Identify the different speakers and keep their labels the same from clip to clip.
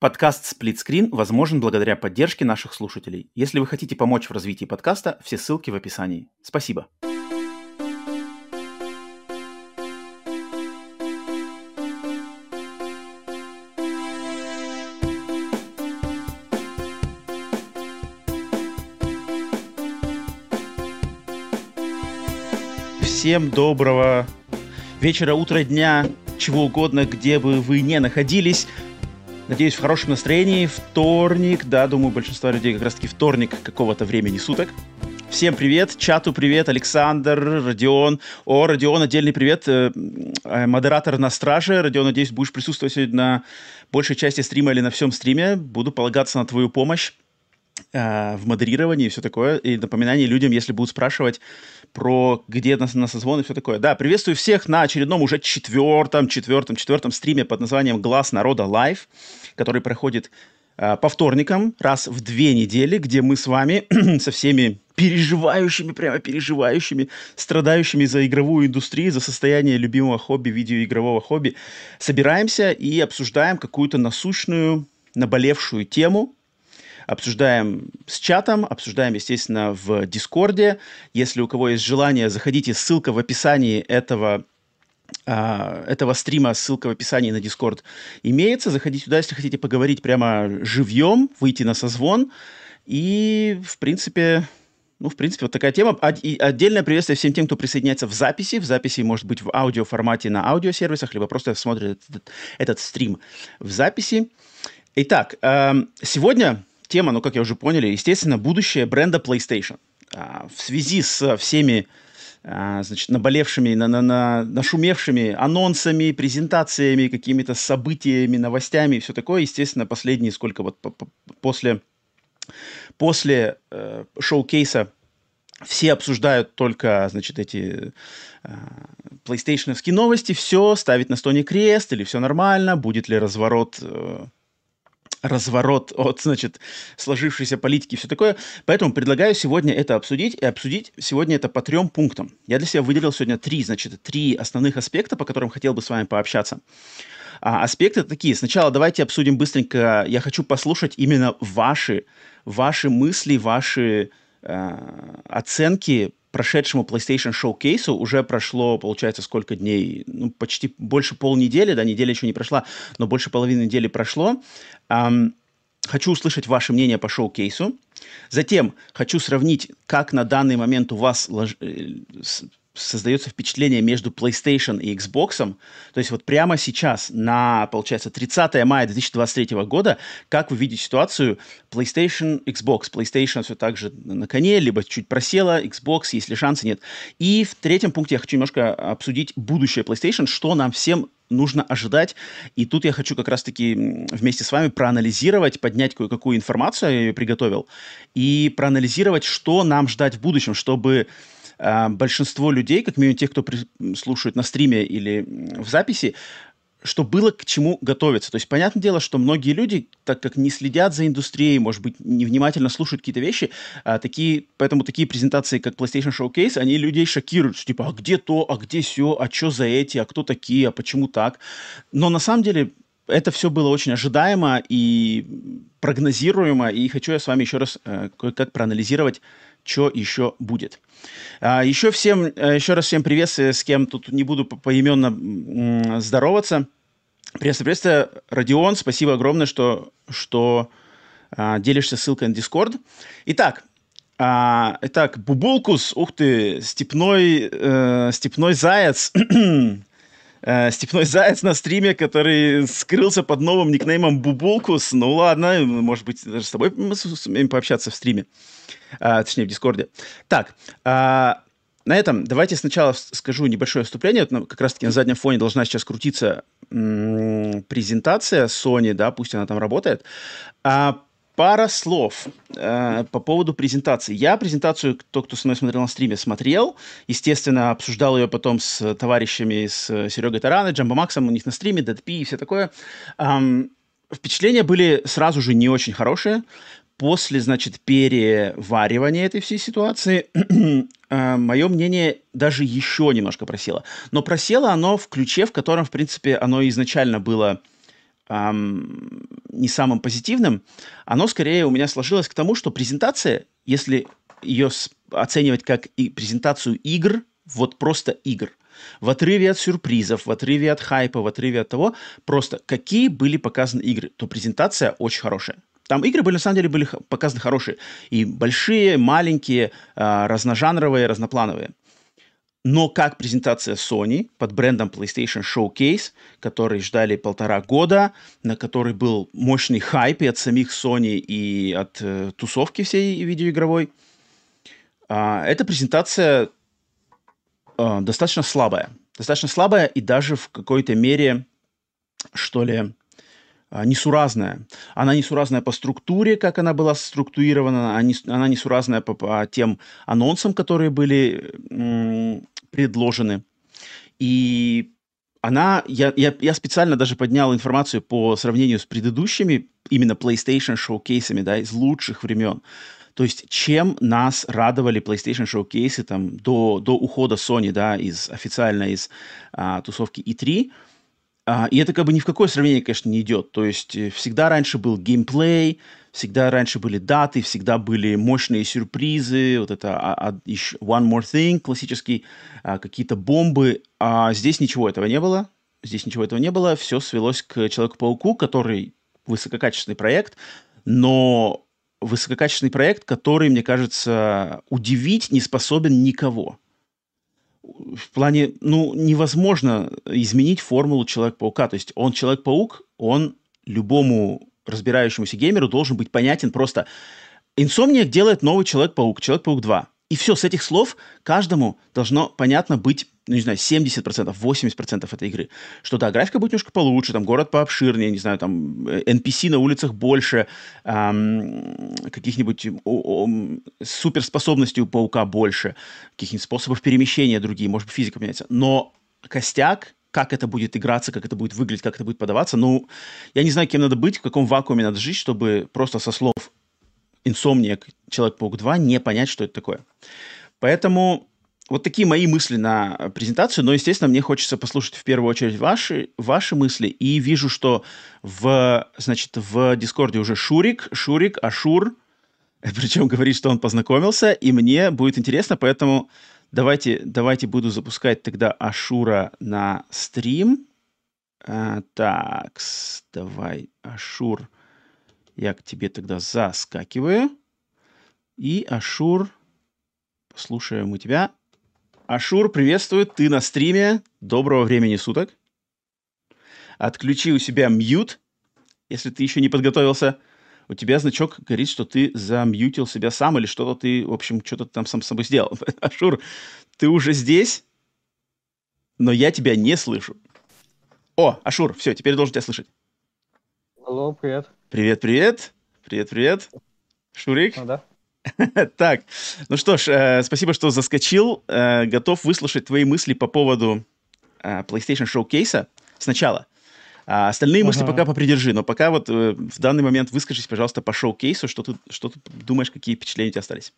Speaker 1: Подкаст «Сплитскрин» возможен благодаря поддержке наших слушателей. Если вы хотите помочь в развитии подкаста, все ссылки в описании. Спасибо. Всем доброго вечера, утра, дня, чего угодно, где бы вы не находились. Надеюсь, в хорошем настроении. Вторник, да, думаю, большинство людей как раз-таки вторник какого-то времени суток. Всем привет, чату привет, Александр, Родион. О, Родион, отдельный привет, э, э, модератор на страже. Родион, надеюсь, будешь присутствовать сегодня на большей части стрима или на всем стриме. Буду полагаться на твою помощь в модерировании и все такое. И напоминание людям, если будут спрашивать, про где на, на созвон и все такое. Да, приветствую всех на очередном уже четвертом, четвертом, четвертом стриме под названием «Глас народа live», который проходит э, по вторникам раз в две недели, где мы с вами со всеми переживающими, прямо переживающими, страдающими за игровую индустрию, за состояние любимого хобби, видеоигрового хобби, собираемся и обсуждаем какую-то насущную, наболевшую тему, обсуждаем с чатом, обсуждаем, естественно, в Дискорде. Если у кого есть желание, заходите, ссылка в описании этого Uh, этого стрима, ссылка в описании на Дискорд имеется. Заходите туда, если хотите поговорить прямо живьем, выйти на созвон. И, в принципе, ну, в принципе, вот такая тема. И отдельное приветствие всем тем, кто присоединяется в записи. В записи может быть в аудиоформате на аудиосервисах, либо просто смотрит этот, этот стрим в записи. Итак, эм, сегодня тема, ну, как я уже поняли, естественно, будущее бренда PlayStation. А, в связи с всеми а, значит, наболевшими, на, на, на, нашумевшими анонсами, презентациями, какими-то событиями, новостями и все такое, естественно, последние сколько вот по, по, после, после э, шоу-кейса все обсуждают только, значит, эти э, PlayStation новости, все, ставить на стоне крест, или все нормально, будет ли разворот э, разворот от, значит, сложившейся политики и все такое. Поэтому предлагаю сегодня это обсудить, и обсудить сегодня это по трем пунктам. Я для себя выделил сегодня три, значит, три основных аспекта, по которым хотел бы с вами пообщаться. А, аспекты такие. Сначала давайте обсудим быстренько. Я хочу послушать именно ваши, ваши мысли, ваши э, оценки прошедшему PlayStation Showcase уже прошло, получается, сколько дней? Ну, почти больше полнедели, да, неделя еще не прошла, но больше половины недели прошло. Um, хочу услышать ваше мнение по шоу-кейсу. Затем хочу сравнить, как на данный момент у вас лож... Создается впечатление между PlayStation и Xbox. То есть вот прямо сейчас, на, получается, 30 мая 2023 года, как вы видите ситуацию PlayStation, Xbox. PlayStation все так же на коне, либо чуть просела, Xbox, если шансы нет. И в третьем пункте я хочу немножко обсудить будущее PlayStation, что нам всем нужно ожидать. И тут я хочу как раз-таки вместе с вами проанализировать, поднять кое-какую информацию, я ее приготовил, и проанализировать, что нам ждать в будущем, чтобы большинство людей, как минимум тех, кто слушает на стриме или в записи, что было к чему готовиться. То есть, понятное дело, что многие люди, так как не следят за индустрией, может быть, невнимательно слушают какие-то вещи, а, такие, поэтому такие презентации, как PlayStation Showcase, они людей шокируют, что типа, а где то, а где все, а что за эти, а кто такие, а почему так. Но на самом деле это все было очень ожидаемо и прогнозируемо, и хочу я с вами еще раз э, как проанализировать что еще будет. А, еще всем, э, еще раз всем привет, с кем тут не буду поименно здороваться. Приветствую, приветствую, Родион, спасибо огромное, что, что а, делишься ссылкой на Discord. Итак, а, итак, Бубулкус, ух ты, степной, э, степной заяц, э, степной заяц на стриме, который скрылся под новым никнеймом Бубулкус. Ну ладно, может быть, даже с тобой мы сумеем пообщаться в стриме а, точнее в Дискорде. Так, а, на этом давайте сначала скажу небольшое вступление. Вот, как раз-таки на заднем фоне должна сейчас крутиться презентация Sony, да, пусть она там работает. А, пара слов э, по поводу презентации. Я презентацию, кто, кто со мной смотрел на стриме, смотрел. Естественно, обсуждал ее потом с товарищами, с Серегой Тараной, Джамбо Максом, у них на стриме, Дэдпи и все такое. Эм, впечатления были сразу же не очень хорошие после, значит, переваривания этой всей ситуации, э, мое мнение даже еще немножко просело. Но просело оно в ключе, в котором, в принципе, оно изначально было эм, не самым позитивным, оно скорее у меня сложилось к тому, что презентация, если ее оценивать как и презентацию игр, вот просто игр, в отрыве от сюрпризов, в отрыве от хайпа, в отрыве от того, просто какие были показаны игры, то презентация очень хорошая. Там игры были, на самом деле, были показаны хорошие. И большие, маленькие, а, разножанровые, разноплановые. Но как презентация Sony под брендом PlayStation Showcase, который ждали полтора года, на который был мощный хайп и от самих Sony, и от э, тусовки всей видеоигровой, э, эта презентация э, достаточно слабая. Достаточно слабая и даже в какой-то мере, что ли, а, несуразная. Она несуразная по структуре, как она была структурирована, она несуразная по, по тем анонсам, которые были м, предложены. И она, я, я, я специально даже поднял информацию по сравнению с предыдущими именно PlayStation шоу-кейсами, да, из лучших времен. То есть, чем нас радовали PlayStation шоу-кейсы там до, до ухода Sony, да, из официально из а, тусовки E3, а, и это как бы ни в какое сравнение, конечно, не идет. То есть э, всегда раньше был геймплей, всегда раньше были даты, всегда были мощные сюрпризы, вот это а, а, One More Thing классический, а, какие-то бомбы. А здесь ничего этого не было. Здесь ничего этого не было. Все свелось к Человеку-пауку, который высококачественный проект, но высококачественный проект, который, мне кажется, удивить не способен никого в плане, ну, невозможно изменить формулу Человека-паука. То есть он Человек-паук, он любому разбирающемуся геймеру должен быть понятен просто. Insomniac делает новый Человек-паук, Человек-паук 2. И все, с этих слов каждому должно понятно быть, ну, не знаю, 70%, 80% этой игры. Что да, графика будет немножко получше, там город пообширнее, не знаю, там NPC на улицах больше, эм, каких-нибудь суперспособностей у паука больше, каких-нибудь способов перемещения другие, может быть, физика меняется. Но костяк, как это будет играться, как это будет выглядеть, как это будет подаваться, ну, я не знаю, кем надо быть, в каком вакууме надо жить, чтобы просто со слов Insomniac, Человек-паук 2, не понять, что это такое. Поэтому вот такие мои мысли на презентацию, но, естественно, мне хочется послушать в первую очередь ваши, ваши мысли, и вижу, что в, значит, в Дискорде уже Шурик, Шурик, Ашур, причем говорит, что он познакомился, и мне будет интересно, поэтому давайте, давайте буду запускать тогда Ашура на стрим. А, так, давай, Ашур, я к тебе тогда заскакиваю. И Ашур, послушаем у тебя. Ашур, приветствую, ты на стриме. Доброго времени суток. Отключи у себя мьют, если ты еще не подготовился. У тебя значок говорит, что ты замьютил себя сам или что-то ты, в общем, что-то там сам с собой сделал. Ашур, ты уже здесь, но я тебя не слышу. О, Ашур, все, теперь должен тебя слышать.
Speaker 2: Алло, привет.
Speaker 1: Привет, привет. Привет, привет. Шурик?
Speaker 2: Ну, да.
Speaker 1: так, ну что ж, э, спасибо, что заскочил. Э, готов выслушать твои мысли по поводу э, PlayStation Showcase сначала. А остальные мысли пока попридержи, но пока вот в данный момент выскажись, пожалуйста, по шоу-кейсу, что ты, что ты думаешь, какие впечатления у тебя остались?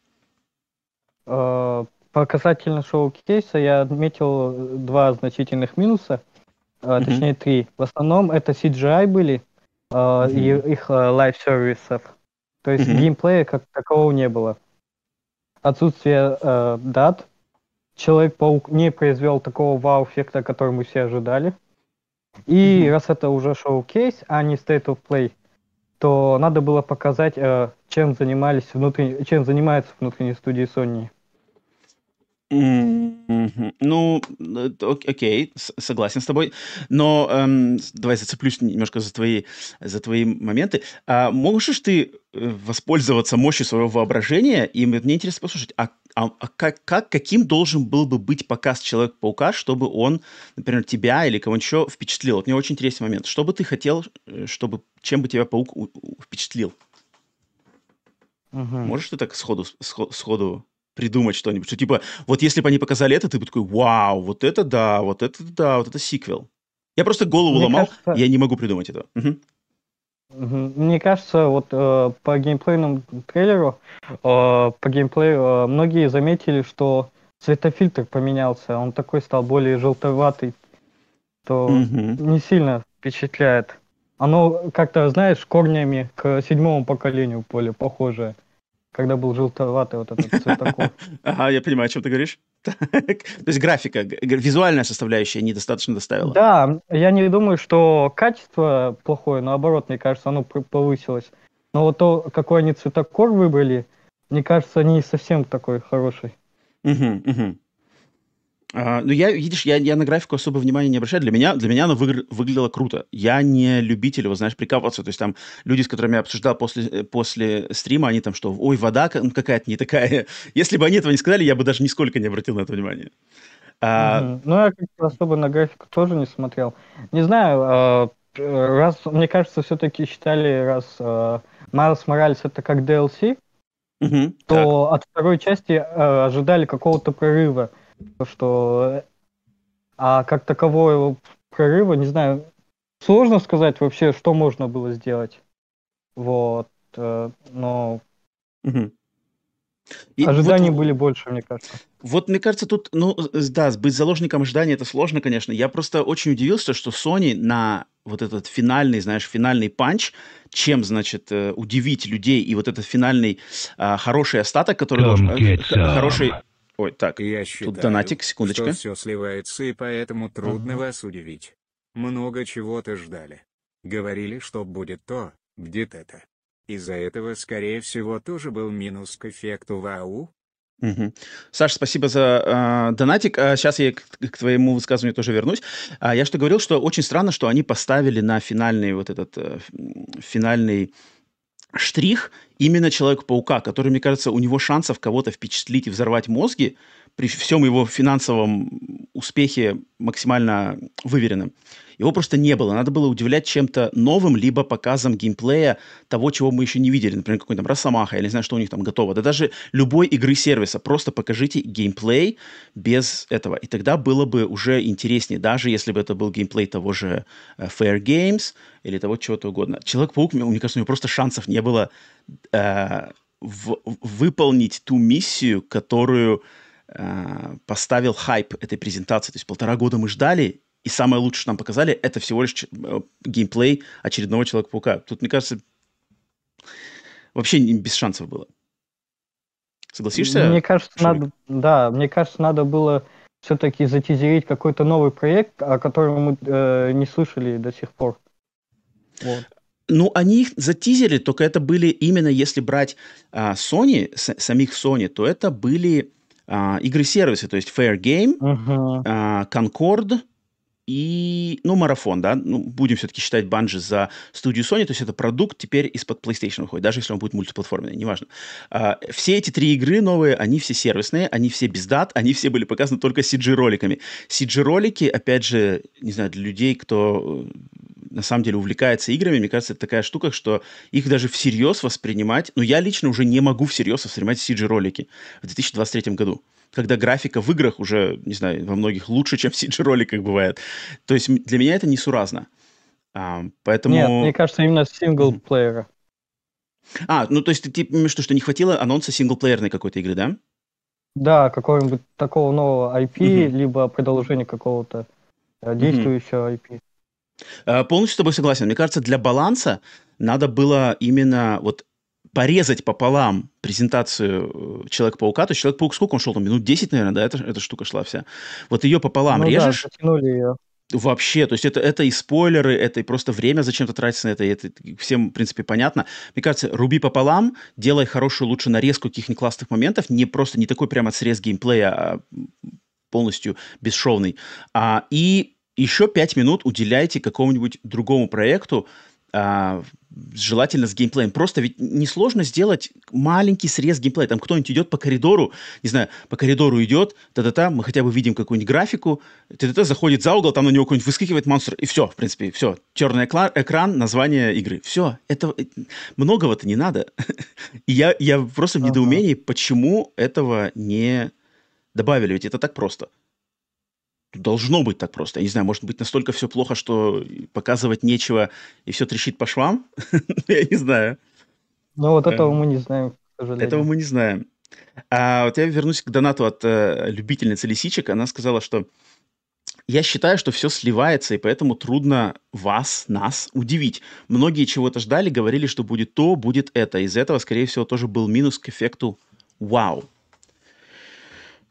Speaker 2: По касательно шоу-кейса я отметил два значительных минуса, э, точнее три. В основном это CGI были, э, и их live -сервисов. То есть геймплея как такового не было. Отсутствие э, дат. Человек-паук не произвел такого вау-эффекта, который мы все ожидали. И раз это уже showcase, а не State of Play, то надо было показать, э, чем занимались внутренние, чем занимаются внутренние студии Sony.
Speaker 1: Ну, э, окей, согласен с тобой, но эм, давай зацеплюсь немножко за твои, за твои моменты. А можешь ты э, воспользоваться мощью своего воображения? И мне интересно послушать, а, а, а как, как, каким должен был бы быть показ Человека-паука, чтобы он, например, тебя или кого-нибудь еще впечатлил? Вот мне очень интересный момент. Что бы ты хотел, э, чтобы, чем бы тебя паук впечатлил? Угу. Можешь ты так сходу, сходу придумать что-нибудь, что типа, вот если бы они показали это, ты бы такой, вау, вот это да, вот это да, вот это сиквел. Я просто голову Мне ломал, кажется... я не могу придумать этого. Угу.
Speaker 2: Мне кажется, вот э, по геймплейному трейлеру, э, по геймплею э, многие заметили, что цветофильтр поменялся, он такой стал более желтоватый, то угу. не сильно впечатляет. Оно как-то, знаешь, корнями к седьмому поколению более похоже, когда был желтоватый вот этот цветокор.
Speaker 1: Ага, я понимаю, о чем ты говоришь. То есть графика, визуальная составляющая недостаточно доставила.
Speaker 2: Да, я не думаю, что качество плохое, наоборот, мне кажется, оно повысилось. Но вот то, какой они цветокор выбрали, мне кажется, не совсем такой хороший.
Speaker 1: Угу, угу. А, ну, я, видишь, я, я на графику особо внимания не обращаю. Для меня, для меня оно выгр- выглядело круто. Я не любитель его, знаешь, прикапываться. То есть там люди, с которыми я обсуждал после, э, после стрима, они там что, ой, вода ну, какая-то не такая. Если бы они этого не сказали, я бы даже нисколько не обратил на это внимание.
Speaker 2: А... Ну, я особо на графику тоже не смотрел. Не знаю, а, раз, мне кажется, все-таки считали, раз Майлз Моралес это как DLC, угу, то так. от второй части ожидали какого-то прорыва. Что а как такового прорыва, не знаю, сложно сказать вообще, что можно было сделать. Вот. Э, но угу. И Ожидания вот, были больше, мне кажется.
Speaker 1: Вот, мне кажется, тут, ну, да, быть заложником ожидания это сложно, конечно. Я просто очень удивился, что Sony на вот этот финальный, знаешь, финальный панч, чем, значит, э, удивить людей, и вот этот финальный а, хороший остаток, который должен... Э, хороший... Ой, так,
Speaker 3: Я считаю, тут донатик, секундочка. что все сливается, и поэтому трудно uh-huh. вас удивить. Много чего-то ждали. Говорили, что будет то, будет это. Из-за этого, скорее всего, тоже был минус к эффекту вау.
Speaker 1: Угу. Саша, спасибо за э, донатик. А сейчас я к, к твоему высказыванию тоже вернусь. А я что говорил, что очень странно, что они поставили на финальный вот этот э, финальный штрих именно Человека-паука, который, мне кажется, у него шансов кого-то впечатлить и взорвать мозги при всем его финансовом успехе максимально выверенным. Его просто не было. Надо было удивлять чем-то новым, либо показом геймплея того, чего мы еще не видели. Например, какой-то Росомаха, я не знаю, что у них там готово. Да даже любой игры сервиса. Просто покажите геймплей без этого. И тогда было бы уже интереснее, даже если бы это был геймплей того же uh, Fair Games или того чего-то угодно. Человек-паук, мне кажется, у него просто шансов не было uh, в, выполнить ту миссию, которую uh, поставил хайп этой презентации. То есть полтора года мы ждали, и самое лучшее, что нам показали, это всего лишь э, геймплей очередного Человека-паука. Тут, мне кажется, вообще без шансов было. Согласишься?
Speaker 2: Мне кажется, надо, да, мне кажется, надо было все-таки затизерить какой-то новый проект, о котором мы э, не слышали до сих пор.
Speaker 1: Вот. Ну, они их затизерили, только это были именно, если брать а, Sony, с, самих Sony, то это были а, игры-сервисы, то есть Fair Game, uh-huh. а, Concord, и, ну, марафон, да, ну, будем все-таки считать Bungie за студию Sony, то есть это продукт теперь из-под PlayStation выходит, даже если он будет мультиплатформенный, неважно. А, все эти три игры новые, они все сервисные, они все без дат, они все были показаны только CG-роликами. CG-ролики, опять же, не знаю, для людей, кто э, на самом деле увлекается играми, мне кажется, это такая штука, что их даже всерьез воспринимать, ну, я лично уже не могу всерьез воспринимать CG-ролики в 2023 году когда графика в играх уже, не знаю, во многих лучше, чем в CG-роликах бывает. То есть для меня это несуразно. А, поэтому...
Speaker 2: Нет, мне кажется, именно синглплеера.
Speaker 1: А, ну то есть ты типа имеешь что не хватило анонса синглплеерной какой-то игры, да?
Speaker 2: Да, какого-нибудь такого нового IP, угу. либо продолжение какого-то э, действующего угу. IP.
Speaker 1: А, полностью с тобой согласен. Мне кажется, для баланса надо было именно вот порезать пополам презентацию э, Человека-паука, то есть Человек-паук сколько он шел, там, минут 10, наверное, да, эта, эта штука шла вся. Вот ее пополам ну, режешь. Да, ее. Вообще, то есть это, это и спойлеры, это и просто время зачем-то тратится на это, и это всем, в принципе, понятно. Мне кажется, руби пополам, делай хорошую лучше нарезку каких-нибудь классных моментов, не просто, не такой прямо срез геймплея, а полностью бесшовный. А, и еще пять минут уделяйте какому-нибудь другому проекту, а, желательно с геймплеем. Просто ведь несложно сделать маленький срез геймплея. Там кто-нибудь идет по коридору, не знаю, по коридору идет, та-та-та, мы хотя бы видим какую-нибудь графику, та-та-та, заходит за угол, там на него какой-нибудь выскакивает монстр, и все, в принципе, все. Черный экран, название игры. Все. Это э, многого-то не надо. И я, я просто в недоумении, почему этого не добавили, ведь это так просто должно быть так просто. Я не знаю, может быть, настолько все плохо, что показывать нечего, и все трещит по швам? Я не знаю.
Speaker 2: Ну, вот этого мы не знаем, к
Speaker 1: сожалению. Этого мы не знаем. А вот я вернусь к донату от э, любительницы лисичек. Она сказала, что я считаю, что все сливается, и поэтому трудно вас, нас удивить. Многие чего-то ждали, говорили, что будет то, будет это. Из этого, скорее всего, тоже был минус к эффекту «Вау».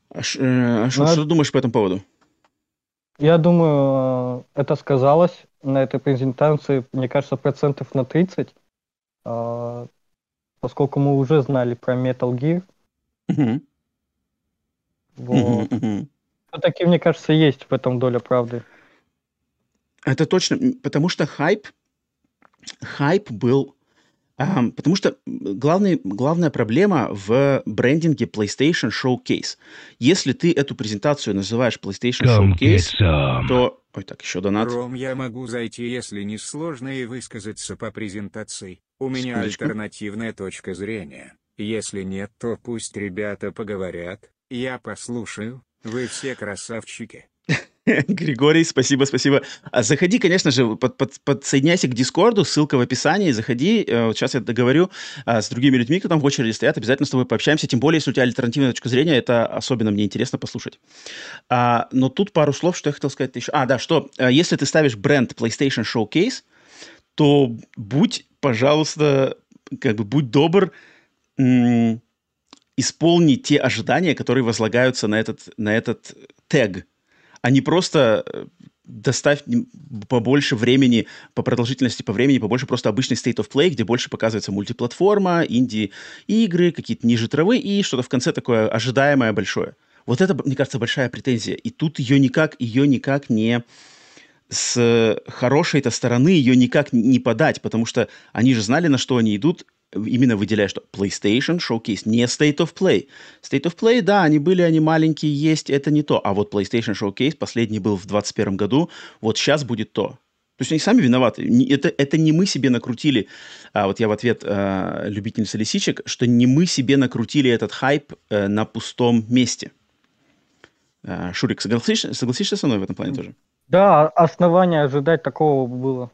Speaker 1: А, ш, э, а что, ну, что ты думаешь по этому поводу?
Speaker 2: Я думаю, э, это сказалось на этой презентации, мне кажется, процентов на 30, э, поскольку мы уже знали про Metal Gear. Угу. Вот. Угу, угу. Все-таки, мне кажется, есть в этом доля правды.
Speaker 1: Это точно, потому что хайп, хайп был потому что главный, главная проблема в брендинге PlayStation Showcase. Если ты эту презентацию называешь PlayStation Come Showcase, то... Ой, так, еще донат.
Speaker 3: Ром, я могу зайти, если не сложно, и высказаться по презентации. У меня Секундочку. альтернативная точка зрения. Если нет, то пусть ребята поговорят. Я послушаю. Вы все красавчики.
Speaker 1: Григорий, спасибо, спасибо. А заходи, конечно же, под, под, подсоединяйся к Дискорду, ссылка в описании, заходи. Э, вот сейчас я договорю а, с другими людьми, кто там в очереди стоят, обязательно с тобой пообщаемся, тем более, если у тебя альтернативная точка зрения, это особенно мне интересно послушать. А, но тут пару слов, что я хотел сказать еще. А, да, что, э, если ты ставишь бренд PlayStation Showcase, то будь, пожалуйста, как бы будь добр, исполни те ожидания, которые возлагаются на этот, на этот тег – а не просто э, доставь побольше времени, по продолжительности по времени, побольше просто обычный State of Play, где больше показывается мультиплатформа, инди-игры, какие-то ниже травы и что-то в конце такое ожидаемое большое. Вот это, мне кажется, большая претензия. И тут ее никак, ее никак не с хорошей-то стороны ее никак не подать, потому что они же знали, на что они идут, именно выделяя, что PlayStation Showcase, не State of Play. State of Play, да, они были, они маленькие, есть, это не то. А вот PlayStation Showcase, последний был в 2021 году, вот сейчас будет то. То есть они сами виноваты. Это, это не мы себе накрутили, а вот я в ответ а, любительница лисичек, что не мы себе накрутили этот хайп а, на пустом месте. А, Шурик, согласишься, согласишься со мной в этом плане тоже?
Speaker 2: Да, основания ожидать такого было.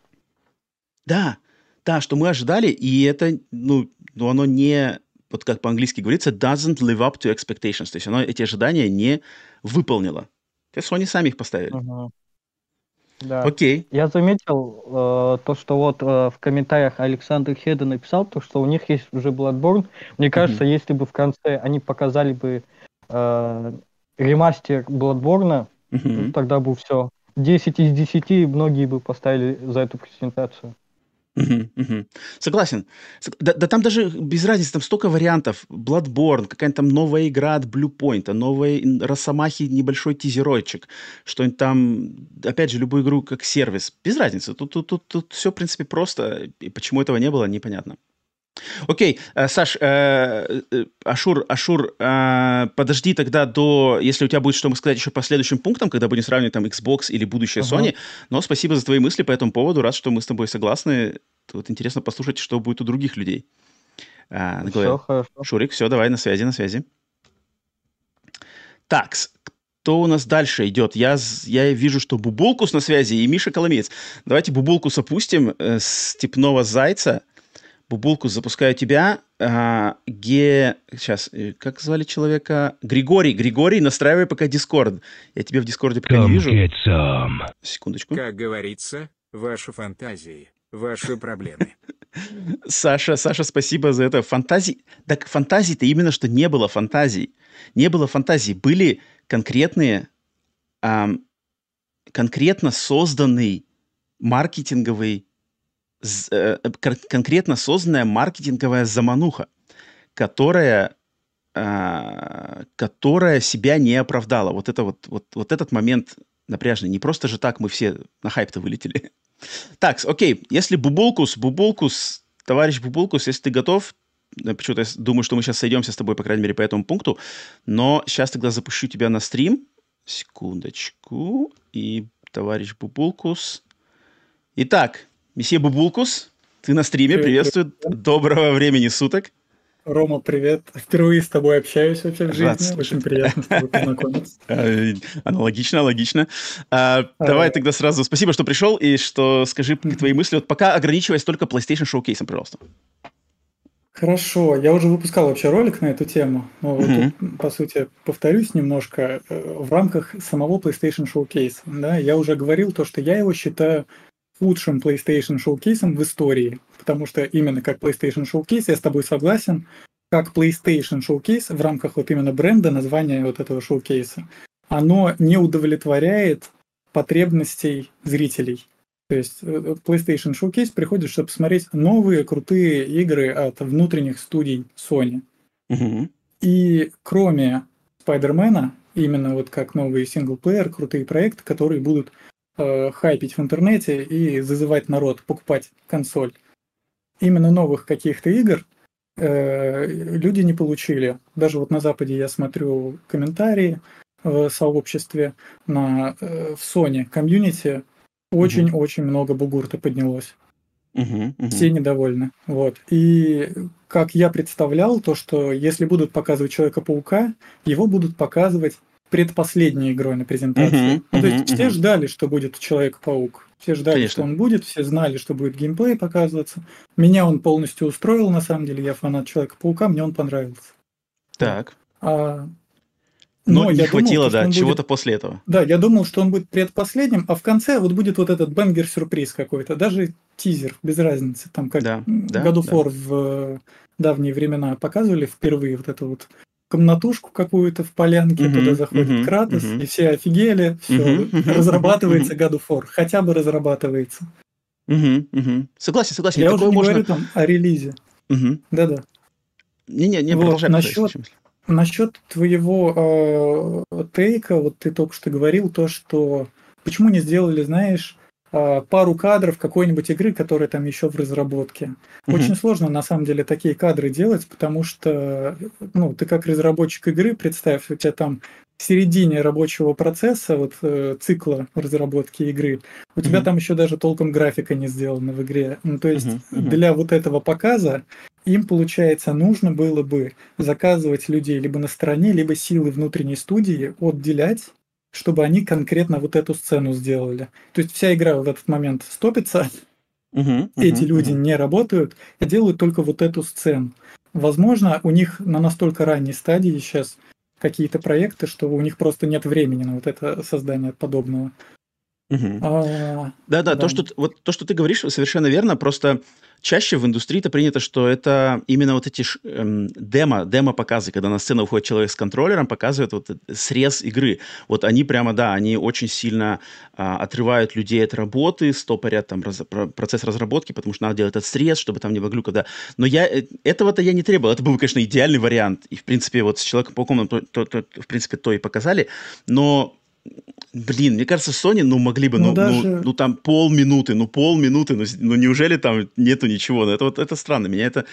Speaker 1: Да, да, что мы ожидали, и это, ну, ну оно не, вот как по-английски говорится, doesn't live up to expectations. То есть оно эти ожидания не выполнило. То есть Sony сами их поставили.
Speaker 2: Угу. Да. Окей. Я заметил э, то, что вот э, в комментариях Александр Хеда написал, то, что у них есть уже Bloodborne. Мне кажется, если бы в конце они показали бы э, ремастер Bloodborne, mm-hmm. тогда бы все. 10 из 10 многие бы поставили за эту презентацию.
Speaker 1: Согласен. Да, да там даже без разницы, там столько вариантов. Bloodborne, какая-нибудь там новая игра от Bluepoint, новая Росомахи, небольшой тизерочек, что-нибудь там, опять же, любую игру как сервис. Без разницы. Тут, тут, тут, тут все, в принципе, просто. И почему этого не было, непонятно. Окей, э, Саш, э, э, Ашур, Ашур, подожди тогда до, если у тебя будет что сказать еще по следующим пунктам, когда будем сравнивать там Xbox или будущее uh-huh. Sony. Но спасибо за твои мысли по этому поводу. Рад, что мы с тобой согласны. Вот интересно послушать, что будет у других людей. А, все, хорошо. Шурик, все, давай на связи, на связи. Так, кто у нас дальше идет? Я, я вижу, что Бубулкус на связи и Миша Коломеец. Давайте Бубулкус опустим, э, Степного Зайца – Бубулку, запускаю тебя. А, ге... Сейчас, э, как звали человека? Григорий. Григорий, настраивай пока Дискорд. Я тебя в Дискорде пока Come не вижу. Секундочку.
Speaker 3: Как говорится, ваши фантазии, ваши проблемы.
Speaker 1: Саша, Саша, спасибо за это. Фантазии... Так фантазий-то именно, что не было фантазий. Не было фантазий. Были конкретные, эм, конкретно созданный маркетинговый конкретно созданная маркетинговая замануха, которая, а, которая себя не оправдала. Вот, это вот, вот, вот этот момент напряжный. Не просто же так мы все на хайп-то вылетели. Так, окей, если Бубулкус, Бубулкус, товарищ Бубулкус, если ты готов, почему-то я думаю, что мы сейчас сойдемся с тобой, по крайней мере, по этому пункту, но сейчас тогда запущу тебя на стрим. Секундочку. И товарищ Бубулкус. Итак, Месье Бубулкус, ты на стриме, привет, приветствую. Привет. Доброго времени суток.
Speaker 4: Рома, привет. Впервые с тобой общаюсь вообще в жизни. Рад Очень приятно с тобой познакомиться.
Speaker 1: А, аналогично, логично. А, давай тогда сразу спасибо, что пришел, и что скажи твои мысли. Вот пока ограничиваясь только PlayStation Showcase, пожалуйста.
Speaker 4: Хорошо, я уже выпускал вообще ролик на эту тему, но mm-hmm. тут, по сути, повторюсь немножко, э, в рамках самого PlayStation Showcase, да, я уже говорил то, что я его считаю лучшим PlayStation Showcase в истории, потому что именно как PlayStation Showcase я с тобой согласен, как PlayStation Showcase в рамках вот именно бренда, названия вот этого шоукейса, оно не удовлетворяет потребностей зрителей. То есть э, э, PlayStation Showcase приходит, чтобы посмотреть новые крутые игры от внутренних студий Sony. Угу. И кроме Спайдермена, именно вот как новый синглплеер, крутые проекты, которые будут э, хайпить в интернете и зазывать народ покупать консоль. Именно новых каких-то игр э, люди не получили. Даже вот на Западе я смотрю комментарии в сообществе на, э, в Sony комьюнити, очень-очень угу. много бугурта поднялось. Угу, угу. Все недовольны. Вот. И как я представлял, то, что если будут показывать Человека-паука, его будут показывать предпоследней игрой на презентации. Угу, ну, то есть угу. все ждали, что будет Человек-паук. Все ждали, Конечно. что он будет, все знали, что будет геймплей показываться. Меня он полностью устроил, на самом деле. Я фанат Человека-паука, мне он понравился.
Speaker 1: Так.
Speaker 4: А
Speaker 1: но, Но не хватило, думал, да, чего-то будет... после этого.
Speaker 4: Да, я думал, что он будет предпоследним, а в конце вот будет вот этот бенгер-сюрприз какой-то, даже тизер, без разницы, там как да, да, God of War да. в э, давние времена показывали впервые вот эту вот комнатушку какую-то в полянке, uh-huh, туда заходит uh-huh, Кратос, uh-huh. и все офигели, все, uh-huh, разрабатывается uh-huh. God of War, хотя бы разрабатывается.
Speaker 1: Угу, угу. Согласен, согласен.
Speaker 4: Я уже не можно... говорю там о релизе. Угу. Да-да.
Speaker 1: Не-не, не, вот, продолжай.
Speaker 4: Насчет, Насчет твоего э, тейка, вот ты только что говорил то, что почему не сделали, знаешь, пару кадров какой-нибудь игры, которая там еще в разработке. Mm-hmm. Очень сложно на самом деле такие кадры делать, потому что, ну, ты как разработчик игры, представь, у тебя там в середине рабочего процесса, вот э, цикла разработки игры, у mm-hmm. тебя там еще даже толком графика не сделана в игре. Ну, то есть mm-hmm. для вот этого показа им, получается, нужно было бы заказывать людей либо на стороне, либо силы внутренней студии отделять, чтобы они конкретно вот эту сцену сделали. То есть вся игра в этот момент стопится, эти люди не работают и делают только вот эту сцену. Возможно, у них на настолько ранней стадии сейчас какие-то проекты, что у них просто нет времени на вот это создание подобного.
Speaker 1: Угу. А, да, да, то, что вот то, что ты говоришь, совершенно верно. Просто чаще в индустрии это принято, что это именно вот эти эм, демо, демо-показы, когда на сцену выходит человек с контроллером, показывает вот срез игры. Вот они прямо, да, они очень сильно а, отрывают людей от работы, стопорят там раз, процесс разработки, потому что надо делать этот срез, чтобы там не было глюка, да. Но я э, этого-то я не требовал. Это был, конечно, идеальный вариант. И, в принципе, вот с Человеком-пауком, то, то, то, в принципе, то и показали. Но Блин, мне кажется, Sony, ну, могли бы, ну, ну, даже... ну, ну там полминуты, ну, полминуты, ну, ну, неужели там нету ничего? Ну, это вот, это странно. Меня это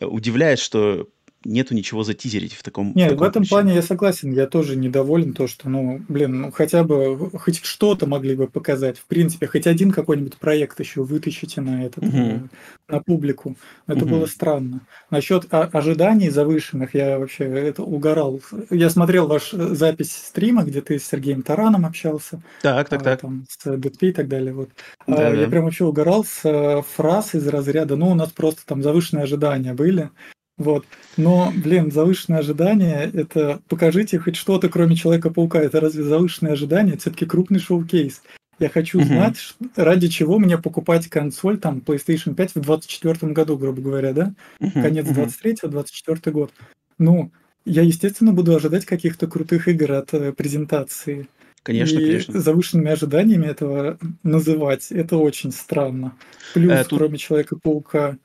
Speaker 1: э, удивляет, что нету ничего затизерить в таком
Speaker 4: Нет, в, таком в этом ключе. плане я согласен, я тоже недоволен то, что, ну, блин, ну хотя бы хоть что-то могли бы показать. В принципе, хоть один какой-нибудь проект еще вытащите на этот, угу. на публику. Это угу. было странно. Насчет ожиданий завышенных я вообще это угорал. Я смотрел ваш э, запись стрима, где ты с Сергеем Тараном общался.
Speaker 1: Так, так, а, так.
Speaker 4: Там, с ДТП и так далее. Вот. Да, а, да. Я прям вообще угорал с э, фраз из разряда, ну, у нас просто там завышенные ожидания были. Вот. Но, блин, завышенные ожидания — это покажите хоть что-то, кроме Человека-паука. Это разве завышенные ожидания? Это все-таки крупный шоу-кейс. Я хочу uh-huh. знать, ради чего мне покупать консоль, там, PlayStation 5 в 2024 году, грубо говоря, да? Uh-huh. Конец uh-huh. 23 24 год. Ну, я, естественно, буду ожидать каких-то крутых игр от э, презентации.
Speaker 1: Конечно,
Speaker 4: и
Speaker 1: конечно.
Speaker 4: завышенными ожиданиями этого называть, это очень странно. Плюс, э, тут... кроме Человека-паука,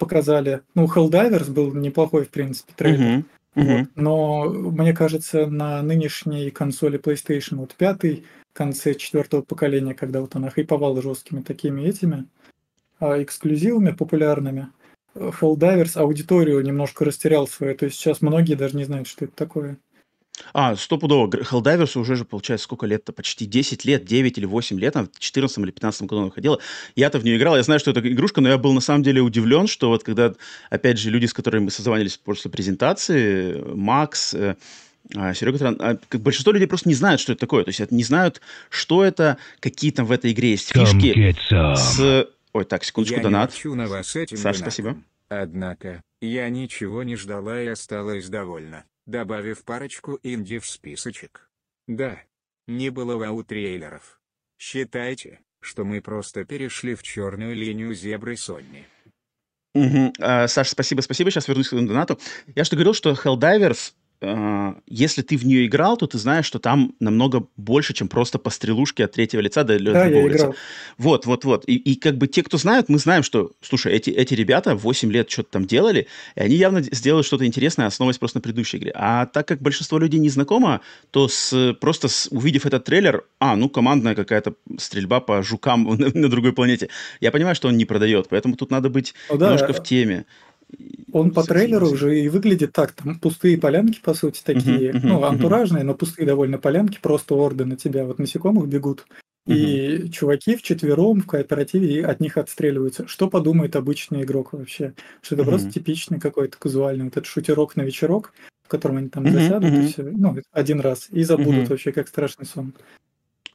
Speaker 4: показали. Ну, Helldivers был неплохой, в принципе, трейлер. Uh-huh. Uh-huh. Вот. Но мне кажется, на нынешней консоли PlayStation вот пятый, в конце четвертого поколения, когда вот она хайповала жесткими такими этими а, эксклюзивами популярными, Helldivers аудиторию немножко растерял свою. То есть сейчас многие даже не знают, что это такое.
Speaker 1: А, стопудово. Гр- Helldivers уже же, получается, сколько лет-то? Почти 10 лет, 9 или 8 лет, она в 14 или 15 году выходила. Я-то в нее играл, я знаю, что это игрушка, но я был на самом деле удивлен, что вот когда, опять же, люди, с которыми мы созванивались после презентации, Макс, э, а, Серега Тран, а, как большинство людей просто не знают, что это такое. То есть не знают, что это, какие там в этой игре есть фишки с... Ой, так, секундочку,
Speaker 3: я
Speaker 1: донат.
Speaker 3: Не на вас этим
Speaker 1: Саша, спасибо.
Speaker 3: Однако, Я ничего не ждала и осталась довольна, добавив парочку инди в списочек. Да, не было вау-трейлеров. Считайте, что мы просто перешли в черную линию зебры Сонни.
Speaker 1: Угу. А, Саш, спасибо, спасибо. Сейчас вернусь к донату. Я что говорил, что Helldivers а, если ты в нее играл, то ты знаешь, что там намного больше, чем просто по стрелушке от третьего лица до
Speaker 4: да, я лица. Играл.
Speaker 1: Вот, вот, вот. И, и как бы те, кто знают, мы знаем, что, слушай, эти, эти ребята 8 лет что-то там делали, и они явно сделают что-то интересное, основываясь просто на предыдущей игре. А так как большинство людей не знакомо, то с, просто с, увидев этот трейлер, а, ну, командная какая-то стрельба по жукам на, на другой планете, я понимаю, что он не продает, поэтому тут надо быть ну, да. немножко в теме.
Speaker 4: Он по трейлеру уже и выглядит так, там пустые полянки, по сути, такие, uh-huh, uh-huh, ну, антуражные, uh-huh. но пустые довольно полянки, просто орды на тебя, вот насекомых бегут, uh-huh. и чуваки в четвером в кооперативе от них отстреливаются. Что подумает обычный игрок вообще? Что это uh-huh. просто типичный какой-то казуальный вот этот шутерок на вечерок, в котором они там uh-huh, засядут, uh-huh. и все, ну, один раз, и забудут uh-huh. вообще, как страшный сон.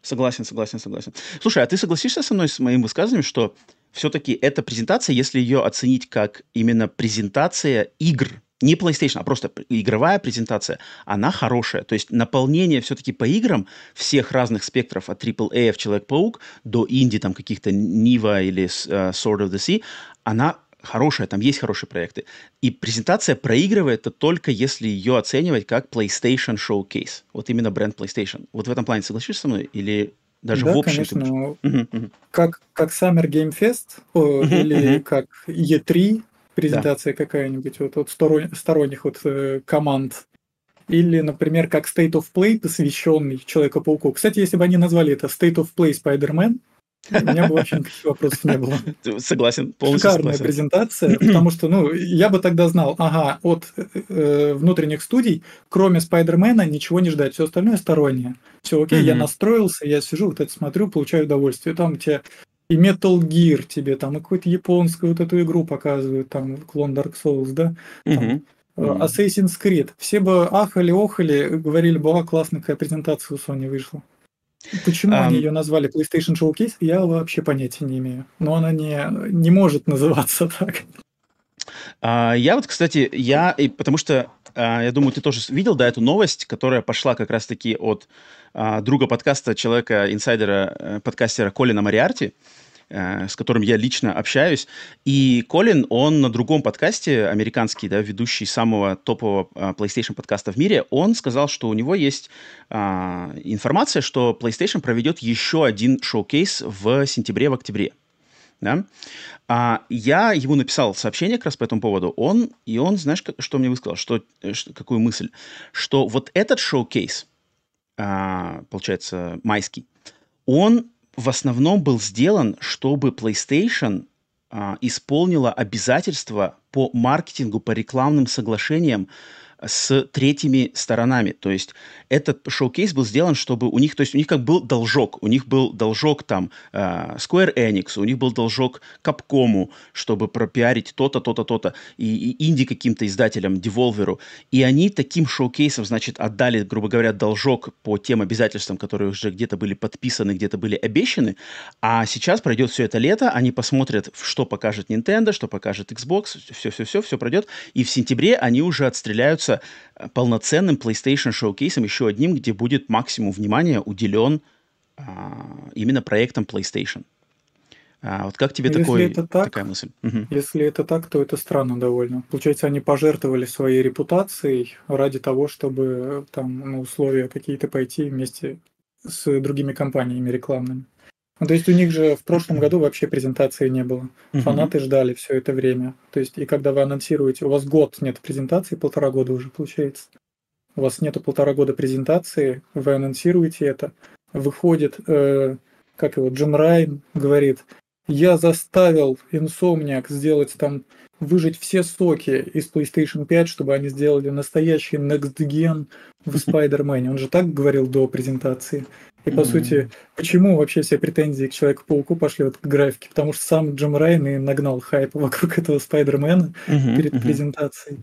Speaker 1: Согласен, согласен, согласен. Слушай, а ты согласишься со мной с моим высказыванием, что все-таки эта презентация, если ее оценить как именно презентация игр, не PlayStation, а просто игровая презентация, она хорошая. То есть наполнение все-таки по играм всех разных спектров от AAA в Человек-паук до инди там каких-то Нива или uh, Sword of the Sea, она хорошая, там есть хорошие проекты. И презентация проигрывает это только если ее оценивать как PlayStation Showcase. Вот именно бренд PlayStation. Вот в этом плане согласишься со мной? Или даже
Speaker 4: да,
Speaker 1: в общем.
Speaker 4: конечно. Угу. Как, как Summer Game Fest о, или как E3 презентация да. какая-нибудь вот от сторон, сторонних вот э, команд. Или, например, как State of Play, посвященный Человеку-пауку. Кстати, если бы они назвали это State of Play Spider-Man, у меня бы вообще никаких вопросов не было.
Speaker 1: Согласен, полностью
Speaker 4: Шикарная
Speaker 1: согласен.
Speaker 4: презентация, потому что, ну, я бы тогда знал, ага, от э, внутренних студий, кроме Спайдермена, ничего не ждать, все остальное стороннее. Все окей, mm-hmm. я настроился, я сижу, вот это смотрю, получаю удовольствие. Там тебе и Metal Gear тебе, там, и какую-то японскую вот эту игру показывают, там, клон Dark Souls, да, там, mm-hmm. Assassin's Creed. Все бы ахали-охали, говорили бы, а, классная какая презентация у Sony вышла. Почему um, они ее назвали PlayStation Showcase, я вообще понятия не имею. Но она не, не может называться так.
Speaker 1: Uh, я вот, кстати, я, и потому что, uh, я думаю, ты тоже видел, да, эту новость, которая пошла как раз-таки от uh, друга подкаста, человека, инсайдера, э, подкастера Колина Мариарти, с которым я лично общаюсь. И Колин, он на другом подкасте, американский, да, ведущий самого топового э, PlayStation подкаста в мире, он сказал, что у него есть а, информация, что PlayStation проведет еще один шоу-кейс в сентябре, в октябре. Да? А я ему написал сообщение как раз по этому поводу. Он, и он, знаешь, что мне высказал? Что, э, что, какую мысль? Что вот этот шоу-кейс, а, получается, майский, он в основном был сделан, чтобы PlayStation а, исполнила обязательства по маркетингу, по рекламным соглашениям с третьими сторонами. То есть этот шоу-кейс был сделан, чтобы у них, то есть у них как был должок, у них был должок там uh, Square Enix, у них был должок Capcom, чтобы пропиарить то-то, то-то, то-то, и, и инди каким-то издателям, Devolver. И они таким шоу-кейсом, значит, отдали, грубо говоря, должок по тем обязательствам, которые уже где-то были подписаны, где-то были обещаны. А сейчас пройдет все это лето, они посмотрят, что покажет Nintendo, что покажет Xbox, все-все-все, все пройдет. И в сентябре они уже отстреляются полноценным PlayStation шоу-кейсом, еще одним, где будет максимум внимания уделен а, именно проектам PlayStation. А, вот как тебе
Speaker 4: если
Speaker 1: такой,
Speaker 4: это так,
Speaker 1: такая мысль?
Speaker 4: Если это так, то это странно довольно. Получается, они пожертвовали своей репутацией ради того, чтобы там на условия какие-то пойти вместе с другими компаниями рекламными. Ну, то есть у них же в прошлом году вообще презентации не было. Фанаты ждали все это время. То есть и когда вы анонсируете, у вас год нет презентации, полтора года уже получается. У вас нету полтора года презентации, вы анонсируете это, выходит, э, как его, Джим Райн говорит, я заставил Insomniac сделать там, выжать все соки из PlayStation 5, чтобы они сделали настоящий Next Gen в Spider-Man. Он же так говорил до презентации. И, по mm-hmm. сути, почему вообще все претензии к Человеку-пауку пошли вот к графике? Потому что сам Джим Райан и нагнал хайп вокруг этого Спайдермена mm-hmm. перед mm-hmm. презентацией.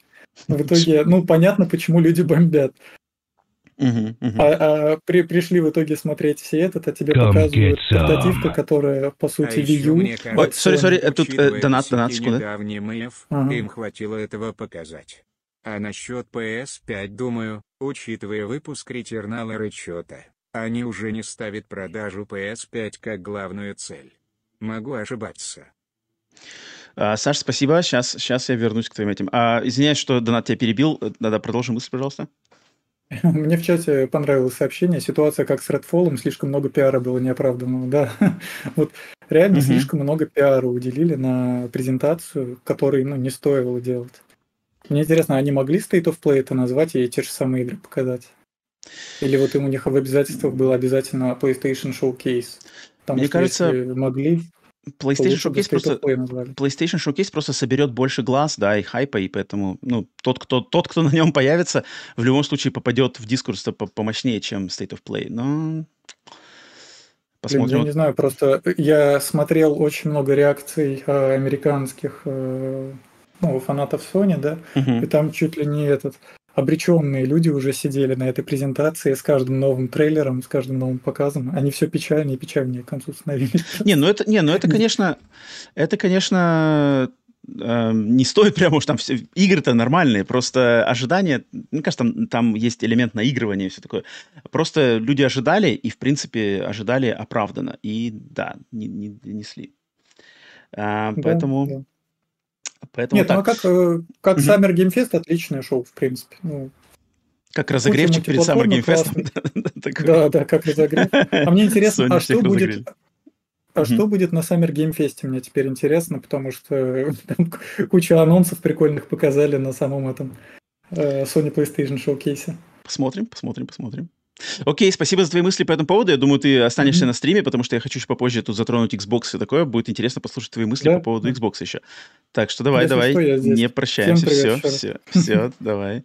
Speaker 4: В итоге, ну, понятно, почему люди бомбят. Uh-huh, uh-huh. А, а при, пришли в итоге смотреть все этот, а тебе Come показывают портативка, которая, по сути, а Wii
Speaker 1: U. Ой, сори, сори, тут э, донат, донат,
Speaker 3: ага. им хватило этого показать. А насчет PS5, думаю, учитывая выпуск Returnal и Речета, они уже не ставят продажу PS5 как главную цель. Могу ошибаться.
Speaker 1: А, Саш, спасибо. Сейчас, сейчас я вернусь к твоим этим. А, извиняюсь, что донат тебя перебил. Надо продолжим мысль, пожалуйста.
Speaker 4: Мне в чате понравилось сообщение. Ситуация как с Redfall, слишком много пиара было неоправданного. Да, вот реально угу. слишком много пиара уделили на презентацию, который ну, не стоило делать. Мне интересно, они могли State of Play это назвать и те же самые игры показать? Или вот им у них в обязательствах было обязательно PlayStation Showcase?
Speaker 1: Потому Мне кажется, могли, PlayStation Showcase просто, PlayStation Showcase просто соберет больше глаз, да, и хайпа, и поэтому, ну, тот, кто, тот, кто на нем появится, в любом случае попадет в дискурс помощнее, чем State of Play. Но
Speaker 4: посмотрим. Блин, я не знаю, просто я смотрел очень много реакций э, американских э, ну, фанатов Sony, да, uh-huh. и там чуть ли не этот обреченные люди уже сидели на этой презентации с каждым новым трейлером, с каждым новым показом. Они все печальнее и печальнее к концу становились.
Speaker 1: Не, ну это, не, ну это, конечно, это, конечно, э, не стоит прямо уж там все... Игры-то нормальные, просто ожидания... Мне кажется, там, там есть элемент наигрывания и все такое. Просто люди ожидали, и, в принципе, ожидали оправданно. И, да, не, не донесли. А, да, поэтому... Да.
Speaker 4: Поэтому Нет, так. ну а как, э, как угу. Summer Game Fest отличное шоу, в принципе. Ну,
Speaker 1: как разогревчик перед Summer Game Fest.
Speaker 4: Да, да, как разогрев. А мне интересно, а что будет... А что будет на Summer Game Fest, мне теперь интересно, потому что там кучу анонсов прикольных показали на самом этом э, Sony PlayStation Showcase.
Speaker 1: Посмотрим, посмотрим, посмотрим. Окей, спасибо за твои мысли по этому поводу. Я думаю, ты останешься mm-hmm. на стриме, потому что я хочу еще попозже тут затронуть Xbox и такое. Будет интересно послушать твои мысли да? по поводу Xbox еще. Так что давай, Если давай, что, не прощаемся. Привет, все, все, все, давай.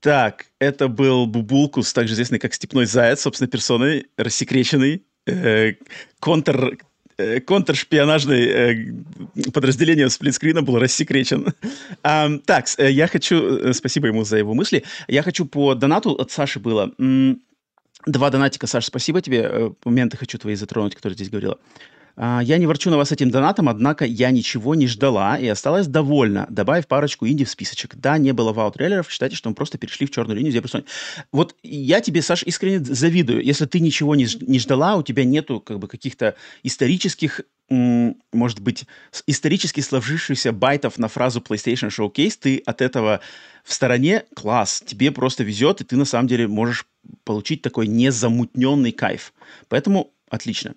Speaker 1: Так, это был Бубулкус, также известный как Степной Заяц, собственно, персоной, рассекреченный, э, контр Э, контршпионажное э, подразделение сплитскрина был рассекречен. А, так, э, я хочу... Спасибо ему за его мысли. Я хочу по донату от Саши было. Два донатика, Саша, спасибо тебе. Моменты хочу твои затронуть, которые здесь говорила. А, я не ворчу на вас этим донатом, однако я ничего не ждала и осталась довольна, добавив парочку инди в списочек. Да, не было вау-трейлеров, считайте, что мы просто перешли в черную линию Зебра Вот я тебе, Саш, искренне завидую. Если ты ничего не, не ждала, у тебя нету как бы каких-то исторических может быть, исторически сложившихся байтов на фразу PlayStation Showcase, ты от этого в стороне, класс, тебе просто везет, и ты на самом деле можешь получить такой незамутненный кайф. Поэтому отлично.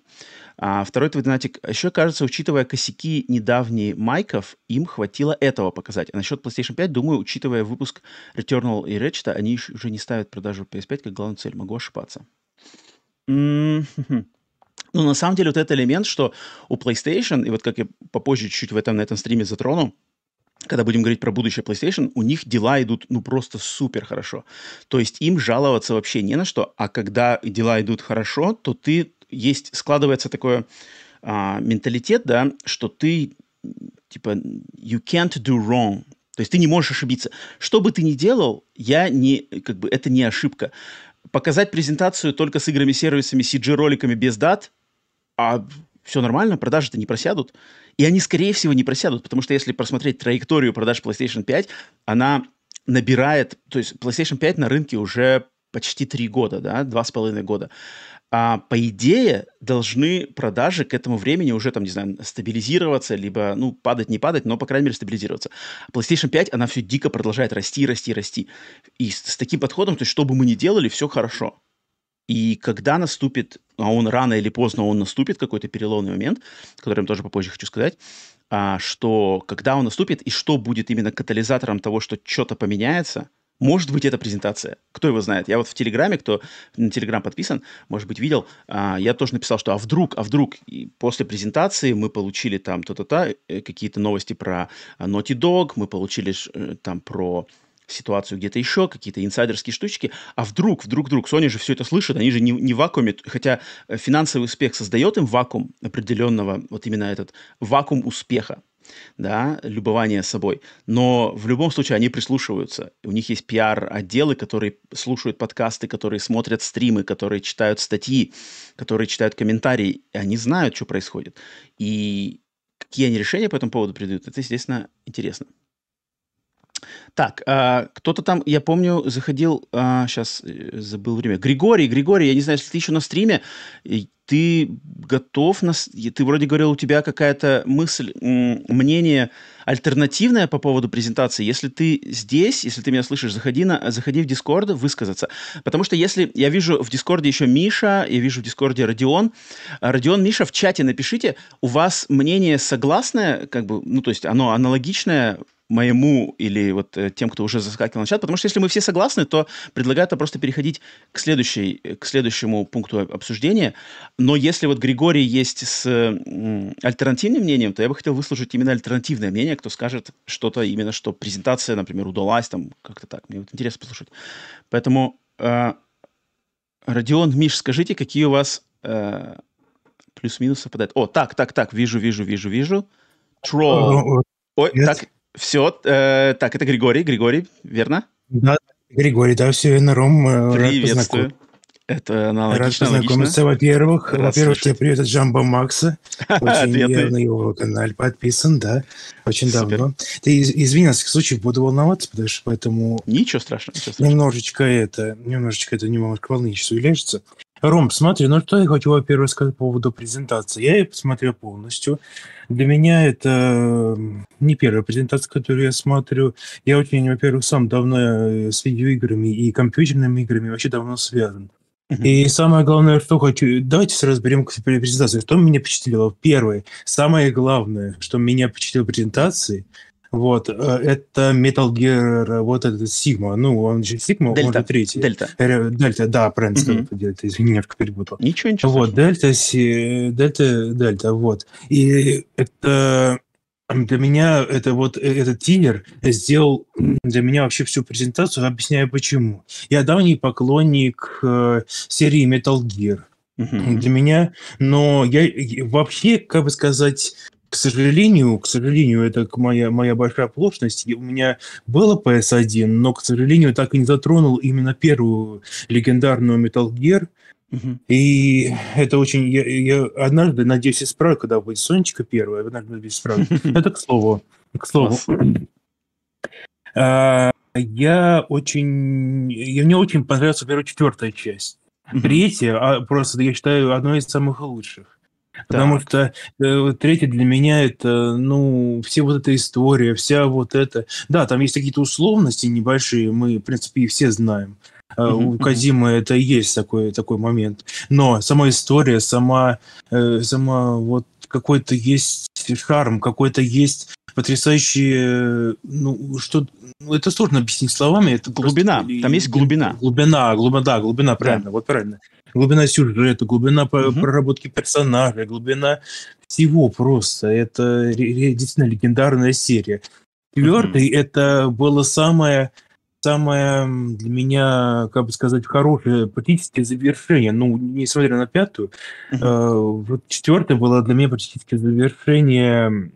Speaker 1: А второй твой донатик. Еще, кажется, учитывая косяки недавние майков, им хватило этого показать. А насчет PlayStation 5, думаю, учитывая выпуск Returnal и Ratchet, они уже не ставят продажу PS5 как главную цель. Могу ошибаться. Ну, на самом деле, вот этот элемент, что у PlayStation, и вот как я попозже чуть-чуть в этом, на этом стриме затрону, когда будем говорить про будущее PlayStation, у них дела идут, ну, просто супер хорошо. То есть им жаловаться вообще не на что, а когда дела идут хорошо, то ты есть, складывается такой а, менталитет, да, что ты, типа, you can't do wrong. То есть ты не можешь ошибиться. Что бы ты ни делал, я не, как бы, это не ошибка. Показать презентацию только с играми-сервисами, CG-роликами без дат, а все нормально, продажи-то не просядут. И они, скорее всего, не просядут, потому что если просмотреть траекторию продаж PlayStation 5, она набирает, то есть PlayStation 5 на рынке уже почти три года, да, два с половиной года а, по идее, должны продажи к этому времени уже, там, не знаю, стабилизироваться, либо, ну, падать, не падать, но, по крайней мере, стабилизироваться. PlayStation 5, она все дико продолжает расти, расти, расти. И с, с таким подходом, то есть, что бы мы ни делали, все хорошо. И когда наступит, а он рано или поздно он наступит, какой-то переломный момент, который я тоже попозже хочу сказать, а, что когда он наступит и что будет именно катализатором того, что что-то поменяется – может быть, это презентация. Кто его знает? Я вот в Телеграме, кто на Телеграм подписан, может быть, видел, а, я тоже написал, что а вдруг, а вдруг и после презентации мы получили там то-то-то, э, какие-то новости про Naughty Dog, мы получили э, там про ситуацию где-то еще, какие-то инсайдерские штучки, а вдруг, вдруг, вдруг, Sony же все это слышит, они же не, не в вакууме, хотя э, финансовый успех создает им вакуум определенного, вот именно этот вакуум успеха. Да, любование собой. Но в любом случае они прислушиваются. У них есть пиар-отделы, которые слушают подкасты, которые смотрят стримы, которые читают статьи, которые читают комментарии. И они знают, что происходит. И какие они решения по этому поводу придают, это, естественно, интересно. Так, а, кто-то там, я помню, заходил, а, сейчас э, забыл время. Григорий, Григорий, я не знаю, если ты еще на стриме, ты готов, на, ты вроде говорил, у тебя какая-то мысль, мнение альтернативное по поводу презентации. Если ты здесь, если ты меня слышишь, заходи, на, заходи в Дискорд высказаться. Потому что если я вижу в Дискорде еще Миша, я вижу в Дискорде Родион. Родион, Миша, в чате напишите, у вас мнение согласное, как бы, ну, то есть оно аналогичное моему или вот э, тем, кто уже заскакивал на чат, потому что если мы все согласны, то предлагаю это просто переходить к, следующей, к следующему пункту обсуждения. Но если вот Григорий есть с альтернативным мнением, то я бы хотел выслушать именно альтернативное мнение, кто скажет что-то именно, что презентация, например, удалась, там как-то так. Мне вот интересно послушать. Поэтому, э, Родион, Миш, скажите, какие у вас э, плюс-минус совпадают? О, так, так, так, вижу, вижу, вижу, вижу. Тролл. Ой, Нет. так, все, э, так, это Григорий, Григорий, верно?
Speaker 5: Да, Григорий, да, все верно, Ром.
Speaker 1: Э, Приветствую. Это аналогично,
Speaker 5: Рад познакомиться, во-первых. Во-первых, тебе привет от Джамбо Макса. Очень на его канале подписан, да, очень Супер. давно. Ты извини, на всякий случай буду волноваться, потому что поэтому...
Speaker 1: Ничего страшного. Ничего страшного.
Speaker 5: Немножечко это, немножечко это немножко волнительство является. Ром, смотри, ну что я хочу, во-первых, сказать по поводу презентации. Я ее посмотрел полностью. Для меня это не первая презентация, которую я смотрю. Я очень, во-первых, сам давно э, с видеоиграми и компьютерными играми вообще давно связан. И самое главное, что хочу... Давайте сразу разберем презентацию. Что меня впечатлило? Первое, самое главное, что меня впечатлило в презентации, вот, э, это Metal Gear, вот этот Sigma. Ну, он же Sigma, Дельта. он же третий.
Speaker 1: Дельта.
Speaker 5: Дельта, да, правильно сказал. Дельта, извини, немножко перепутал.
Speaker 1: Ничего, ничего.
Speaker 5: Вот, Дельта, Дельта, Дельта, вот. И это для меня это вот э, этот тизер сделал для меня вообще всю презентацию, объясняю почему. Я давний поклонник э, серии Metal Gear. Uh-huh. Для меня, но я вообще, как бы сказать, к сожалению, к сожалению, это моя, моя большая оплошность. У меня было PS1, но, к сожалению, так и не затронул именно первую легендарную Metal Gear. И это очень... Я, я однажды, надеюсь, исправлю, когда будет Сонечка первая, однажды надеюсь, исправлю. Это к слову. К слову. А, я очень... Я, мне очень понравилась, во-первых, четвертая часть. Третья, а просто, я считаю, одной из самых лучших. Потому так. что э, третье для меня это, ну, все вот эта история, вся вот эта... Да, там есть какие-то условности небольшие, мы, в принципе, и все знаем. Uh-huh, У Казима uh-huh. это и есть такой, такой момент. Но сама история, сама, э, сама вот какой-то есть шарм, какой-то есть потрясающий, ну, что, ну, это сложно объяснить словами. Это
Speaker 1: глубина, просто, там есть глубина.
Speaker 5: Глубина, глубина, да, глубина, правильно, да. вот правильно глубина сюжета, глубина угу. проработки персонажей, глубина всего просто. Это действительно легендарная серия. Четвертый угу. это было самое самое для меня, как бы сказать, хорошее практическое завершение. Ну, несмотря на пятую, uh-huh. э, вот четвертое было для меня практическое завершение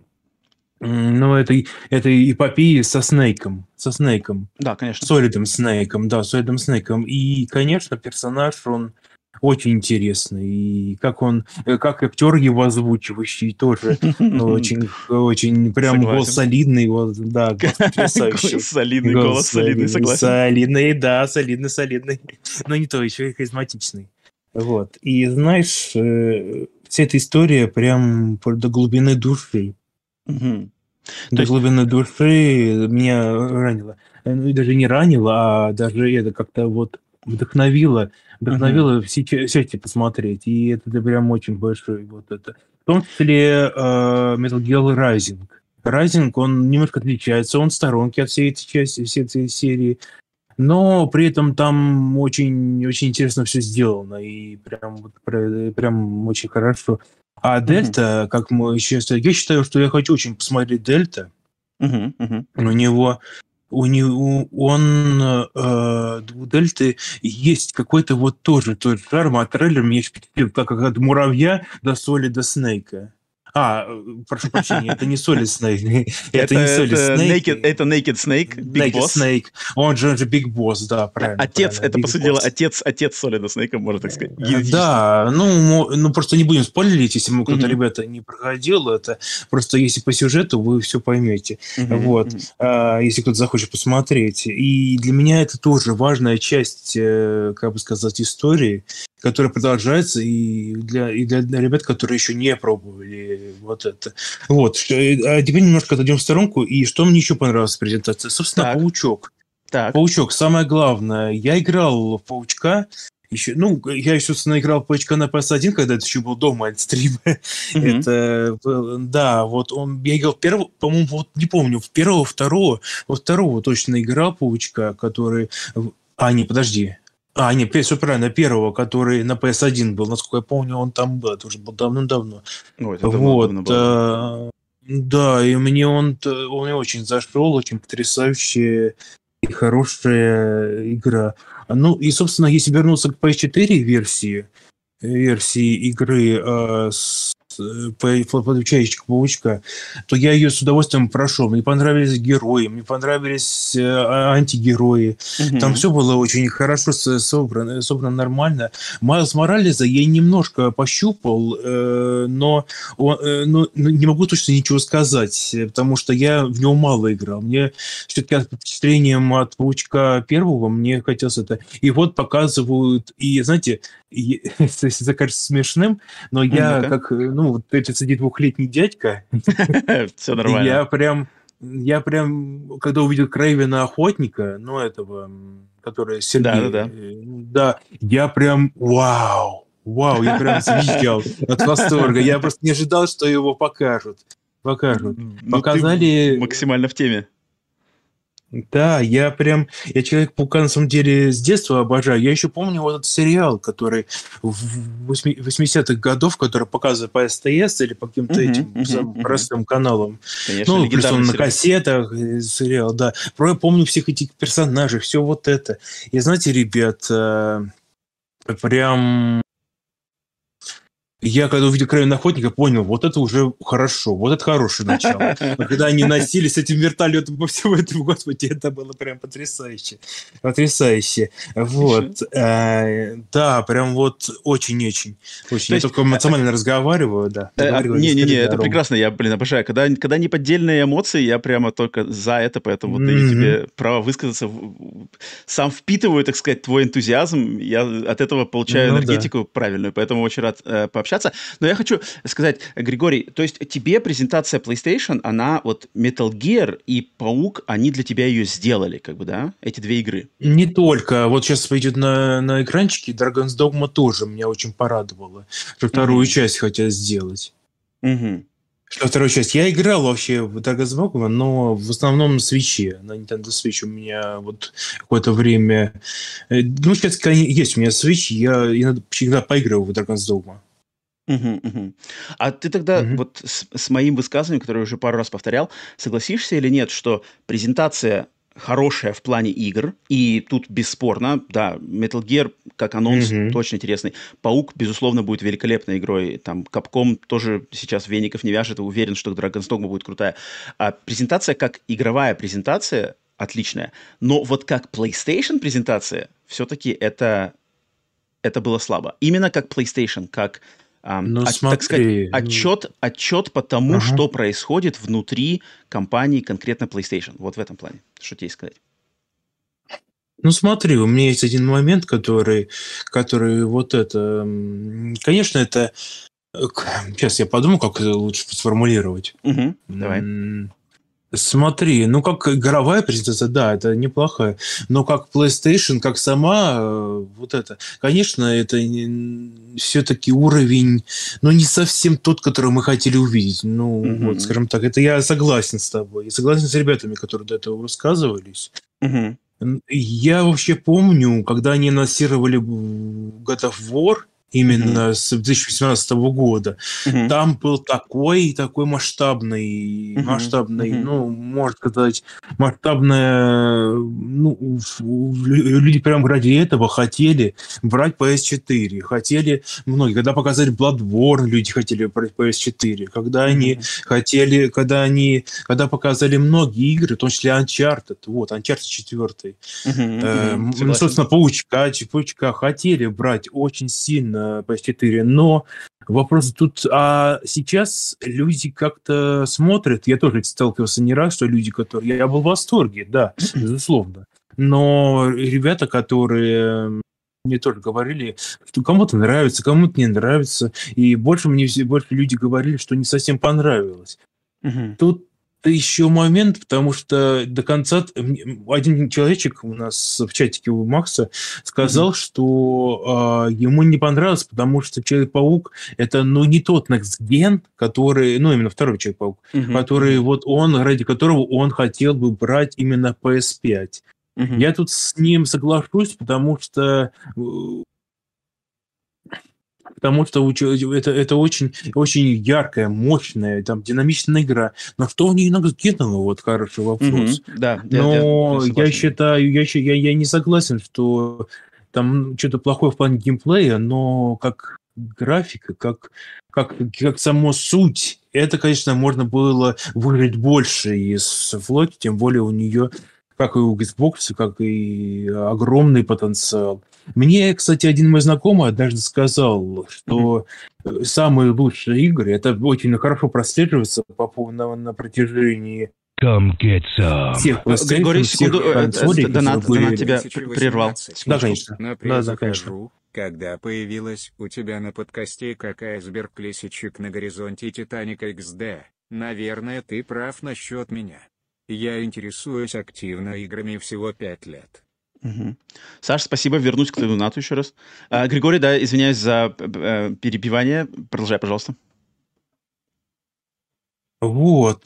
Speaker 5: ну, это, это эпопеи со Снейком. Со Снейком.
Speaker 1: Да, конечно.
Speaker 5: Солидом Снейком, да, Солидом Снейком. И, конечно, персонаж, он очень интересно. И как он, э, как актер его озвучивающий тоже очень, очень прям голос солидный, вот, да, голос.
Speaker 1: Солидный голос, солидный, согласен.
Speaker 5: Солидный, да, солидный, солидный. Но не то, еще и харизматичный. Вот. И знаешь, э, вся эта история прям до глубины души. До глубины души меня ранило. Э, ну, и даже не ранило, а даже это как-то вот вдохновило вдохновило uh-huh. все, все эти посмотреть. И это, это прям очень большой вот это. В том числе э, Metal Gear Rising. Rising, он немножко отличается, он в сторонке от всей этой части, всей этой серии, но при этом там очень, очень интересно все сделано, и прям, прям очень хорошо. А Дельта, uh-huh. как мы сейчас... Я считаю, что я хочу очень посмотреть Дельта. Uh-huh, uh-huh. У него у него он э, у Дельты есть какой-то вот тоже тот шарм, а трейлер впечатлил, как от муравья до соли до снейка. А, прошу прощения, это не Solid Snake. Это не Solid
Speaker 1: Snake. Это Naked Snake,
Speaker 5: Big Boss. Snake. Он же, он же Big Boss, да, правильно.
Speaker 1: Отец, это, по сути дела, отец, отец Solid Snake, можно так сказать.
Speaker 5: Да, ну, ну просто не будем спойлерить, если кто-то, ребята, не проходил это. Просто если по сюжету, вы все поймете. Вот. А, если кто-то захочет посмотреть. И для меня это тоже важная часть, э, как бы сказать, истории которая продолжается и для, и для ребят, которые еще не пробовали вот это. Вот. А теперь немножко отойдем в сторонку. И что мне еще понравилось в презентации? Собственно, так. Паучок. Так. Паучок. Самое главное, я играл в Паучка, еще, ну, я, еще собственно, играл в Паучка на PS1, когда это еще был дома от стрима. Mm-hmm. Это, да, вот он, я играл первого, по-моему, вот не помню, в первого, второго, во второго точно играл Паучка, который... А, не, подожди. А, нет, все правильно, первого, который на PS1 был, насколько я помню, он там был, это уже был давно-давно. Ой, это давно, вот, давно было. Э, да, и мне он, он мне очень зашел, очень потрясающая и хорошая игра. Ну, и, собственно, если вернуться к PS4 версии, версии игры э, с подключающих паучка, то я ее с удовольствием прошел. Мне понравились герои, мне понравились э, а, антигерои. Угу. Там все было очень хорошо собрано, собрано нормально. Майлз Морализа я немножко пощупал, э, но, э, но не могу точно ничего сказать, потому что я в него мало играл. Мне все-таки от впечатлением от паучка первого мне хотелось это. И вот показывают, и знаете, если это кажется смешным, но я ну как, ну, вот 32-летний дядька,
Speaker 1: все нормально.
Speaker 5: Я прям, я прям, когда увидел Крейвена Охотника, ну, этого, который Сергей, да, да, да. Э, да, я прям, вау, вау, я прям свистел от восторга. Я просто не ожидал, что его покажут. Покажут. Ну, Показали...
Speaker 1: максимально в теме.
Speaker 5: Да, я прям, я Человек-паука на самом деле с детства обожаю. Я еще помню вот этот сериал, который в 80-х годов, который показывают по СТС или по каким-то uh-huh, этим uh-huh, простым uh-huh. каналам. Конечно, ну, плюс он на кассетах, э, сериал, да. Про я помню всех этих персонажей, все вот это. И знаете, ребят, э, прям я, когда увидел Крайна Охотника, понял, вот это уже хорошо, вот это хорошее начало. А когда они носились с этим вертолетом по всему этому, господи, это было прям потрясающе. Потрясающе. Вот. А, да, прям вот очень-очень. Очень. Я только эмоционально разговариваю, да.
Speaker 1: Э, Не-не-не, это прекрасно, я, блин, обожаю. Когда, когда не поддельные эмоции, я прямо только за это, поэтому даю тебе право высказаться. Сам впитываю, так сказать, твой энтузиазм, я от этого получаю ну энергетику правильную, поэтому очень рад э, пообщаться общаться. Но я хочу сказать, Григорий, то есть тебе презентация PlayStation, она вот Metal Gear и Паук, они для тебя ее сделали, как бы, да? Эти две игры.
Speaker 5: Не только. Вот сейчас пойдет на, на экранчике Dragon's Dogma тоже меня очень порадовало, что вторую mm-hmm. часть хотят сделать.
Speaker 1: Угу.
Speaker 5: Что вторую часть? Я играл вообще в Dragon's Dogma, но в основном на свече. На Nintendo Switch у меня вот какое-то время... Э, ну, сейчас есть у меня Switch, я иногда, иногда поигрываю в Dragon's Dogma.
Speaker 1: Мгм, мгм. А ты тогда Мгм. вот с, с моим высказыванием, которое я уже пару раз повторял, согласишься или нет, что презентация хорошая в плане игр, и тут бесспорно, да, Metal Gear как анонс Мгм. точно интересный. Паук, безусловно, будет великолепной игрой. Там Capcom тоже сейчас веников не вяжет, и уверен, что Dragon's Dogma будет крутая. А презентация как игровая презентация отличная, но вот как PlayStation презентация все-таки это это было слабо. Именно как PlayStation, как
Speaker 5: ну, а, смотри. так сказать,
Speaker 1: отчет, отчет по тому, ага. что происходит внутри компании, конкретно PlayStation. Вот в этом плане. Что тебе сказать?
Speaker 5: Ну смотри, у меня есть один момент, который, который вот это, конечно, это, сейчас я подумаю, как это лучше сформулировать.
Speaker 1: Угу, давай.
Speaker 5: Смотри, ну как игровая презентация, да, это неплохая, но как PlayStation, как сама, э, вот это, конечно, это все-таки уровень, но не совсем тот, который мы хотели увидеть. Ну, mm-hmm. вот, скажем так, это я согласен с тобой, и согласен с ребятами, которые до этого высказывались.
Speaker 1: Mm-hmm.
Speaker 5: Я вообще помню, когда они анонсировали God of War, именно mm-hmm. с 2018 года. Mm-hmm. Там был такой такой масштабный, mm-hmm. масштабный, mm-hmm. ну, можно сказать, масштабное, ну, люди прям ради этого хотели брать PS4, хотели многие, когда показали Bloodborne, люди хотели брать PS4, когда mm-hmm. они хотели, когда они, когда показали многие игры, в том числе Uncharted, вот, Uncharted 4, mm-hmm. э, ну, собственно, Паучка, Паучка хотели брать очень сильно на PS4, но вопрос тут, а сейчас люди как-то смотрят, я тоже сталкивался не раз, что люди, которые... Я был в восторге, да, безусловно. Но ребята, которые мне тоже говорили, что кому-то нравится, кому-то не нравится, и больше мне все больше люди говорили, что не совсем понравилось. Угу. Тут это еще момент, потому что до конца один человечек у нас в чатике у Макса сказал, mm-hmm. что э, ему не понравилось, потому что Человек-паук это ну не тот gen, который, ну именно второй Человек-паук, mm-hmm. который вот он ради которого он хотел бы брать именно PS5. Mm-hmm. Я тут с ним соглашусь, потому что э, потому что это, это очень, очень яркая, мощная, там, динамичная игра. Но что у нее иногда кинуло, вот хороший вопрос.
Speaker 1: Mm-hmm. Да,
Speaker 5: Но я, я, я считаю, я, я, я не согласен, что там что-то плохое в плане геймплея, но как графика, как, как, как само суть, это, конечно, можно было выиграть больше из флоти, тем более у нее, как и у Xbox, как и огромный потенциал. Мне, кстати, один мой знакомый однажды сказал, что mm-hmm. самые лучшие игры, это очень хорошо прослеживается по, на, на протяжении Come get some. Всех
Speaker 1: Григорий, секунду, э, консолей, донат, донат тебя прервал.
Speaker 5: Да, конечно.
Speaker 3: Да, да, конечно. Когда появилась у тебя на подкасте как айсберг лисичек на горизонте Титаника XD, наверное, ты прав насчет меня. Я интересуюсь активно играми всего пять лет.
Speaker 1: Угу. Саш, спасибо. Вернусь к твоему нату еще раз. А, Григорий, да, извиняюсь за э, перебивание. Продолжай, пожалуйста.
Speaker 5: Вот.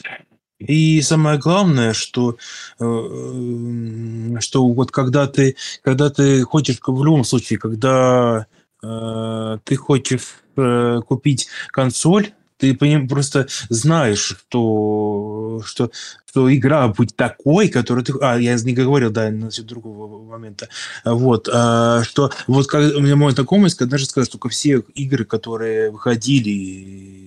Speaker 5: И самое главное, что, э, что вот когда ты, когда ты хочешь, в любом случае, когда э, ты хочешь э, купить консоль, ты просто знаешь, что, что, что игра будет такой, которую ты... А, я не говорил, да, насчет другого момента. Вот, а, что вот как, у меня мой знакомый даже сказал, что все игры, которые выходили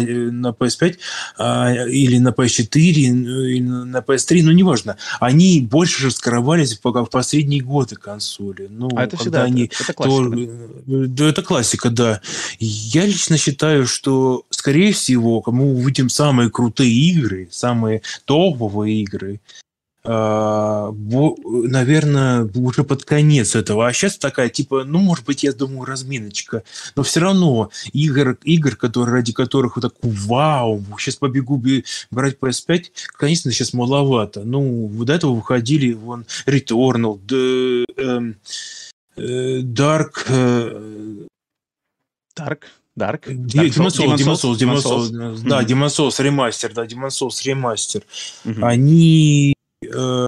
Speaker 5: Э, на PS5 а, или на PS4, или на PS3, ну, неважно, они больше раскрывались в последние годы консоли. Ну,
Speaker 1: а это всегда, они, это, это классика.
Speaker 5: То, да, это классика, да. Я лично считаю, что, скорее всего, мы увидим самые крутые игры, самые топовые игры, а, наверное, уже под конец этого. А сейчас такая, типа, ну, может быть, я думаю, разминочка. Но все равно игр, игр которые, ради которых вот так, вау, сейчас побегу брать PS5, конечно, сейчас маловато. Ну, до этого выходили вон Returnal, the, эм, э, Dark...
Speaker 1: Э, Dark? Dark?
Speaker 5: Demon Souls, Demon Souls, Demon Souls, да, Demon Souls ремастер, да, Demon Souls ремастер. Они э,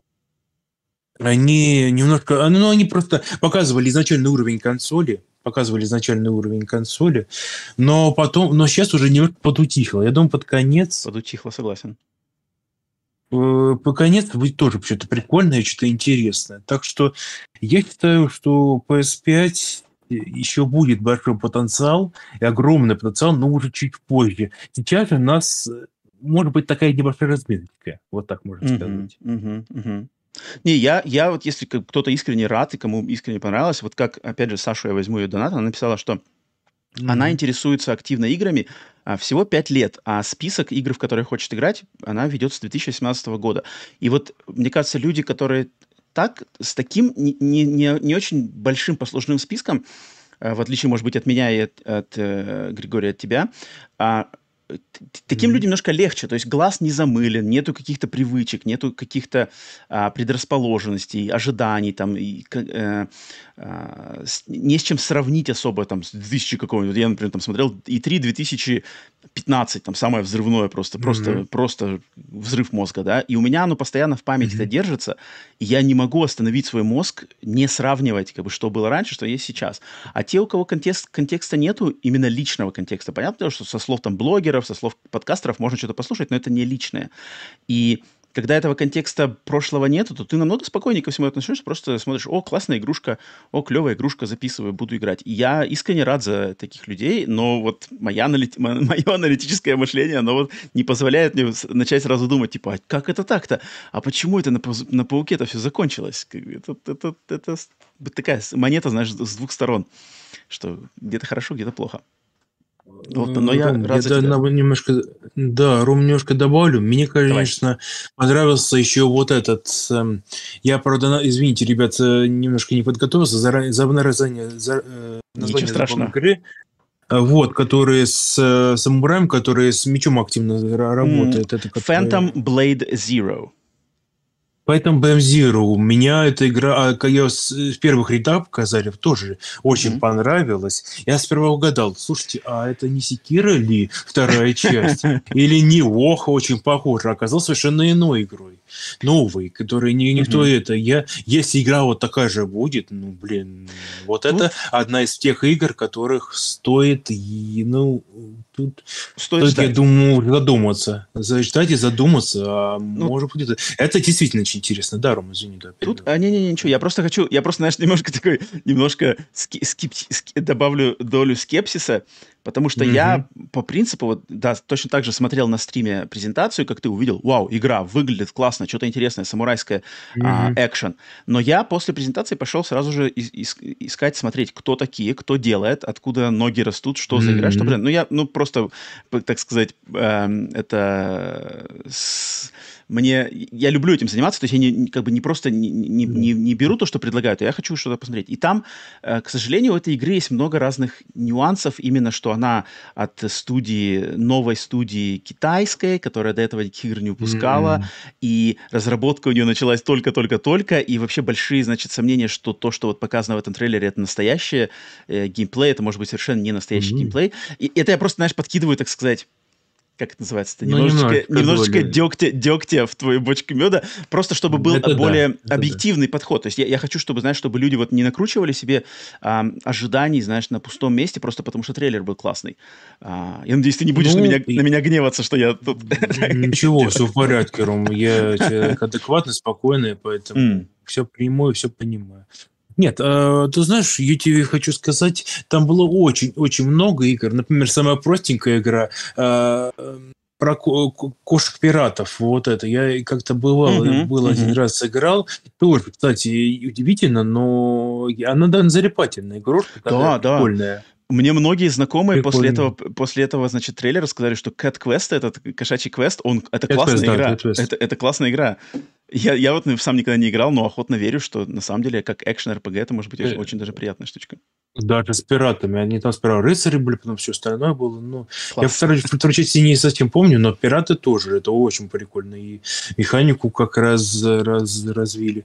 Speaker 5: они немножко, а, ну, они просто показывали изначальный уровень консоли, показывали изначальный уровень консоли, но потом, но сейчас уже немножко подутихло. Я думаю, под конец...
Speaker 1: Подутихло, согласен.
Speaker 5: Э, по конец будет тоже что-то прикольное, что-то интересное. Так что я считаю, что PS5 еще будет большой потенциал и огромный потенциал, но уже чуть позже. Сейчас у нас может быть такая небольшая разминка, вот так можно сказать.
Speaker 1: Uh-huh, uh-huh. Не, я, я вот, если кто-то искренне рад и кому искренне понравилось, вот как, опять же, Сашу я возьму ее донат, она написала, что mm-hmm. она интересуется активно играми а, всего 5 лет, а список игр, в которые хочет играть, она ведет с 2017 года. И вот, мне кажется, люди, которые так, с таким не, не, не, очень большим послужным списком, а, в отличие, может быть, от меня и от, от э, Григория, от тебя, а, таким mm-hmm. людям немножко легче, то есть глаз не замылен, нету каких-то привычек, нету каких-то а, предрасположенностей, ожиданий, там, и, э, э, с, не с чем сравнить особо, там, с 2000 какого-нибудь, я, например, там смотрел И3 2015, там, самое взрывное просто, mm-hmm. просто, просто взрыв мозга, да, и у меня оно постоянно в памяти mm-hmm. держится, и я не могу остановить свой мозг, не сравнивать, как бы, что было раньше, что есть сейчас. А те, у кого контекст, контекста нету, именно личного контекста, понятно, что со слов там блогера, блогеров, со слов подкастеров можно что-то послушать, но это не личное. И когда этого контекста прошлого нету, то ты намного спокойнее ко всему относишься, просто смотришь, о, классная игрушка, о, клевая игрушка, записываю, буду играть. И я искренне рад за таких людей, но вот моя аналит... мое аналитическое мышление, оно вот не позволяет мне начать сразу думать, типа, а как это так-то? А почему это на, на пауке это все закончилось? Это, это, это, это такая монета, знаешь, с двух сторон, что где-то хорошо, где-то плохо.
Speaker 5: Вот, но я Ром, я да, немножко, да, Ром, немножко добавлю. Мне, конечно, Давай. понравился еще вот этот. Э, я, правда, извините, ребят, немножко не подготовился. Заранее, за название, за,
Speaker 1: э, Ничего страшного.
Speaker 5: Игры, вот, которые с э, самураем, которые с мечом активно работают. Mm.
Speaker 1: Это. Phantom Blade Zero.
Speaker 5: Поэтому BM Zero, меня эта игра, а, я с первых рядов показали, тоже очень mm-hmm. понравилась. Я сперва угадал, слушайте, а это не Секира ли вторая часть? Или не Оха очень похоже, а оказалось совершенно иной игрой. Новый, который не, никто mm-hmm. это. Я, если игра вот такая же будет, ну, блин, вот ну, это одна из тех игр, которых стоит, и, ну, тут, стоит, тут я думаю, задуматься. Ждать и задуматься, а ну, может быть, это, это действительно очень интересно. Да, Рома, извини, да.
Speaker 1: Тут, а, не-не, ничего, я просто хочу, я просто, знаешь, немножко такой, немножко ски, скипти, добавлю долю скепсиса, Потому что mm-hmm. я по принципу, вот, да, точно так же смотрел на стриме презентацию, как ты увидел, вау, игра выглядит классно, что-то интересное, самурайское, mm-hmm. а, экшен. Но я после презентации пошел сразу же ис- искать, смотреть, кто такие, кто делает, откуда ноги растут, что mm-hmm. за игра, что, блин, ну я, ну просто, так сказать, э, это... С мне я люблю этим заниматься, то есть я не, как бы не просто не, не, не, не беру то, что предлагают, а я хочу что-то посмотреть. И там, э, к сожалению, у этой игры есть много разных нюансов, именно что она от студии, новой студии китайской, которая до этого этих игр не выпускала, mm-hmm. и разработка у нее началась только-только-только, и вообще большие, значит, сомнения, что то, что вот показано в этом трейлере, это настоящее э, геймплей, это может быть совершенно не настоящий mm-hmm. геймплей. И это я просто, знаешь, подкидываю, так сказать, как это называется-то, ну, немножечко, немножечко дегтя, дегтя в твою бочку меда, просто чтобы был это более да, объективный да. подход. То есть я, я хочу, чтобы, знаешь, чтобы люди вот не накручивали себе а, ожиданий, знаешь, на пустом месте, просто потому что трейлер был классный. А, я надеюсь, ты не будешь ну, на, меня, и... на меня гневаться, что я тут...
Speaker 5: Ничего, все в порядке, Ром. Я человек адекватный, спокойный, поэтому все приму и все понимаю. Нет, э, ты знаешь, я тебе хочу сказать, там было очень-очень много игр. Например, самая простенькая игра э, про кошек-пиратов. Вот это. Я как-то бывал, uh-huh, был uh-huh. один раз сыграл. Тоже, кстати, удивительно, но она довольно залипательная игрушка.
Speaker 1: Да, да. Прикольная. Мне многие знакомые Прикольно. после этого, после этого, значит, трейлера сказали, что Cat Quest, этот кошачий квест, он, это Cat классная Quest, игра. Да, это, это классная игра. Я, я вот сам никогда не играл, но охотно верю, что на самом деле как экшен RPG это может быть очень, э, очень даже приятная штучка.
Speaker 5: Даже с пиратами. Они там сперва рыцари были, потом все остальное было. Ну, я второй, второй части не совсем помню, но пираты тоже. Это очень прикольно. И механику как раз раз, развили.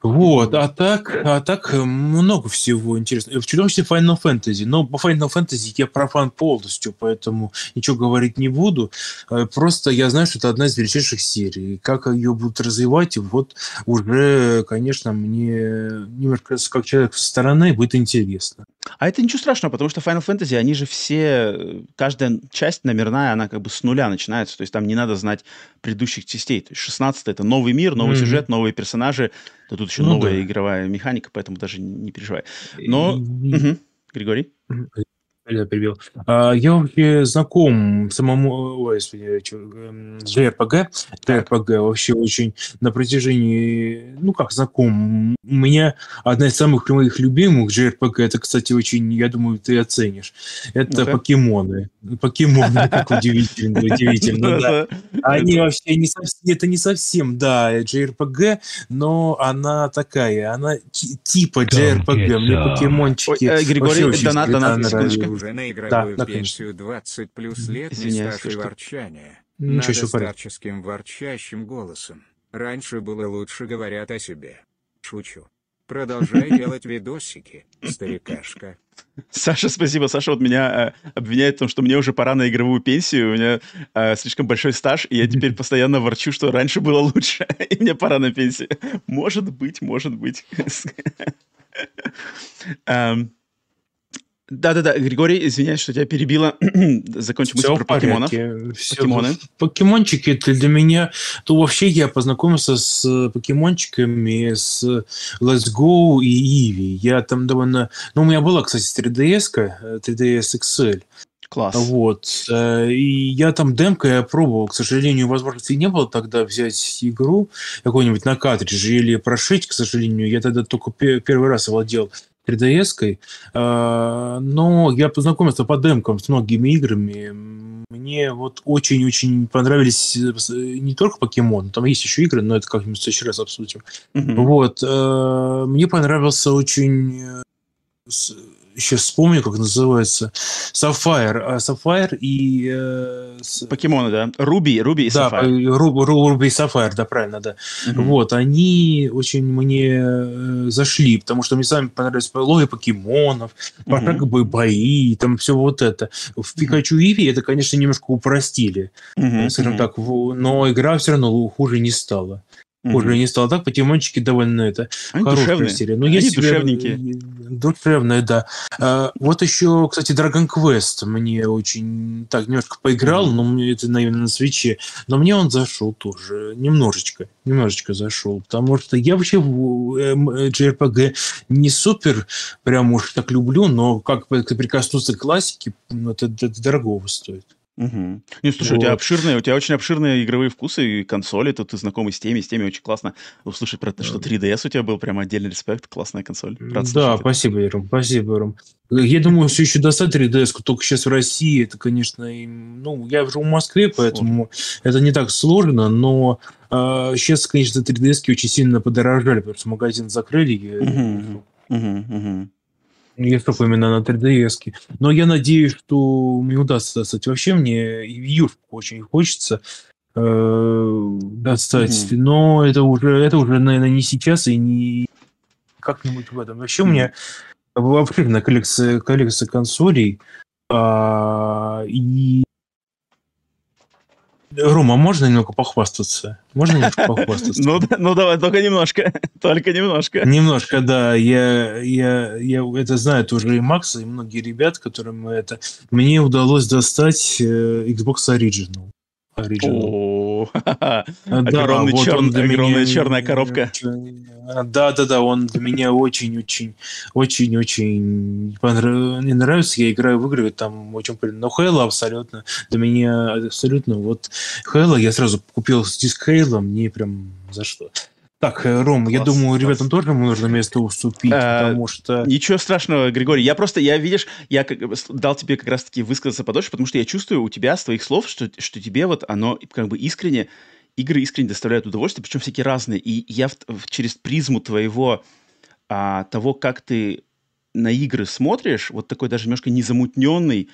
Speaker 5: Вот, а так, а так э, много всего интересного. В том числе Final Fantasy. Но по Final Fantasy я профан полностью, поэтому ничего говорить не буду. Э, просто я знаю, что это одна из величайших серий. Как ее будут развивать, вот уже, конечно, мне немножко как человек со стороны будет интересно.
Speaker 1: А это ничего страшного, потому что Final Fantasy, они же все, каждая часть номерная, она как бы с нуля начинается, то есть там не надо знать предыдущих частей. То есть 16 это новый мир, новый mm-hmm. сюжет, новые персонажи, да тут еще ну, новая да. игровая механика, поэтому даже не переживай. Но... И... Угу. Григорий?
Speaker 5: Я перебил. А, я вообще знаком самому ой, с JRPG. JRPG вообще очень на протяжении, ну как знаком. У меня одна из самых моих любимых JRPG, это, кстати, очень, я думаю, ты оценишь. Это okay. покемоны. Покемоны, как удивительно, удивительно, да. Они вообще не совсем, это не совсем, да, JRPG, но она такая, она типа JRPG. Мне покемончики...
Speaker 1: Григорий, донат, донат, секундочку.
Speaker 3: Уже на игровую да, пенсию 20 плюс лет Извиняюсь, не стаж и ворчание. Ничего Надо старческим ворчащим голосом. Раньше было лучше говорят о себе. Шучу. Продолжай делать видосики, старикашка.
Speaker 1: Саша, спасибо. Саша вот меня э, обвиняет в том, что мне уже пора на игровую пенсию, у меня э, слишком большой стаж, и я теперь постоянно ворчу, что раньше было лучше, и мне пора на пенсию. Может быть, может быть. um, Да-да-да, Григорий, извиняюсь, что тебя перебила. Закончим мысль про покемонов.
Speaker 5: Все. Покемоны. Покемончики это для меня... То вообще я познакомился с покемончиками с Let's Go и Eevee. Я там довольно... Ну, у меня была, кстати, 3DS, 3DS XL.
Speaker 1: Класс.
Speaker 5: Вот. Э, и я там демка я пробовал. К сожалению, возможности не было тогда взять игру какой-нибудь на картридже или прошить, к сожалению. Я тогда только первый раз владел 3DS-кой. А, но я познакомился по демкам с многими играми. Мне вот очень-очень понравились э, не только покемон, там есть еще игры, но это как-нибудь в следующий раз обсудим. Mm-hmm. Вот. Э, мне понравился очень э, сейчас вспомню, как называется. А Sapphire и... Э.
Speaker 1: Покемоны, да? Руби, Руби и
Speaker 5: да, Sapphire. Ру, Руби и Sapphire, да, правильно, да. Угу. Вот, они очень мне э, зашли, потому что мне сами понравились лови покемонов, угу. пошаговые бои, там все вот это. В Пикачу и Иви это, конечно, немножко упростили, угу. скажем угу. так, но игра все равно хуже не стала. Уже не стало так, покемончики довольно это
Speaker 1: Они хорошая душевные. серия. Но
Speaker 5: Они есть
Speaker 1: душевненькие.
Speaker 5: Душевные, да. А, вот еще, кстати, Dragon Quest мне очень так немножко поиграл, но это, наверное, на свече. Но мне он зашел тоже немножечко, немножечко зашел, потому что я вообще в JRPG эм, не супер прям уж так люблю, но как прикоснуться к классике, это, это дорогого стоит.
Speaker 1: Угу. Не, слушай, вот. у тебя обширные, у тебя очень обширные игровые вкусы и консоли, тут ты знакомый с теми, с теми, очень классно услышать про то, что 3DS у тебя был, прям отдельный респект, классная консоль.
Speaker 5: Рад да, спасибо, Иром, спасибо, Ром. Я думаю, все еще достать 3DS, только сейчас в России, это, конечно, ну, я живу в Москве, поэтому сложно. это не так сложно, но э, сейчас, конечно, 3DS очень сильно подорожали, потому что магазин закрыли. Угу. Угу, угу. Я только именно на 3DS. Но я надеюсь, что мне удастся достать. Вообще мне Юшку очень хочется э, достать. Mm-hmm. Но это уже, это уже, наверное, не сейчас и не как-нибудь в этом. Вообще mm-hmm. у меня обширная коллекция, коллекция консолей. А, и Рома, можно немного похвастаться? Можно немножко похвастаться?
Speaker 1: Ну, ну давай, только немножко. Только немножко.
Speaker 5: Немножко, да. Я, я, я это знаю уже и Макс, и многие ребят, которым это... Мне удалось достать э, Xbox Original.
Speaker 1: Original. Огромный огромная черная коробка.
Speaker 5: Да, да, да, он для меня очень-очень, очень-очень не нравится. Я играю в игры, там очень Но Хейла абсолютно, для меня абсолютно, вот Хейла, я сразу купил диск Хейла, мне прям за что. Так, э, Ром, класс, я думаю, класс. ребятам тоже нужно место уступить, а, потому что...
Speaker 1: Ничего страшного, Григорий. Я просто, я, видишь, я как, дал тебе как раз-таки высказаться подольше, потому что я чувствую у тебя с твоих слов, что, что тебе вот оно как бы искренне, игры искренне доставляют удовольствие, причем всякие разные. И я в, в, через призму твоего, а, того, как ты на игры смотришь, вот такой даже немножко незамутненный,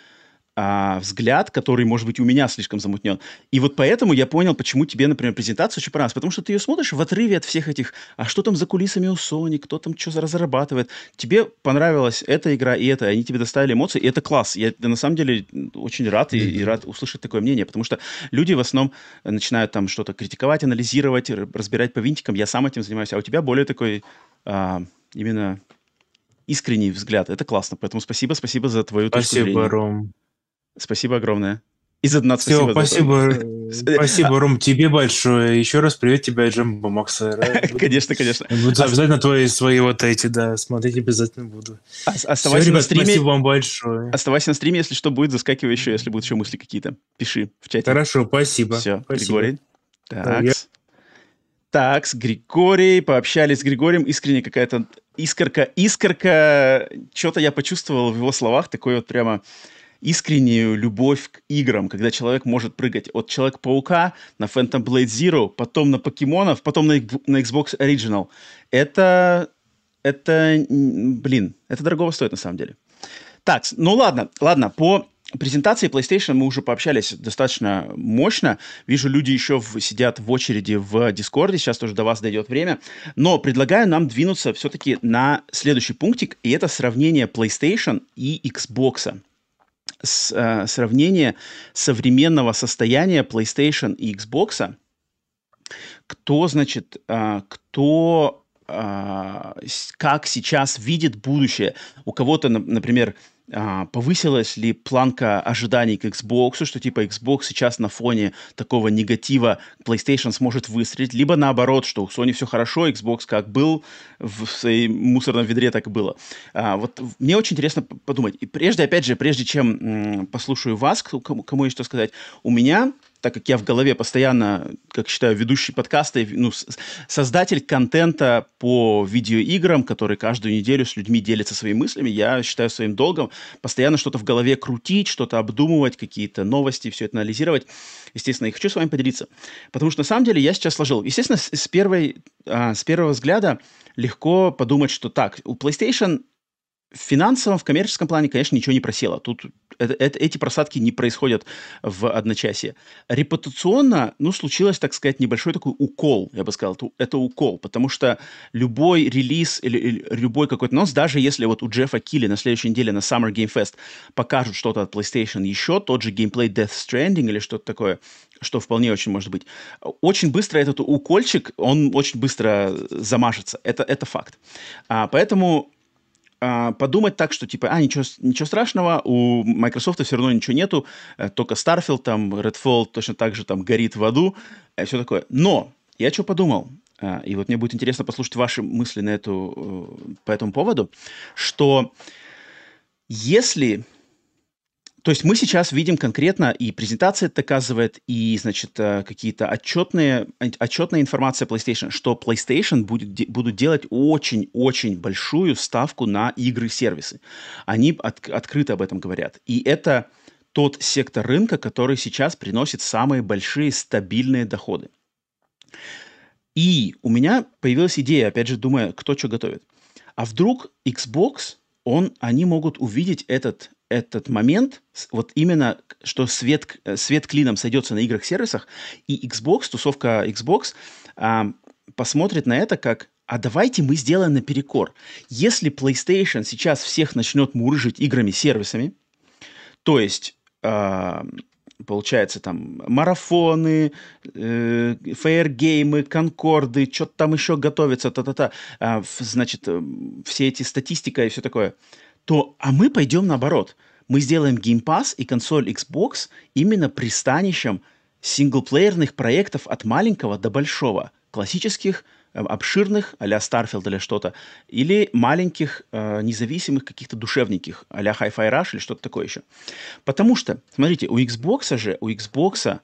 Speaker 1: а, взгляд, который, может быть, у меня слишком замутнен. И вот поэтому я понял, почему тебе, например, презентация очень понравилась. Потому что ты ее смотришь в отрыве от всех этих, а что там за кулисами у Sony, кто там что разрабатывает. Тебе понравилась эта игра и это, они тебе доставили эмоции, и это класс. Я на самом деле очень рад и, и рад услышать такое мнение, потому что люди в основном начинают там что-то критиковать, анализировать, разбирать по винтикам. Я сам этим занимаюсь, а у тебя более такой а, именно искренний взгляд. Это классно. Поэтому спасибо, спасибо за твою
Speaker 5: спасибо, точку зрения. Спасибо, Ром.
Speaker 1: Спасибо огромное. И за донат
Speaker 5: Все, спасибо. Спасибо, спасибо, Ром, тебе большое. Еще раз привет тебе, Джамбо Макса.
Speaker 1: Конечно, конечно.
Speaker 5: Буду обязательно твои свои вот эти, да, смотреть обязательно буду.
Speaker 1: Оставайся Все, ребят, на стриме. Спасибо вам большое. Оставайся на стриме, если что будет, заскакивай еще, если будут еще мысли какие-то. Пиши в чате.
Speaker 5: Хорошо, спасибо.
Speaker 1: Все, Григорий. Так. Так, с Григорием, пообщались с Григорием, искренне какая-то искорка, искорка, что-то я почувствовал в его словах, такой вот прямо искреннюю любовь к играм, когда человек может прыгать от Человека-паука на Phantom Blade Zero, потом на покемонов, потом на, на Xbox Original. Это, это, блин, это дорого стоит на самом деле. Так, ну ладно, ладно, по презентации PlayStation мы уже пообщались достаточно мощно. Вижу, люди еще в, сидят в очереди в Дискорде. Сейчас тоже до вас дойдет время. Но предлагаю нам двинуться все-таки на следующий пунктик, и это сравнение PlayStation и Xbox. С, э, сравнение современного состояния PlayStation и Xbox. Кто, значит, э, кто э, как сейчас видит будущее. У кого-то, например, повысилась ли планка ожиданий к Xbox, что типа Xbox сейчас на фоне такого негатива PlayStation сможет выстрелить, либо наоборот, что у Sony все хорошо, Xbox как был в своей мусорном ведре, так и было. А, вот мне очень интересно подумать. И прежде, опять же, прежде чем м, послушаю вас, кому, кому есть что сказать, у меня так как я в голове постоянно, как считаю, ведущий подкаста, ну, создатель контента по видеоиграм, который каждую неделю с людьми делится своими мыслями, я считаю своим долгом постоянно что-то в голове крутить, что-то обдумывать, какие-то новости, все это анализировать. Естественно, и хочу с вами поделиться. Потому что на самом деле я сейчас сложил. Естественно, с, первой, а, с первого взгляда легко подумать, что так, у PlayStation в финансовом, в коммерческом плане, конечно, ничего не просело. Тут это, это, эти просадки не происходят в одночасье. Репутационно, ну, случилось, так сказать, небольшой такой укол, я бы сказал. Это, это укол, потому что любой релиз или, или любой какой-то нос, даже если вот у Джеффа Килли на следующей неделе на Summer Game Fest покажут что-то от PlayStation еще, тот же геймплей Death Stranding или что-то такое, что вполне очень может быть. Очень быстро этот укольчик, он очень быстро замажется. Это, это факт. А, поэтому подумать так, что типа, а, ничего, ничего страшного, у Microsoft все равно ничего нету, э, только Starfield, там, Redfall точно так же там горит в аду, э, все такое. Но я что подумал, э, и вот мне будет интересно послушать ваши мысли на эту, по этому поводу, что если то есть мы сейчас видим конкретно, и презентация это доказывает, и, значит, э, какие-то отчетные, отчетная информация PlayStation, что PlayStation будет, будут делать очень-очень большую ставку на игры-сервисы. Они от, открыто об этом говорят. И это тот сектор рынка, который сейчас приносит самые большие стабильные доходы. И у меня появилась идея, опять же, думая, кто что готовит. А вдруг Xbox, он, они могут увидеть этот этот момент, вот именно, что свет, свет клином сойдется на играх-сервисах, и Xbox, тусовка Xbox, а, посмотрит на это как а давайте мы сделаем наперекор. Если PlayStation сейчас всех начнет мурыжить играми-сервисами, то есть, э, получается, там, марафоны, э, фейергеймы, конкорды, что-то там еще готовится, та-та-та, э, значит, все эти статистика и все такое – то а мы пойдем наоборот. Мы сделаем Game Pass и консоль Xbox именно пристанищем синглплеерных проектов от маленького до большого. Классических, э, обширных, а-ля Starfield или что-то, или маленьких, э, независимых каких-то душевненьких, а-ля Hi-Fi Rush или что-то такое еще. Потому что, смотрите, у Xbox же, у Xbox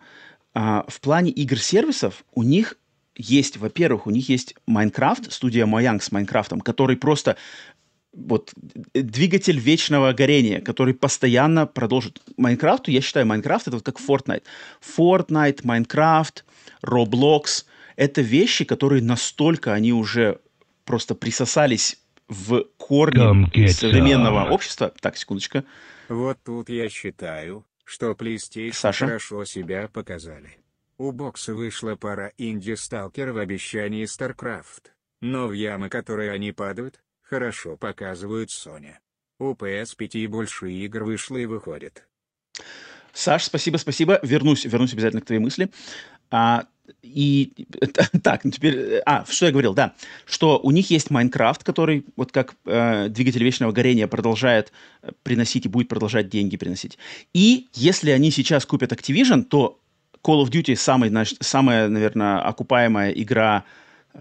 Speaker 1: э, в плане игр-сервисов у них есть, во-первых, у них есть Minecraft, студия Mojang с Майнкрафтом, который просто вот двигатель вечного горения, который постоянно продолжит. Майнкрафту, я считаю, Майнкрафт это вот как Fortnite. Fortnite, Майнкрафт, Roblox — это вещи, которые настолько они уже просто присосались в корни современного общества. Так, секундочку.
Speaker 3: Вот тут я считаю, что PlayStation Саша? хорошо себя показали. У бокса вышла пара инди-сталкер в обещании StarCraft. Но в ямы, которые они падают, хорошо показывают Sony. У PS5 больше игр вышло и выходит.
Speaker 1: Саш, спасибо, спасибо. Вернусь, вернусь обязательно к твоей мысли. А, и так, ну теперь, а, что я говорил, да, что у них есть Майнкрафт, который вот как э, двигатель вечного горения продолжает э, приносить и будет продолжать деньги приносить. И если они сейчас купят Activision, то Call of Duty самый, значит, самая, наверное, окупаемая игра э,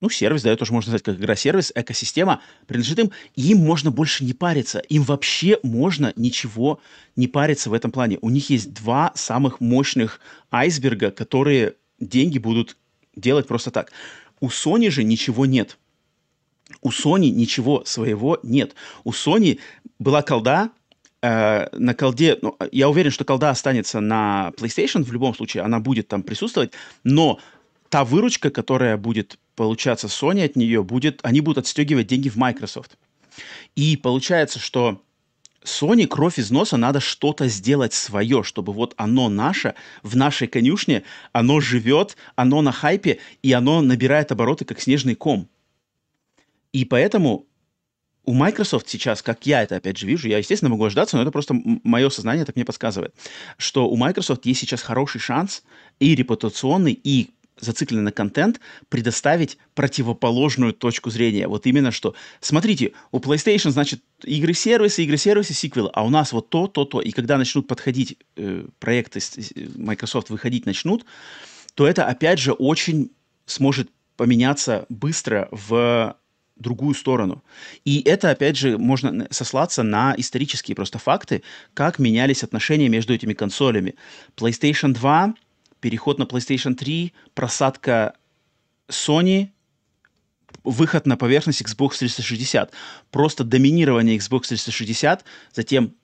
Speaker 1: ну, сервис, да, это тоже можно назвать как игра-сервис, экосистема принадлежит им, им можно больше не париться, им вообще можно ничего не париться в этом плане. У них есть два самых мощных айсберга, которые деньги будут делать просто так. У Sony же ничего нет. У Sony ничего своего нет. У Sony была колда, э, на колде, ну, я уверен, что колда останется на PlayStation в любом случае, она будет там присутствовать, но та выручка, которая будет получаться Sony от нее, будет, они будут отстегивать деньги в Microsoft. И получается, что Sony кровь из носа надо что-то сделать свое, чтобы вот оно наше, в нашей конюшне, оно живет, оно на хайпе, и оно набирает обороты, как снежный ком. И поэтому у Microsoft сейчас, как я это опять же вижу, я, естественно, могу ожидаться, но это просто мое сознание так мне подсказывает, что у Microsoft есть сейчас хороший шанс и репутационный, и зацикленный на контент, предоставить противоположную точку зрения. Вот именно что, смотрите, у PlayStation, значит, игры-сервисы, игры-сервисы, сиквелы, а у нас вот то, то, то. И когда начнут подходить э, проекты Microsoft, выходить начнут, то это, опять же, очень сможет поменяться быстро в другую сторону. И это, опять же, можно сослаться на исторические просто факты, как менялись отношения между этими консолями. PlayStation 2, переход на PlayStation 3, просадка Sony, выход на поверхность Xbox 360. Просто доминирование Xbox 360, затем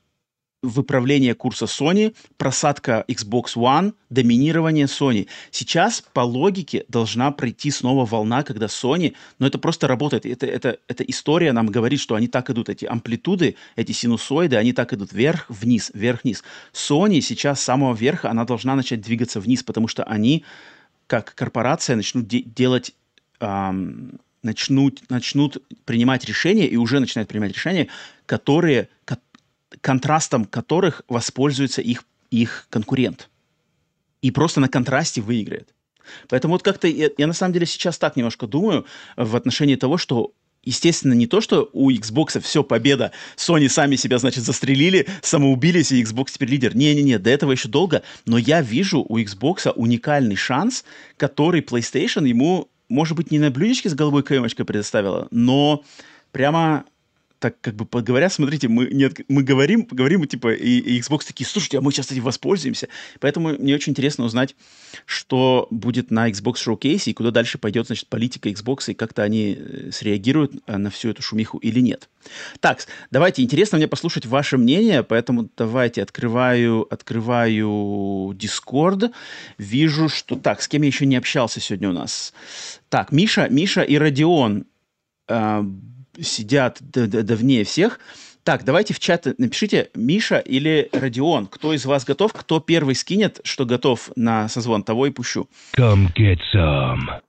Speaker 1: выправление курса Sony, просадка Xbox One, доминирование Sony. Сейчас по логике должна пройти снова волна, когда Sony, но это просто работает. Это, это, эта история нам говорит, что они так идут, эти амплитуды, эти синусоиды, они так идут вверх-вниз, вверх-вниз. Sony сейчас с самого верха, она должна начать двигаться вниз, потому что они, как корпорация, начнут де- делать... Эм, начнут, начнут принимать решения и уже начинают принимать решения, которые, контрастом которых воспользуется их, их конкурент. И просто на контрасте выиграет. Поэтому вот как-то я, я на самом деле сейчас так немножко думаю в отношении того, что естественно, не то, что у Xbox все, победа, Sony сами себя, значит, застрелили, самоубились, и Xbox теперь лидер. Не-не-не, до этого еще долго, но я вижу у Xbox уникальный шанс, который PlayStation ему, может быть, не на блюдечке с голубой каемочкой предоставила, но прямо так как бы говоря, смотрите, мы, нет, мы говорим, говорим, типа, и, и Xbox такие, слушайте, а мы сейчас этим воспользуемся. Поэтому мне очень интересно узнать, что будет на Xbox Showcase и куда дальше пойдет, значит, политика Xbox, и как-то они э, среагируют э, на всю эту шумиху или нет. Так, давайте, интересно мне послушать ваше мнение, поэтому давайте открываю, открываю Discord. Вижу, что... Так, с кем я еще не общался сегодня у нас? Так, Миша, Миша и Родион э, сидят давнее всех. Так, давайте в чат напишите Миша или Родион. Кто из вас готов? Кто первый скинет, что готов на созвон, того и пущу. Come get
Speaker 3: some.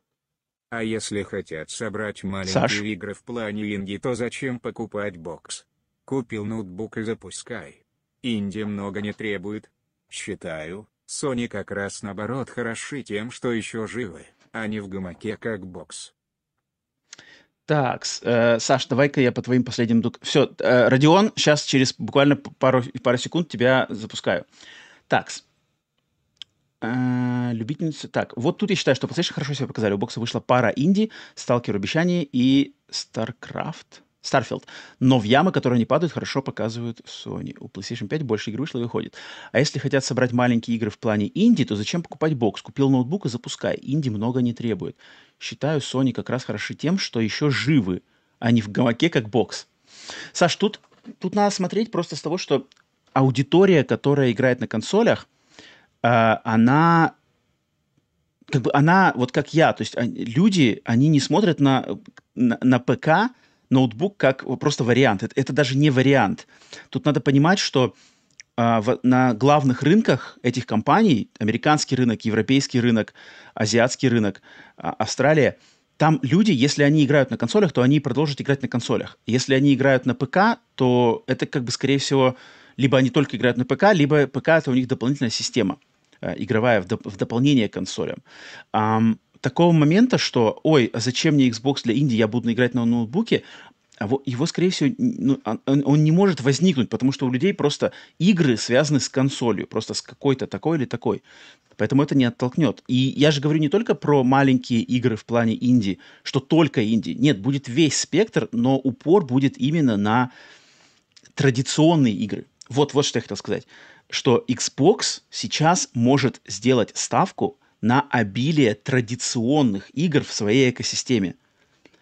Speaker 3: А если хотят собрать маленькие Саш? игры в плане инди, то зачем покупать бокс? Купил ноутбук и запускай. Инди много не требует. Считаю, Sony как раз наоборот хороши тем, что еще живы, а не в гамаке как бокс.
Speaker 1: Так, э, Саш, давай-ка я по твоим последним... Все, э, Родион, сейчас через буквально пару, пару секунд тебя запускаю. Так, э, любительница... Так, вот тут я считаю, что PlayStation хорошо себя показали. У бокса вышла пара инди, Сталкер Обещание и StarCraft. Starfield. Но в ямы, которые не падают, хорошо показывают Sony. У PlayStation 5 больше игр вышло и выходит. А если хотят собрать маленькие игры в плане инди, то зачем покупать бокс? Купил ноутбук и запускай. Инди много не требует. Считаю, Sony как раз хороши тем, что еще живы, а не в гамаке, как бокс. Саш, тут, тут надо смотреть просто с того, что аудитория, которая играет на консолях, э, она как бы она, вот как я, то есть люди, они не смотрят на, на, на ПК ноутбук как просто вариант. Это, это даже не вариант. Тут надо понимать, что а, в, на главных рынках этих компаний, американский рынок, европейский рынок, азиатский рынок, а, Австралия, там люди, если они играют на консолях, то они продолжат играть на консолях. Если они играют на ПК, то это как бы, скорее всего, либо они только играют на ПК, либо ПК это у них дополнительная система э, игровая в, доп- в дополнение к консолям. Um, такого момента, что, ой, а зачем мне Xbox для Индии, я буду играть на ноутбуке, а его, скорее всего, ну, он, он не может возникнуть, потому что у людей просто игры связаны с консолью, просто с какой-то такой или такой. Поэтому это не оттолкнет. И я же говорю не только про маленькие игры в плане инди, что только инди. Нет, будет весь спектр, но упор будет именно на традиционные игры. Вот, вот что я хотел сказать. Что Xbox сейчас может сделать ставку на обилие традиционных игр в своей экосистеме.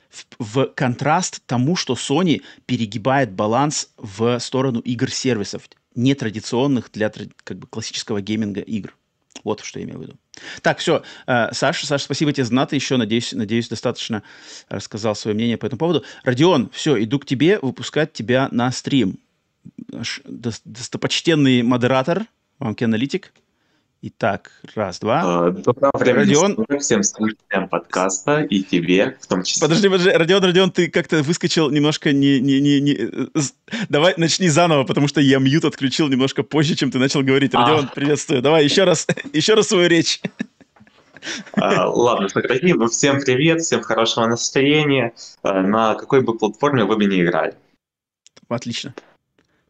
Speaker 1: В, в контраст тому, что Sony перегибает баланс в сторону игр-сервисов, нетрадиционных для как бы, классического гейминга игр. Вот что я имею в виду. Так, все, э, Саша, Саша, спасибо тебе за еще, надеюсь, надеюсь, достаточно рассказал свое мнение по этому поводу. Родион, все, иду к тебе выпускать тебя на стрим. достопочтенный модератор, Вамки Аналитик. Итак, раз, два.
Speaker 6: А, доброго времени Родион. всем слушателям подкаста и тебе в том числе.
Speaker 1: Подожди, подожди, Родион, Родион, ты как-то выскочил немножко не, не, не, не... Давай начни заново, потому что я мьют отключил немножко позже, чем ты начал говорить. Родион, а. приветствую. Давай еще раз, еще раз свою речь.
Speaker 6: А, ладно, сократи. Всем привет, всем хорошего настроения. А, на какой бы платформе вы бы не играли?
Speaker 1: Отлично.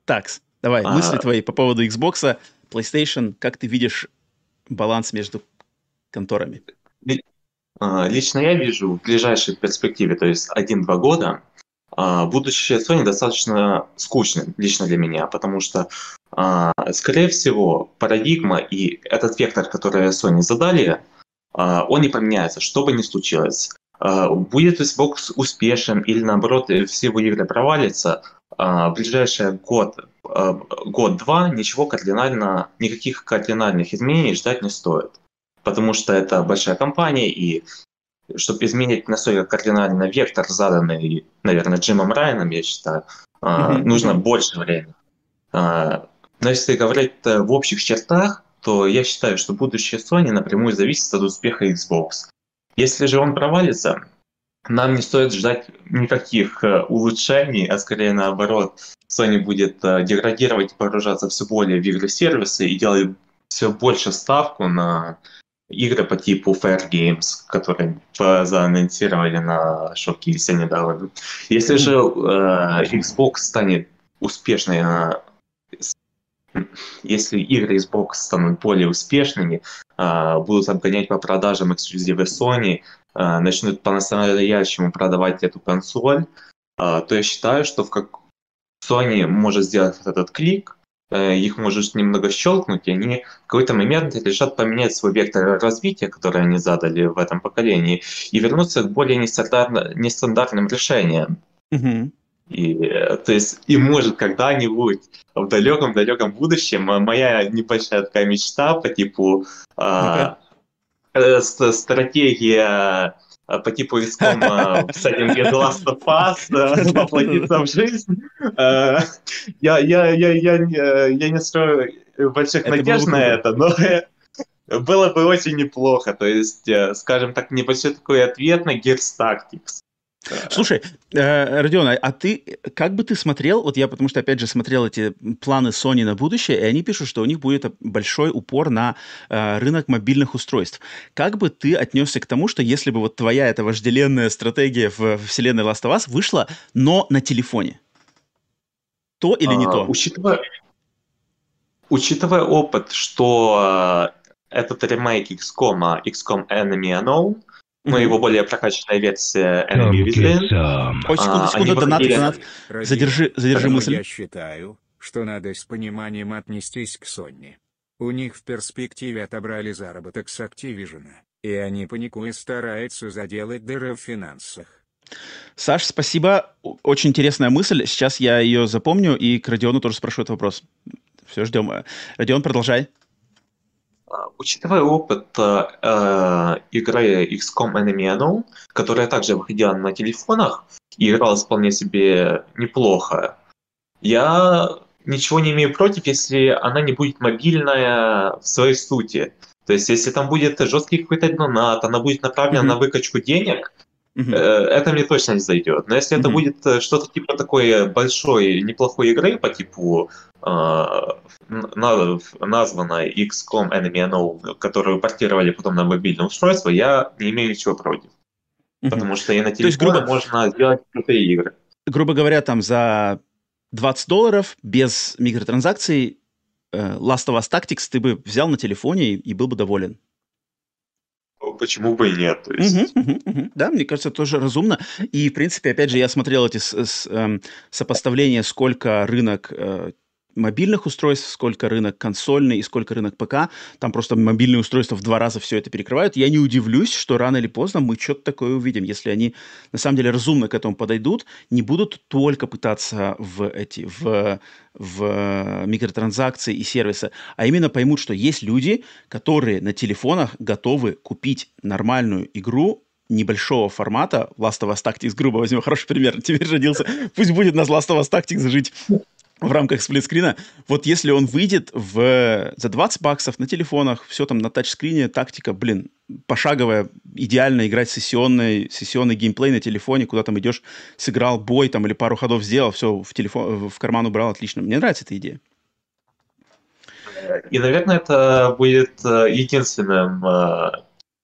Speaker 1: Так, давай, мысли твои по поводу Xbox, PlayStation, как ты видишь баланс между конторами?
Speaker 6: А, лично я вижу в ближайшей перспективе, то есть 1-2 года, а, будущее Sony достаточно скучным лично для меня, потому что, а, скорее всего, парадигма и этот вектор, который Sony задали, он не поменяется, что бы ни случилось. Будет Xbox успешным или наоборот все его игры провалятся, в ближайший год, год-два ничего кардинально, никаких кардинальных изменений ждать не стоит. Потому что это большая компания, и чтобы изменить настолько кардинально вектор, заданный, наверное, Джимом Райаном, я считаю, mm-hmm. нужно больше времени. А, но если говорить в общих чертах, то я считаю, что будущее Sony напрямую зависит от успеха Xbox. Если же он провалится, нам не стоит ждать никаких э, улучшений, а скорее наоборот. Sony будет э, деградировать и погружаться все более в игры-сервисы и делать все больше ставку на игры по типу Fair Games, которые заанонсировали на шоу-кейсе недавно. Если же э, Xbox станет успешной на если игры Xbox станут более успешными, э, будут обгонять по продажам эксклюзивы Sony, э, начнут по-настоящему продавать эту консоль, э, то я считаю, что в как Sony может сделать этот клик, Э, их можешь немного щелкнуть, и они в какой-то момент решат поменять свой вектор развития, который они задали в этом поколении, и вернуться к более нестандартным решениям.
Speaker 1: Угу.
Speaker 6: И, э, то есть, и может когда-нибудь в далеком-далеком будущем моя небольшая такая мечта по типу okay. э, стратегия Э, по типу иском э, в сеттинге The Last of Us э, воплотиться в жизнь. Я, я, я, я, я не строю больших надежд на это, но было бы очень неплохо. То есть, скажем так, небольшой такой ответ на Gears Tactics.
Speaker 1: Слушай, э, Родион, а, а ты как бы ты смотрел, вот я потому что опять же смотрел эти планы Sony на будущее, и они пишут, что у них будет большой упор на э, рынок мобильных устройств. Как бы ты отнесся к тому, что если бы вот твоя эта вожделенная стратегия в вселенной Last of Us вышла, но на телефоне? То или не а, то?
Speaker 6: Учитывая, учитывая опыт, что э, этот ремейк XCOM, XCOM Enemy Unknown, ну, его более прокачанная версия Enemy Within.
Speaker 1: Ой, секунду, секунду, донат, донат. Задержи, задержи мысль.
Speaker 3: Я считаю, что надо с пониманием отнестись к Sony. У них в перспективе отобрали заработок с Activision, и они паникуя стараются заделать дыры в финансах.
Speaker 1: Саш, спасибо. Очень интересная мысль. Сейчас я ее запомню, и к Родиону тоже спрошу этот вопрос. Все, ждем. Родион, продолжай.
Speaker 6: А, учитывая опыт э, игры XCOM Enemy Unknown, которая также выходила на телефонах и игралась вполне себе неплохо, я ничего не имею против, если она не будет мобильная в своей сути. То есть, если там будет жесткий какой-то донат, она будет направлена mm-hmm. на выкачку денег, э, это мне точно не зайдет. Но если mm-hmm. это будет э, что-то типа такой большой, неплохой игры по типу э, названа XCOM Enemy Unknown, которую портировали потом на мобильное устройство, я не имею ничего против. Mm-hmm. Потому что и на телефоне грубо... можно сделать крутые игры.
Speaker 1: Грубо говоря, там за 20 долларов без микротранзакций э, Last of Us Tactics ты бы взял на телефоне и был бы доволен.
Speaker 6: Почему бы и нет? То есть...
Speaker 1: угу, угу, угу. Да, мне кажется, тоже разумно. И, в принципе, опять же, я смотрел эти с, с, э, сопоставления, сколько рынок э, мобильных устройств, сколько рынок консольный и сколько рынок ПК. Там просто мобильные устройства в два раза все это перекрывают. Я не удивлюсь, что рано или поздно мы что-то такое увидим. Если они на самом деле разумно к этому подойдут, не будут только пытаться в эти в, в микротранзакции и сервисы, а именно поймут, что есть люди, которые на телефонах готовы купить нормальную игру небольшого формата, Last of Us Tactics, грубо возьмем хороший пример, теперь родился, пусть будет нас Last of Us Tactics жить в рамках сплитскрина. Вот если он выйдет в, за 20 баксов на телефонах, все там на тачскрине, тактика, блин, пошаговая, идеально играть сессионный, сессионный геймплей на телефоне, куда там идешь, сыграл бой там или пару ходов сделал, все в, телефон, в карман убрал, отлично. Мне нравится эта идея.
Speaker 6: И, наверное, это будет э, единственным, э,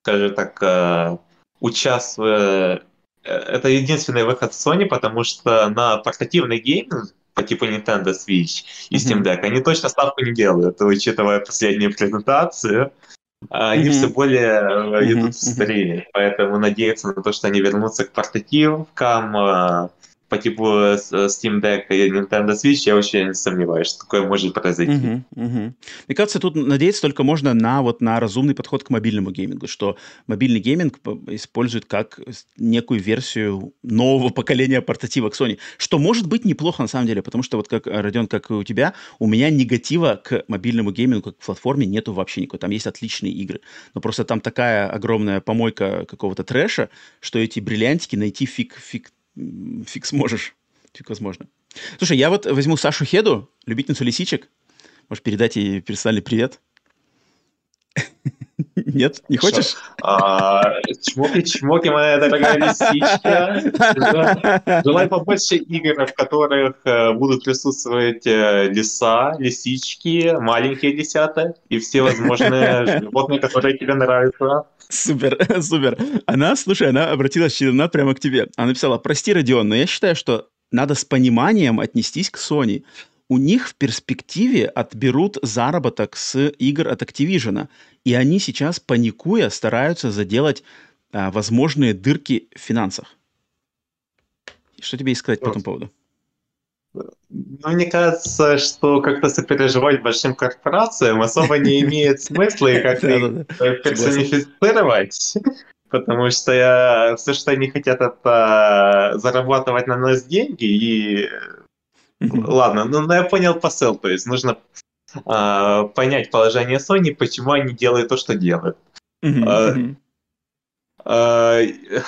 Speaker 6: скажем так, э, участвуя... Это единственный выход Sony, потому что на портативный гейминг по типу Nintendo Switch и Steam Deck, они точно ставку не делают, учитывая последнюю презентацию. Они mm-hmm. все более идут mm-hmm. в поэтому надеяться на то, что они вернутся к портативкам, по типу э, Steam Deck и Nintendo Switch, я очень сомневаюсь, что такое может произойти. Uh-huh,
Speaker 1: uh-huh. Мне кажется, тут надеяться только можно на, вот, на разумный подход к мобильному геймингу, что мобильный гейминг использует как некую версию нового поколения портативок Sony, что может быть неплохо на самом деле, потому что вот как, Родион, как и у тебя, у меня негатива к мобильному геймингу, как к платформе нету вообще никакой. Там есть отличные игры, но просто там такая огромная помойка какого-то трэша, что эти бриллиантики найти фиг, фиг фиг сможешь. Фиг возможно. Слушай, я вот возьму Сашу Хеду, любительницу лисичек. Можешь передать ей персональный привет? Нет, не хочешь?
Speaker 6: А, чмоки, чмоки, моя дорогая лисичка. Желаю побольше игр, в которых э, будут присутствовать э, лиса, лисички, маленькие лисята и все возможные животные, которые тебе нравятся.
Speaker 1: Супер, супер. Она, слушай, она обратилась она прямо к тебе. Она написала, прости, Родион, но я считаю, что надо с пониманием отнестись к Sony. У них в перспективе отберут заработок с игр от Activision, и они сейчас, паникуя, стараются заделать а, возможные дырки в финансах. Что тебе сказать по этому поводу?
Speaker 6: Ну, мне кажется, что как-то сопереживать большим корпорациям особо не имеет смысла и как-то персонифицировать. Потому что я, все, что они хотят, это зарабатывать на нас деньги. И ладно, ну, ну я понял посыл. То есть нужно э, понять положение Sony, почему они делают то, что делают. Uh, Uh,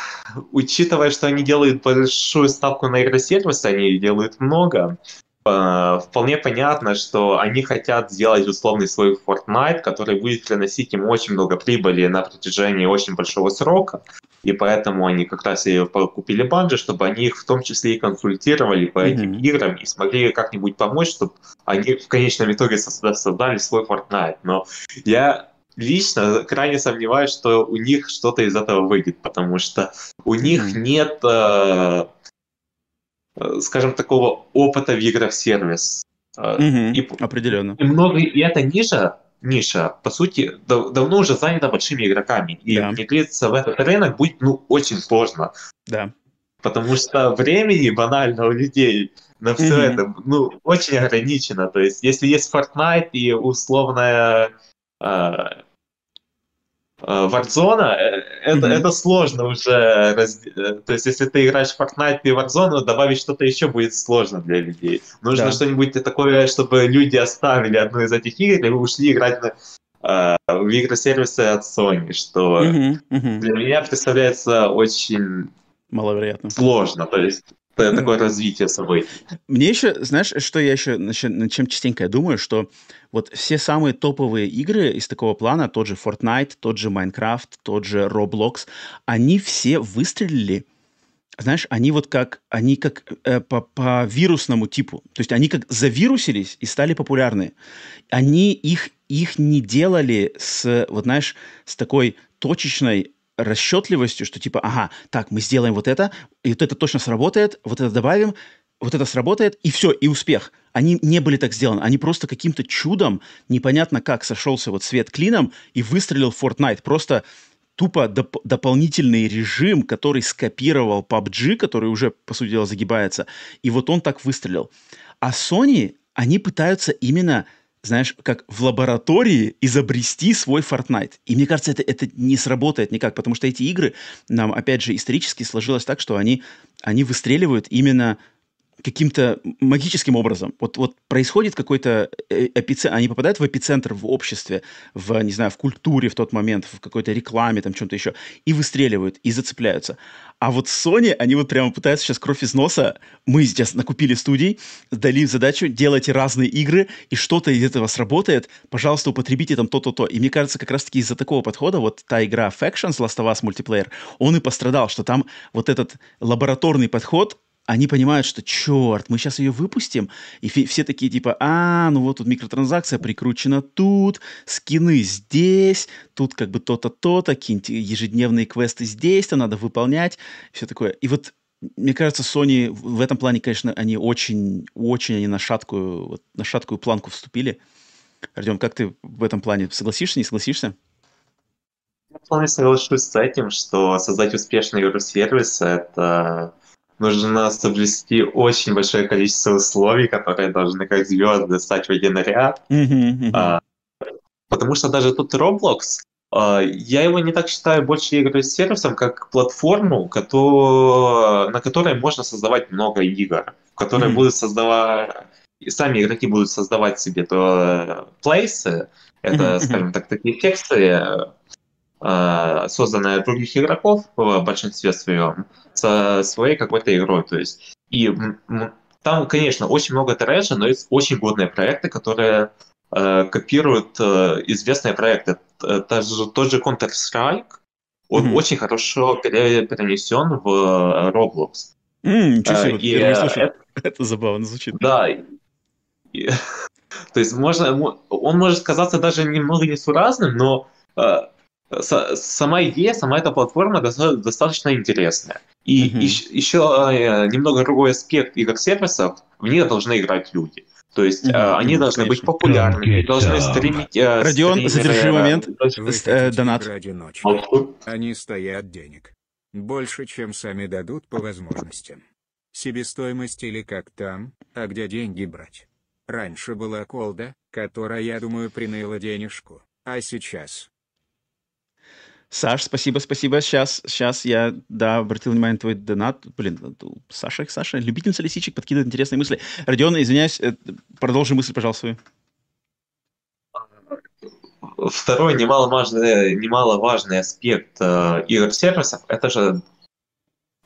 Speaker 6: учитывая, что они делают большую ставку на игросервисы, они делают много, вполне понятно, что они хотят сделать условный свой Fortnite, который будет приносить им очень много прибыли на протяжении очень большого срока, и поэтому они как раз и купили банджи, чтобы они их в том числе и консультировали по этим mm-hmm. играм и смогли как-нибудь помочь, чтобы они в конечном итоге создали свой Fortnite. Но я лично крайне сомневаюсь, что у них что-то из этого выйдет, потому что у них нет, э, э, скажем, такого опыта в играх сервис.
Speaker 1: Mm-hmm. И, Определенно.
Speaker 6: И много, и это ниша, ниша, по сути, дав- давно уже занята большими игроками. И да. внедриться в этот рынок будет, ну, очень сложно.
Speaker 1: Да.
Speaker 6: Потому что времени банально у людей на все mm-hmm. это, ну, очень ограничено. То есть, если есть Fortnite и условная а, Warzone, э, это, mm-hmm. это сложно уже. Раз... Э, то есть, если ты играешь в Fortnite и Warzone, добавить что-то еще будет сложно для людей. Нужно да. что-нибудь такое, чтобы люди оставили одну из этих игр и ушли играть на, э, в игры-сервисы от Sony, что mm-hmm. Mm-hmm. для меня представляется очень
Speaker 1: маловероятно.
Speaker 6: Сложно. То есть, такое развитие событий.
Speaker 1: Мне еще, знаешь, что я еще, над чем частенько я думаю, что вот все самые топовые игры из такого плана, тот же Fortnite, тот же Minecraft, тот же Roblox, они все выстрелили знаешь, они вот как, они как э, по, по вирусному типу. То есть они как завирусились и стали популярны. Они их, их не делали с, вот знаешь, с такой точечной расчетливостью, что типа, ага, так, мы сделаем вот это, и вот это точно сработает, вот это добавим, вот это сработает, и все, и успех. Они не были так сделаны. Они просто каким-то чудом, непонятно как, сошелся вот свет клином и выстрелил Fortnite. Просто тупо доп- дополнительный режим, который скопировал PUBG, который уже, по сути дела, загибается. И вот он так выстрелил. А Sony, они пытаются именно знаешь, как в лаборатории изобрести свой Fortnite. И мне кажется, это, это не сработает никак, потому что эти игры нам, опять же, исторически сложилось так, что они, они выстреливают именно каким-то магическим образом. Вот, вот происходит какой-то э, эпицентр, они попадают в эпицентр в обществе, в, не знаю, в культуре в тот момент, в какой-то рекламе, там, чем-то еще, и выстреливают, и зацепляются. А вот Sony, они вот прямо пытаются сейчас кровь из носа. Мы сейчас накупили студий, дали задачу, делайте разные игры, и что-то из этого сработает, пожалуйста, употребите там то-то-то. И мне кажется, как раз-таки из-за такого подхода вот та игра Factions, Last of Us мультиплеер, он и пострадал, что там вот этот лабораторный подход, они понимают, что черт, мы сейчас ее выпустим, и все такие типа, а, ну вот тут микротранзакция прикручена тут, скины здесь, тут как бы то-то, то-то, какие-нибудь ежедневные квесты здесь-то надо выполнять, все такое. И вот мне кажется, Sony в этом плане, конечно, они очень, очень они на шаткую, вот, на шаткую планку вступили. Артем, как ты в этом плане? Согласишься, не согласишься?
Speaker 6: Я вполне соглашусь с этим, что создать успешный игру-сервис — это нужно соблюсти очень большое количество условий, которые должны как звезды стать в один ряд. А, потому что даже тут Roblox, а, я его не так считаю больше игрой сервисом, как платформу, который, на которой можно создавать много игр, в которой будут создавать и сами игроки будут создавать себе то плейсы, это, скажем так, такие тексты, а, созданные от других игроков в большинстве своем, со своей какой-то игрой. То есть, и там, конечно, очень много трэша, но есть очень годные проекты, которые э, копируют э, известные проекты. Это же, тот же Counter-Strike, он mm-hmm. очень хорошо перенесен в э, Roblox.
Speaker 1: Mm, ничего себе, и, это, это забавно звучит.
Speaker 6: Да. И, то есть можно, он может казаться даже немного несуразным, но сама идея, сама эта платформа достаточно интересная. И mm-hmm. еще, еще э, немного другой аспект игр-сервисов, в них должны играть люди. То есть mm-hmm. они должны быть популярными, должны стримить... Э,
Speaker 1: Родион, задержи момент. Э, донат.
Speaker 3: Ради ночи. Они стоят денег. Больше, чем сами дадут по возможностям. Себестоимость или как там, а где деньги брать. Раньше была колда, которая, я думаю, приныла денежку. А сейчас
Speaker 1: Саш, спасибо, спасибо. Сейчас, сейчас я, да, обратил внимание на твой донат. Блин, Саша, Саша, любительница лисичек, подкидывает интересные мысли. Родион, извиняюсь, э, продолжи мысль, пожалуйста, свою.
Speaker 6: Второй немаловажный, немаловажный аспект э, игр-сервисов – это же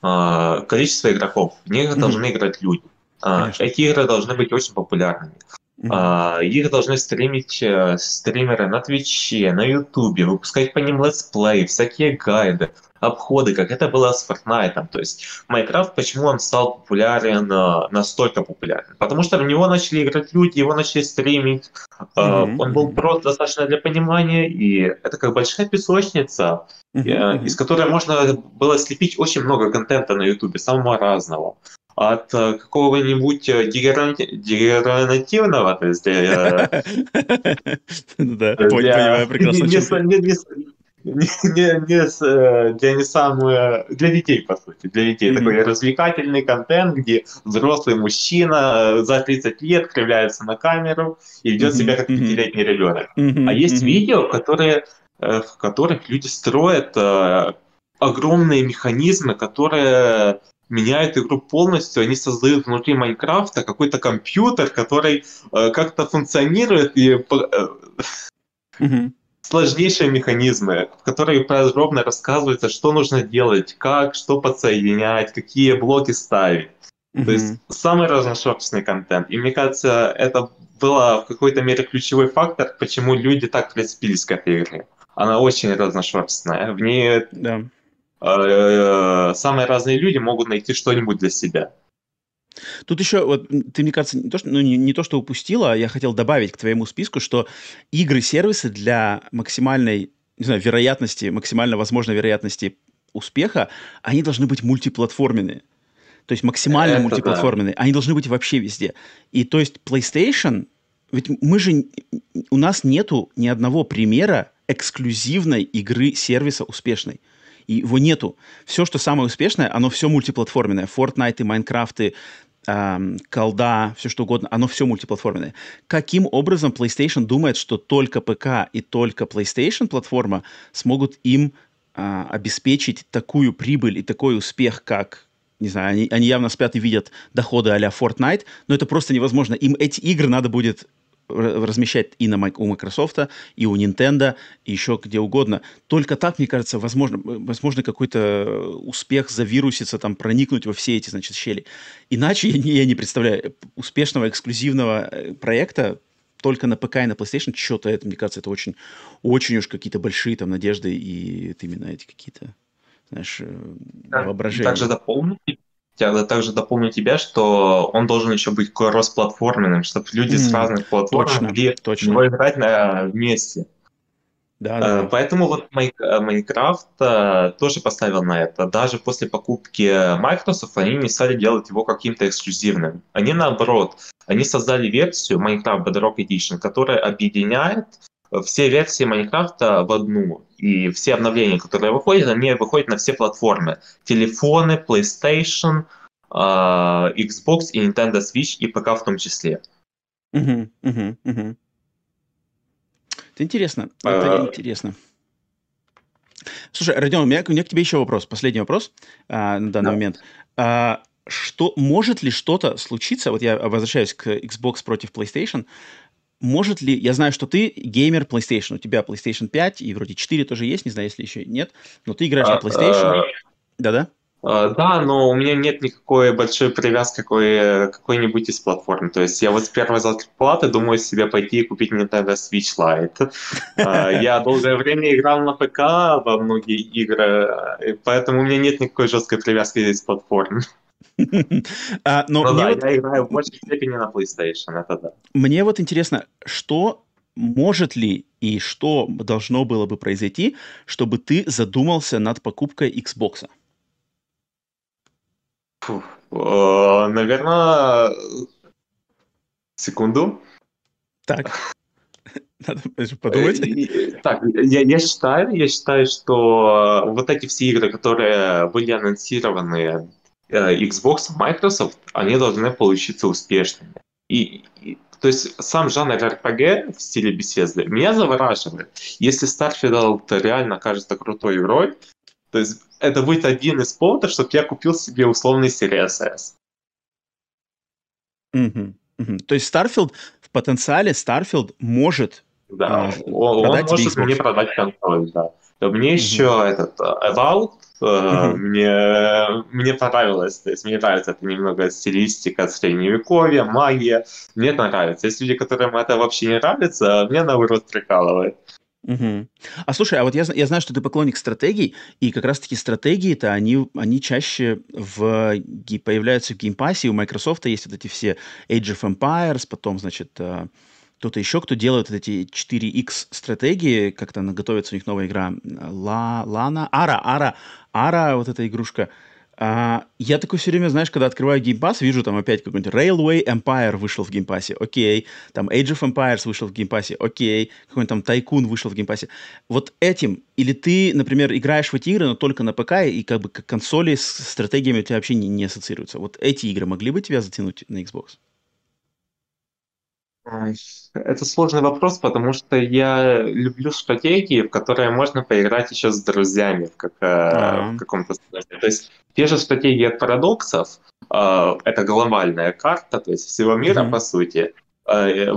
Speaker 6: э, количество игроков. В них mm-hmm. должны играть люди. Э, эти игры должны быть очень популярными. Mm-hmm. их должны стримить э, стримеры на Твиче, на Ютубе, выпускать по ним летсплеи, всякие гайды, обходы, как это было с Fortnite. То есть Майнкрафт, почему он стал популярен, э, настолько популярен? Потому что в него начали играть люди, его начали стримить. Mm-hmm. Он был просто достаточно для понимания, и это как большая песочница, mm-hmm. из которой можно было слепить очень много контента на Ютубе, самого разного от э, какого-нибудь э, дегенеративного, то есть... Э,
Speaker 1: да, понимаю прекрасно.
Speaker 6: Для не для детей по сути. Для детей такой развлекательный контент где взрослый мужчина за 30 лет кривляется на камеру и ведет себя как пятилетний ребенок а есть видео которые в которых люди строят огромные механизмы которые меняют игру полностью, они создают внутри Майнкрафта какой-то компьютер, который э, как-то функционирует и э, сложнейшие механизмы, в которые подробно рассказывается, что нужно делать, как, что подсоединять, какие блоки ставить. То есть самый разношерстный контент. И мне кажется, это было в какой-то мере ключевой фактор, почему люди так прицепились к этой игре. Она очень разношерстная. В ней да. Э, самые разные люди могут найти что-нибудь для себя.
Speaker 1: Тут еще, вот, ты, мне кажется, не то, что, ну, не, не то, что упустила, а я хотел добавить к твоему списку, что игры-сервисы для максимальной, не знаю, вероятности, максимально возможной вероятности успеха, они должны быть мультиплатформенные. То есть максимально Это мультиплатформенные. Да. Они должны быть вообще везде. И то есть PlayStation, ведь мы же, у нас нету ни одного примера эксклюзивной игры сервиса успешной и его нету. Все, что самое успешное, оно все мультиплатформенное. Fortnite, и Майнкрафты, эм, колда, все что угодно, оно все мультиплатформенное. Каким образом PlayStation думает, что только ПК и только PlayStation платформа смогут им э, обеспечить такую прибыль и такой успех, как не знаю, они, они явно спят и видят доходы а-ля Fortnite, но это просто невозможно. Им эти игры надо будет размещать и на у Microsoft, и у Nintendo, и еще где угодно. Только так, мне кажется, возможно, возможно какой-то успех завируситься, там, проникнуть во все эти, значит, щели. Иначе я не, я не представляю успешного эксклюзивного э, проекта только на ПК и на PlayStation, что-то это, мне кажется, это очень, очень уж какие-то большие там надежды и это именно эти какие-то, знаешь, э, воображения.
Speaker 6: Также дополнить я также дополню тебя, что он должен еще быть кроссплатформенным, чтобы люди mm, с разных платформ точно, могли точно. его играть на, вместе. Да, да. Поэтому вот э, Майнкрафт э, тоже поставил на это. Даже после покупки Microsoft они не стали делать его каким-то эксклюзивным. Они наоборот, они создали версию Minecraft Bedrock Edition, которая объединяет все версии Майнкрафта в одну. И все обновления, которые выходят, они выходят на все платформы. Телефоны, PlayStation, а, Xbox и Nintendo Switch и ПК в том числе.
Speaker 1: Угу, угу, угу. Это интересно. Это а... интересно. Слушай, Родион, у меня, у меня к тебе еще вопрос. Последний вопрос а, на данный да. момент. А, что, может ли что-то случиться, вот я возвращаюсь к Xbox против PlayStation, может ли, я знаю, что ты геймер PlayStation, у тебя PlayStation 5 и вроде 4 тоже есть, не знаю, если еще нет, но ты играешь а, на PlayStation. А, Да-да?
Speaker 6: А, да, но у меня нет никакой большой привязки к какой, какой-нибудь из платформ. То есть я вот с первой зарплаты думаю себе пойти и купить Nintendo Switch Lite. А, я долгое время играл на ПК во многие игры, поэтому у меня нет никакой жесткой привязки из платформ.
Speaker 1: А, но ну,
Speaker 6: да, вот... я играю в большей степени на PlayStation, это да.
Speaker 1: Мне вот интересно, что может ли и что должно было бы произойти, чтобы ты задумался над покупкой Xbox?
Speaker 6: Фу, э, наверное, секунду.
Speaker 1: Так. Надо подумать.
Speaker 6: Э, так, я, я считаю, я считаю, что вот эти все игры, которые были анонсированы Э, Xbox, Microsoft, они должны получиться успешными. И, и то есть сам жанр RPG в стиле Bethesda меня завораживает. Если Starfield реально кажется крутой игрой, то есть это будет один из поводов, чтобы я купил себе условный Series S.
Speaker 1: Угу, угу. То есть Starfield в потенциале Starfield может
Speaker 6: да, э, он, он может мне продать консоль, да. Мне еще этот Eval Uh-huh. Мне, мне понравилось, то есть мне нравится это немного стилистика средневековья, магия, мне это нравится. Есть люди, которым это вообще не нравится, мне наоборот прикалывает.
Speaker 1: Угу. А слушай, а вот я, я знаю, что ты поклонник стратегий, и как раз-таки стратегии-то, они, они чаще в, появляются в Game Pass е, у Microsoft есть вот эти все Age of Empires, потом, значит, э, кто-то еще, кто делает эти 4X стратегии, как-то готовится у них новая игра, Ла, Лана, Ara, Ara, Ara, вот эта игрушка. А, я такой все время, знаешь, когда открываю Pass, вижу там опять какой-нибудь Railway Empire вышел в Pass, окей, там Age of Empires вышел в Pass, окей, какой-нибудь там Tycoon вышел в Pass. Вот этим, или ты, например, играешь в эти игры, но только на ПК, и как бы как консоли с стратегиями у тебя вообще не, не ассоциируются. Вот эти игры могли бы тебя затянуть на Xbox?
Speaker 6: Это сложный вопрос, потому что я люблю стратегии, в которые можно поиграть еще с друзьями в, как, uh-huh. в каком-то смысле. То есть те же стратегии от парадоксов, э, это глобальная карта, то есть всего мира, uh-huh. по сути. Э,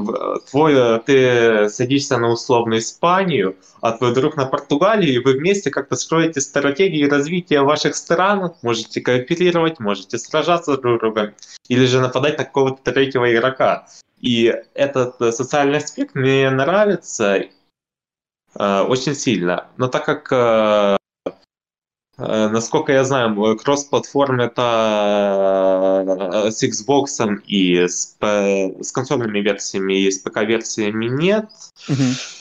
Speaker 6: твой, ты садишься на условную Испанию, а твой друг на Португалию, и вы вместе как-то строите стратегии развития ваших стран, можете кооперировать, можете сражаться друг с другом, или же нападать на какого-то третьего игрока. И этот э, социальный аспект мне нравится э, очень сильно. Но так как, э, э, насколько я знаю, кросс-платформ это э, с Xbox и с, с консольными версиями и с ПК-версиями нет. Mm-hmm.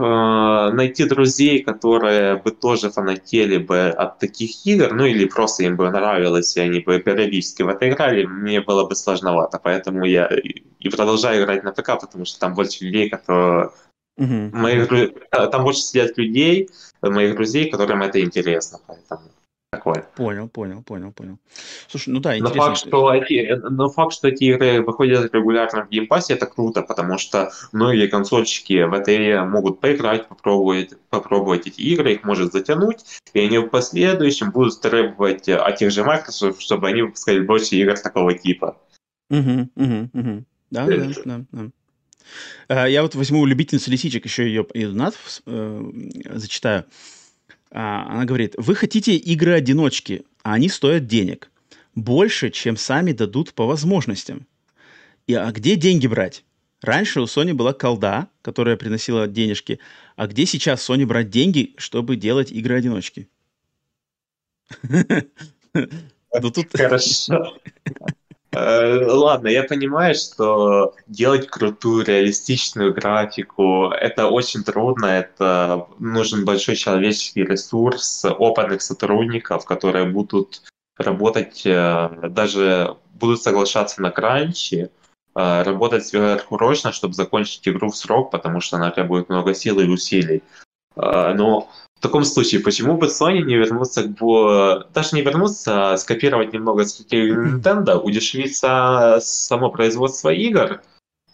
Speaker 6: Э, найти друзей, которые бы тоже фанатели бы от таких игр, ну или просто им бы нравилось, и они бы периодически в это играли, мне было бы сложновато. Поэтому я и продолжаю играть на ПК, потому что там больше людей, которые... Uh-huh. Моих, там больше сидят людей, моих друзей, которым это интересно. Поэтому. Такое.
Speaker 1: Понял, понял, понял, понял. Слушай, ну да,
Speaker 6: интересно. Но факт, что эти, но факт, что эти игры выходят регулярно в Game Pass е, это круто, потому что многие консольщики в этой могут поиграть, попробовать, попробовать эти игры, их может затянуть, и они в последующем будут требовать от тех же Microsoft, чтобы они выпускали больше игр такого типа.
Speaker 1: Угу, угу, угу. Да, да, да, да. Я вот возьму любительницу лисичек, еще ее, ее донат э, зачитаю. Она говорит, вы хотите игры-одиночки, а они стоят денег. Больше, чем сами дадут по возможностям. И, а где деньги брать? Раньше у Sony была колда, которая приносила денежки. А где сейчас Sony брать деньги, чтобы делать игры-одиночки?
Speaker 6: Ну тут... Хорошо. Э, ладно, я понимаю, что делать крутую реалистичную графику это очень трудно, это нужен большой человеческий ресурс, опытных сотрудников, которые будут работать, э, даже будут соглашаться на кранчи, э, работать сверхурочно, чтобы закончить игру в срок, потому что она требует много сил и усилий. Но в таком случае, почему бы Sony не вернуться к... Даже не вернуться, а скопировать немного стратегию Nintendo, удешевиться само производство игр,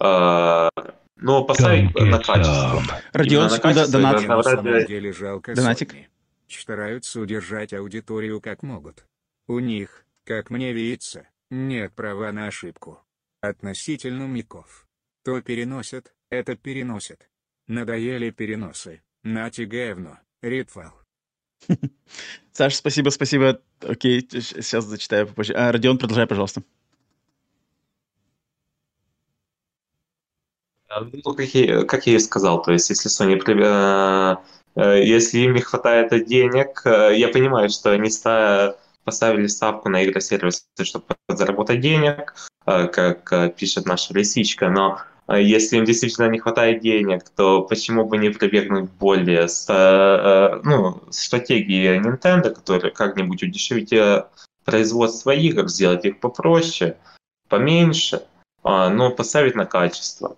Speaker 6: э, но поставить на качество.
Speaker 1: Родион, секунда, донат.
Speaker 3: На самом деле жалко Донатик. Sony. Стараются удержать аудиторию как могут. У них, как мне видится, нет права на ошибку. Относительно миков. То переносят, это переносят. Надоели переносы. Нати говно. Ритуал.
Speaker 1: Саша, спасибо, спасибо. Окей, сейчас зачитаю попозже. А, Родион, продолжай, пожалуйста.
Speaker 6: А, ну, как я, как я и сказал, то есть, если Sony, э, э, если им не хватает денег, э, я понимаю, что они поставили ставку на игры-сервисы, чтобы заработать денег, как пишет наша лисичка, но если им действительно не хватает денег, то почему бы не прибегнуть более э, ну, стратегии Nintendo, которая как-нибудь удешевить э, производство игр, сделать их попроще, поменьше, а, но поставить на качество.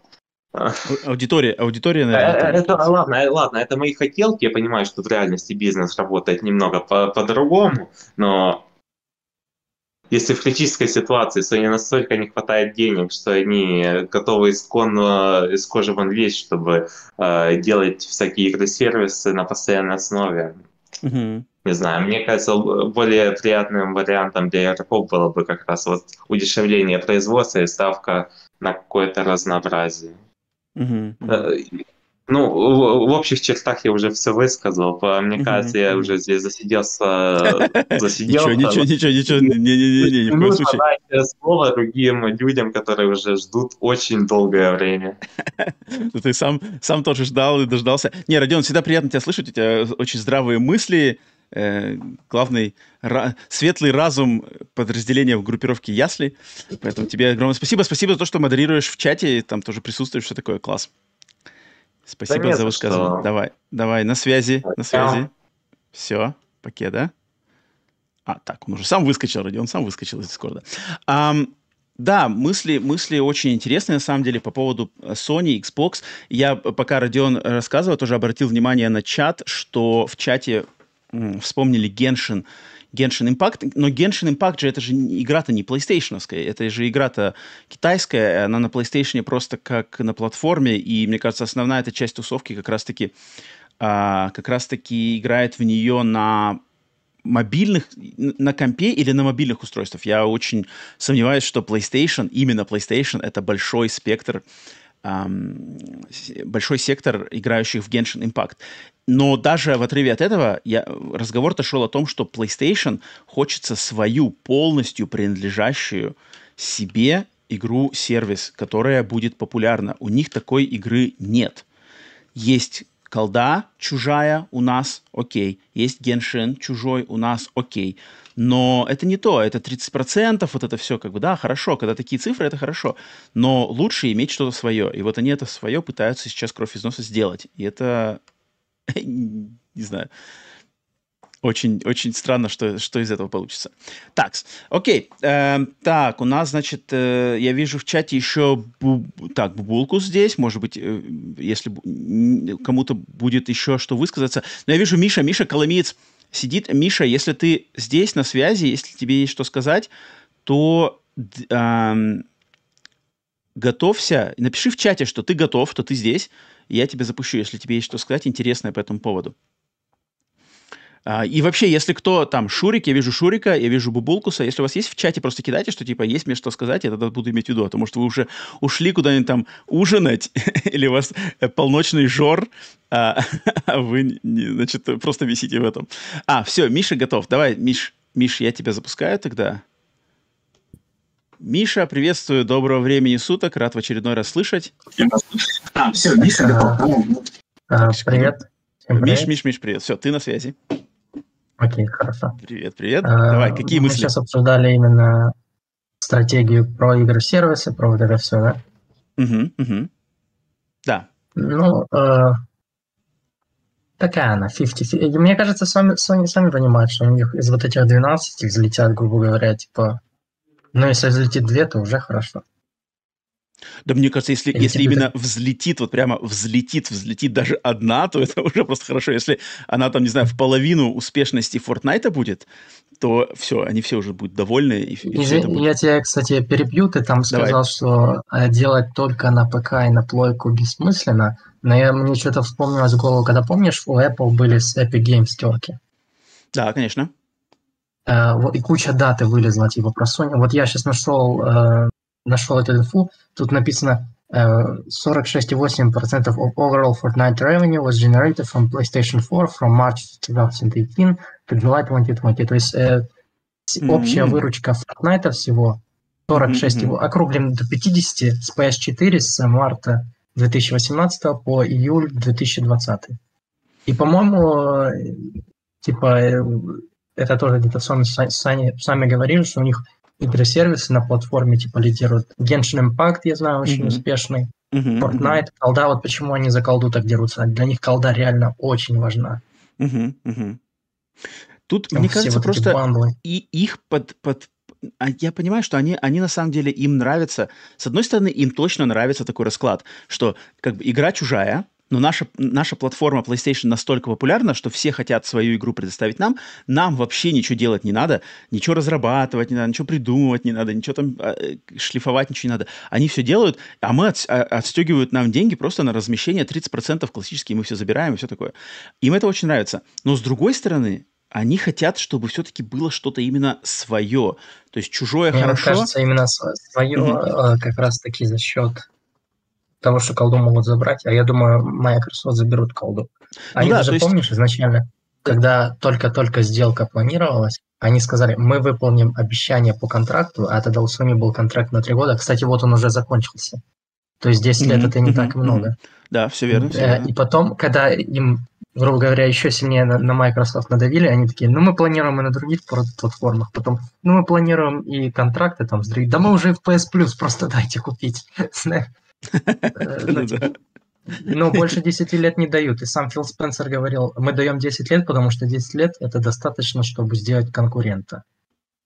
Speaker 1: Аудитория, аудитория,
Speaker 6: наверное. Э, это, ладно, ладно, это мои хотелки. Я понимаю, что в реальности бизнес работает немного по- по-другому, но если в критической ситуации Sony настолько не хватает денег, что они готовы исконно из кожи вон лезть, чтобы э, делать всякие игры-сервисы на постоянной основе. Mm-hmm. Не знаю, мне кажется, более приятным вариантом для игроков было бы как раз вот удешевление производства и ставка на какое-то разнообразие. Mm-hmm. Ну, в, в общих чертах я уже все высказал. Мне кажется, я уже здесь засиделся. засиделся.
Speaker 1: Ничего, ничего, ничего, ничего. Не-не-не, ни в коем случае.
Speaker 6: слово другим людям, которые уже ждут очень долгое время.
Speaker 1: Ну, ты сам, сам тоже ждал и дождался. Не, Родион, всегда приятно тебя слышать. У тебя очень здравые мысли. Э, главный светлый разум подразделения в группировке Ясли. Поэтому тебе огромное спасибо. Спасибо за то, что модерируешь в чате, там тоже присутствуешь, все такое. Класс. Спасибо да за высказывание. Что... Давай, давай, на связи, на связи. Все, покеда. А, так, он уже сам выскочил, ради, он сам выскочил из Дискорда. Um, да, мысли, мысли очень интересные, на самом деле, по поводу э, Sony, Xbox. Я, пока Родион рассказывал, тоже обратил внимание на чат, что в чате м, вспомнили Геншин Genshin Impact, но Genshin Impact же это же игра-то не PlayStation, это же игра-то китайская, она на PlayStation просто как на платформе, и мне кажется, основная эта часть тусовки как раз-таки а, как раз-таки играет в нее на мобильных, на компе или на мобильных устройствах. Я очень сомневаюсь, что PlayStation, именно PlayStation, это большой спектр большой сектор играющих в Genshin Impact. Но даже в отрыве от этого я, разговор-то шел о том, что PlayStation хочется свою полностью принадлежащую себе игру-сервис, которая будет популярна. У них такой игры нет. Есть колда чужая у нас, окей. Есть Genshin чужой у нас, окей. Но это не то, это 30%, вот это все как бы, да, хорошо, когда такие цифры, это хорошо. Но лучше иметь что-то свое. И вот они это свое пытаются сейчас кровь из носа сделать. И это, не знаю, очень, очень странно, что, что из этого получится. Так, окей. Э, так, у нас, значит, э, я вижу в чате еще бу, так, Бубулку здесь. Может быть, э, если кому-то будет еще что высказаться. Но я вижу Миша, Миша Коломиец сидит. Миша, если ты здесь на связи, если тебе есть что сказать, то эм, готовься. Напиши в чате, что ты готов, что ты здесь. И я тебя запущу, если тебе есть что сказать интересное по этому поводу. А, и вообще, если кто там, Шурик, я вижу Шурика, я вижу Бубулкуса, если у вас есть в чате, просто кидайте, что типа есть мне что сказать, я тогда буду иметь в виду, потому что вы уже ушли куда-нибудь там ужинать, или у вас э, полночный жор, а, а вы, значит, просто висите в этом. А, все, Миша готов. Давай, Миш, Миш, я тебя запускаю тогда. Миша, приветствую, доброго времени суток, рад в очередной раз слышать.
Speaker 7: А, все, Миша готов.
Speaker 1: А, привет. Миш, Миш, Миш, привет. Все, ты на связи.
Speaker 7: Окей, хорошо.
Speaker 1: Привет, привет. А, Давай, какие
Speaker 7: мы
Speaker 1: мысли?
Speaker 7: Мы сейчас обсуждали именно стратегию про игры-сервисы, про вот это все, да?
Speaker 1: Угу, угу. Да.
Speaker 7: Ну, э, такая она, 50 Мне кажется, сами, сами понимают, что у них из вот этих 12 взлетят, грубо говоря, типа... Ну, если взлетит две, то уже хорошо.
Speaker 1: Да мне кажется, если, если именно взлетит, вот прямо взлетит, взлетит даже одна, то это уже просто хорошо. Если она там, не знаю, в половину успешности Fortnite будет, то все, они все уже будут довольны. И,
Speaker 7: и Извини, будет... Я тебя, кстати, перебью. Ты там Давай. сказал, что э, делать только на ПК и на плойку бессмысленно. Но я, мне что-то вспомнилось в голову, когда, помнишь, у Apple были с Epic Games терки?
Speaker 1: Да, конечно.
Speaker 7: Вот, и куча даты вылезла, типа, про Sony. Вот я сейчас нашел uh, нашел эту инфу, тут написано uh, 46,8% of overall Fortnite revenue was generated from PlayStation 4 from March 2018 to July 2020. То есть uh, mm-hmm. общая выручка Fortnite всего 46, mm-hmm. округлим до 50 с PS4 с марта 2018 по июль 2020. И, по-моему, типа, это тоже где-то сами, сами, сами говорили, что у них игры-сервисы на платформе типа лидируют. Genshin Impact, я знаю, очень mm-hmm. успешный. Mm-hmm. Fortnite, колда, вот почему они за колду так дерутся. Для них колда реально очень важна.
Speaker 1: Mm-hmm. Mm-hmm. Тут, Там мне кажется, вот просто и их под, под, а я понимаю, что они, они на самом деле им нравится. С одной стороны, им точно нравится такой расклад, что как бы игра чужая, но наша, наша платформа PlayStation настолько популярна, что все хотят свою игру предоставить нам. Нам вообще ничего делать не надо, ничего разрабатывать не надо, ничего придумывать не надо, ничего там э, шлифовать ничего не надо. Они все делают, а мы от, а, отстегивают нам деньги просто на размещение 30% классические, мы все забираем и все такое. Им это очень нравится. Но с другой стороны, они хотят, чтобы все-таки было что-то именно свое. То есть чужое Мне хорошо.
Speaker 7: Мне кажется, именно свое mm-hmm. как раз-таки за счет того, что колду могут забрать, а я думаю, Microsoft заберут колду. Они ну да, даже, есть... помнишь, изначально, когда только-только сделка планировалась, они сказали, мы выполним обещание по контракту, а тогда у Sony был контракт на три года. Кстати, вот он уже закончился. То есть 10 mm-hmm. лет это не mm-hmm. так много. Mm-hmm.
Speaker 1: Да, все верно, все э, верно.
Speaker 7: И потом, когда им, грубо говоря, еще сильнее на, на Microsoft надавили, они такие, ну мы планируем и на других платформах, потом, ну мы планируем и контракты там с других, да мы уже в PS Plus, просто дайте купить. Ну, больше 10 лет не дают. И сам Фил Спенсер говорил, мы даем 10 лет, потому что 10 лет это достаточно, чтобы сделать конкурента.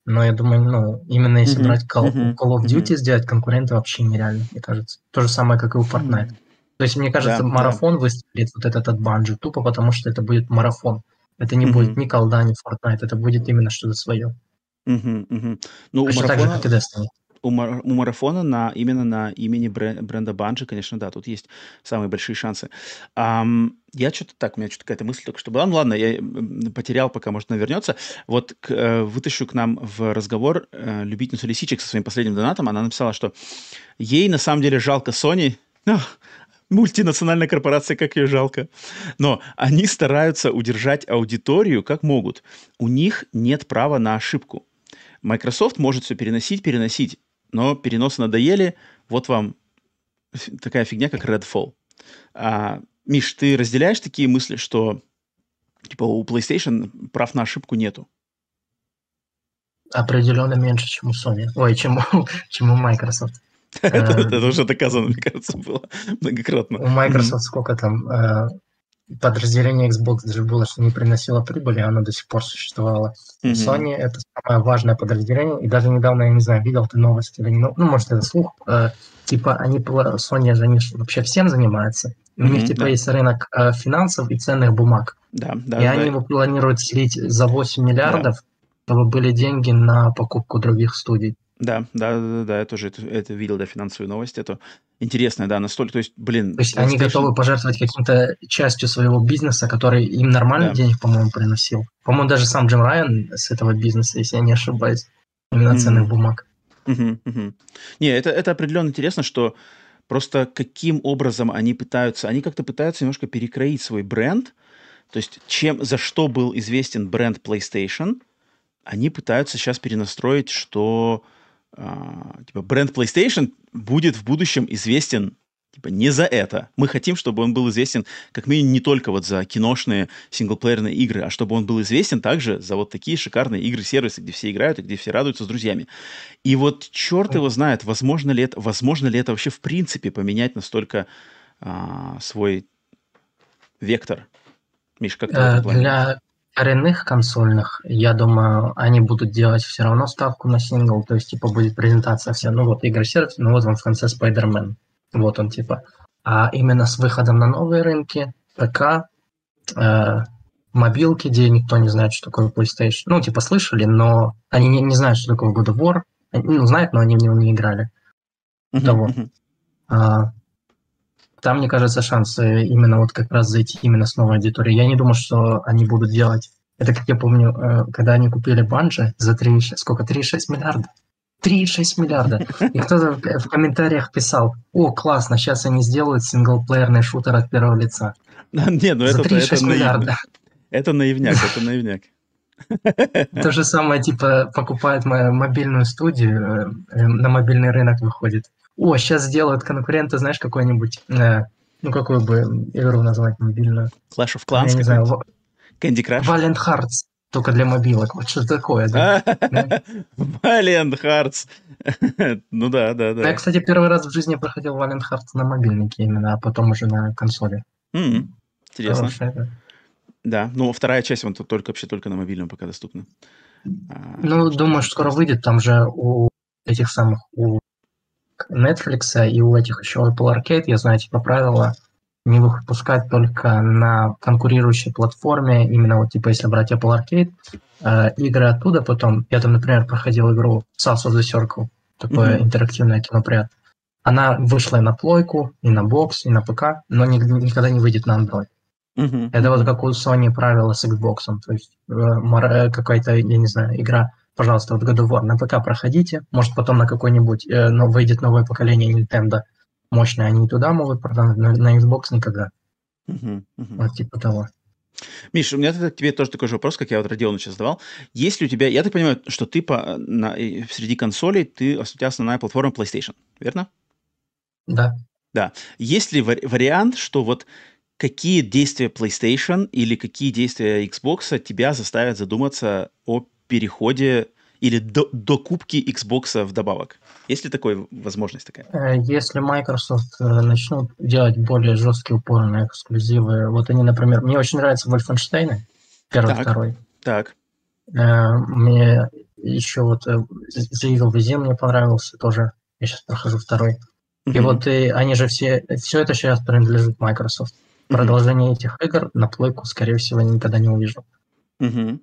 Speaker 7: Но я думаю, ну, именно если брать Call, Call of Duty, сделать конкурента вообще нереально, мне кажется. То же самое, как и у Fortnite. То есть, мне кажется, марафон выстрелит вот этот от Bungie тупо потому, что это будет марафон. Это не будет ни колда, ни Fortnite, это будет именно что-то свое.
Speaker 1: Ну, Точно так же, как и Destiny у, мар- у марафона на, именно на имени брен- бренда Банжи, конечно, да, тут есть самые большие шансы. Um, я что-то так, у меня что-то какая-то мысль только что была. Ну ладно, я потерял, пока, может, она вернется. Вот к, э, вытащу к нам в разговор э, любительницу лисичек со своим последним донатом. Она написала, что ей на самом деле жалко Sony. Ну, мультинациональная корпорация, как ее жалко. Но они стараются удержать аудиторию как могут. У них нет права на ошибку. Microsoft может все переносить, переносить но переносы надоели. Вот вам такая фигня, как Redfall. А, Миш, ты разделяешь такие мысли, что типа у PlayStation прав на ошибку нету?
Speaker 7: Определенно меньше, чем у Sony. Ой, чем, чем у Microsoft.
Speaker 1: это, уже доказано, мне кажется, было многократно.
Speaker 7: У Microsoft сколько там? Подразделение Xbox даже было, что не приносило прибыли, оно до сих пор существовало. Mm-hmm. Sony это самое важное подразделение, и даже недавно, я не знаю, видел ты новость или не, ну, может, это слух, э, типа, они, Sony же, они вообще всем занимаются, у mm-hmm, них, типа, да. есть рынок э, финансов и ценных бумаг.
Speaker 1: Да, да.
Speaker 7: И
Speaker 1: да.
Speaker 7: они его планируют слить за 8 миллиардов, да. чтобы были деньги на покупку других студий.
Speaker 1: Да, да, да, да, я тоже это, это видел, да, финансовую новость эту. Интересная, да, настолько, то есть, блин...
Speaker 7: То есть они готовы пожертвовать каким-то частью своего бизнеса, который им нормально да. денег, по-моему, приносил. По-моему, даже сам Джим Райан с этого бизнеса, если я не ошибаюсь, именно mm-hmm. ценных бумаг.
Speaker 1: Mm-hmm, mm-hmm. Не, это, это определенно интересно, что просто каким образом они пытаются, они как-то пытаются немножко перекроить свой бренд, то есть чем, за что был известен бренд PlayStation, они пытаются сейчас перенастроить, что типа бренд PlayStation будет в будущем известен типа не за это. Мы хотим, чтобы он был известен как минимум не только вот за киношные синглплеерные игры, а чтобы он был известен также за вот такие шикарные игры-сервисы, где все играют и где все радуются с друзьями. И вот черт его знает, возможно ли это, возможно ли это вообще в принципе поменять настолько а, свой вектор. Миш, как ты
Speaker 7: э, Для коренных консольных, я думаю, они будут делать все равно ставку на сингл, то есть, типа, будет презентация вся, ну вот, игры сервис, ну вот он в конце Spider-Man, вот он, типа. А именно с выходом на новые рынки, ПК, э, мобилки, где никто не знает, что такое PlayStation, ну, типа, слышали, но они не, не знают, что такое God of War, ну, знают, но они в него не играли. Uh-huh, Того. Uh-huh. А, там, мне кажется, шансы именно вот как раз зайти именно с новой аудиторией. Я не думаю, что они будут делать. Это, как я помню, э, когда они купили Банжи за 3, сколько, 3,6 миллиарда? 3,6 миллиарда. И кто-то в комментариях писал, о, классно, сейчас они сделают синглплеерный шутер от первого лица.
Speaker 1: Не, ну это, это миллиарда. Это наивняк, это наивняк.
Speaker 7: То же самое, типа, покупает мобильную студию, э, на мобильный рынок выходит о, сейчас сделают конкурента, знаешь, какой-нибудь, э, ну, какую бы игру назвать мобильную?
Speaker 1: Clash of Clans?
Speaker 7: Я не знаю.
Speaker 1: Candy Crush?
Speaker 7: Valiant Hearts, только для мобилок. Вот что такое, да?
Speaker 1: Valiant Hearts. ну да, да, да.
Speaker 7: Я, кстати, первый раз в жизни проходил Valiant Hearts на мобильнике именно, а потом уже на консоли.
Speaker 1: Интересно. Да, ну вторая часть вон только вообще только на мобильном пока доступна.
Speaker 7: А, ну, думаю, что скоро выйдет. Там же у этих самых, у Netflix и у этих еще Apple Arcade, я знаю, типа правила не выпускать только на конкурирующей платформе, именно вот типа если брать Apple Arcade, э, игры оттуда потом, я там, например, проходил игру South of the Circle, такое mm-hmm. интерактивное кинопред. Она вышла и на плойку, и на бокс, и на ПК, но ни, никогда не выйдет на Android. Mm-hmm. Это вот как у Sony правила с Xbox, то есть э, э какая-то, я не знаю, игра пожалуйста, вот God of War на ПК проходите, может потом на какой-нибудь, э, но выйдет новое поколение Nintendo мощное, они туда могут продать, на, на Xbox никогда. Uh-huh, uh-huh. Вот типа того.
Speaker 1: Миша, у меня тогда к тебе тоже такой же вопрос, как я вот Родиону сейчас задавал. Есть ли у тебя, я так понимаю, что ты по, на, среди консолей, ты у тебя основная платформа PlayStation, верно?
Speaker 7: Да.
Speaker 1: Да. Есть ли вари- вариант, что вот какие действия PlayStation или какие действия Xbox тебя заставят задуматься о переходе или до, до кубки Xbox вдобавок? Есть ли такая возможность такая?
Speaker 7: Э, если Microsoft э, начнут делать более жесткий упор на эксклюзивы, вот они, например, мне очень нравятся Wolfenstein, первый, так, второй.
Speaker 1: Так.
Speaker 7: Э, мне еще вот The Evil Within мне понравился тоже. Я сейчас прохожу второй. Mm-hmm. И вот и они же все, все это сейчас принадлежит Microsoft. Продолжение mm-hmm. этих игр на плойку, скорее всего, никогда не увижу.
Speaker 1: Mm-hmm.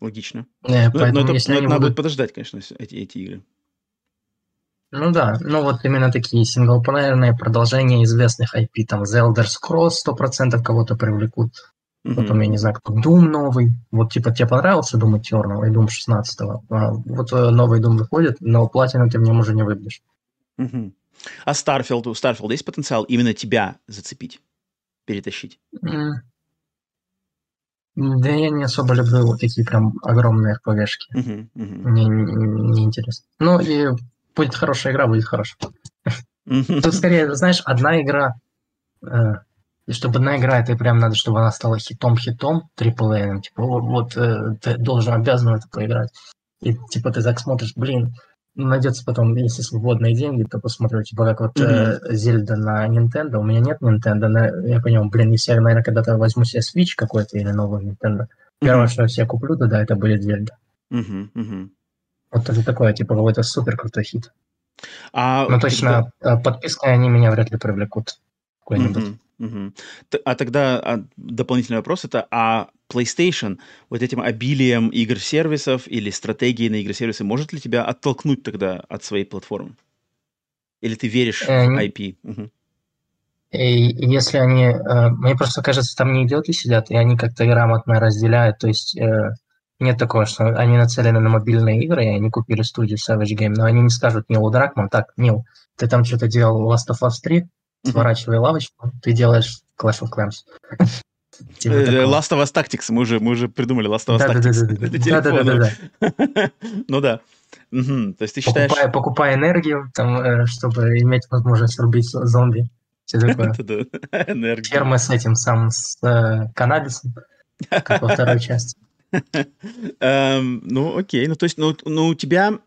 Speaker 1: Логично. Э, но, но это, если но это надо будет подождать, конечно, эти, эти игры.
Speaker 7: Ну да, ну вот именно такие синглплеерные продолжения известных IP, там The Elder Scrolls 100% кого-то привлекут. Mm-hmm. Потом, я не знаю, кто Doom новый. Вот типа тебе понравился Doom Eternal и Doom 16 а, Вот э, новый Doom выходит, но платину ты в нем уже не выбьешь.
Speaker 1: Mm-hmm. А Starfield, у Starfield есть потенциал именно тебя зацепить, перетащить? Mm.
Speaker 7: Да я не особо люблю вот такие прям огромные РПГшки. Uh-huh, uh-huh. Мне не, не. Ну и будет хорошая игра, будет хорошо. Тут скорее, знаешь, одна игра, э, и чтобы одна игра, это прям надо, чтобы она стала хитом-хитом, AAA, типа вот, вот э, ты должен, обязан это поиграть. И типа ты так смотришь, блин, найдется потом, если свободные деньги, то посмотрю, типа как вот mm-hmm. э, Зельда на Nintendo. У меня нет Nintendo, но я понял, блин, если я, наверное, когда-то возьму себе Switch какой-то или новый Nintendo, первое, mm-hmm. что я себе куплю тогда, это будет Зельда. Mm-hmm. Mm-hmm. Вот это такое, типа какой-то супер крутой хит. А, но точно, да. Э, подпиской они меня вряд ли привлекут. Какой-нибудь.
Speaker 1: Mm-hmm. А тогда а, дополнительный вопрос это, а PlayStation вот этим обилием игр-сервисов или стратегией на игр-сервисы может ли тебя оттолкнуть тогда от своей платформы? Или ты веришь в IP? Угу.
Speaker 7: И если они, э, мне просто кажется, там не идиоты сидят, и они как-то грамотно разделяют, то есть э, нет такого, что они нацелены на мобильные игры, и они купили студию Savage Game, но они не скажут Нилу Дракман, так, Нил, ты там что-то делал в Last of Us 3, сворачивай лавочку, ты делаешь Clash of Clans.
Speaker 1: Типа э, Last of Us Tactics, мы уже, мы уже придумали Last of Us Tactics. Да, да, да, да. Ну да. То есть ты считаешь...
Speaker 7: Покупай энергию, там, чтобы иметь возможность рубить зомби. Все такое. Фермы с этим самым, с э, каннабисом, как во второй части.
Speaker 1: Эм, ну, окей. Ну, то есть, ну, ну, у тебя,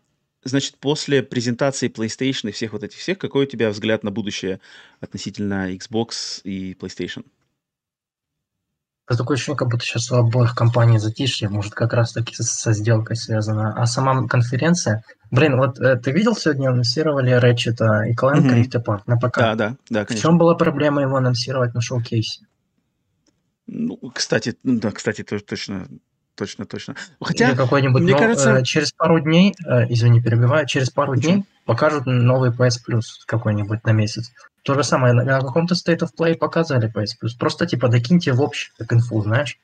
Speaker 1: значит, после презентации PlayStation и всех вот этих всех, какой у тебя взгляд на будущее относительно Xbox и PlayStation?
Speaker 7: Это такое ощущение, как будто сейчас у обоих компаний затишье, может, как раз-таки со, со сделкой связано. А сама конференция... Блин, вот э, ты видел сегодня анонсировали Ratchet и Clank mm-hmm. Rift Apart на ПК?
Speaker 1: Да, да, да,
Speaker 7: конечно. В чем была проблема его анонсировать на шоу-кейсе?
Speaker 1: Ну, кстати, да, кстати, точно, точно, точно. Хотя,
Speaker 7: Или какой-нибудь, мне но, кажется... Э, через пару дней, э, извини, перебиваю, через пару Почему? дней покажут новый PS Plus какой-нибудь на месяц. То же самое, на, каком-то State of Play показали PS Plus. Просто, типа, докиньте в общий, как инфу, знаешь.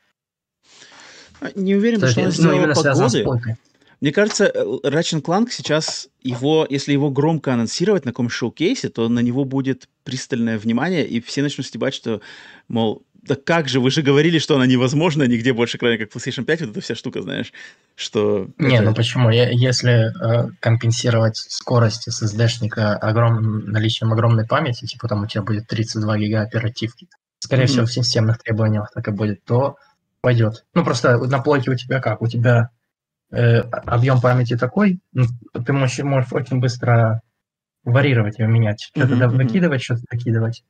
Speaker 1: А, не уверен, То что он ну, именно погоды. Мне кажется, э, Ratchet Clank сейчас, его, если его громко анонсировать на каком-то шоу-кейсе, то на него будет пристальное внимание, и все начнут стебать, что, мол, да как же, вы же говорили, что она невозможна нигде больше, кроме как PlayStation 5, вот эта вся штука, знаешь, что...
Speaker 7: Не, это... ну почему? Если э, компенсировать скорость SSD-шника огром... наличием огромной памяти, типа там у тебя будет 32 гига оперативки, скорее mm-hmm. всего, в системных требованиях так и будет, то пойдет. Ну, просто на плойке у тебя как? У тебя э, объем памяти такой, ну, ты можешь, можешь очень быстро варьировать его, менять. Что-то mm-hmm. выкидывать, что-то докидывать.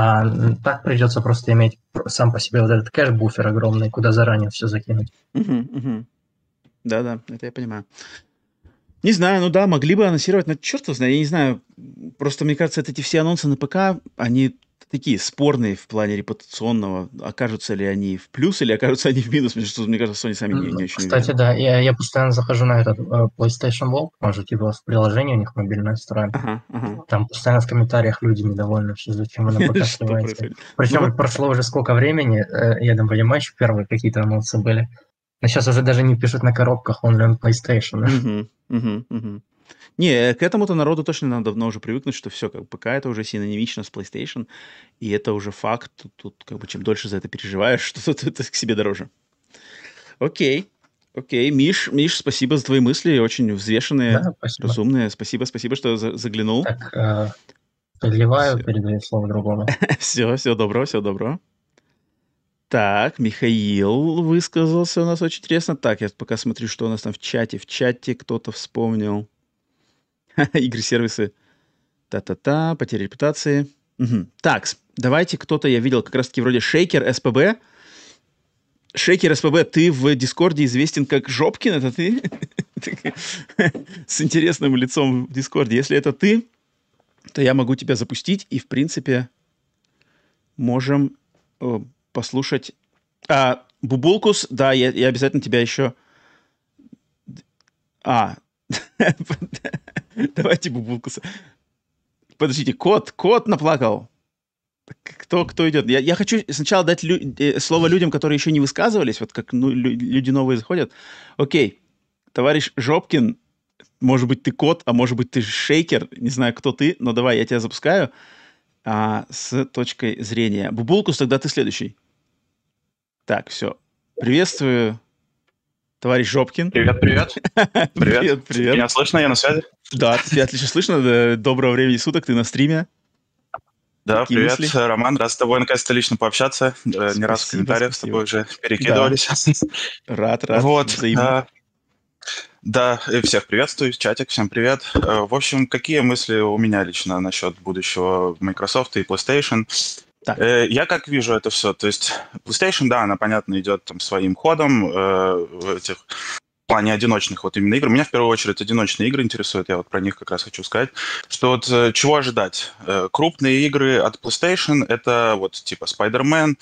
Speaker 7: А так придется просто иметь сам по себе вот этот кэш-буфер огромный, куда заранее все закинуть.
Speaker 1: Да-да, это я понимаю. Не знаю, ну да, могли бы анонсировать, но черт его знает, я не знаю. Просто мне кажется, эти все анонсы на ПК, они такие спорные в плане репутационного. Окажутся ли они в плюс или окажутся они в минус? Мне, что, мне кажется, Sony сами не, не очень
Speaker 7: Кстати, уверены. да, я, я постоянно захожу на этот uh, PlayStation Vault, может, типа в приложении у них мобильное строим. Ага, ага. Там постоянно в комментариях люди недовольны, что зачем вы на ПК сливаете. Причем ну, прошло уже сколько времени, э, я там понимаю, еще первые какие-то анонсы были. Но сейчас уже даже не пишут на коробках, он на PlayStation. Угу, угу,
Speaker 1: угу. Не, к этому-то народу точно надо давно уже привыкнуть, что все, как ПК это уже синонимично с PlayStation, и это уже факт. Тут, тут как бы чем дольше за это переживаешь, что тут это к себе дороже. Окей. Окей, Миш, Миш, спасибо за твои мысли, очень взвешенные, да, спасибо. разумные. Спасибо, спасибо, что за заглянул.
Speaker 7: Так, э, подливаю, все. передаю слово другому.
Speaker 1: все, всего доброго, всего доброго. Так, Михаил высказался у нас очень интересно. Так, я пока смотрю, что у нас там в чате. В чате кто-то вспомнил. Игры-сервисы. Та-та-та, потеря репутации. Угу. Так, давайте кто-то, я видел как раз-таки вроде Шейкер, СПБ. Шейкер, СПБ, ты в Дискорде известен как Жопкин, это ты? С интересным лицом в Дискорде. Если это ты, то я могу тебя запустить, и, в принципе, можем послушать. А, Бубулкус, да, я, я обязательно тебя еще... А, Давайте бубулкуса. Подождите, кот, кот наплакал. Кто, кто идет? Я, я хочу сначала дать лю- э, слово людям, которые еще не высказывались, вот как ну, люди новые заходят. Окей, товарищ Жопкин, может быть, ты кот, а может быть, ты шейкер, не знаю, кто ты, но давай, я тебя запускаю а, с точкой зрения. Бубулкус, тогда ты следующий. Так, все. Приветствую Товарищ Жопкин.
Speaker 8: Привет, привет. Привет, привет. Меня слышно, я на связи?
Speaker 1: Да, тебя отлично слышно. Доброго времени суток, ты на стриме.
Speaker 8: Да, Какие привет, мысли? Роман. Рад с тобой наконец-то лично пообщаться. Спасибо, Не раз в комментариях спасибо. с тобой уже перекидывались.
Speaker 1: Да. Рад, рад.
Speaker 8: Вот. А, да, всех приветствую, чатик, всем привет. Э, в общем, какие мысли у меня лично насчет будущего Microsoft и PlayStation? Так. Э, я как вижу это все, то есть PlayStation, да, она, понятно, идет там своим ходом э, в этих плане одиночных вот именно игр. Меня в первую очередь одиночные игры интересуют, я вот про них как раз хочу сказать, что вот э, чего ожидать? Э, крупные игры от PlayStation — это вот типа Spider-Man,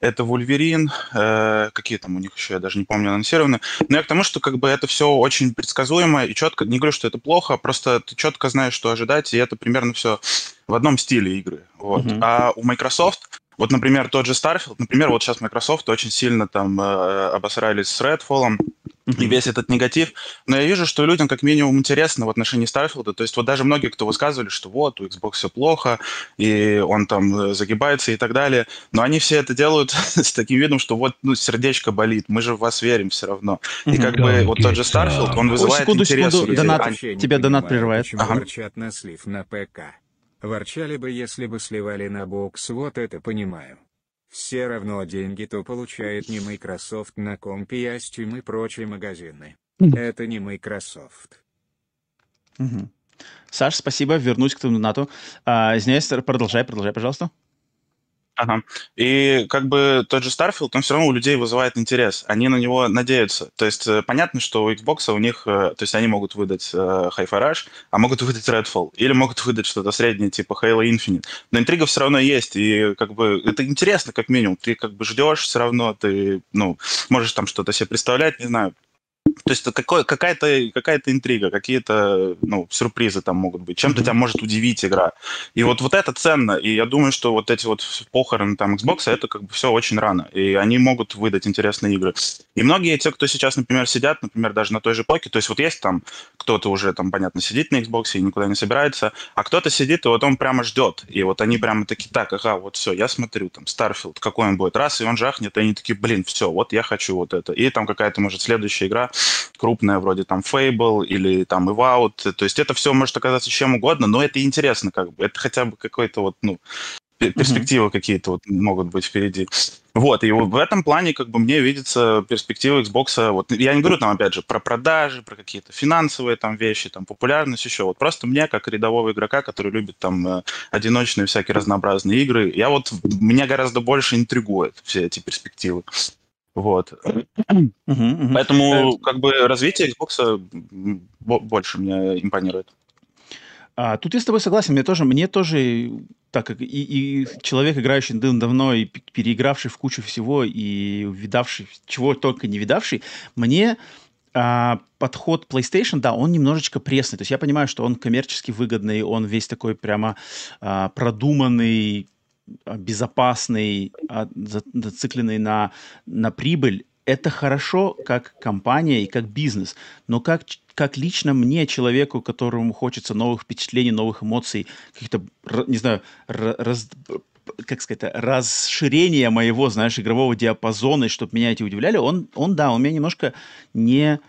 Speaker 8: это Wolverine, э, какие там у них еще, я даже не помню, анонсированы. Но я к тому, что как бы это все очень предсказуемо и четко, не говорю, что это плохо, просто ты четко знаешь, что ожидать, и это примерно все в одном стиле игры. Вот. Mm-hmm. А у Microsoft вот, например, тот же Starfield, например, вот сейчас Microsoft очень сильно там э, обосрались с Redfall, и весь этот негатив. Но я вижу, что людям как минимум интересно в отношении Starfield а. То есть вот даже многие, кто высказывали, что вот, у Xbox все плохо, и он там э, загибается и так далее. Но они все это делают с таким видом, что вот, ну, сердечко болит, мы же в вас верим все равно. И как бы вот тот же Starfield, он вызывает
Speaker 1: секунду,
Speaker 8: интерес.
Speaker 1: Секунду, донат, тебя донат прерывает.
Speaker 3: Ага. на слив на ПК. Ворчали бы, если бы сливали на бокс, вот это понимаю. Все равно деньги-то получает не Microsoft на компе, а Steam и прочие магазины. Это не Microsoft.
Speaker 1: Угу. Саш, спасибо, вернусь к твоему донату. А, извиняюсь, продолжай, продолжай, пожалуйста.
Speaker 8: Ага. И как бы тот же Starfield, он все равно у людей вызывает интерес. Они на него надеются. То есть э, понятно, что у Xbox у них, э, то есть они могут выдать э, Hi-Fi Rush, а могут выдать Redfall. Или могут выдать что-то среднее, типа Halo Infinite. Но интрига все равно есть. И как бы это интересно, как минимум. Ты как бы ждешь все равно, ты, ну, можешь там что-то себе представлять, не знаю, то есть какой, какая-то какая интрига, какие-то ну, сюрпризы там могут быть. Чем-то mm-hmm. тебя может удивить игра. И вот, вот это ценно. И я думаю, что вот эти вот похороны там Xbox, это как бы все очень рано. И они могут выдать интересные игры. И многие те, кто сейчас, например, сидят, например, даже на той же поке, то есть вот есть там кто-то уже там, понятно, сидит на Xbox и никуда не собирается, а кто-то сидит, и вот он прямо ждет. И вот они прямо такие, так, ага, вот все, я смотрю, там, Starfield, какой он будет. Раз, и он жахнет, и они такие, блин, все, вот я хочу вот это. И там какая-то, может, следующая игра крупная, вроде там Fable или там Evout. То есть это все может оказаться чем угодно, но это интересно как бы. Это хотя бы какой-то вот, ну, перспективы mm-hmm. какие-то вот могут быть впереди. Вот, и в этом плане как бы мне видится перспектива Xbox. Вот, я не говорю там, опять же, про продажи, про какие-то финансовые там вещи, там популярность еще. Вот просто мне, как рядового игрока, который любит там э, одиночные всякие разнообразные игры, я вот, меня гораздо больше интригует все эти перспективы. Вот. Поэтому как бы развитие Xbox больше меня импонирует.
Speaker 1: А, тут я с тобой согласен. Мне тоже, мне тоже, так как и, и человек, играющий давно и переигравший в кучу всего и видавший, чего только не видавший, мне а, подход PlayStation, да, он немножечко пресный. То есть я понимаю, что он коммерчески выгодный, он весь такой прямо а, продуманный, безопасный, а, зацикленный на, на прибыль, это хорошо как компания и как бизнес, но как, как лично мне, человеку, которому хочется новых впечатлений, новых эмоций, каких-то, не знаю, раз, как сказать, расширения моего, знаешь, игрового диапазона, и чтобы меня эти удивляли, он, он да, он меня немножко не,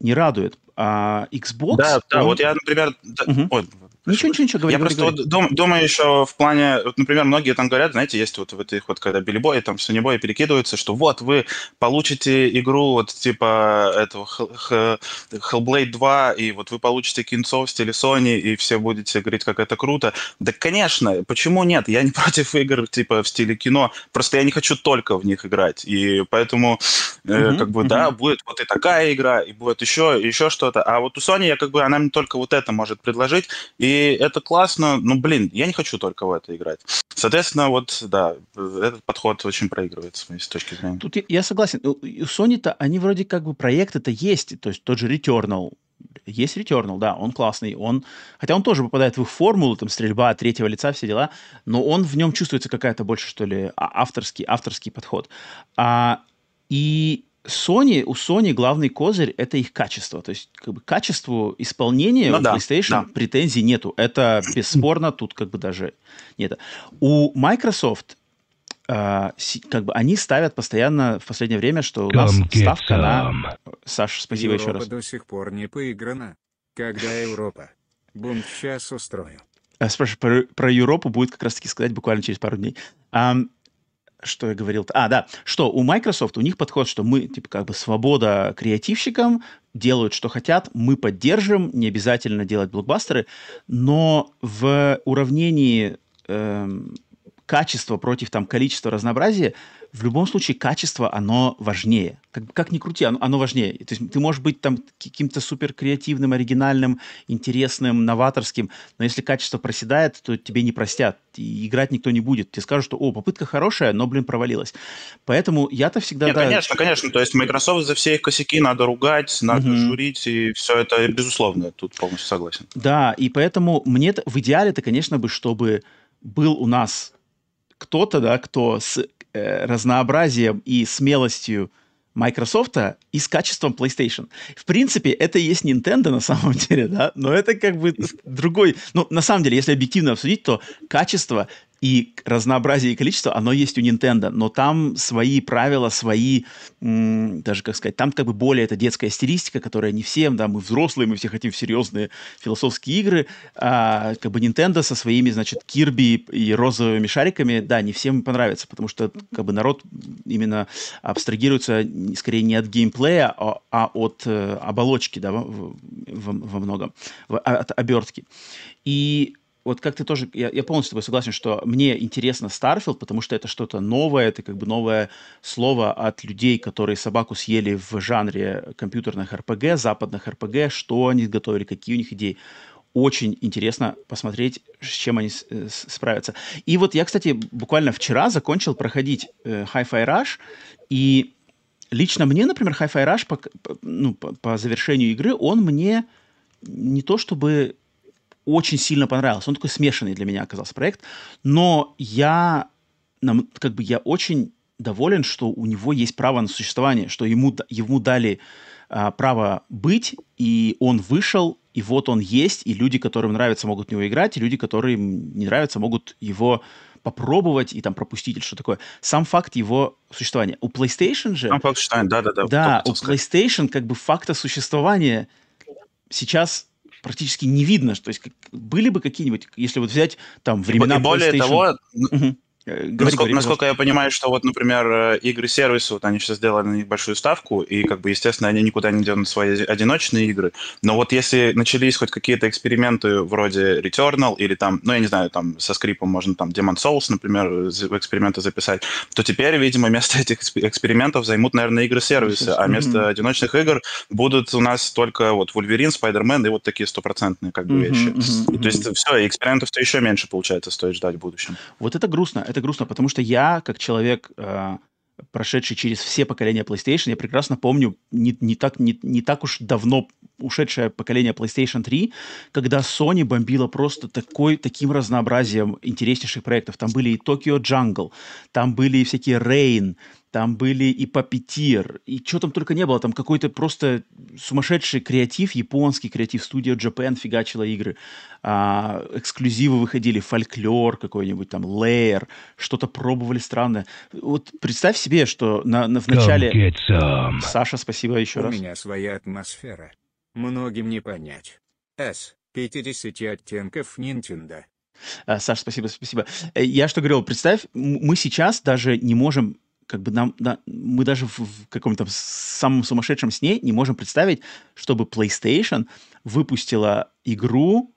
Speaker 1: не радует. А Xbox...
Speaker 8: Да, да, он... вот я, например... Угу. Ой,
Speaker 1: Ничего, ничего, ничего, говори,
Speaker 8: Я
Speaker 1: говори,
Speaker 8: просто
Speaker 1: говори.
Speaker 8: Вот думаю еще в плане, вот, например, многие там говорят, знаете, есть вот в этих вот, когда билибои, там, сонибои перекидываются, что вот вы получите игру вот типа этого Hellblade 2, и вот вы получите кинцов в стиле Sony, и все будете говорить, как это круто. Да, конечно, почему нет? Я не против игр типа в стиле кино, просто я не хочу только в них играть, и поэтому mm-hmm, как бы, mm-hmm. да, будет вот и такая игра, и будет еще, еще что-то, а вот у Sony я как бы, она мне только вот это может предложить, и и это классно, ну, блин, я не хочу только в это играть. Соответственно, вот, да, этот подход очень проигрывает с моей точки зрения.
Speaker 1: Тут я, я согласен. У, у Sony-то, они вроде как бы проекты-то есть, то есть тот же Returnal, есть Returnal, да, он классный, он, хотя он тоже попадает в их формулу, там, стрельба третьего лица, все дела, но он в нем чувствуется какая-то больше, что ли, а, авторский, авторский подход. А, и Sony, у Sony главный козырь это их качество. То есть, как бы качеству исполнения ну, у да, PlayStation да. претензий нету. Это бесспорно, тут как бы даже нет. У Microsoft Uh, как бы они ставят постоянно в последнее время, что у нас ставка на... Саш, спасибо
Speaker 3: Европа
Speaker 1: еще раз.
Speaker 3: до сих пор не поиграна. Когда Европа? Бунт сейчас устрою.
Speaker 1: Uh, спрашиваю, про, про Европу будет как раз-таки сказать буквально через пару дней. Um, что я говорил? А, да, что у Microsoft, у них подход, что мы, типа, как бы свобода креативщикам, делают, что хотят, мы поддержим, не обязательно делать блокбастеры, но в уравнении эм, качество против там количества разнообразия, в любом случае качество, оно важнее. Как, как ни крути, оно, оно важнее. То есть ты можешь быть там каким-то супер креативным, оригинальным, интересным, новаторским, но если качество проседает, то тебе не простят. И играть никто не будет. Тебе скажут, что, о, попытка хорошая, но, блин, провалилась. Поэтому я-то всегда...
Speaker 8: Нет, да, конечно, конечно. То есть Microsoft за все их косяки надо ругать, надо угу. журить, и все это, безусловно, тут полностью согласен.
Speaker 1: Да, и поэтому мне в идеале-то, конечно бы, чтобы был у нас кто-то, да, кто с э, разнообразием и смелостью Microsoft и с качеством PlayStation. В принципе, это и есть Nintendo на самом деле, да, но это как бы другой... Ну, на самом деле, если объективно обсудить, то качество и разнообразие и количество, оно есть у Nintendo, но там свои правила, свои, даже, как сказать, там как бы более это детская стилистика, которая не всем, да, мы взрослые, мы все хотим серьезные философские игры, а как бы Nintendo со своими, значит, Кирби и розовыми шариками, да, не всем понравится, потому что как бы народ именно абстрагируется скорее не от геймплея, а, а от э, оболочки, да, во, во, во многом, в, от обертки. И вот как ты тоже, я, я полностью с тобой согласен, что мне интересно Starfield, потому что это что-то новое, это как бы новое слово от людей, которые собаку съели в жанре компьютерных РПГ, западных РПГ, что они готовили, какие у них идеи. Очень интересно посмотреть, с чем они э, справятся. И вот я, кстати, буквально вчера закончил проходить э, Hi-Fi Rush, и лично мне, например, Hi-Fi Rush по, по, ну, по, по завершению игры, он мне не то чтобы очень сильно понравился. Он такой смешанный для меня оказался проект. Но я, как бы, я очень доволен, что у него есть право на существование, что ему, ему дали а, право быть, и он вышел, и вот он есть, и люди, которым нравится, могут в него играть, и люди, которым не нравится, могут его попробовать и там пропустить или что такое. Сам факт его существования. У PlayStation же... Сам
Speaker 8: факт существования, да-да-да.
Speaker 1: Да, у PlayStation как бы факта существования сейчас практически не видно. То есть как, были бы какие-нибудь, если вот взять там времена
Speaker 8: и, и более того, угу. Э, говори, насколько, говори, насколько я понимаю, что вот, например, э, игры сервиса, вот они сейчас сделали на них большую ставку, и, как бы, естественно, они никуда не делают свои одиночные игры. Но вот если начались хоть какие-то эксперименты вроде Returnal или там, ну, я не знаю, там со скрипом можно там Demon Souls, например, в эксперименты записать, то теперь, видимо, вместо этих экспериментов займут, наверное, игры сервиса, а вместо mm-hmm. одиночных игр будут у нас только вот Wolverine, Spider-Man и вот такие стопроцентные как бы mm-hmm, вещи. Mm-hmm, и, то есть все, экспериментов-то еще меньше, получается, стоит ждать в будущем.
Speaker 1: Вот это грустно это грустно, потому что я, как человек, э, прошедший через все поколения PlayStation, я прекрасно помню не, не, так, не, не так уж давно ушедшее поколение PlayStation 3, когда Sony бомбила просто такой, таким разнообразием интереснейших проектов. Там были и Tokyo Jungle, там были и всякие Rain, там были и Puppeteer, и что там только не было, там какой-то просто сумасшедший креатив, японский креатив, студия Japan фигачила игры, а, эксклюзивы выходили, фольклор какой-нибудь, там, Layer, что-то пробовали странное. Вот представь себе, что на, на, в начале... Саша, спасибо еще
Speaker 3: У
Speaker 1: раз.
Speaker 3: У меня своя атмосфера. Многим не понять. С. 50 оттенков Nintendo.
Speaker 1: А, Саша, спасибо, спасибо. Э, я что говорил, представь, мы сейчас даже не можем как бы нам, да, мы даже в, в каком-то самом сумасшедшем сне не можем представить, чтобы PlayStation выпустила игру,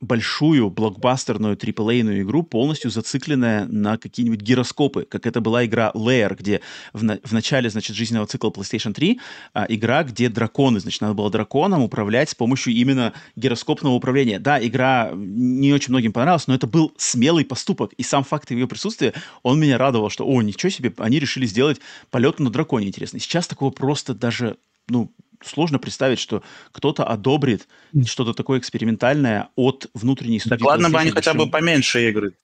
Speaker 1: большую блокбастерную AAA игру, полностью зацикленная на какие-нибудь гироскопы, как это была игра Layer, где в, на, в начале, значит, жизненного цикла PlayStation 3 а, игра, где драконы, значит, надо было драконом управлять с помощью именно гироскопного управления. Да, игра не очень многим понравилась, но это был смелый поступок, и сам факт ее присутствия, он меня радовал, что, о, ничего себе, они решили сделать полет на драконе интересный. Сейчас такого просто даже, ну, сложно представить, что кто-то одобрит что-то такое экспериментальное от внутренней студии.
Speaker 8: Так ладно бы они хотя бы поменьше игры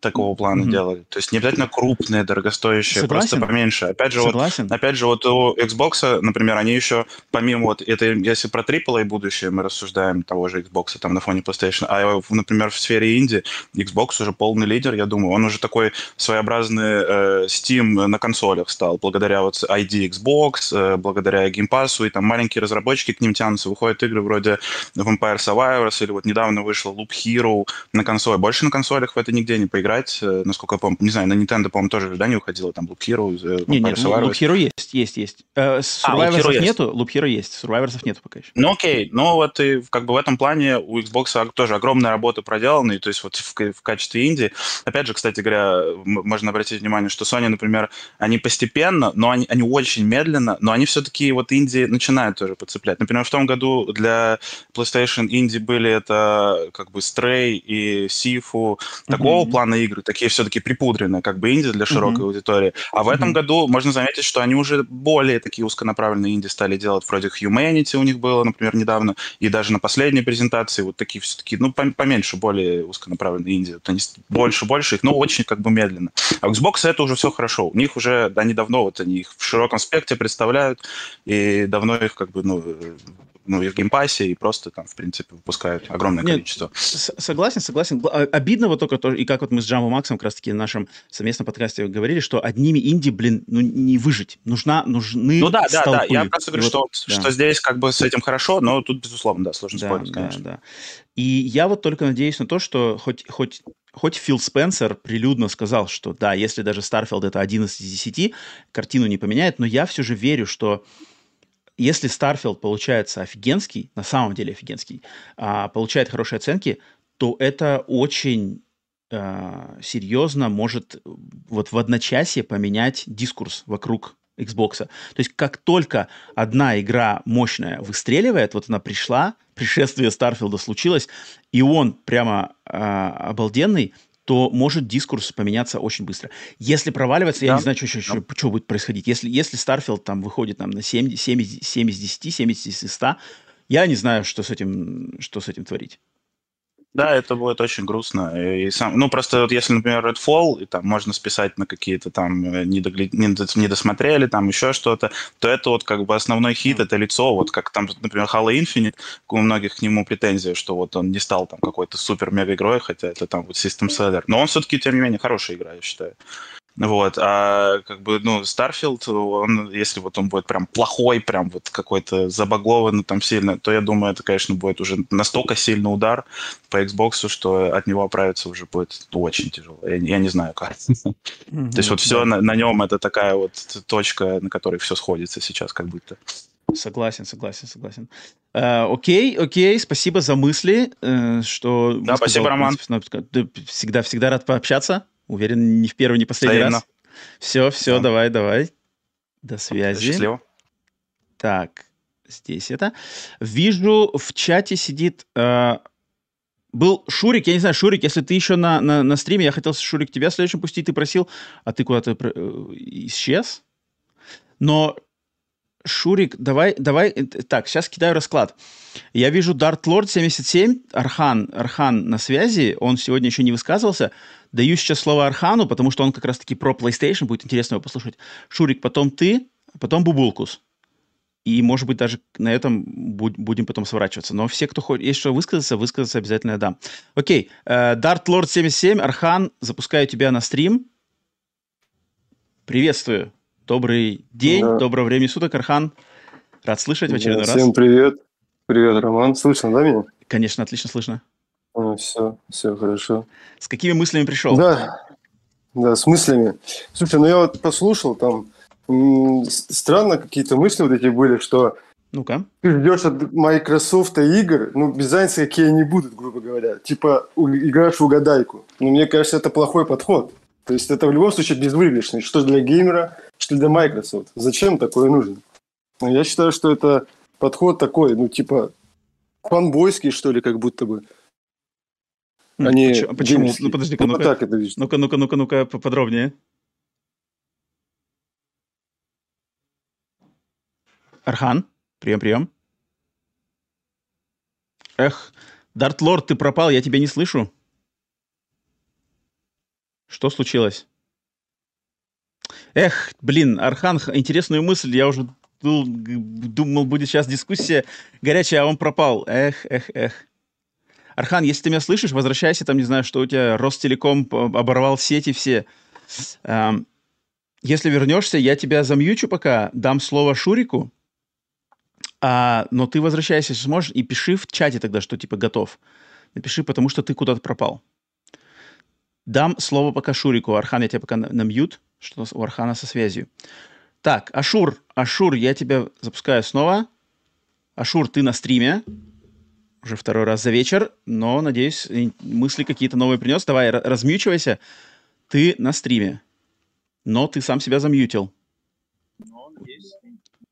Speaker 8: такого плана mm-hmm. делали. То есть не обязательно крупные, дорогостоящие, Согласен. просто поменьше. Опять же, Согласен. вот, опять же, вот у Xbox, например, они еще, помимо вот, это если про AAA будущее мы рассуждаем того же Xbox там на фоне PlayStation, а, например, в сфере инди Xbox уже полный лидер, я думаю. Он уже такой своеобразный э, Steam на консолях стал, благодаря вот ID Xbox, э, благодаря Game Pass, и там маленькие разработчики к ним тянутся. Выходят игры вроде Vampire Survivors, или вот недавно вышел Loop Hero на консоли. Больше на консолях в это нигде не поиграть, э, насколько я помню. Не знаю, на Nintendo, по-моему, тоже да, не выходило, там Loop Hero,
Speaker 1: э, Не, нет, Loop Hero есть, есть, есть. Э, Survivors а, нету, Loop Hero есть, Survivors нету пока еще.
Speaker 8: Ну окей, но вот и как бы в этом плане у Xbox тоже огромная работа проделана, и то есть вот в, в качестве инди. Опять же, кстати говоря, можно обратить внимание, что Sony, например, они постепенно, но они, они очень медленно, но они все-таки вот инди начинают тоже подцеплять. Например, в том году для PlayStation инди были это как бы Stray и Sifu, такого mm-hmm. плана игры, такие все-таки припудренные, как бы инди для широкой mm-hmm. аудитории. А в mm-hmm. этом году можно заметить, что они уже более такие узконаправленные инди стали делать, вроде Humanity у них было, например, недавно, и даже на последней презентации вот такие все-таки, ну, поменьше, более узконаправленные инди. Вот они больше-больше их, но очень как бы медленно. А у Xbox это уже все хорошо. У них уже, они давно вот они их в широком спектре представляют, и давно их как бы, ну, ну, и в Game Pass е, и просто там, в принципе, выпускают огромное Нет, количество.
Speaker 1: Согласен, согласен. А, обидно вот только то, и как вот мы с Джамбо Максом как раз-таки в нашем совместном подкасте говорили, что одними инди, блин, ну, не выжить. Нужна, нужны
Speaker 8: Ну да, столпы. да, да. Я просто говорю, вот, что, да. что здесь как бы с этим хорошо, но тут, безусловно, да, сложно да, спорить, конечно. Да, да.
Speaker 1: И я вот только надеюсь на то, что хоть, хоть хоть Фил Спенсер прилюдно сказал, что да, если даже Starfield это 11 из 10, картину не поменяет, но я все же верю, что если Starfield получается офигенский, на самом деле офигенский, а, получает хорошие оценки, то это очень а, серьезно может вот в одночасье поменять дискурс вокруг Xbox. То есть как только одна игра мощная выстреливает, вот она пришла, пришествие Старфилда случилось, и он прямо э, обалденный, то может дискурс поменяться очень быстро. Если проваливаться, да. я не знаю, что, что, что, что будет происходить. Если, если Starfield там выходит нам на 7, 7, 7 из 10, 70 из 100, я не знаю, что с этим, что с этим творить.
Speaker 8: Да, это будет очень грустно. И сам, ну, просто вот если, например, Redfall, и там можно списать на какие-то там э, недогля... недосмотрели, там еще что-то, то это вот как бы основной хит, это лицо, вот как там, например, Halo Infinite, у многих к нему претензии, что вот он не стал там какой-то супер-мега игрой, хотя это там вот System Seller. Но он все-таки, тем не менее, хорошая игра, я считаю. Вот, а как бы, ну, Starfield, он, если вот он будет прям плохой, прям вот какой-то забагованный там сильно, то я думаю, это, конечно, будет уже настолько сильный удар по Xbox, что от него оправиться уже будет очень тяжело. Я, я не знаю как. То есть вот все на, нем это такая вот точка, на которой все сходится сейчас как будто.
Speaker 1: Согласен, согласен, согласен. Uh, окей, окей, спасибо за мысли, uh, что...
Speaker 8: Да, спасибо, Роман.
Speaker 1: Всегда, всегда рад пообщаться. Уверен, не в первый, не последний Взаимно. раз. Все, все, да. давай, давай. До связи. Счастливо. Так, здесь это. Вижу, в чате сидит... Э, был Шурик, я не знаю, Шурик, если ты еще на, на, на стриме, я хотел, Шурик, тебя следующим пустить, ты просил, а ты куда-то э, исчез. Но Шурик, давай, давай, э, так, сейчас кидаю расклад. Я вижу Дарт Лорд 77, Архан, Архан на связи, он сегодня еще не высказывался. Даю сейчас слово Архану, потому что он как раз-таки про PlayStation, будет интересно его послушать. Шурик, потом ты, потом Бубулкус. И, может быть, даже на этом будем потом сворачиваться. Но все, кто хочет, есть что высказаться, высказаться обязательно дам. Окей, Дарт Лорд 77, Архан, запускаю тебя на стрим. Приветствую. Добрый день, да. доброе время суток, Архан. Рад слышать в очередной да,
Speaker 9: всем раз. Всем привет. Привет, Роман. Слышно, да, меня?
Speaker 1: Конечно, отлично слышно.
Speaker 9: Ну, все, все хорошо.
Speaker 1: С какими мыслями пришел?
Speaker 9: Да, да, с мыслями. Слушай, ну я вот послушал, там странно какие-то мысли вот эти были, что
Speaker 1: ну-ка.
Speaker 9: Ты ждешь от Microsoft игр, ну, без разницы, какие они будут, грубо говоря. Типа, играешь в угадайку. Ну, мне кажется, это плохой подход. То есть это в любом случае безвыигрышный. Что для геймера, что для Microsoft. Зачем такое нужно? Ну, я считаю, что это подход такой, ну, типа, фанбойский, что ли, как будто бы.
Speaker 1: Они почему? почему? Ну, подожди-ка, ну-ка. так это Ну-ка, ну-ка, ну-ка, ну-ка, поподробнее. Архан, прием, прием. Эх, Дарт Лорд, ты пропал, я тебя не слышу. Что случилось? Эх, блин, Архан, интересную мысль, я уже думал, будет сейчас дискуссия горячая, а он пропал. Эх, эх, эх. Архан, если ты меня слышишь, возвращайся, там, не знаю, что у тебя Ростелеком оборвал сети все. Эм, если вернешься, я тебя замьючу пока, дам слово Шурику, а, но ты возвращайся, если сможешь, и пиши в чате тогда, что типа готов. Напиши, потому что ты куда-то пропал. Дам слово пока Шурику. Архан, я тебя пока на, на мьют, что у Архана со связью. Так, Ашур, Ашур, я тебя запускаю снова. Ашур, ты на стриме. Уже второй раз за вечер, но, надеюсь, мысли какие-то новые принес. Давай, размьючивайся. Ты на стриме. Но ты сам себя замьютил.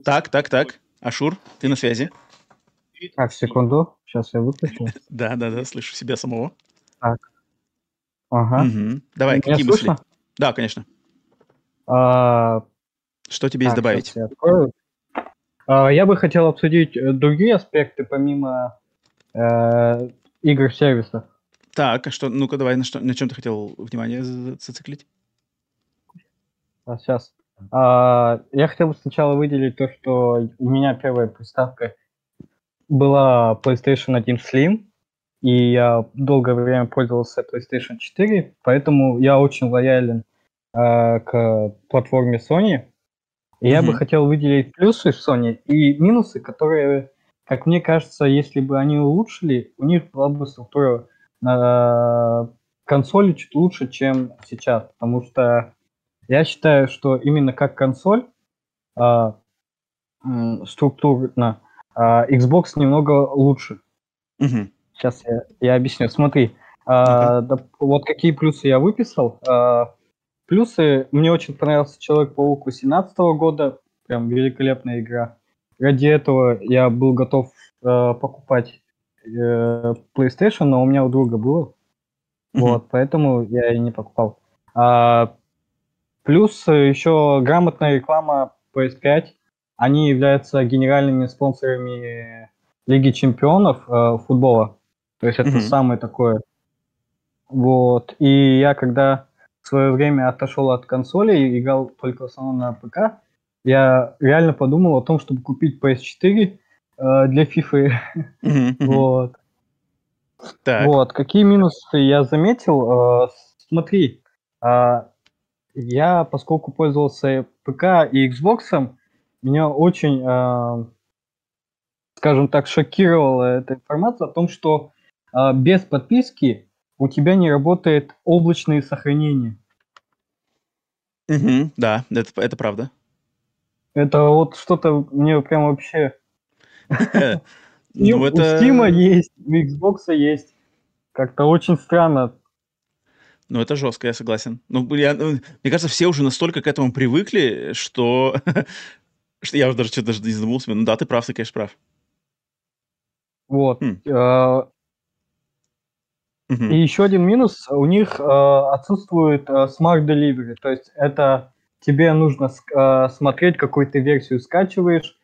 Speaker 1: Так, так, так. Ашур, ты на связи.
Speaker 2: Так, секунду. Сейчас я выключу.
Speaker 1: Да, да, да, слышу себя самого.
Speaker 2: Так. Ага.
Speaker 1: Давай, какие мысли? Да, конечно.
Speaker 2: А,
Speaker 1: Что тебе есть добавить?
Speaker 2: Я, а, я бы хотел обсудить э, другие аспекты, помимо э, игр-сервисов.
Speaker 1: Так, а что, ну-ка давай, на, что, на чем ты хотел внимание зациклить?
Speaker 2: А, сейчас. А, я хотел бы сначала выделить то, что у меня первая приставка была PlayStation 1 Slim, и я долгое время пользовался PlayStation 4, поэтому я очень лоялен э, к платформе Sony. И mm-hmm. я бы хотел выделить плюсы Sony и минусы, которые, как мне кажется, если бы они улучшили, у них была бы структура э, консоли чуть лучше, чем сейчас, потому что я считаю, что именно как консоль э, структурно Uh, Xbox немного лучше.
Speaker 1: Угу.
Speaker 2: Сейчас я, я объясню. Смотри, uh, да, вот какие плюсы я выписал. Uh, плюсы, мне очень понравился Человек-паук 18 года, прям великолепная игра. Ради этого я был готов uh, покупать uh, PlayStation, но у меня у друга было. Mm-hmm. Вот, поэтому я и не покупал. Uh, плюс еще грамотная реклама PS5 они являются генеральными спонсорами Лиги чемпионов э, футбола. То есть это mm-hmm. самое такое. Вот. И я когда в свое время отошел от консоли и играл только в основном на ПК, я реально подумал о том, чтобы купить PS4 э, для FIFA. Вот. Так. Вот. Какие минусы я заметил? Э, смотри, э, я, поскольку пользовался ПК и Xbox, меня очень, э, скажем так, шокировала эта информация о том, что без подписки у тебя не работает облачные сохранения.
Speaker 1: Угу, да, это, это правда.
Speaker 2: Это вот что-то мне прям вообще... Ну, это... У Steam есть, у Xbox есть. Как-то очень странно.
Speaker 1: Ну, это жестко, я согласен. Ну, я, ну, мне кажется, все уже настолько к этому привыкли, что Что я уже даже что-то даже не задумался. Ну да, ты прав, ты, конечно, прав.
Speaker 2: Вот. Хм. Uh, И еще один минус, у них uh, отсутствует uh, Smart Delivery, то есть это тебе нужно uh, смотреть, какую ты версию скачиваешь,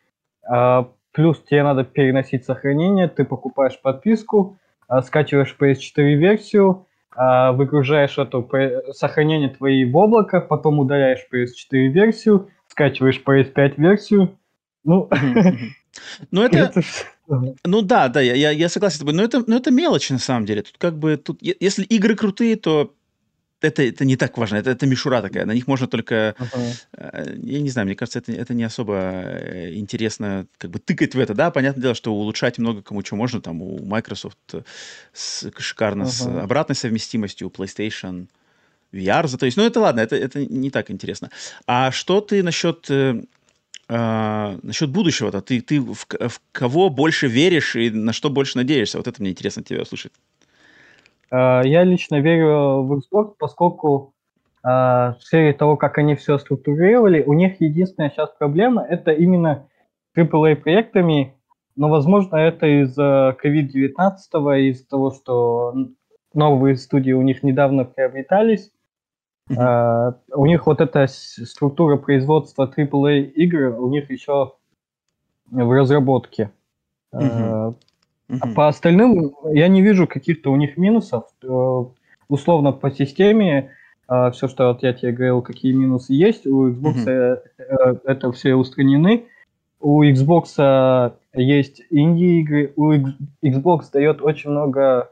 Speaker 2: uh, плюс тебе надо переносить сохранение, ты покупаешь подписку, uh, скачиваешь PS4 версию, uh, выгружаешь это сохранение твои в облако, потом удаляешь PS4 версию, скачиваешь PS5 версию. Ну,
Speaker 1: ну это... Ну да, да, я, я согласен с тобой. Но это, но это мелочь на самом деле. Тут как бы, тут, если игры крутые, то это, это не так важно, это, это мишура такая, на них можно только, uh-huh. я не знаю, мне кажется, это, это не особо э, интересно как бы тыкать в это, да, понятное дело, что улучшать много кому что можно, там у Microsoft с, шикарно uh-huh. с обратной совместимостью, у PlayStation, VR, то есть, ну это ладно, это, это не так интересно. А что ты насчет, э, э, насчет будущего-то? Ты, ты в, в кого больше веришь и на что больше надеешься? Вот это мне интересно тебя услышать.
Speaker 2: А, я лично верю в Xbox, поскольку э, в сфере того, как они все структурировали, у них единственная сейчас проблема – это именно AAA-проектами, но, возможно, это из-за COVID-19, из-за того, что новые студии у них недавно приобретались, Uh, у них вот эта структура производства AAA игр у них еще в разработке. Uh-huh. А по остальным я не вижу каких-то у них минусов. Э, условно по системе э, все, что вот я тебе говорил, какие минусы есть, у Xbox uh-huh. это все устранены. У Xbox есть инди-игры, у Xbox дает очень много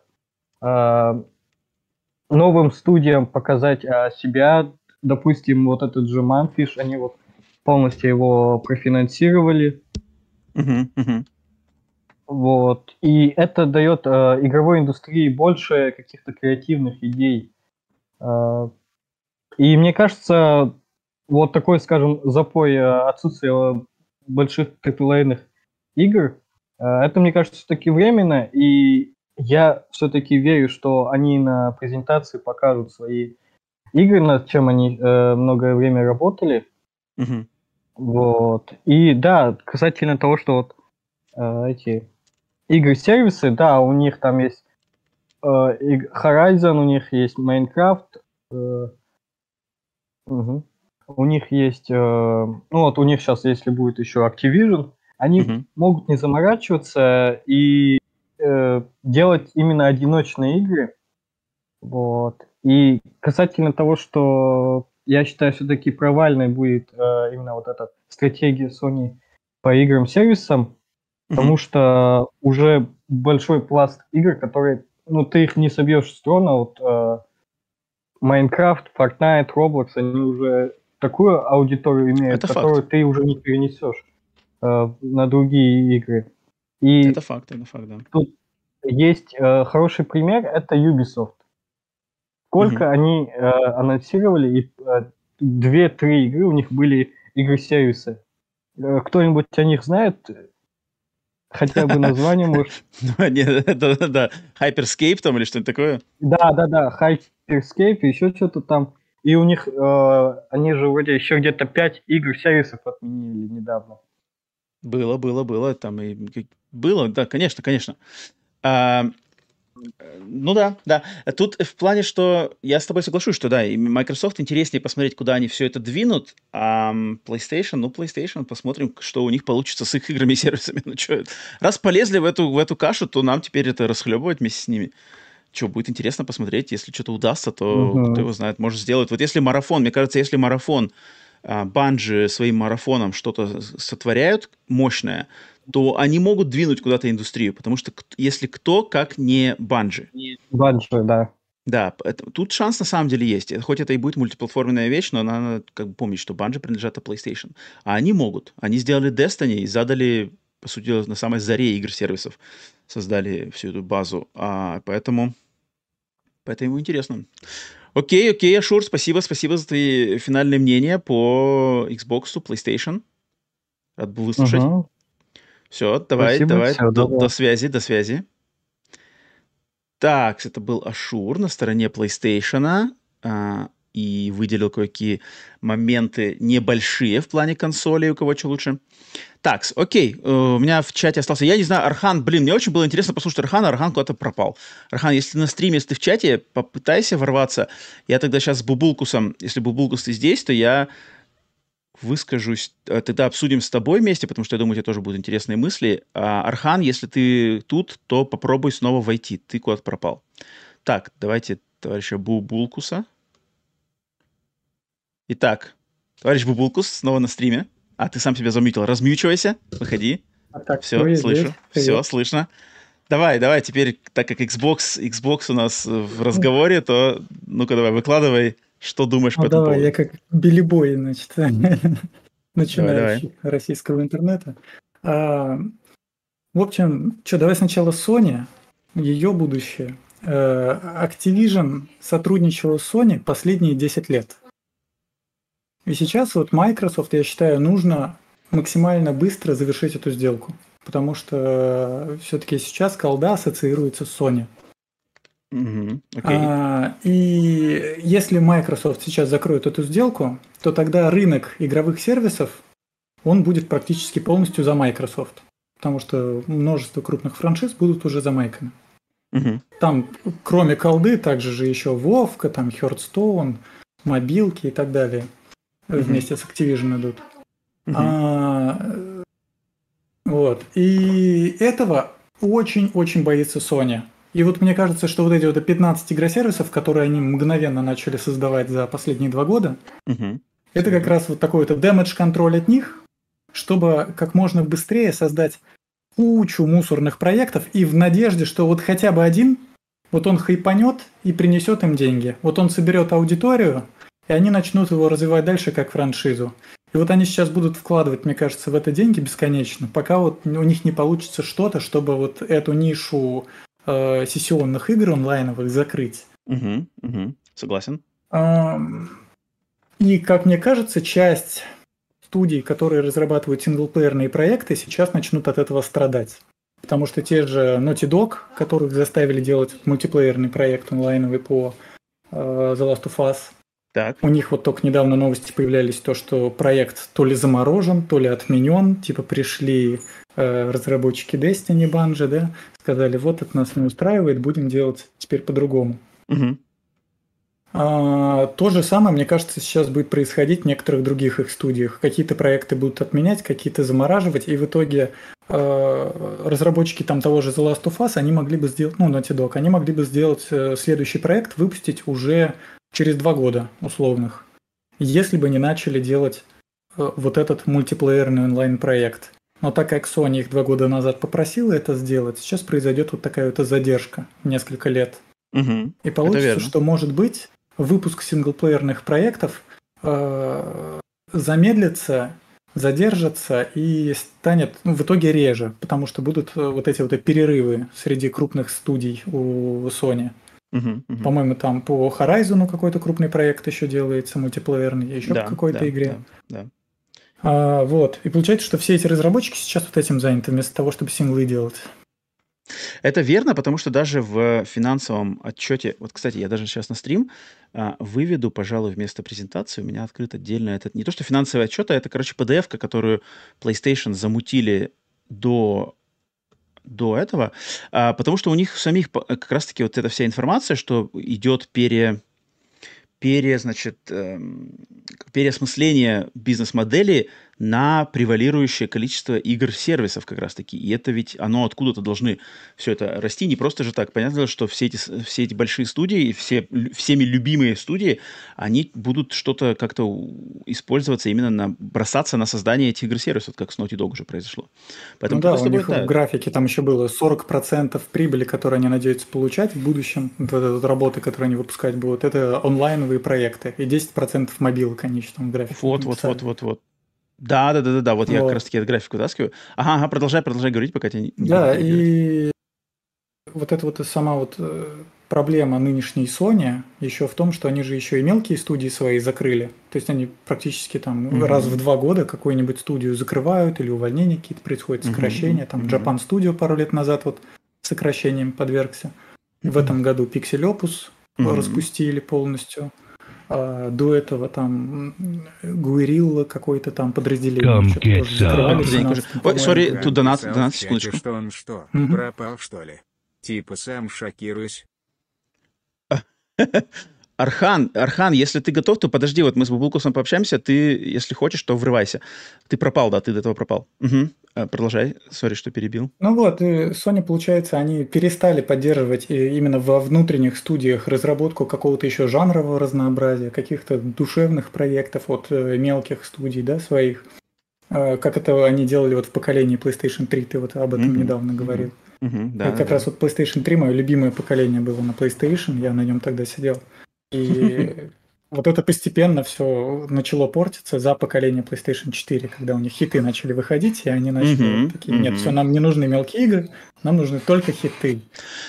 Speaker 2: новым студиям показать а, себя. Допустим, вот этот же Манфиш, они вот полностью его профинансировали.
Speaker 1: Uh-huh, uh-huh.
Speaker 2: Вот. И это дает э, игровой индустрии больше каких-то креативных идей. Э, и мне кажется, вот такой, скажем, запой э, отсутствия больших AAA игр, э, это, мне кажется, все-таки временно, и я все-таки верю, что они на презентации покажут свои игры, над чем они э, многое время работали.
Speaker 1: Угу.
Speaker 2: Вот. И да, касательно того, что вот э, эти игры-сервисы, да, у них там есть э, Horizon, у них есть Minecraft, э, угу. у них есть, э, ну вот у них сейчас, если будет еще Activision, они угу. могут не заморачиваться и э, делать именно одиночные игры. Вот. И касательно того, что я считаю, все-таки провальной будет э, именно вот эта стратегия Sony по играм-сервисам, mm-hmm. потому что уже большой пласт игр, которые, ну, ты их не собьешь с трона, вот э, Minecraft, Fortnite, Roblox, они уже такую аудиторию имеют, это которую факт. ты уже не перенесешь э, на другие игры.
Speaker 1: И это факт, это факт, да.
Speaker 2: Тут есть э, хороший пример, это Ubisoft. Сколько mm-hmm. они э, анонсировали, и э, две-три игры у них были игры-сервисы. Э, кто-нибудь о них знает? Хотя бы название, может?
Speaker 1: Ну, нет, это, да, Hyperscape там или что-то такое?
Speaker 2: Да, да, да, Hyperscape, еще что-то там. И у них, э, они же вроде еще где-то пять игр-сервисов отменили недавно.
Speaker 1: Было, было, было, там и было, да, конечно, конечно. А, ну да, да. Тут в плане, что я с тобой соглашусь, что да, и Microsoft интереснее посмотреть, куда они все это двинут, а PlayStation, ну PlayStation, посмотрим, что у них получится с их играми и сервисами. Ну что, раз полезли в эту, в эту кашу, то нам теперь это расхлебывать вместе с ними. Что, будет интересно посмотреть, если что-то удастся, то uh-huh. кто его знает, может сделать. Вот если марафон, мне кажется, если марафон, Банжи своим марафоном что-то сотворяют мощное, то они могут двинуть куда-то индустрию, потому что если кто, как не Банжи.
Speaker 2: Банжи, да.
Speaker 1: Да, это, тут шанс на самом деле есть. Хоть это и будет мультиплатформенная вещь, но надо как бы помнить, что Банжи принадлежат PlayStation. А они могут. Они сделали Destiny и задали, по сути, на самой заре игр-сервисов. Создали всю эту базу. А, поэтому, поэтому интересно. Окей, окей, Ашур, спасибо, спасибо за твои финальные мнения по Xbox, PlayStation. Рад был выслушать. Uh-huh. Все, давай, Спасибо, давай, все, до, до связи, до связи. Так, это был Ашур на стороне PlayStation а, и выделил кое-какие моменты небольшие в плане консолей, у кого что лучше. Так, окей, э, у меня в чате остался, я не знаю, Архан, блин, мне очень было интересно послушать Архана, Архан куда-то пропал. Архан, если на стриме, если ты в чате, попытайся ворваться. Я тогда сейчас с Бубулкусом, если Бубулкус ты здесь, то я выскажусь, э, тогда обсудим с тобой вместе, потому что я думаю, у тебя тоже будут интересные мысли. А, Архан, если ты тут, то попробуй снова войти. Ты куда-то пропал. Так, давайте товарища Бубулкуса. Итак, товарищ Бубулкус снова на стриме. А, ты сам себя замьютил. Размьючивайся, выходи. А так, Все, привет, слышу. Привет. Все, слышно. Давай, давай, теперь, так как Xbox, Xbox у нас в разговоре, то ну-ка давай, выкладывай что думаешь ну, по
Speaker 4: этому давай, поводу? я как Билли Бой, значит, начинающий российского интернета. А, в общем, что, давай сначала Sony, ее будущее. Э, Activision сотрудничала с Sony последние 10 лет. И сейчас вот Microsoft, я считаю, нужно максимально быстро завершить эту сделку. Потому что все-таки сейчас колда ассоциируется с Sony.
Speaker 1: Угу,
Speaker 4: а, и если Microsoft сейчас закроет эту сделку, то тогда рынок игровых сервисов, он будет практически полностью за Microsoft. Потому что множество крупных франшиз будут уже за Майками.
Speaker 1: Угу.
Speaker 4: Там, кроме колды, также же еще Вовка, там Hearthstone, мобилки и так далее. Угу. Вместе с Activision идут. Угу. А, вот. И этого очень-очень боится Sony. И вот мне кажется, что вот эти вот 15 игросервисов, которые они мгновенно начали создавать за последние два года,
Speaker 1: угу.
Speaker 4: это как раз вот такой вот damage контроль от них, чтобы как можно быстрее создать кучу мусорных проектов и в надежде, что вот хотя бы один, вот он хайпанет и принесет им деньги. Вот он соберет аудиторию, и они начнут его развивать дальше как франшизу. И вот они сейчас будут вкладывать, мне кажется, в это деньги бесконечно, пока вот у них не получится что-то, чтобы вот эту нишу э, сессионных игр онлайновых закрыть.
Speaker 1: Угу, угу. Согласен.
Speaker 4: И, как мне кажется, часть студий, которые разрабатывают синглплеерные проекты, сейчас начнут от этого страдать. Потому что те же Naughty Dog, которых заставили делать мультиплеерный проект онлайновый по э, The Last of Us, так. У них вот только недавно новости появлялись, то, что проект то ли заморожен, то ли отменен. Типа пришли э, разработчики Destiny Bungie, да, сказали, вот это нас не устраивает, будем делать теперь по-другому. Угу. А, то же самое, мне кажется, сейчас будет происходить в некоторых других их студиях. Какие-то проекты будут отменять, какие-то замораживать, и в итоге э, разработчики там того же The Last of Us, они могли бы сделать, ну, Naughty Dog, они могли бы сделать э, следующий проект, выпустить уже через два года условных, если бы не начали делать э, вот этот мультиплеерный онлайн-проект. Но так как Sony их два года назад попросила это сделать, сейчас произойдет вот такая вот задержка, несколько лет. Угу. И получится, что может быть выпуск синглплеерных проектов э, замедлится, задержится и станет ну, в итоге реже, потому что будут э, вот эти вот перерывы среди крупных студий у Sony. Угу, угу. По-моему, там по Horizon какой-то крупный проект еще делается, мультиплеерный, еще да, какой-то да, игре. Да, да. А, вот. И получается, что все эти разработчики сейчас вот этим заняты, вместо того, чтобы синглы делать.
Speaker 1: Это верно, потому что даже в финансовом отчете, вот, кстати, я даже сейчас на стрим а, выведу, пожалуй, вместо презентации, у меня открыт отдельно этот, не то что финансовый отчет, а это, короче, PDF, которую PlayStation замутили до до этого, а, потому что у них самих как раз-таки вот эта вся информация, что идет пере, пере, значит, эм, переосмысление бизнес-модели на превалирующее количество игр-сервисов как раз-таки. И это ведь оно откуда-то должны все это расти, не просто же так. Понятно, что все эти, все эти большие студии, все, всеми любимые студии, они будут что-то как-то использоваться именно на, бросаться на создание этих игр-сервисов, как с Naughty Dog уже произошло.
Speaker 4: Поэтому ну да, у них да. в графике там еще было 40% прибыли, которые они надеются получать в будущем, вот этой работы, которые они выпускать будут, это онлайновые проекты, и 10% мобилок они еще там в графике.
Speaker 1: Вот, вот, вот, вот, вот. Да, да, да, да, да. Вот, вот. я как раз таки эту графику вытаскиваю. Ага, ага, продолжай, продолжай говорить, пока тебя
Speaker 4: не Да, и вот это вот сама вот э, проблема нынешней Sony еще в том, что они же еще и мелкие студии свои закрыли. То есть они практически там mm-hmm. раз в два года какую-нибудь студию закрывают или увольнения какие-то происходят, сокращения. Mm-hmm. Там mm-hmm. Japan Studio пару лет назад вот сокращением подвергся. Mm-hmm. В этом году Pixel Opus mm-hmm. распустили полностью. А, до этого там Гуэрилла какой-то там подразделение.
Speaker 1: Ой, сори, тут донат, донат, секундочку.
Speaker 3: Что он что, пропал что ли? Типа сам шокируюсь.
Speaker 1: Архан, Архан, если ты готов, то подожди, вот мы с Бубулкусом пообщаемся, ты, если хочешь, то врывайся. Ты пропал, да, ты до этого пропал. Угу. Продолжай, сори, что перебил.
Speaker 4: Ну вот, Sony, получается, они перестали поддерживать именно во внутренних студиях разработку какого-то еще жанрового разнообразия, каких-то душевных проектов от э, мелких студий, да, своих. А, как это они делали вот в поколении PlayStation 3, ты вот об этом mm-hmm. недавно говорил. Mm-hmm. Да, как да. раз вот PlayStation 3, мое любимое поколение было на PlayStation, я на нем тогда сидел. И вот это постепенно все начало портиться за поколение PlayStation 4, когда у них хиты начали выходить, и они начали mm-hmm, такие, нет, mm-hmm. все, нам не нужны мелкие игры, нам нужны только хиты.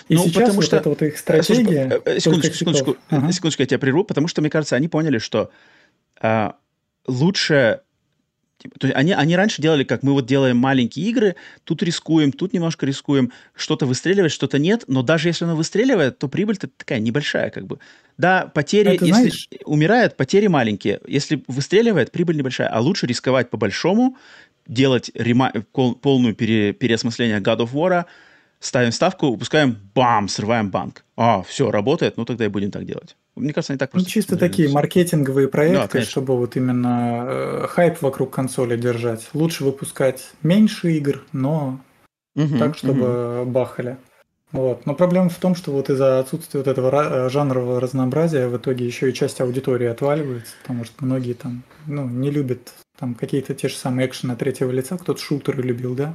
Speaker 4: И ну, сейчас вот что... это вот их стратегия...
Speaker 1: Слушай, секундочку, секундочку, ага. секундочку, я тебя прерву, потому что, мне кажется, они поняли, что а, лучше Типа, то есть они, они раньше делали, как мы вот делаем маленькие игры, тут рискуем, тут немножко рискуем, что-то выстреливает, что-то нет, но даже если оно выстреливает, то прибыль-то такая небольшая как бы. Да, потери, Это, если знаешь... умирает, потери маленькие. Если выстреливает, прибыль небольшая. А лучше рисковать по-большому, делать рема... полную пере... переосмысление God of War, ставим ставку, выпускаем, бам, срываем банк. А, все, работает, ну тогда и будем так делать. Мне кажется, они так
Speaker 4: просто... Ну, чисто такие маркетинговые проекты, да, чтобы вот именно э, хайп вокруг консоли держать. Лучше выпускать меньше игр, но угу, так, чтобы угу. бахали. Вот. Но проблема в том, что вот из-за отсутствия вот этого э, жанрового разнообразия в итоге еще и часть аудитории отваливается, потому что многие там ну, не любят там какие-то те же самые экшены третьего лица, кто-то шутеры любил, да,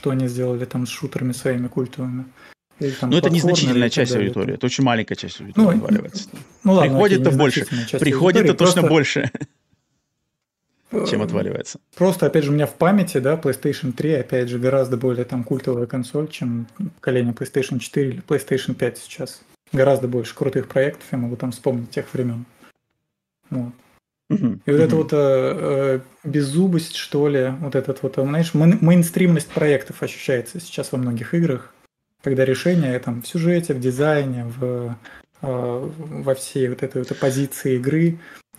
Speaker 4: что они сделали там с шутерами своими культовыми.
Speaker 1: Или, там, Но это незначительная часть далее. аудитории, это очень маленькая часть аудитории ну, отваливается. Ну, ладно, Приходит-то больше, приходит-то точно просто... больше, чем отваливается.
Speaker 4: Просто, опять же, у меня в памяти, да, PlayStation 3, опять же, гораздо более там культовая консоль, чем поколение PlayStation 4 или PlayStation 5 сейчас. Гораздо больше крутых проектов, я могу там вспомнить тех времен. Вот. Uh-huh. И вот uh-huh. эта вот э, э, беззубость, что ли, вот этот вот, знаешь, мейн- мейнстримность проектов ощущается сейчас во многих играх, когда решения там в сюжете, в дизайне, в, э, во всей вот этой вот позиции игры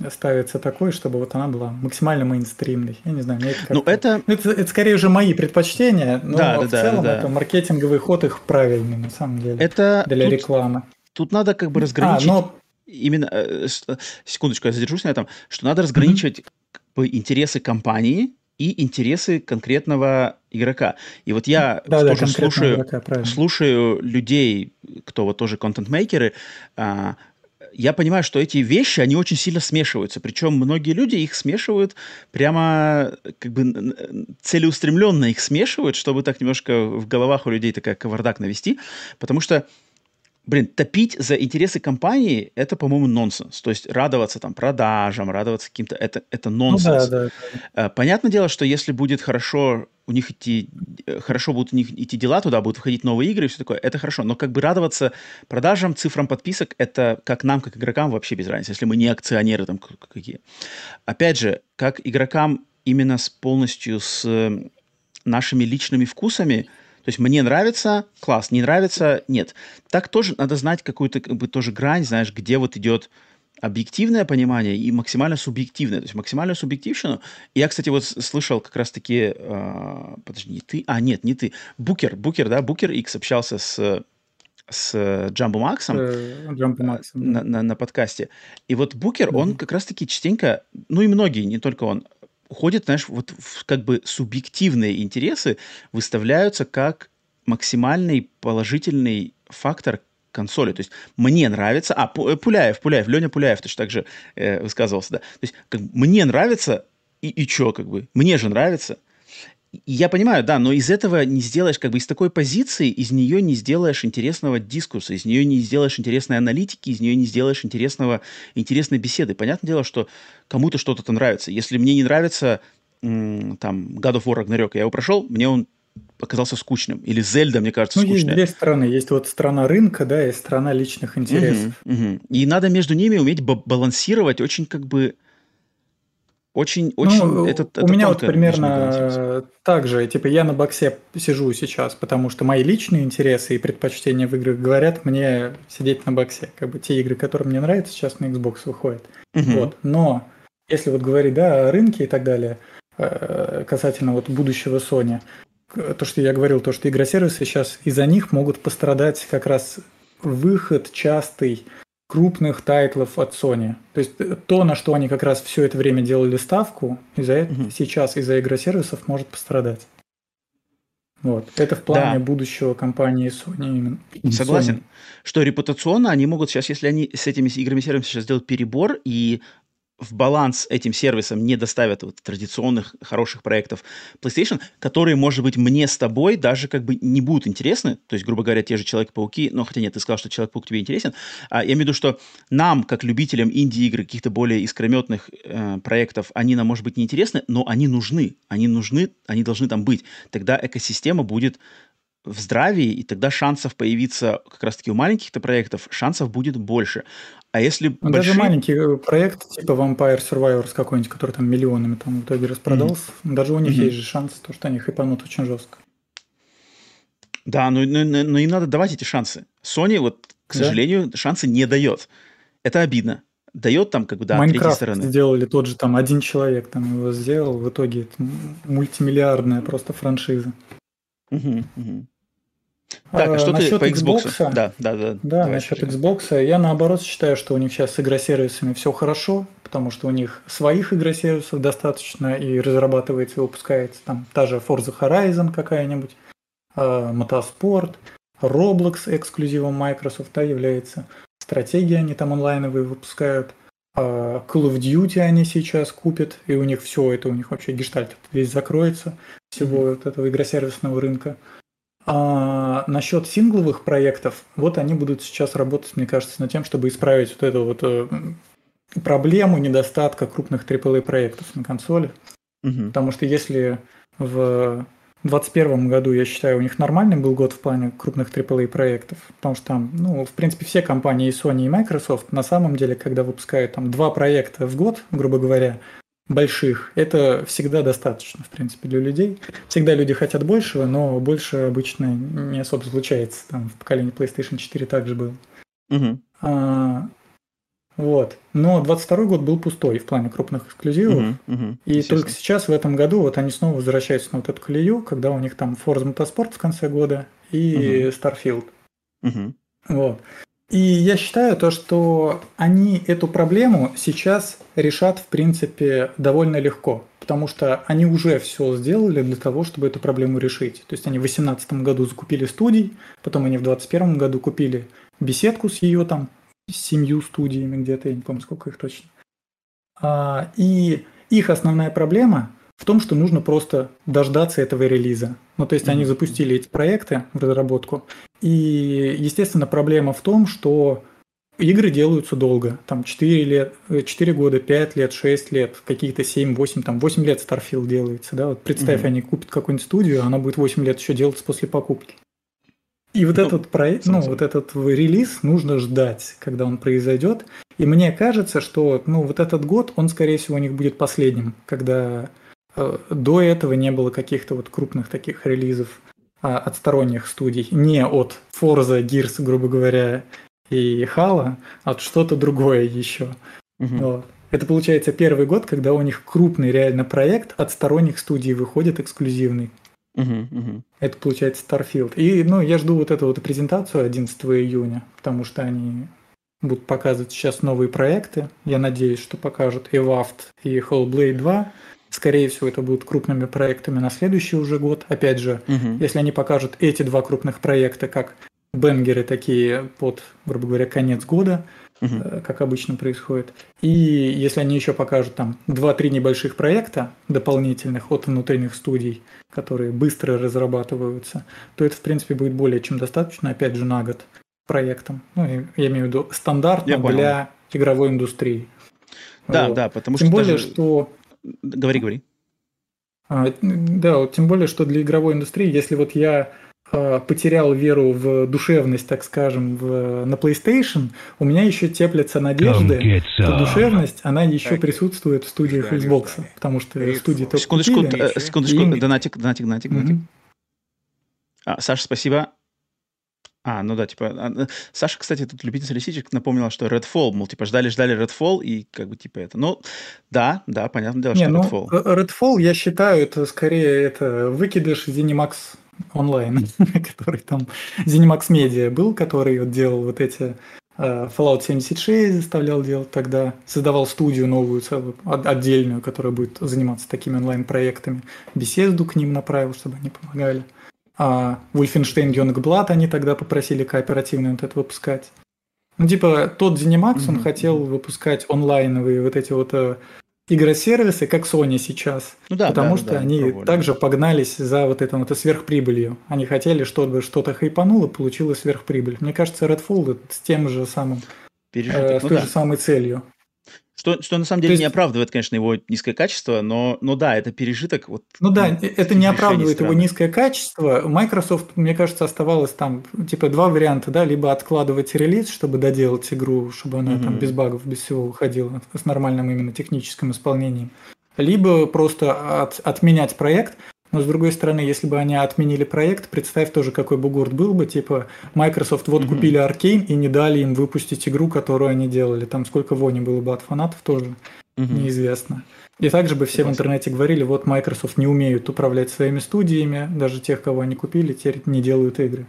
Speaker 4: ставится такой, чтобы вот она была максимально мейнстримной. Я не знаю, мне это
Speaker 1: Ну, это...
Speaker 4: Ну, это... Это скорее уже мои предпочтения, но да, в да, целом да. это маркетинговый ход их правильный, на самом деле,
Speaker 1: это
Speaker 4: для
Speaker 1: тут,
Speaker 4: рекламы.
Speaker 1: Тут надо как бы разграничить... А, но... Именно, э, секундочку, я задержусь на этом, что надо разграничивать mm-hmm. как интересы компании и интересы конкретного игрока. И вот я да, тоже да, слушаю, игрока, слушаю людей, кто вот тоже контент-мейкеры, а, я понимаю, что эти вещи, они очень сильно смешиваются. Причем многие люди их смешивают прямо как бы целеустремленно их смешивают, чтобы так немножко в головах у людей такая кавардак навести. Потому что блин, топить за интересы компании – это, по-моему, нонсенс. То есть радоваться там продажам, радоваться каким-то – это, это нонсенс. Ну, да, да, да. Э, понятное дело, что если будет хорошо у них идти, э, хорошо будут у них идти дела туда, будут выходить новые игры и все такое, это хорошо. Но как бы радоваться продажам, цифрам подписок, это как нам, как игрокам, вообще без разницы, если мы не акционеры там какие. Опять же, как игрокам именно с полностью с нашими личными вкусами – то есть мне нравится, класс, не нравится, нет. Так тоже надо знать какую-то как бы тоже грань, знаешь, где вот идет объективное понимание и максимально субъективное. То есть максимальную субъективщину. Я, кстати, вот слышал как раз-таки... Э, подожди, не ты? А, нет, не ты. Букер, Букер, да, Букер X общался с с Джамбо Максом
Speaker 4: э,
Speaker 1: на, на, на подкасте. И вот Букер, mm-hmm. он как раз-таки частенько, ну и многие, не только он, уходят, знаешь, вот в, как бы субъективные интересы выставляются как максимальный положительный фактор консоли. То есть мне нравится... А, э, Пуляев, Пуляев, Леня Пуляев точно так же э, высказывался, да. То есть как, мне нравится, и, и чё, как бы, мне же нравится – я понимаю, да, но из этого не сделаешь, как бы из такой позиции, из нее не сделаешь интересного дискурса, из нее не сделаешь интересной аналитики, из нее не сделаешь интересного, интересной беседы. Понятное дело, что кому-то что-то то нравится. Если мне не нравится там God of War Ragnarok, я его прошел, мне он показался скучным. Или Зельда, мне кажется,
Speaker 4: ну,
Speaker 1: скучная.
Speaker 4: есть две стороны. Есть вот страна рынка, да, и страна личных интересов.
Speaker 1: Угу, угу. И надо между ними уметь балансировать очень как бы очень, очень.
Speaker 4: Ну, это, это у меня вот примерно так же. Типа я на боксе сижу сейчас, потому что мои личные интересы и предпочтения в играх говорят мне сидеть на боксе. Как бы те игры, которые мне нравятся, сейчас на Xbox выходят. Угу. Вот. Но если вот говорить да, о рынке и так далее, э, касательно вот будущего Sony, то, что я говорил, то, что игросервисы сейчас из-за них могут пострадать как раз выход частый крупных тайтлов от Sony. То есть э, то, на что они как раз все это время делали ставку, из-за этого угу. сейчас из-за игросервисов может пострадать. Вот. Это в плане да. будущего компании Sony именно.
Speaker 1: Согласен, Sony. что репутационно они могут сейчас, если они с этими играми сервисами сейчас сделают перебор и в баланс этим сервисом не доставят вот традиционных хороших проектов PlayStation, которые, может быть, мне с тобой даже как бы не будут интересны. То есть, грубо говоря, те же Человек-пауки, но хотя нет, ты сказал, что Человек-паук тебе интересен. А, я имею в виду, что нам, как любителям инди-игр, каких-то более искрометных э, проектов, они нам, может быть, не интересны, но они нужны. Они нужны, они должны там быть. Тогда экосистема будет в здравии, и тогда шансов появиться как раз-таки у маленьких-то проектов, шансов будет больше. А если
Speaker 4: ну, большие... Даже маленький э, проект, типа Vampire Survivors какой-нибудь, который там миллионами там в итоге распродался, mm-hmm. даже у них mm-hmm. есть же шанс, то, что они хайпанут очень жестко.
Speaker 1: Да, но, но, но, но им надо давать эти шансы. Sony, вот, к да? сожалению, шансы не дает. Это обидно. Дает там, как бы, да,
Speaker 4: Майнкрафт третьей стороны. сделали тот же, там, один человек там его сделал, в итоге это мультимиллиардная просто франшиза.
Speaker 1: Угу, угу. Так, а, а что ты по Xbox? Xbox? Да, да, да.
Speaker 4: Да, насчет скажи. Xbox. Я наоборот считаю, что у них сейчас с игросервисами все хорошо, потому что у них своих игросервисов достаточно и разрабатывается и выпускается там та же Forza Horizon какая-нибудь, а, Motorsport, Roblox эксклюзивом Microsoft да, является, стратегии они там онлайновые выпускают, Call of Duty они сейчас купят, и у них все это, у них вообще гештальт весь закроется, всего mm-hmm. вот этого игросервисного рынка. А насчет сингловых проектов, вот они будут сейчас работать, мне кажется, над тем, чтобы исправить вот эту вот э, проблему недостатка крупных AAA проектов на консоли. Угу. Потому что если в 2021 году, я считаю, у них нормальный был год в плане крупных AAA проектов, потому что там, ну, в принципе, все компании, и Sony, и Microsoft, на самом деле, когда выпускают там два проекта в год, грубо говоря, больших, это всегда достаточно, в принципе, для людей. Всегда люди хотят большего, но больше обычно не особо случается. Там в поколении PlayStation 4 также было.
Speaker 1: Угу.
Speaker 4: А, вот. Но 22 год был пустой в плане крупных эксклюзивов.
Speaker 1: Угу, угу,
Speaker 4: и только сейчас, в этом году, вот они снова возвращаются на вот эту колею, когда у них там Forza Motorsport в конце года и угу. Starfield.
Speaker 1: Угу.
Speaker 4: Вот. И я считаю то, что они эту проблему сейчас решат, в принципе, довольно легко, потому что они уже все сделали для того, чтобы эту проблему решить. То есть они в 2018 году закупили студий, потом они в 2021 году купили беседку с ее там семью студиями где-то, я не помню, сколько их точно. А, и их основная проблема в том, что нужно просто дождаться этого релиза. Ну, то есть mm-hmm. они запустили эти проекты в разработку, и, естественно, проблема в том, что игры делаются долго. Там 4, лет, 4 года, 5 лет, 6 лет, какие-то 7, 8, там 8 лет Starfield делается. Да? Вот представь, mm-hmm. они купят какую-нибудь студию, она будет 8 лет еще делаться после покупки. И вот ну, этот проект, ну, вот этот релиз нужно ждать, когда он произойдет. И мне кажется, что ну, вот этот год, он, скорее всего, у них будет последним, когда э, до этого не было каких-то вот крупных таких релизов а, от сторонних студий, не от Forza, Gears, грубо говоря, и Halo, а от что-то другое еще. Угу. Вот. Это получается первый год, когда у них крупный реально проект от сторонних студий выходит эксклюзивный.
Speaker 1: Угу, угу.
Speaker 4: Это получается Starfield. И ну, я жду вот эту вот презентацию 11 июня, потому что они будут показывать сейчас новые проекты. Я надеюсь, что покажут и Waft, и Hellblade 2. Скорее всего, это будут крупными проектами на следующий уже год. Опять же, угу. если они покажут эти два крупных проекта как бенгеры такие под, грубо говоря, конец года, угу. как обычно происходит. И если они еще покажут там 2-3 небольших проекта дополнительных от внутренних студий, которые быстро разрабатываются, то это, в принципе, будет более чем достаточно, опять же, на год проектом. Ну, я имею в виду стандартно для игровой индустрии.
Speaker 1: Да, вот. да, потому
Speaker 4: тем
Speaker 1: что...
Speaker 4: Тем более, даже... что...
Speaker 1: Говори, говори.
Speaker 4: А, да, вот тем более, что для игровой индустрии, если вот я потерял веру в душевность, так скажем, в, на PlayStation, у меня еще теплятся надежды, что душевность, она еще присутствует в студиях Xbox, потому что студии только
Speaker 1: Секундочку, купили, э, секундочку, и... донатик, донатик, донатик, донатик. Mm-hmm. А, Саша, спасибо. А, ну да, типа, а, Саша, кстати, тут любитель лисичек напомнила, что Redfall, мол, типа, ждали-ждали Redfall, и как бы, типа, это, ну, да, да, понятное дело, Не, что
Speaker 4: ну,
Speaker 1: Redfall.
Speaker 4: Redfall, я считаю, это скорее это выкидыш ZeniMax онлайн, который там ZeniMax Media был, который вот делал вот эти uh, Fallout 76 заставлял делать тогда, создавал студию новую, целую, отдельную, которая будет заниматься такими онлайн-проектами. Беседу к ним направил, чтобы они помогали. А Wolfenstein Youngblood они тогда попросили кооперативно вот это выпускать. Ну, типа, тот ZeniMax, mm-hmm. он хотел выпускать онлайновые вот эти вот э, игросервисы, как Sony сейчас. Ну да, потому да, что да, они пробовали. также погнались за вот этим вот сверхприбылью. Они хотели, чтобы что-то хайпануло, получилось сверхприбыль. Мне кажется, Redfall с тем же самым, э, с ну, той да. же самой целью.
Speaker 1: Что, что на самом деле есть... не оправдывает, конечно, его низкое качество, но, но да, это пережиток. Вот,
Speaker 4: ну да, это не оправдывает его низкое качество. Microsoft, мне кажется, оставалось там типа два варианта, да, либо откладывать релиз, чтобы доделать игру, чтобы она mm-hmm. там без багов, без всего выходила, с нормальным именно техническим исполнением, либо просто от, отменять проект, но с другой стороны, если бы они отменили проект, представь тоже, какой бугурт был бы, типа Microsoft вот mm-hmm. купили Аркейн и не дали им выпустить игру, которую они делали. Там сколько вони было бы от фанатов тоже mm-hmm. неизвестно. И также бы все в интернете говорили, вот Microsoft не умеют управлять своими студиями, даже тех, кого они купили, теперь не делают игры.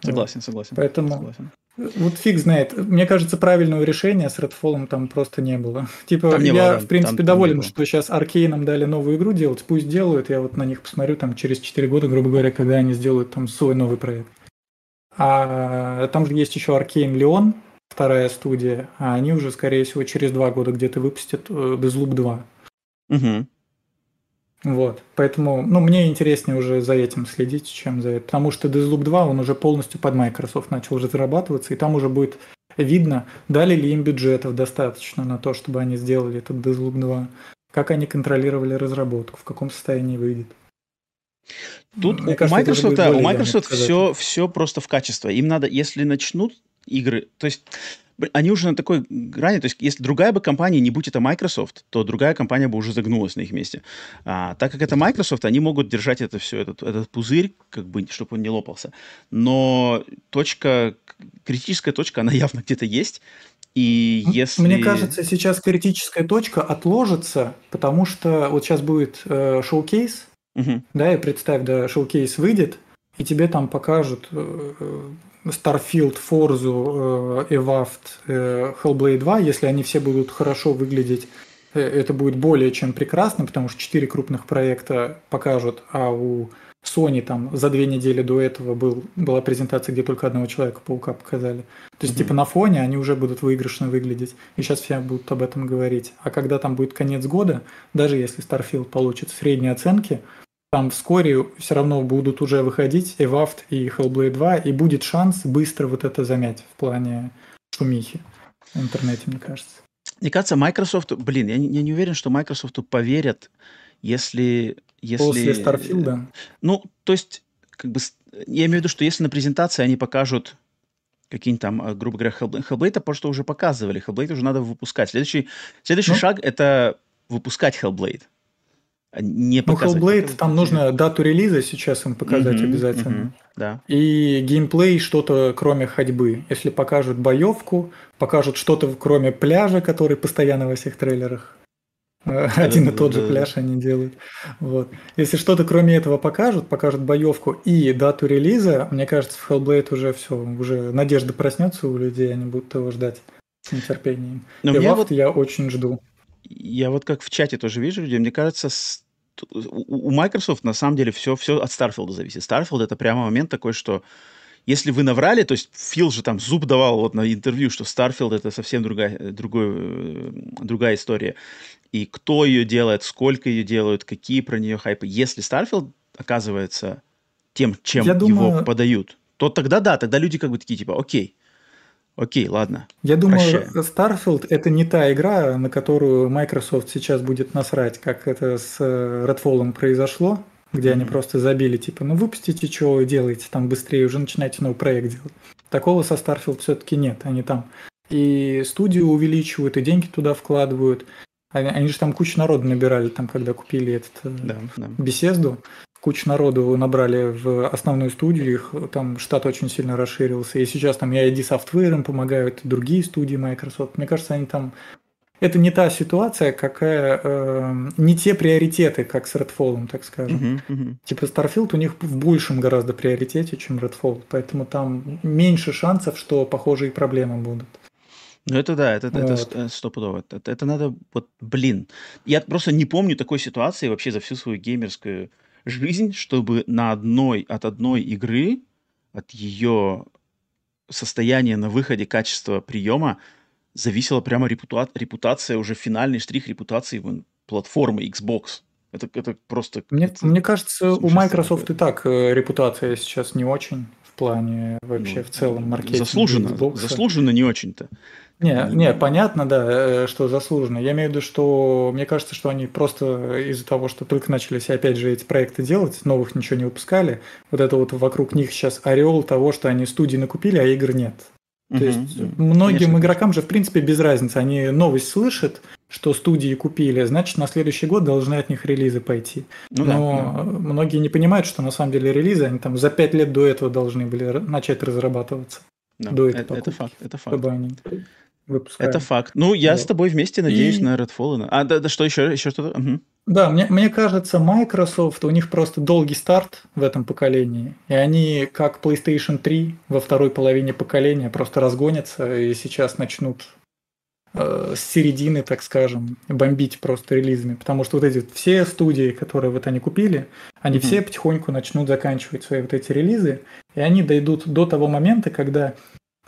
Speaker 1: Согласен, согласен.
Speaker 4: Поэтому
Speaker 1: согласен.
Speaker 4: Вот фиг знает. Мне кажется, правильного решения с Redfall там просто не было. Типа, там не я, было, в принципе, там, доволен, там что сейчас Аркейнам дали новую игру делать. Пусть делают, я вот на них посмотрю там через 4 года, грубо говоря, когда они сделают там свой новый проект. А там же есть еще Аркейн Леон, вторая студия, а они уже, скорее всего, через 2 года где-то выпустят э, 2.
Speaker 1: Угу.
Speaker 4: Вот, поэтому, ну, мне интереснее уже за этим следить, чем за это, потому что Deathloop 2, он уже полностью под Microsoft начал разрабатываться, и там уже будет видно, дали ли им бюджетов достаточно на то, чтобы они сделали этот Deathloop 2, как они контролировали разработку, в каком состоянии выйдет.
Speaker 1: Тут Мне у кажется, Microsoft, у Microsoft все, все просто в качество. Им надо, если начнут игры, то есть они уже на такой грани, то есть если другая бы компания, не будь это Microsoft, то другая компания бы уже загнулась на их месте. А, так как это Microsoft, они могут держать это все, этот, этот пузырь, как бы, чтобы он не лопался. Но точка, критическая точка, она явно где-то есть. И если...
Speaker 4: Мне кажется, сейчас критическая точка отложится, потому что вот сейчас будет э, шоу-кейс, угу. да, и представь, да, шоу-кейс выйдет, и тебе там покажут э, э Starfield, Forza, э, Evaft, э, Hellblade 2, если они все будут хорошо выглядеть, э, это будет более чем прекрасно, потому что четыре крупных проекта покажут, а у Sony там за две недели до этого был, была презентация, где только одного Человека-паука показали. То есть, mm-hmm. типа, на фоне они уже будут выигрышно выглядеть. И сейчас все будут об этом говорить. А когда там будет конец года, даже если Starfield получит средние оценки, там вскоре все равно будут уже выходить Evaft и Hellblade 2, и будет шанс быстро вот это замять в плане шумихи в интернете, мне кажется.
Speaker 1: Мне кажется, Microsoft, блин, я не, я не уверен, что Microsoft поверят, если... если
Speaker 4: После Starfield?
Speaker 1: Ну, то есть, как бы, я имею в виду, что если на презентации они покажут какие-нибудь там, э, грубо говоря, Hellblade, Hellblade это просто уже показывали, Hellblade уже надо выпускать. Следующий, следующий ну, шаг — это выпускать Hellblade не
Speaker 4: ну, показать. Ну, Hellblade, там нужно дату релиза сейчас им показать mm-hmm, обязательно. Mm-hmm,
Speaker 1: да.
Speaker 4: И геймплей что-то кроме ходьбы. Если покажут боевку, покажут что-то кроме пляжа, который постоянно во всех трейлерах. Один и тот же пляж они делают. Вот. Если что-то кроме этого покажут, покажут боевку и дату релиза, мне кажется, в Hellblade уже все, уже надежда проснется у людей, они будут его ждать с нетерпением. Но и вот я очень жду.
Speaker 1: Я вот как в чате тоже вижу людей, мне кажется, у Microsoft на самом деле все, все от Starfield зависит. Starfield это прямо момент такой, что если вы наврали, то есть Фил же там зуб давал вот на интервью, что Starfield это совсем другая, другой, э, другая история. И кто ее делает, сколько ее делают, какие про нее хайпы. Если Starfield оказывается тем, чем Я думаю... его подают, то тогда да, тогда люди как бы такие типа, окей, Окей, ладно.
Speaker 4: Я думаю, Прощаем. Starfield это не та игра, на которую Microsoft сейчас будет насрать, как это с э, Redfall произошло, где mm-hmm. они просто забили, типа, ну выпустите, что делаете там быстрее, уже начинайте новый проект делать. Такого со Starfield все-таки нет. Они там и студию увеличивают, и деньги туда вкладывают. Они, они же там кучу народу набирали, там, когда купили этот э, да, да. беседу кучу народу набрали в основную студию, их там штат очень сильно расширился, и сейчас там и ID Software им помогают, другие студии Microsoft. Мне кажется, они там... Это не та ситуация, какая... Э, не те приоритеты, как с Redfall, так скажем. Uh-huh, uh-huh. Типа Starfield у них в большем гораздо приоритете, чем Redfall, поэтому там меньше шансов, что похожие проблемы будут.
Speaker 1: Ну это да, это, вот. это стопудово. Это, это надо, вот, блин. Я просто не помню такой ситуации вообще за всю свою геймерскую жизнь, чтобы на одной, от одной игры, от ее состояния на выходе, качества приема, зависела прямо репута- репутация, уже финальный штрих репутации платформы Xbox. Это, это просто...
Speaker 4: Мне, мне кажется, у Microsoft и так э, репутация сейчас не очень плане вообще ну, в целом маркетинга.
Speaker 1: Заслуженно, Xbox. заслуженно не очень-то.
Speaker 4: Не, не, понятно, да, э, что заслуженно. Я имею в виду, что мне кажется, что они просто из-за того, что только начались опять же эти проекты делать, новых ничего не выпускали, вот это вот вокруг них сейчас ореол того, что они студии накупили, а игр нет. То угу, есть многим конечно. игрокам же в принципе без разницы. Они новость слышат, что студии купили, значит на следующий год должны от них релизы пойти. Ну, Но да, да. многие не понимают, что на самом деле релизы они там за пять лет до этого должны были начать разрабатываться.
Speaker 1: Да, до этой это, это факт, это факт. Чтобы они выпускаем. Это факт. Ну, я вот. с тобой вместе надеюсь и... на Redfall. А, да, да, что еще? Еще что-то? Угу.
Speaker 4: Да, мне, мне кажется, Microsoft, у них просто долгий старт в этом поколении. И они, как PlayStation 3 во второй половине поколения, просто разгонятся и сейчас начнут с середины, так скажем, бомбить просто релизами. Потому что вот эти все студии, которые вот они купили, они mm-hmm. все потихоньку начнут заканчивать свои вот эти релизы. И они дойдут до того момента, когда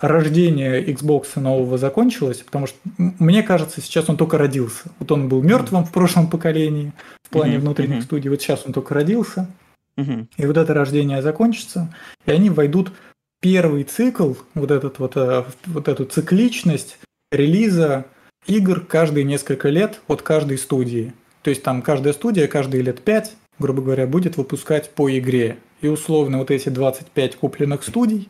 Speaker 4: рождение Xbox нового закончилось, потому что, мне кажется, сейчас он только родился. Вот он был мертвым в прошлом поколении, в плане mm-hmm. внутренних mm-hmm. студий, вот сейчас он только родился. Mm-hmm. И вот это рождение закончится, и они войдут первый цикл, вот, этот вот, э, вот эту цикличность релиза игр каждые несколько лет от каждой студии. То есть там каждая студия каждые лет пять грубо говоря, будет выпускать по игре. И условно вот эти 25 купленных студий,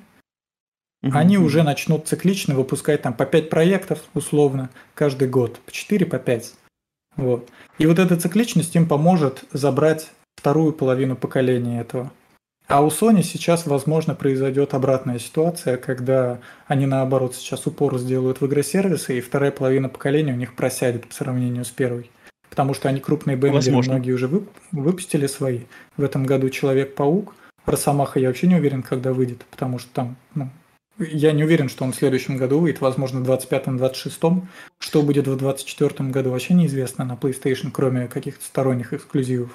Speaker 4: mm-hmm. они уже начнут циклично выпускать там по 5 проектов, условно, каждый год. По 4, по 5. Вот. И вот эта цикличность им поможет забрать вторую половину поколения этого. А у Sony сейчас, возможно, произойдет обратная ситуация, когда они, наоборот, сейчас упор сделают в игросервисы, и вторая половина поколения у них просядет по сравнению с первой. Потому что они крупные бендеры, многие уже выпустили свои. В этом году Человек-паук, Росомаха я вообще не уверен, когда выйдет, потому что там, ну, я не уверен, что он в следующем году выйдет, возможно, в 25-26. Что будет в 24 году, вообще неизвестно на PlayStation, кроме каких-то сторонних эксклюзивов.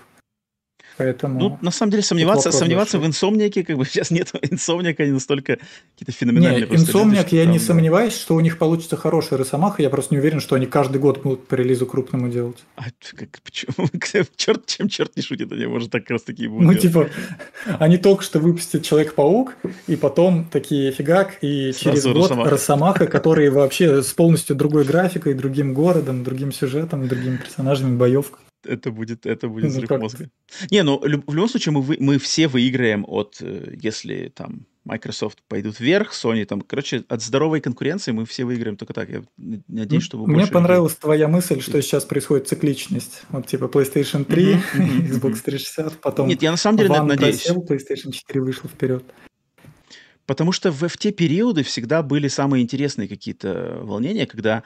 Speaker 4: Поэтому...
Speaker 1: Ну, на самом деле, сомневаться, сомневаться в инсомнике, как бы сейчас нет инсомника, они настолько какие-то феноменальные.
Speaker 4: Не, инсомник, я там, не да. сомневаюсь, что у них получится хорошая Росомаха, я просто не уверен, что они каждый год будут по релизу крупному делать. А
Speaker 1: как, почему? черт, чем черт не шутит, они, может, так раз такие будут
Speaker 4: Ну, делать. типа, они только что выпустят Человек-паук, и потом такие фигак, и Сразу через год Росомаха. Росомаха, которые вообще с полностью другой графикой, другим городом, другим сюжетом, другими персонажами, боевкой
Speaker 1: это будет, это будет ну, взрыв ну, мозга. Не, ну в любом случае мы, мы все выиграем от, э, если там Microsoft пойдут вверх, Sony там, короче, от здоровой конкуренции мы все выиграем только так. Я надеюсь, что вы
Speaker 4: Мне понравилась людей... твоя мысль, что сейчас происходит цикличность. Вот типа PlayStation 3, Xbox 360, потом
Speaker 1: Нет, я на самом деле One надеюсь. Просел,
Speaker 4: PlayStation 4 вышел вперед.
Speaker 1: Потому что в, в те периоды всегда были самые интересные какие-то волнения, когда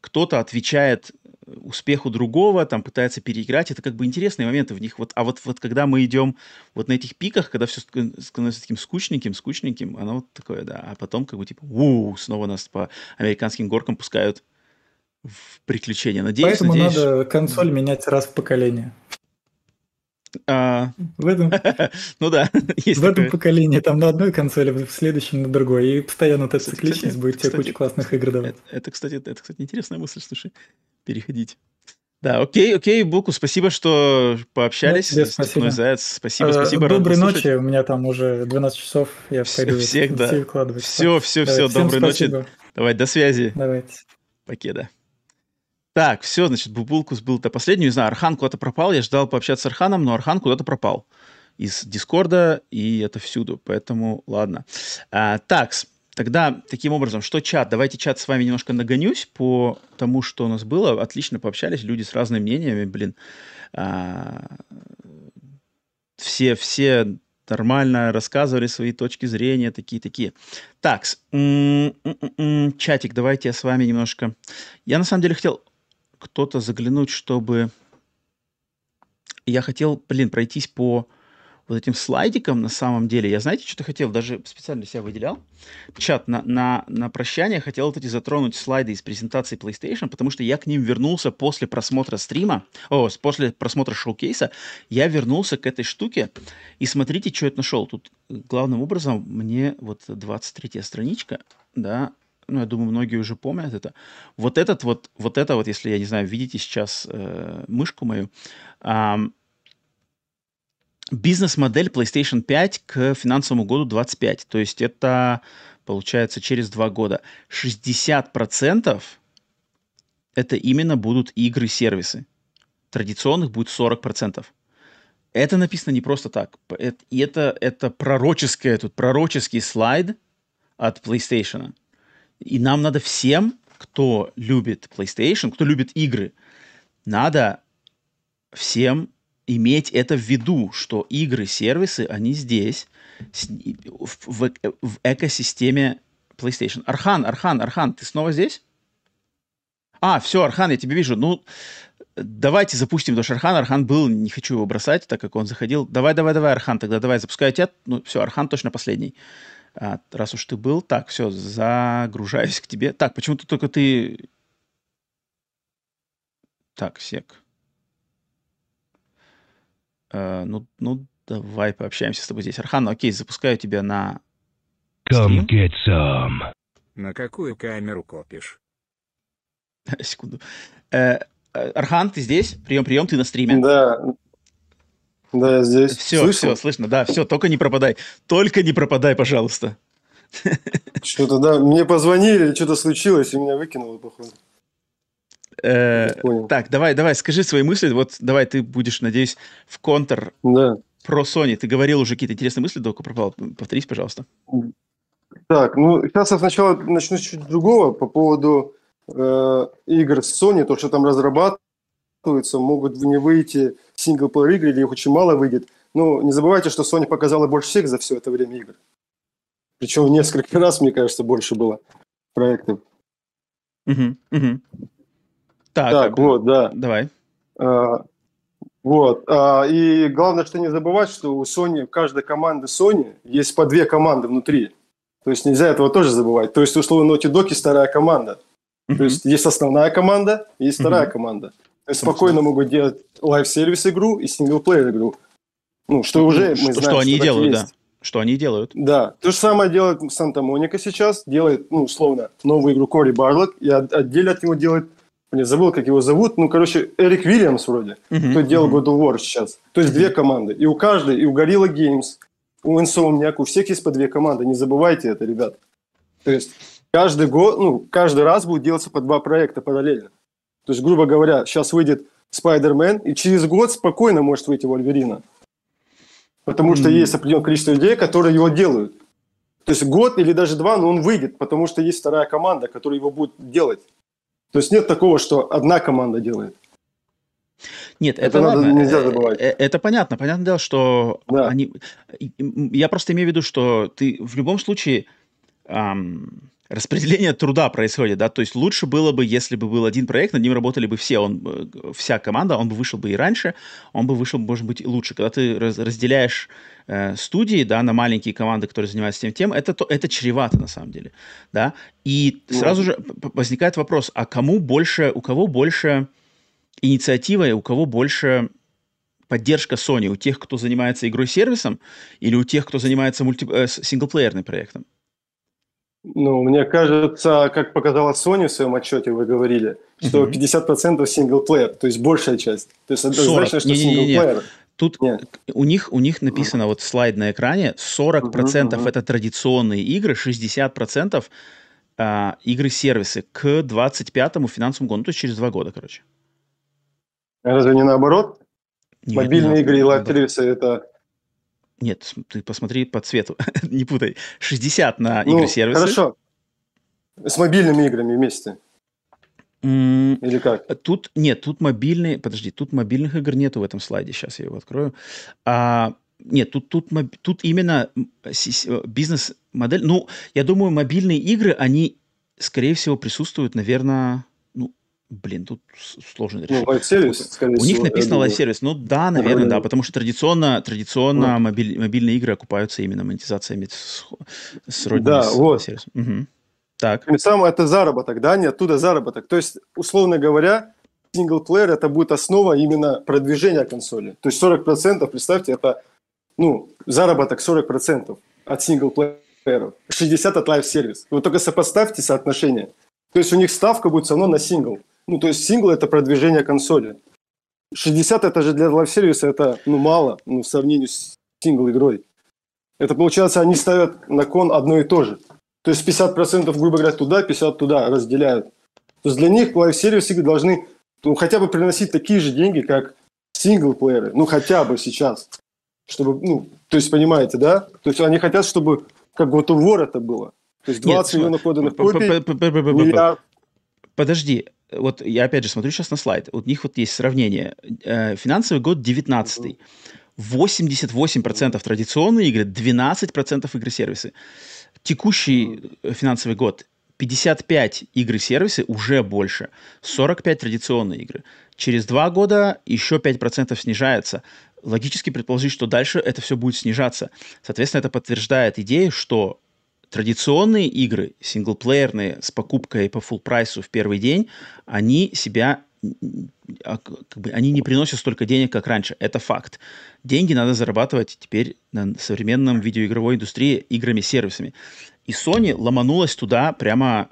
Speaker 1: кто-то отвечает успеху другого, там пытается переиграть. Это как бы интересные моменты в них. Вот, а вот, вот когда мы идем вот на этих пиках, когда все становится таким скучненьким, скучненьким, оно вот такое, да. А потом как бы типа, у снова нас по американским горкам пускают в приключения. Надеюсь,
Speaker 4: Поэтому
Speaker 1: надеюсь...
Speaker 4: надо консоль менять раз в поколение.
Speaker 1: А...
Speaker 4: В этом,
Speaker 1: ну да,
Speaker 4: есть В такое. этом поколении там на одной консоли, в следующем на другой. И постоянно эта цикличность будет тебе куча классных игр давать.
Speaker 1: Это, это, кстати, это, кстати, интересная мысль, слушай переходить. Да, окей, окей, Буку, спасибо, что пообщались.
Speaker 4: Да, спасибо.
Speaker 1: Заяц, спасибо, спасибо.
Speaker 4: Доброй ночи, у меня там уже 12 часов, я пойду
Speaker 1: всех, да. выкладывать. Все, все, все, доброй ночи. Давай, до связи.
Speaker 4: Давайте.
Speaker 1: Покеда. Так, все, значит, Бубулкус был-то последний. Не знаю, Архан куда-то пропал. Я ждал пообщаться с Арханом, но Архан куда-то пропал из Дискорда, и это всюду. Поэтому, ладно. А, такс. Тогда, таким образом, что чат? Давайте чат с вами немножко нагонюсь по тому, что у нас было. Отлично пообщались, люди с разными мнениями, блин. А, все, все нормально рассказывали свои точки зрения, такие-такие. Так, чатик, давайте я с вами немножко... Я на самом деле хотел кто-то заглянуть, чтобы... Я хотел, блин, пройтись по вот этим слайдиком на самом деле. Я, знаете, что-то хотел, даже специально себя выделял. Чат, на, на, на прощание хотел вот эти затронуть слайды из презентации PlayStation, потому что я к ним вернулся после просмотра стрима, о, после просмотра шоу-кейса, я вернулся к этой штуке, и смотрите, что я нашел. Тут главным образом мне вот 23-я страничка, да, ну, я думаю, многие уже помнят это. Вот этот вот, вот это вот, если, я не знаю, видите сейчас э, мышку мою, э, бизнес-модель PlayStation 5 к финансовому году 25. То есть это получается через два года. 60% это именно будут игры-сервисы. Традиционных будет 40%. Это написано не просто так. И это, это пророческое, тут пророческий слайд от PlayStation. И нам надо всем, кто любит PlayStation, кто любит игры, надо всем иметь это в виду, что игры, сервисы, они здесь, в, в, в экосистеме PlayStation. Архан, Архан, Архан, ты снова здесь? А, все, Архан, я тебя вижу. Ну, давайте запустим, потому что Архан, Архан был, не хочу его бросать, так как он заходил. Давай, давай, давай, Архан, тогда давай, запускаю тебя. Ну, все, Архан точно последний. А, раз уж ты был, так, все, загружаюсь к тебе. Так, почему-то только ты... Так, сек. Э, ну, ну, давай пообщаемся с тобой здесь. Архан, ну, окей, запускаю тебя на
Speaker 10: Come get some.
Speaker 3: На какую камеру копишь?
Speaker 1: Секунду. Э, э, Архан, ты здесь? Прием, прием, ты на стриме.
Speaker 9: Да. Да, я здесь.
Speaker 1: Все, слышно? все, слышно. Да, все, только не пропадай. Только не пропадай, пожалуйста.
Speaker 9: Что-то, да, мне позвонили, что-то случилось, и меня выкинуло, походу.
Speaker 1: Э, так, давай, давай, скажи свои мысли. Вот давай ты будешь, надеюсь, в контр
Speaker 9: да.
Speaker 1: про Sony. Ты говорил уже какие-то интересные мысли, только пропал. Повторись, пожалуйста.
Speaker 9: Так, ну сейчас я сначала начну с чуть другого по поводу э, игр с Sony, то, что там разрабатываются, могут не выйти синглплеер игры, или их очень мало выйдет. Ну, не забывайте, что Sony показала больше всех за все это время игр. Причем несколько раз, мне кажется, больше было проектов.
Speaker 1: Угу, угу.
Speaker 9: Так, так вот, да.
Speaker 1: Давай.
Speaker 9: А, вот. А, и главное, что не забывать, что у Sony, у каждой команды Sony есть по две команды внутри. То есть нельзя этого тоже забывать. То есть, условно, Naughty Dog вторая команда. Mm-hmm. То есть есть основная команда, есть вторая mm-hmm. команда. То есть спокойно могут делать live service игру и single-player игру. Ну, что ну, уже
Speaker 1: что, мы знаем, что они что делают, есть. да. Что они делают.
Speaker 9: Да. То же самое делает Санта-Моника сейчас. Делает, ну, условно, новую игру Кори Барлок. И отдельно от него делает Блин, забыл, как его зовут. Ну, короче, Эрик Вильямс вроде, uh-huh, кто делал uh-huh. God of War сейчас. То есть uh-huh. две команды. И у каждой, и у Gorilla Games, у Insomniac, у всех есть по две команды. Не забывайте это, ребят. То есть каждый год, ну, каждый раз будет делаться по два проекта параллельно. То есть, грубо говоря, сейчас выйдет Spider-Man, и через год спокойно может выйти Вольверина. Потому mm-hmm. что есть определенное количество людей, которые его делают. То есть год или даже два, но он выйдет, потому что есть вторая команда, которая его будет делать. То есть нет такого, что одна команда делает.
Speaker 1: Нет, это, это надо, ладно. нельзя забывать. Э, это понятно. Понятное дело, что да. они... Я просто имею в виду, что ты в любом случае... Эм, распределение труда происходит, да, то есть лучше было бы, если бы был один проект, над ним работали бы все, он, э, вся команда, он бы вышел бы и раньше, он бы вышел, может быть, и лучше. Когда ты раз, разделяешь э, студии, да, на маленькие команды, которые занимаются тем тем, это, то, это чревато на самом деле, да, и сразу же возникает вопрос, а кому больше, у кого больше инициатива, и у кого больше поддержка Sony, у тех, кто занимается игрой-сервисом, или у тех, кто занимается мульти... э, синглплеерным проектом?
Speaker 9: Ну, мне кажется, как показала Sony в своем отчете, вы говорили, что угу. 50% синглплеер, то есть большая часть. То есть это 40. значит, что синглплеер.
Speaker 1: Тут Нет. у них, у них написано вот слайд на экране, 40% угу, угу. это традиционные игры, 60% а, игры-сервисы к 25-му финансовому году, ну, то есть через два года, короче.
Speaker 9: Разве не наоборот? Нет, Мобильные не игры и лайв-сервисы это
Speaker 1: нет, ты посмотри по цвету, не путай. 60 на ну, игры-сервисы.
Speaker 9: Хорошо. С мобильными играми вместе. Или как?
Speaker 1: Тут нет, тут мобильные. Подожди, тут мобильных игр нету в этом слайде. Сейчас я его открою. А, нет, тут, тут, тут именно бизнес-модель. Ну, я думаю, мобильные игры, они, скорее всего, присутствуют, наверное, Блин, тут сложно
Speaker 9: решить. Ну, live service,
Speaker 1: скорее У них написано live service. Ну да, наверное, да, потому что традиционно, традиционно вот. мобиль, мобильные игры окупаются именно монетизациями с, с родными
Speaker 9: да, с вот. сервисом.
Speaker 1: Угу. Так.
Speaker 9: И самое это заработок, да, не оттуда заработок. То есть, условно говоря, single-player это будет основа именно продвижения консоли. То есть 40%, представьте, это ну, заработок 40% от single-player ов, 60% от live service. Вы только сопоставьте соотношение. То есть у них ставка будет все равно на сингл. Ну, то есть сингл – это продвижение консоли. 60 это же для live service а это ну, мало ну, в сравнении с сингл-игрой. Это получается, они ставят на кон одно и то же. То есть 50% грубо говоря туда, 50 туда разделяют. То есть для них live service игры должны ну, хотя бы приносить такие же деньги, как single-player ы. Ну, хотя бы сейчас. Чтобы, ну, то есть, понимаете, да? То есть они хотят, чтобы как вот у War это было. То есть 20 миллионов проданных копий,
Speaker 1: Подожди, вот я опять же смотрю сейчас на слайд, у них вот есть сравнение. Э, финансовый год 19 88% традиционные игры, 12% игры-сервисы. Текущий финансовый год 55 игры-сервисы, уже больше. 45 традиционные игры. Через два года еще 5% снижается. Логически предположить, что дальше это все будет снижаться. Соответственно, это подтверждает идею, что традиционные игры, синглплеерные, с покупкой по full прайсу в первый день, они себя как бы, они не приносят столько денег, как раньше. Это факт. Деньги надо зарабатывать теперь на современном видеоигровой индустрии играми-сервисами. И Sony ломанулась туда прямо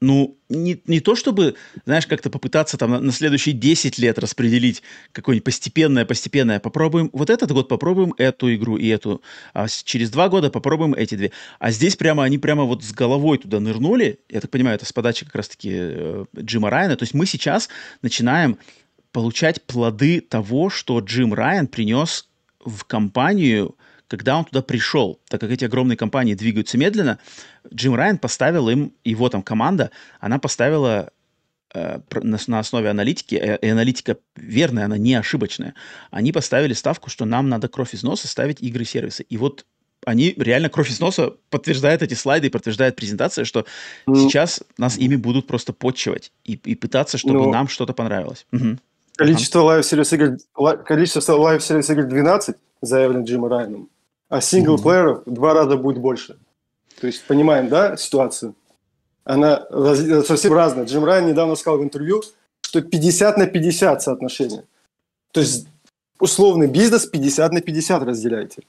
Speaker 1: ну, не, не то чтобы, знаешь, как-то попытаться там на, на следующие 10 лет распределить какое-нибудь постепенное, постепенное. Попробуем вот этот год, попробуем эту игру и эту. А через два года попробуем эти две. А здесь прямо они прямо вот с головой туда нырнули. Я так понимаю, это с подачи как раз-таки э, Джима Райана. То есть мы сейчас начинаем получать плоды того, что Джим Райан принес в компанию – когда он туда пришел, так как эти огромные компании двигаются медленно, Джим Райан поставил им, его там команда, она поставила э, на, на основе аналитики, э, и аналитика верная, она не ошибочная, они поставили ставку, что нам надо кровь из носа ставить игры-сервисы. И вот они реально кровь из носа подтверждают эти слайды и подтверждает презентация, что ну, сейчас нас ими будут просто потчевать и, и пытаться, чтобы ну, нам что-то понравилось. Угу.
Speaker 9: Количество live service игр, количество live service игр 12 заявлено Джимом Райаном а single-player ов угу. два раза будет больше. То есть понимаем, да, ситуацию? Она совсем разная. Джим Райан недавно сказал в интервью, что 50 на 50 соотношение. То есть условный бизнес 50 на 50 разделяете.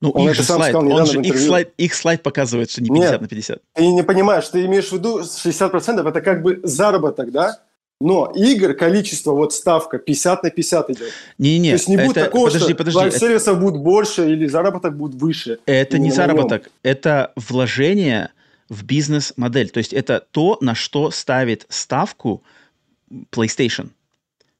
Speaker 1: Ну, он их же слайд, он же, их, слайд, их слайд показывает, что не 50 Нет, на 50.
Speaker 9: Ты не понимаешь, ты имеешь в виду 60% это как бы заработок, да? Но игр, количество, вот ставка 50 на 50 идет.
Speaker 1: Не-не,
Speaker 9: То есть не будет это... такого, подожди, что подожди, лайв-сервисов это... будет больше или заработок будет выше.
Speaker 1: Это не заработок, это вложение в бизнес-модель. То есть это то, на что ставит ставку PlayStation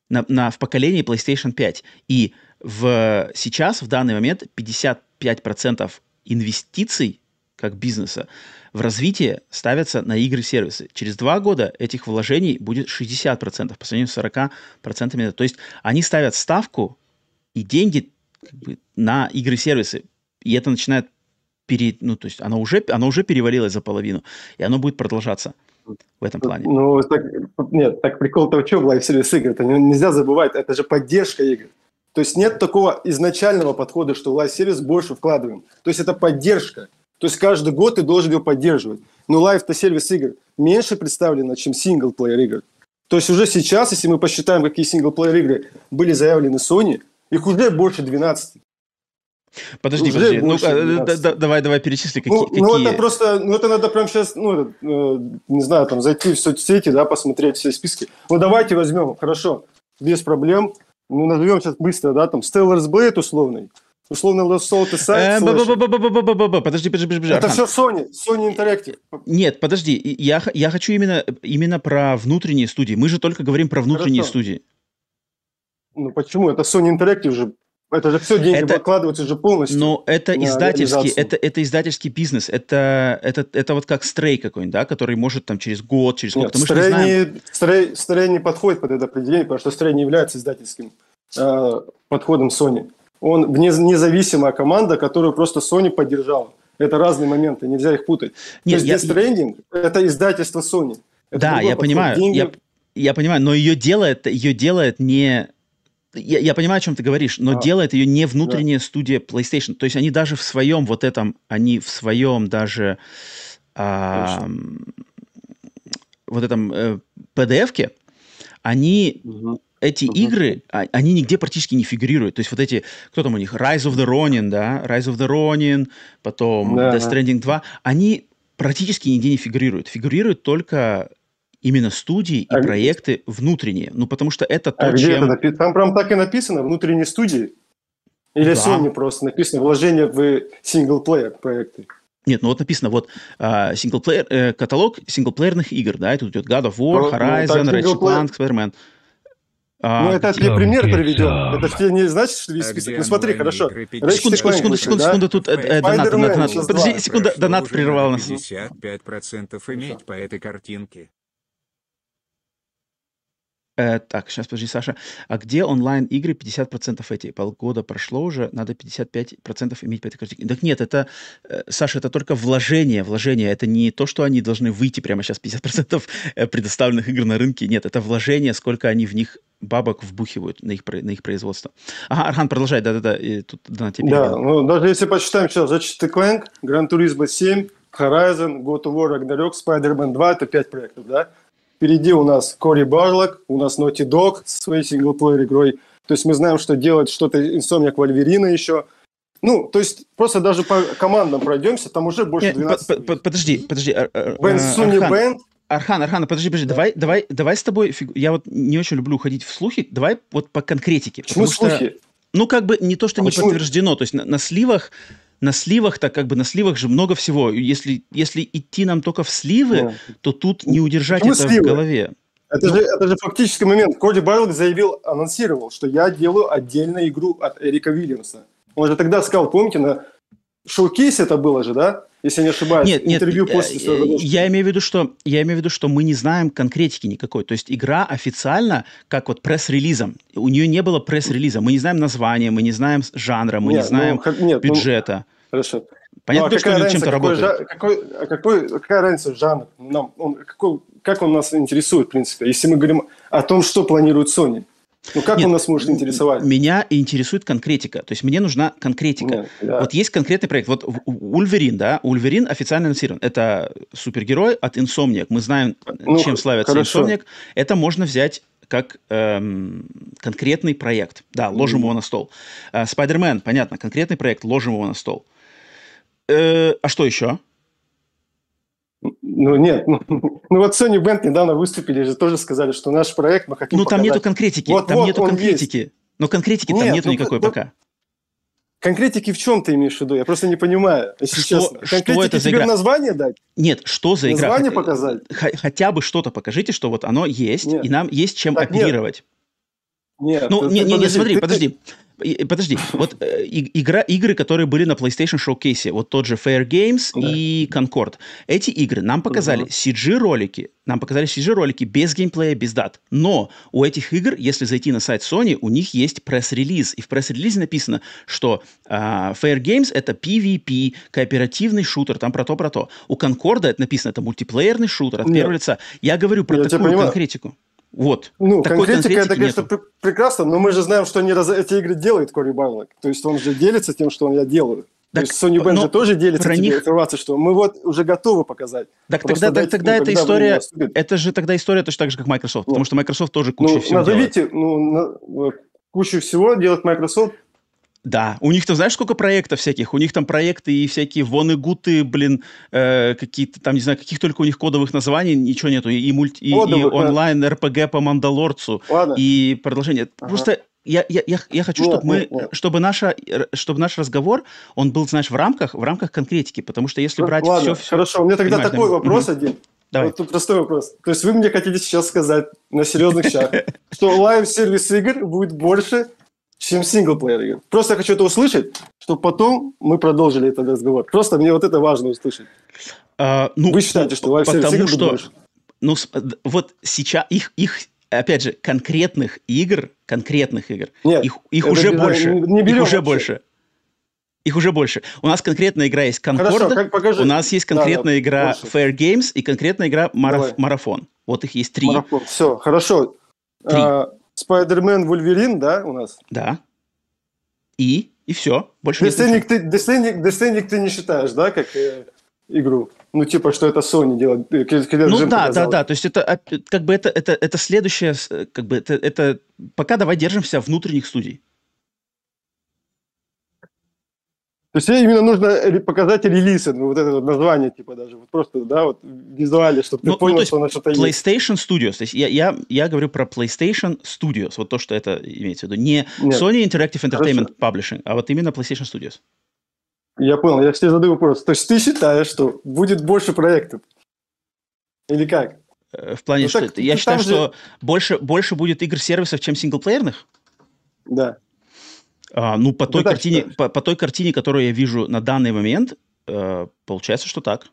Speaker 1: на, на, в поколении PlayStation 5. И в, сейчас, в данный момент, 55% инвестиций как бизнеса в развитие ставятся на игры-сервисы. Через два года этих вложений будет 60% по сравнению с 40%. То есть они ставят ставку и деньги как бы, на игры-сервисы. И это начинает пере, ну, то есть оно уже, оно уже перевалилось за половину, и оно будет продолжаться в этом плане.
Speaker 9: Ну, так, нет, так прикол-то в чем live service игр? Это нельзя забывать, это же поддержка игр. То есть нет такого изначального подхода, что в live service больше вкладываем. То есть это поддержка. То есть каждый год ты должен его поддерживать. Но live-то service игр меньше представлено, чем single-player игр. То есть уже сейчас, если мы посчитаем, какие single-player игры были заявлены Sony, их уже больше 12.
Speaker 1: Подожди, уже подожди. Ну, да, да, давай, давай перечисли, какие, ну,
Speaker 9: какие... Ну, это просто, ну, это надо прямо сейчас, ну, э, не знаю, там, зайти в соцсети, да, посмотреть все списки. Ну, давайте возьмем, хорошо, без проблем. Ну, назовем сейчас быстро, да, там, Stellar's Blade условный, Условно, Lost Soul это сайт
Speaker 1: Подожди, подожди, подожди.
Speaker 9: Это все Sony, Sony Interactive.
Speaker 1: Нет, подожди, я, я хочу именно, именно про внутренние студии. Мы же только говорим про внутренние Хорошо. студии.
Speaker 9: Ну почему? Это Sony Interactive же это же все деньги это, выкладываются же полностью.
Speaker 1: Но это издательский, это, это издательский бизнес. Это, это, это вот как стрей какой-нибудь, да, который может там через год, через сколько-то.
Speaker 9: Мы стрей, не, стрей, стрей не подходит под это определение, потому что стрей не является издательским э, подходом Sony. Он независимая команда, которую просто Sony поддержала. Это разные моменты, нельзя их путать. Нет, То есть я, Death Stranding – это издательство Sony. Это
Speaker 1: да, я понимаю, Деньги... я, я понимаю, но ее делает, ее делает не... Я, я понимаю, о чем ты говоришь, но а, делает ее не внутренняя да. студия PlayStation. То есть они даже в своем вот этом, они в своем даже а, вот этом э, PDF-ке, они угу эти uh-huh. игры, а, они нигде практически не фигурируют. То есть вот эти, кто там у них, Rise of the Ronin, да, Rise of the Ronin, потом да. Death Stranding 2, они практически нигде не фигурируют. Фигурируют только именно студии и а проекты внутренние. Ну, потому что это то,
Speaker 9: а где чем... это? Там прям так и написано, внутренние студии? Или да. Sony просто написано, вложение в синглплеер проекты?
Speaker 1: Нет, ну вот написано, вот uh, синглплеер, э, каталог синглплеерных игр, да, и тут идет God of War, ну, Horizon, ну, Ratchet Clank, Spider-Man.
Speaker 9: А, ну, это тебе пример приведем. Это тебе не значит, что весь список. Ну, смотри, хорошо.
Speaker 1: Секунду, секунду, секунду, секунду, секунду, тут э, донат, донат, донат. Подожди, секунду, донат прервал нас.
Speaker 3: 55% иметь по этой картинке.
Speaker 1: Э, так, сейчас, подожди, Саша. А где онлайн-игры 50% эти? Полгода прошло уже, надо 55% иметь по этой картинке. Так нет, это, э, Саша, это только вложение, вложение. Это не то, что они должны выйти прямо сейчас 50% э, предоставленных игр на рынке. Нет, это вложение, сколько они в них бабок вбухивают на их, на их производство. Ага, Архан, продолжай, да-да-да, тут
Speaker 9: да, тебе Да, ну даже если почитаем сейчас Ratchet Clank, Gran Turismo 7, Horizon, God of War, Ragnarok, Spider-Man 2, это 5 проектов, да? Впереди у нас Кори Барлок, у нас Naughty Dog со своей синглплеер игрой. То есть мы знаем, что делает что-то Insomniac Вольверина еще. Ну, то есть просто даже по командам пройдемся, там уже больше 12.
Speaker 1: Подожди, подожди.
Speaker 9: Бен Суни Бенд,
Speaker 1: Архан, Архан, подожди, подожди, да. давай, давай, давай с тобой, я вот не очень люблю уходить в слухи, давай вот по конкретике.
Speaker 9: Почему слухи?
Speaker 1: Что, ну, как бы не то, что а не почему? подтверждено, то есть на, на сливах, на сливах, так как бы на сливах же много всего. Если, если идти нам только в сливы, да. то тут не удержать почему это сливы? в голове.
Speaker 9: Это, ну, же, это же фактический момент. Коди Байлок заявил, анонсировал, что я делаю отдельную игру от Эрика Вильямса. Он же тогда сказал, помните, на шоу-кейсе это было же, да? Если не ошибаюсь,
Speaker 1: нет, нет, интервью после своего я имею в виду, что я имею в виду, что мы не знаем конкретики никакой. То есть игра официально, как вот пресс-релизом, у нее не было пресс-релиза. Мы не знаем названия, мы не знаем жанра, мы нет, не знаем ну, нет, бюджета.
Speaker 9: Ну, хорошо.
Speaker 1: Понятно, ну, а что он чем-то работает.
Speaker 9: Жа- какой, а какой, какая разница жанр? Нам, он, какой, как он нас интересует, в принципе, если мы говорим о том, что планирует Sony? Ну, как Нет, он нас может интересовать?
Speaker 1: Меня интересует конкретика. То есть мне нужна конкретика. Нет, да. Вот есть конкретный проект. Вот Ульверин, да, Ульверин официально анонсирован. Это супергерой от Insomniac. Мы знаем, ну, чем славится хорошо. Insomniac. Это можно взять как эм, конкретный проект. Да, ложим mm. его на стол. Спайдермен, понятно, конкретный проект, ложим его на стол. Э, а что еще?
Speaker 9: Ну, нет. Ну, ну вот Sony Band недавно выступили, же тоже сказали, что наш проект мы хотим
Speaker 1: Ну, там показать. нету конкретики. Вот, там вот, нету конкретики. Есть. Но конкретики нет, там нету ну, никакой ну, пока.
Speaker 9: Конкретики в чем ты имеешь в виду? Я просто не понимаю, если что, честно. Конкретики что это за игра? название дать?
Speaker 1: Нет, что за
Speaker 9: игра? Название показать?
Speaker 1: Хотя бы что-то покажите, что вот оно есть, нет. и нам есть чем так, оперировать.
Speaker 9: Нет, нет
Speaker 1: ну, не, не, не, смотри, ты, подожди. Подожди, вот э, игра, игры, которые были на PlayStation Showcase, вот тот же Fair Games да. и Concord, эти игры нам показали угу. CG-ролики, нам показали CG-ролики без геймплея, без дат. Но у этих игр, если зайти на сайт Sony, у них есть пресс-релиз. И в пресс-релизе написано, что э, Fair Games — это PvP, кооперативный шутер, там про то, про то. У Concord это написано, это мультиплеерный шутер от Нет. первого лица. Я говорю про Я такую конкретику. Вот.
Speaker 9: Ну, Такой конкретика это, конечно, нету. прекрасно, но мы же знаем, что они раз... эти игры делает Кори Барлок. То есть он же делится тем, что он я делаю. Так, То есть Sony Band же тоже делится про них... информацией, что мы вот уже готовы показать.
Speaker 1: Так тогда, так, тогда ну, эта история, это же тогда история точно так же, как Microsoft, ну, потому что Microsoft тоже кучу ну, всего назовите, делает.
Speaker 9: Ну, на, кучу всего делает Microsoft,
Speaker 1: да, у них там, знаешь, сколько проектов всяких? У них там проекты и всякие воны гуты, блин, э, какие-то там, не знаю, каких только у них кодовых названий, ничего нету. И, мульти, и, и онлайн РПГ по Мандалорцу, Ладно. и продолжение. Ага. Просто я, я, я, я хочу, нет, чтобы мы, нет, чтобы наша, чтобы наш разговор, он был, знаешь, в рамках, в рамках конкретики, потому что если брать Ладно, все, все...
Speaker 9: Хорошо, у меня тогда такой вопрос угу. один. Давай. Вот тут простой вопрос. То есть вы мне хотите сейчас сказать на серьезных щах, что live service игр будет больше, чем single-player игр. Просто я хочу это услышать, чтобы потом мы продолжили этот разговор. Просто мне вот это важно услышать.
Speaker 1: А, ну,
Speaker 9: Вы считаете, что лайв игр
Speaker 1: что, больше? Ну, вот сейчас их, их, опять же, конкретных игр, конкретных игр, Нет, их, их уже не, больше. Не, не их уже вообще. больше. Их уже больше. У нас конкретная игра есть Concord, Хорошо, покажи. у нас есть конкретная да, игра больше. Fair Games и конкретная игра Мараф, Марафон. Вот их есть три. Марафон.
Speaker 9: Все, хорошо. Три. А, Спайдермен, Вульверин, да, у нас?
Speaker 1: Да. И? И все. Больше
Speaker 9: Десленник ты, Десленник, Десленник ты не считаешь, да, как э, игру? Ну, типа, что это Sony делает.
Speaker 1: Э, ну, да, показал. да, да. То есть это как бы это, это, это следующее, как бы это, это... Пока давай держимся внутренних студий.
Speaker 9: То есть именно нужно показать релизы, ну, вот это вот название, типа даже, вот просто, да, вот визуально, чтобы ты ну, понял, ну, что
Speaker 1: оно что-то PlayStation есть. Studios, то есть я, я, я говорю про PlayStation Studios, вот то, что это имеется в виду, не Нет. Sony Interactive Entertainment Хорошо. Publishing, а вот именно PlayStation Studios.
Speaker 9: Я понял, я тебе задаю вопрос. То есть ты считаешь, что будет больше проектов? Или как?
Speaker 1: Э, в плане, ну, что так, я считаю, же... что больше, больше будет игр-сервисов, чем синглплеерных?
Speaker 9: Да.
Speaker 1: А, ну, по той, ну, картине, по, по той картине, которую я вижу на данный момент, э, получается, что так.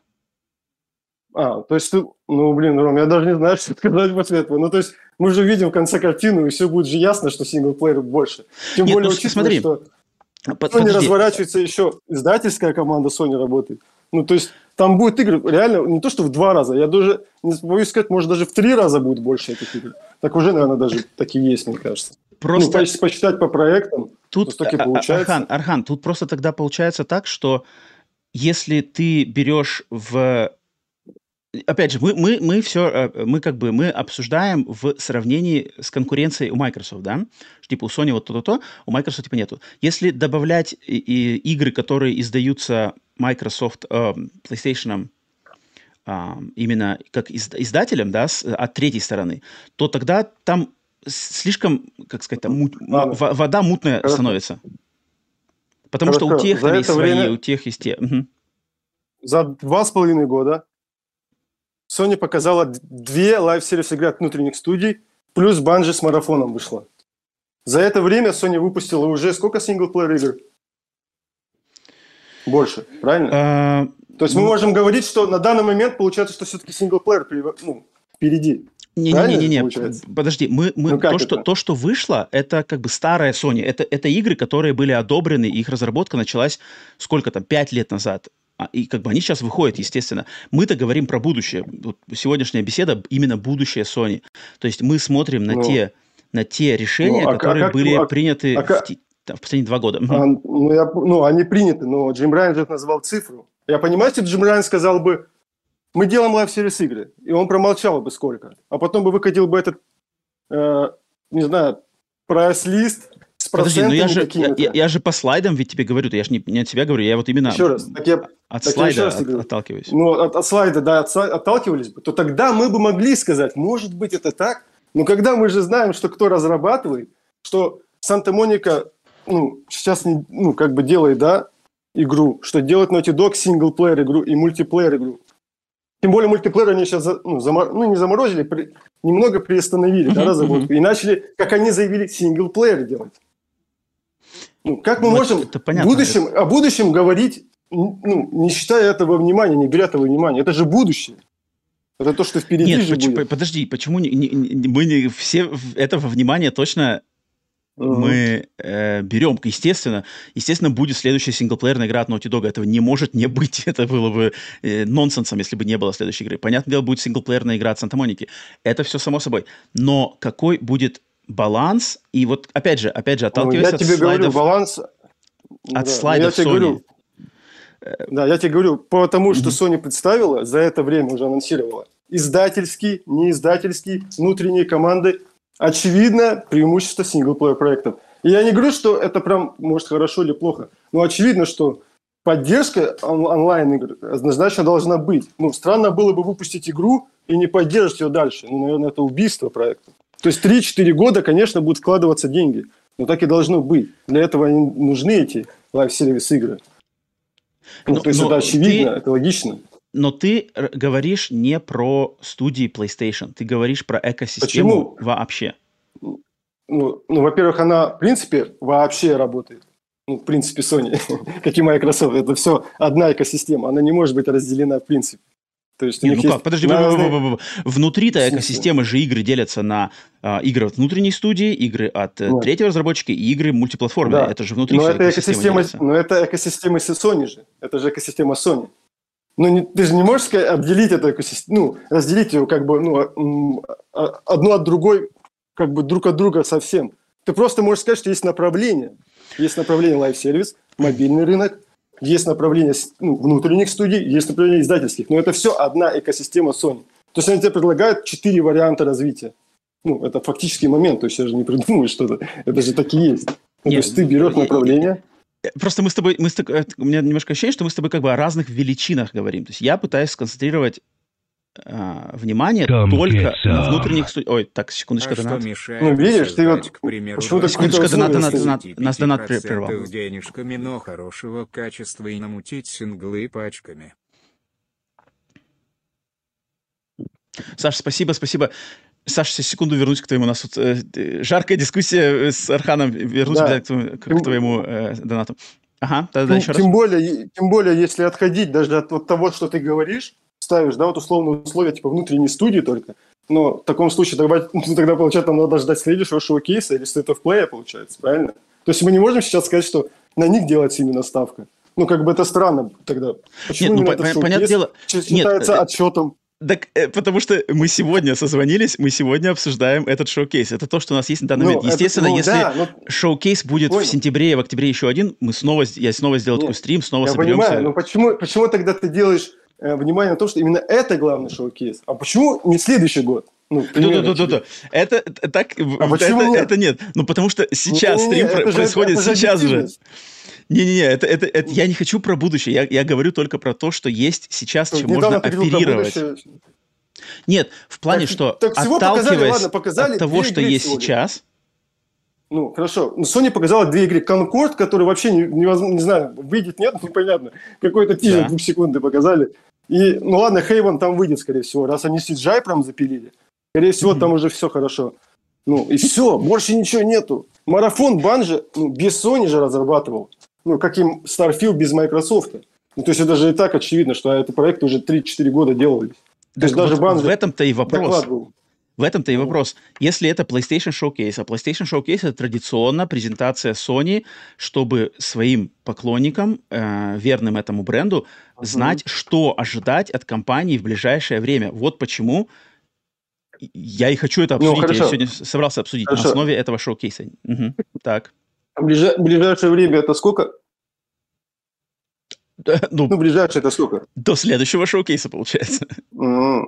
Speaker 9: А, то есть ты, ну, блин, Ром, я даже не знаю, что сказать после этого. Ну, то есть мы же видим в конце картину, и все будет же ясно, что синглплеер больше. Тем Нет, более, ну, учитывая, смотри. что Под, Sony разворачивается еще, издательская команда Sony работает. Ну, то есть там будет игр реально не то, что в два раза, я даже, не боюсь сказать, может, даже в три раза будет больше этих игр. Так уже, наверное, даже такие есть, мне кажется. Просто... Ну, посчитать по проектам,
Speaker 1: тут, таки а, получается. Архан, Архан, тут просто тогда получается так, что если ты берешь в опять же, мы, мы, мы все, э, мы как бы, мы обсуждаем в сравнении с конкуренцией у Microsoft, да? Типа у Sony вот то-то-то, у Microsoft типа нету. Если добавлять и, и игры, которые издаются Microsoft, э, PlayStation, а, именно как издателем, да, с, от третьей стороны, то тогда там слишком, как сказать, там, мут, вода мутная Хорошо. становится. Потому Хорошо. что у тех есть свои, время... у тех есть те. Угу.
Speaker 9: За два с половиной года Sony показала две live service игры от внутренних студий, плюс Банжи с марафоном вышла. За это время Sony выпустила уже сколько синглплеер игр? Больше, правильно? А, То есть мы ну, можем говорить, что на данный момент получается, что все-таки синглплеер ну, впереди.
Speaker 1: Не-не-не, подожди, мы, мы ну, то, что, то, что вышло, это как бы старая Sony, это, это игры, которые были одобрены, их разработка началась сколько там, пять лет назад. А, и как бы они сейчас выходят, естественно. Мы-то говорим про будущее. Вот сегодняшняя беседа именно будущее Sony. То есть мы смотрим на, ну, те, на те решения, ну, а, которые а как, были а, приняты а, в, в последние два года.
Speaker 9: А, ну, я, ну, они приняты, но Джим Райан же назвал цифру. Я понимаю, если Джим Райан сказал бы, мы делаем live service игры, и он промолчал бы сколько, а потом бы выкатил бы этот, э, не знаю, прайс-лист с Подожди, ну
Speaker 1: я же, я, я, я же по слайдам ведь тебе говорю, я же не, не от тебя говорю, я вот именно еще раз, так я, от так слайда я от, говорю. отталкиваюсь.
Speaker 9: Ну, от, от слайда, да, от, отталкивались бы, то тогда мы бы могли сказать, может быть, это так, но когда мы же знаем, что кто разрабатывает, что Санта-Моника ну, сейчас не, ну, как бы делает, да, игру, что делает Naughty Dog синглплеер игру и мультиплеер игру. Тем более мультиплеер они сейчас, ну, замор... ну не заморозили, при... немного приостановили, да, разработку. И начали, как они заявили, синглплеер делать. Ну, как мы ну, можем понятно, будущем, это... о будущем говорить, ну, не считая этого внимания, не беря этого внимания? Это же будущее. Это то, что впереди Нет, же
Speaker 1: поч- будет. подожди, почему не, не, не, мы не все этого внимания точно. Мы э, берем, естественно, естественно, будет следующая синглплеерная игра от Naughty Dog. Этого не может не быть. Это было бы э, нонсенсом, если бы не было следующей игры. Понятное дело, будет синглплеерная игра от Санта-Моники. Это все само собой. Но какой будет баланс? И вот, опять же, опять же, отталкиваясь ну,
Speaker 9: я тебе
Speaker 1: слайдов...
Speaker 9: говорю, баланс...
Speaker 1: От да. слайдов я Sony. Говорю,
Speaker 9: да, я тебе говорю, потому что Sony представила, за это время уже анонсировала, издательские, неиздательские, внутренние команды очевидно преимущество синглплеер проектов. И я не говорю, что это прям может хорошо или плохо, но очевидно, что поддержка он- онлайн-игр однозначно должна быть. Ну, странно было бы выпустить игру и не поддерживать ее дальше. Ну, наверное, это убийство проекта. То есть 3-4 года, конечно, будут вкладываться деньги. Но так и должно быть. Для этого они нужны эти live service игры. Ну, но, то есть это очевидно, ты... это логично
Speaker 1: но ты говоришь не про студии PlayStation, ты говоришь про экосистему Почему? вообще.
Speaker 9: Ну, ну, во-первых, она, в принципе, вообще работает. Ну, в принципе, Sony, как и Microsoft, это все одна экосистема, она не может быть разделена в принципе.
Speaker 1: То есть, Нет, ну как, подожди, разные... внутри-то экосистемы же игры делятся на а, игры от внутренней студии, игры от. Э, третьего разработчика и игры мультиплатформенные. Да. Это же внутри
Speaker 9: но это экосистема, экосистема но это экосистема Sony же. Это же экосистема Sony. Ну, не, ты же не можешь сказать, отделить эту экосистему, ну, разделить ее как бы, ну, а, одну от другой, как бы друг от друга совсем. Ты просто можешь сказать, что есть направление. Есть направление live-service, мобильный рынок, есть направление ну, внутренних студий, есть направление издательских. Но это все одна экосистема Sony. То есть они тебе предлагают четыре варианта развития. Ну, это фактический момент, то есть я же не придумаю что-то. Это же так и есть. Ну, то есть ты берешь направление,
Speaker 1: Просто мы с тобой, мы с, у меня немножко ощущение, что мы с тобой как бы о разных величинах говорим. То есть я пытаюсь сконцентрировать а, внимание Come только на внутренних студиях. Ой, так, секундочку, а донат.
Speaker 9: Ну, видишь, ты вот... К примеру,
Speaker 1: Почему секундочку, донат, донат, донат, нас донат прервал.
Speaker 3: денежками, но хорошего качества и намутить синглы пачками.
Speaker 1: Саша, спасибо, спасибо. Саша, секунду вернусь к твоему. У нас тут э, жаркая дискуссия с Арханом. Вернусь да. к, твоему, к, к твоему э, донату. Ага, тогда
Speaker 9: тем,
Speaker 1: еще
Speaker 9: раз. Тем более, тем более, если отходить даже от вот того, что ты говоришь, ставишь, да, вот условные условия, типа внутренней студии только, но в таком случае тогда, ну, тогда получается, нам надо ждать следующего шоу-кейса или State of Play, получается, правильно? То есть мы не можем сейчас сказать, что на них делать именно ставка. Ну, как бы это странно тогда.
Speaker 1: Почему Нет, ну, по- понятное дело...
Speaker 9: Считается Нет, э, отчетом
Speaker 1: так, э, потому что мы сегодня созвонились, мы сегодня обсуждаем этот шоу-кейс. Это то, что у нас есть на данный ну, момент. Естественно, это, ну, если да, но... шоу-кейс будет Понял. в сентябре и в октябре еще один, мы снова, я снова сделаю Нет, такой стрим, снова я соберемся.
Speaker 9: Понимаю, но почему, почему тогда ты делаешь э, внимание на то, что именно это главный шоу-кейс? А почему не следующий год?
Speaker 1: Ну, Да-да-да-да. Это так... А почему это, нет? это нет. Ну, потому что сейчас не, не, не, стрим происходит же, сейчас же. Не-не-не, это, это, это, я не хочу про будущее. Я, я говорю только про то, что есть сейчас, чем можно оперировать. Нет, в плане, так, что так отталкиваясь показали, ладно, показали от того, что есть сегодня. сейчас...
Speaker 9: Ну, хорошо. Ну, Sony показала две игры. Concord, который вообще не, невозможно, не знаю, выйдет, нет, ну, понятно. Какой-то тизер да. двух секунды показали. И, ну ладно, Хейвен там выйдет, скорее всего. Раз они CGI прям запилили, скорее всего, там уже все хорошо. Ну, и все, больше ничего нету. Марафон Банжи, ну, без Sony же разрабатывал. Ну, каким Starfield без Microsoft. Ну, то есть это же и так очевидно, что эти проекты уже 3-4 года делались.
Speaker 1: То есть даже вот в этом-то и вопрос. В этом-то и вопрос. Если это PlayStation Showcase, а PlayStation Showcase это традиционно презентация Sony, чтобы своим поклонникам, э, верным этому бренду, uh-huh. знать, что ожидать от компании в ближайшее время. Вот почему я и хочу это ну, обсудить. Ну, я сегодня собрался обсудить хорошо. на основе этого шоу-кейса. Угу. Так.
Speaker 9: Ближа- ближайшее время это сколько?
Speaker 1: Ну, ну, ближайшее это сколько? До следующего шоу-кейса, получается. Mm.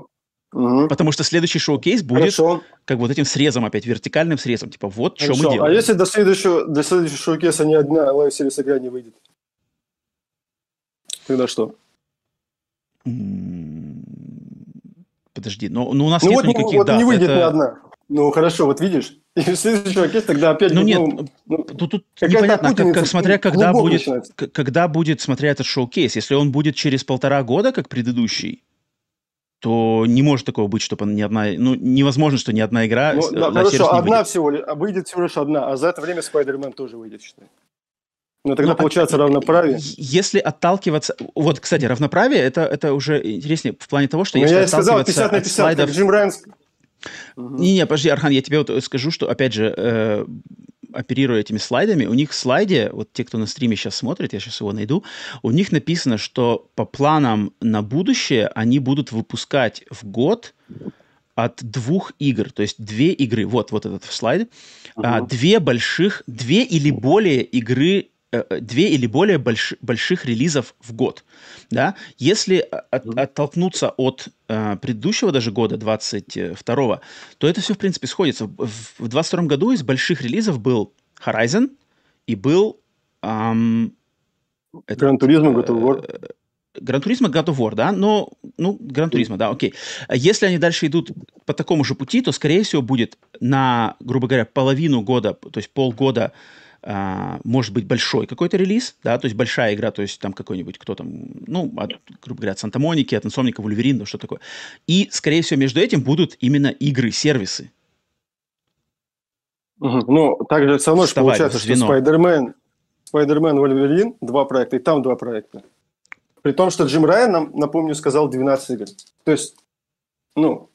Speaker 1: Угу. Потому что следующий шоу-кейс будет Хорошо. как вот этим срезом опять, вертикальным срезом. Типа, вот Хорошо. что мы делаем.
Speaker 9: А если до следующего, до следующего шоу-кейса ни одна Series игра не выйдет? Тогда что?
Speaker 1: Подожди, но, но у нас ну, нет вот, никаких вот
Speaker 9: дат. не выйдет это... ни одна. Ну, хорошо, вот видишь, и следующий шоу-кейс тогда опять...
Speaker 1: Ну, нет, ну, тут, тут непонятно, как, как, смотря когда будет, когда будет, смотря этот шоу-кейс. Если он будет через полтора года, как предыдущий, то не может такого быть, чтобы ни одна... Ну, невозможно, что ни одна игра... Ну,
Speaker 9: да, хорошо, одна выйдет. всего лишь, выйдет всего лишь одна, а за это время Spider-Man тоже выйдет, считай. Ну, тогда ну, получается равноправие.
Speaker 1: Если отталкиваться... Вот, кстати, равноправие, это, это уже интереснее в плане того, что ну, если я сказал 50 на 50, слайдов... как Джим Райан... Не-не, подожди, Архан, я тебе вот скажу, что, опять же, э, оперируя этими слайдами, у них в слайде, вот те, кто на стриме сейчас смотрит, я сейчас его найду, у них написано, что по планам на будущее они будут выпускать в год от двух игр, то есть две игры, вот, вот этот слайд, uh-huh. а, две больших, две или более игры Э, э, две или более больш, больших релизов в год. Да? Если от, оттолкнуться от э, предыдущего даже года, 22 то это все, в принципе, сходится. В, в 22 году из больших релизов был Horizon и был... Эм,
Speaker 9: Gran Turismo, God of War.
Speaker 1: Gran Turismo, God of War, да, но, ну, Гран Туризма, да, окей. Если они дальше идут по такому же пути, то, скорее всего, будет на, грубо говоря, половину года, то есть полгода а, может быть большой какой-то релиз, да, то есть большая игра, то есть там какой-нибудь, кто там, ну, от, грубо говоря, от Санта-Моники, от Инсомника, Вульверин, ну, что такое. И, скорее всего, между этим будут именно игры, сервисы.
Speaker 9: Угу. Ну, также все равно получается, что Spider-Man, Spider-Man, Wolverine, два проекта, и там два проекта. При том, что Джим Райан, нам, напомню, сказал 12 игр. То есть, ну,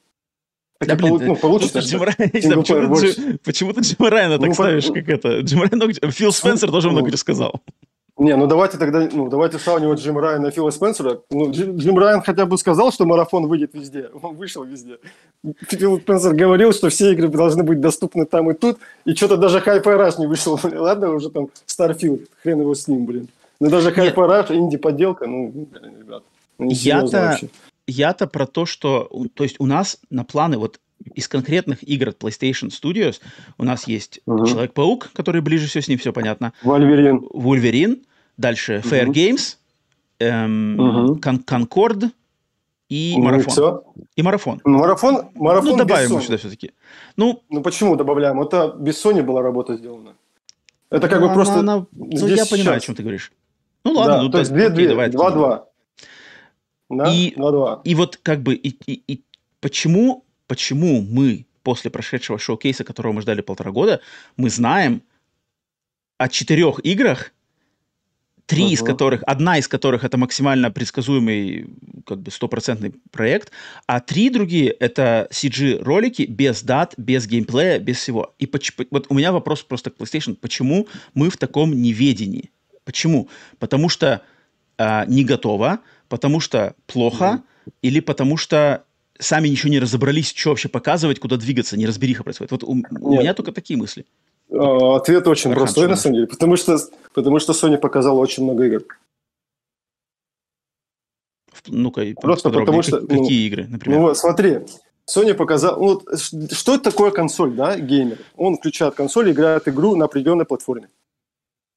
Speaker 1: да, блин, ну, получится. Джим Райан, почему, ты, почему ты Джима Райана так ну, ставишь, как это? Джим Райан, ну, Фил Спенсер тоже много пересказал.
Speaker 9: Не, ну давайте тогда, ну давайте сравнивать Джим Райана и Фила Спенсера. Ну, Джим, Джим Райан хотя бы сказал, что марафон выйдет везде. Он вышел везде. Фил Спенсер говорил, что все игры должны быть доступны там и тут, и что-то даже Hyper Rush не вышел. Ладно, уже там Starfield, хрен его с ним, блин. Ну даже Hyper Rush, инди-подделка, ну, ребят.
Speaker 1: Ну, я-то, я-то про то, что... То есть у нас на планы вот из конкретных игр от PlayStation Studios у нас есть угу. Человек-паук, который ближе всего с ним, все понятно.
Speaker 9: Вольверин.
Speaker 1: Вольверин. Дальше угу. Fair Games, эм, угу. Кон- Конкорд и ну, марафон. И, все. и марафон.
Speaker 9: Ну, марафон, марафон
Speaker 1: Ну, добавим сюда все-таки.
Speaker 9: Ну, ну, почему добавляем? Это без Sony была работа сделана. Это как она, бы ну, просто... Она,
Speaker 1: ну, я сейчас. понимаю, о чем ты говоришь. Ну, ладно,
Speaker 9: да,
Speaker 1: ну,
Speaker 9: то есть 2-2, 2-2.
Speaker 1: Да? И, и вот как бы и, и, и почему, почему мы после прошедшего шоу-кейса, которого мы ждали полтора года, мы знаем о четырех играх, три uh-huh. из которых, одна из которых это максимально предсказуемый, как бы стопроцентный проект, а три другие это CG-ролики без дат, без геймплея, без всего. И поч- вот у меня вопрос просто к PlayStation, почему мы в таком неведении? Почему? Потому что э, не готово, потому что плохо mm-hmm. или потому что сами ничего не разобрались, что вообще показывать, куда двигаться, не разбериха происходит. Вот у, у меня только такие мысли.
Speaker 9: А, ответ очень Архан, простой, на самом деле, потому что, потому что Sony показала очень много игр.
Speaker 1: Ну-ка, просто потому что... Какие ну, игры, например?
Speaker 9: Ну, смотри, Sony показал... Ну, вот, что это такое консоль, да, геймер? Он включает консоль и играет игру на определенной платформе.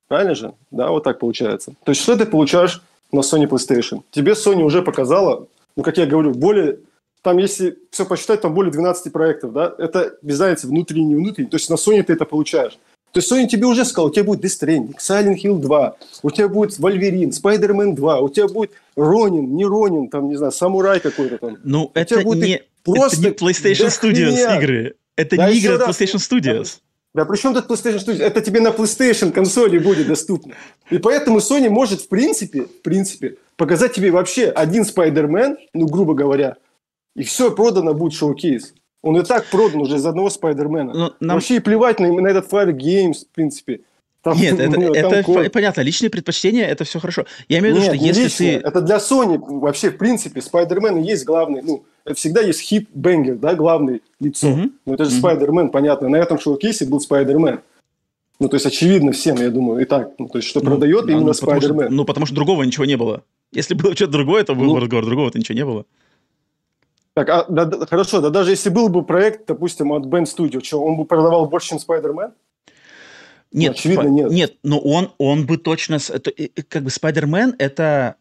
Speaker 9: Правильно же? Да, вот так получается. То есть, что ты получаешь на Sony PlayStation? Тебе Sony уже показала, ну, как я говорю, более... Там, если все посчитать, там более 12 проектов, да? Это без разницы, внутренний, не внутренний. То есть, на Sony ты это получаешь. То есть Sony тебе уже сказал, у тебя будет Death Stranding, Silent Hill 2, у тебя будет Wolverine, Spider-Man 2, у тебя будет Ронин, не Ронин, там, не знаю, Самурай какой-то там.
Speaker 1: Ну, это не, просто это не PlayStation Studios игры. Это да не игры от PlayStation Studios.
Speaker 9: Да, да при чем тут PlayStation Studios? Это тебе на PlayStation консоли будет доступно. И поэтому Sony может, в принципе, в принципе, показать тебе вообще один Spider-Man, ну, грубо говоря, и все, продано будет шоу-кейс. Он и так продан уже из одного Спайдермена. Ну, нам... Вообще и плевать на, на этот Fire Games, в принципе.
Speaker 1: Там, Нет, это, ну, это код. понятно. Личные предпочтения это все хорошо. Я имею в виду, что если личное.
Speaker 9: ты. Это для Sony вообще, в принципе, Спайдермен есть главный. Ну, всегда есть хит бенгер, да, главный лицо. Угу. Ну, это же угу. Спайдермен, понятно. На этом шоу-кейсе был Спайдермен. Ну, то есть, очевидно всем, я думаю, и так. Ну, то есть, что ну, продает именно ну, Спайдермен.
Speaker 1: Ну, потому что другого ничего не было. Если было что-то другое, то был ну, разговор. Другого-то ничего не было.
Speaker 9: Так, а, да, да, хорошо, да даже если был бы проект, допустим, от Band Studio, что, он бы продавал больше, чем Spider-Man?
Speaker 1: Нет, ну, очевидно, нет. Нет, но он, он бы точно... Это, как бы Spider-Man – это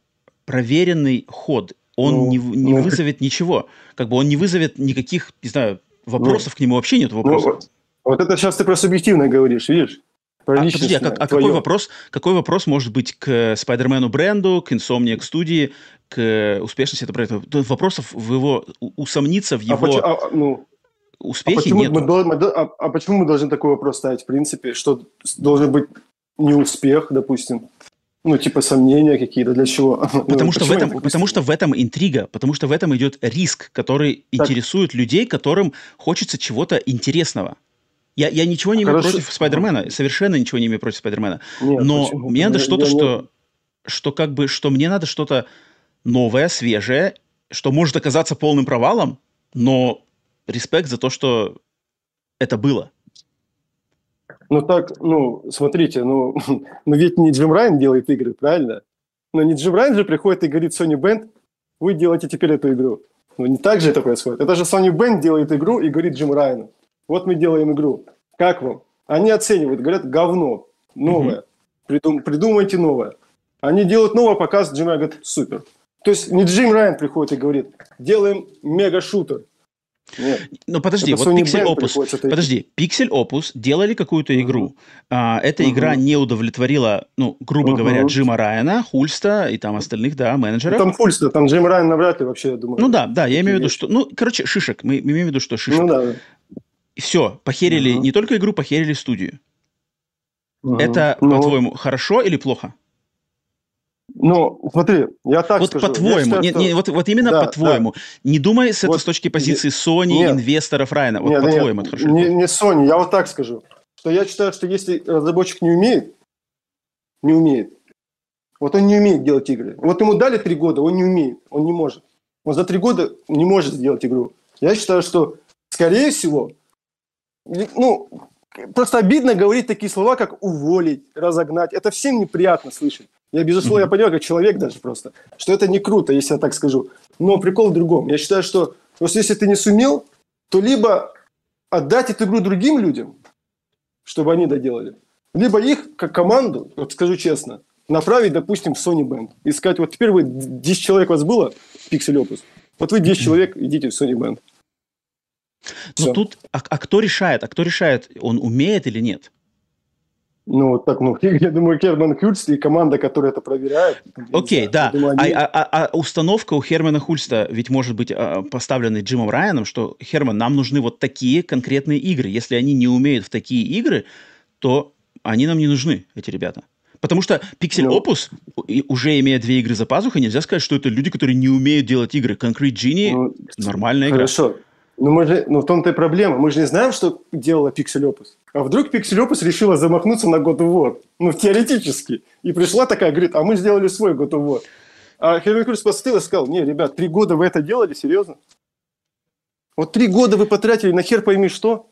Speaker 1: проверенный ход. Он ну, не, не ну, вызовет ничего. Как бы он не вызовет никаких, не знаю, вопросов ну, к нему вообще нет вопросов. Ну,
Speaker 9: вот это сейчас ты про субъективно говоришь, видишь?
Speaker 1: Про а, подожди, а, как, а какой вопрос, какой вопрос может быть к Спайдермену бренду, к Insomniac студии, к успешности этого проекта? Вопросов в его усомниться в а его а, а, ну, успехе а почему.
Speaker 9: Мы, мы, а, а почему мы должны такой вопрос ставить, в принципе, что должен быть не успех, допустим? Ну, типа сомнения какие-то, для чего?
Speaker 1: Потому, ну, что, в этом, потому что в этом интрига, потому что в этом идет риск, который так. интересует людей, которым хочется чего-то интересного. Я, я ничего не имею Хорошо. против Спайдермена, совершенно ничего не имею против Спайдермена. Нет, но почему? мне надо что-то, что, что как бы, что мне надо что-то новое, свежее, что может оказаться полным провалом, но респект за то, что это было.
Speaker 9: Ну так, ну, смотрите, ну, ну ведь не Джим Райан делает игры, правильно? Но не Джим Райан же приходит и говорит Sony Band, вы делаете теперь эту игру. Ну, не так же это происходит. Это же Sony Band делает игру и говорит Джим Райану. Вот мы делаем игру. Как вам? Они оценивают, говорят, говно, новое. Придум, придумайте новое. Они делают новое, показ, Джим Райан говорит, супер. То есть не Джим Райан приходит и говорит, делаем мега-шутер.
Speaker 1: Нет. Ну подожди, это вот Pixel Opus, подожди, Pixel Opus делали какую-то игру. Uh-huh. А, эта uh-huh. игра не удовлетворила, ну, грубо uh-huh. говоря, Джима Райана, Хульста и там остальных, да, менеджеров.
Speaker 9: Ну, там Хульста, там Джим Райан навряд ли вообще, я думаю.
Speaker 1: Ну да, да, я имею в виду, что, ну, короче, шишек, мы, мы имеем в виду, что шишек. Ну да. Все, похерили uh-huh. не только игру, похерили студию. Uh-huh. Это, ну... по-твоему, хорошо или плохо?
Speaker 9: Ну, смотри, я так
Speaker 1: вот
Speaker 9: скажу.
Speaker 1: по-твоему, не, не, вот, вот именно да, по-твоему. Да. Не думай с вот, этой точки позиции Sony, нет, инвесторов, Райана. Вот по-твоему это хорошо.
Speaker 9: Не, не Sony, я вот так скажу. Что я считаю, что если разработчик не умеет, не умеет, вот он не умеет делать игры. Вот ему дали три года, он не умеет, он не может. Он за три года не может сделать игру. Я считаю, что, скорее всего, ну, просто обидно говорить такие слова, как уволить, разогнать. Это всем неприятно слышать. Я, безусловно, я понимаю, как человек даже просто, что это не круто, если я так скажу. Но прикол в другом. Я считаю, что просто если ты не сумел, то либо отдать эту игру другим людям, чтобы они доделали, либо их, как команду, вот скажу честно, направить, допустим, в Sony Band. И сказать, вот теперь вы 10 человек у вас было, Pixel Opus, вот вы 10 человек, идите в Sony Band.
Speaker 1: Ну тут, а, а кто решает? А кто решает, он умеет или нет?
Speaker 9: Ну, так, ну, я думаю, Херман Хульст и команда, которая это проверяет.
Speaker 1: Окей, okay, да. Думаю, они... а, а, а установка у Хермана Хульста ведь может быть а, поставлена Джимом Райаном, что, Херман, нам нужны вот такие конкретные игры. Если они не умеют в такие игры, то они нам не нужны, эти ребята. Потому что Pixel ну, Opus, уже имея две игры за пазухой, нельзя сказать, что это люди, которые не умеют делать игры. Concrete Genie ну, нормальная
Speaker 9: хорошо. игра. Хорошо. Ну, мы же, ну, в том-то и проблема. Мы же не знаем, что делала Opus. А вдруг Opus решила замахнуться на God of War? Ну, теоретически. И пришла такая, говорит, а мы сделали свой God of War. А Херман Крюс посмотрел и сказал, не, ребят, три года вы это делали, серьезно? Вот три года вы потратили на хер пойми что.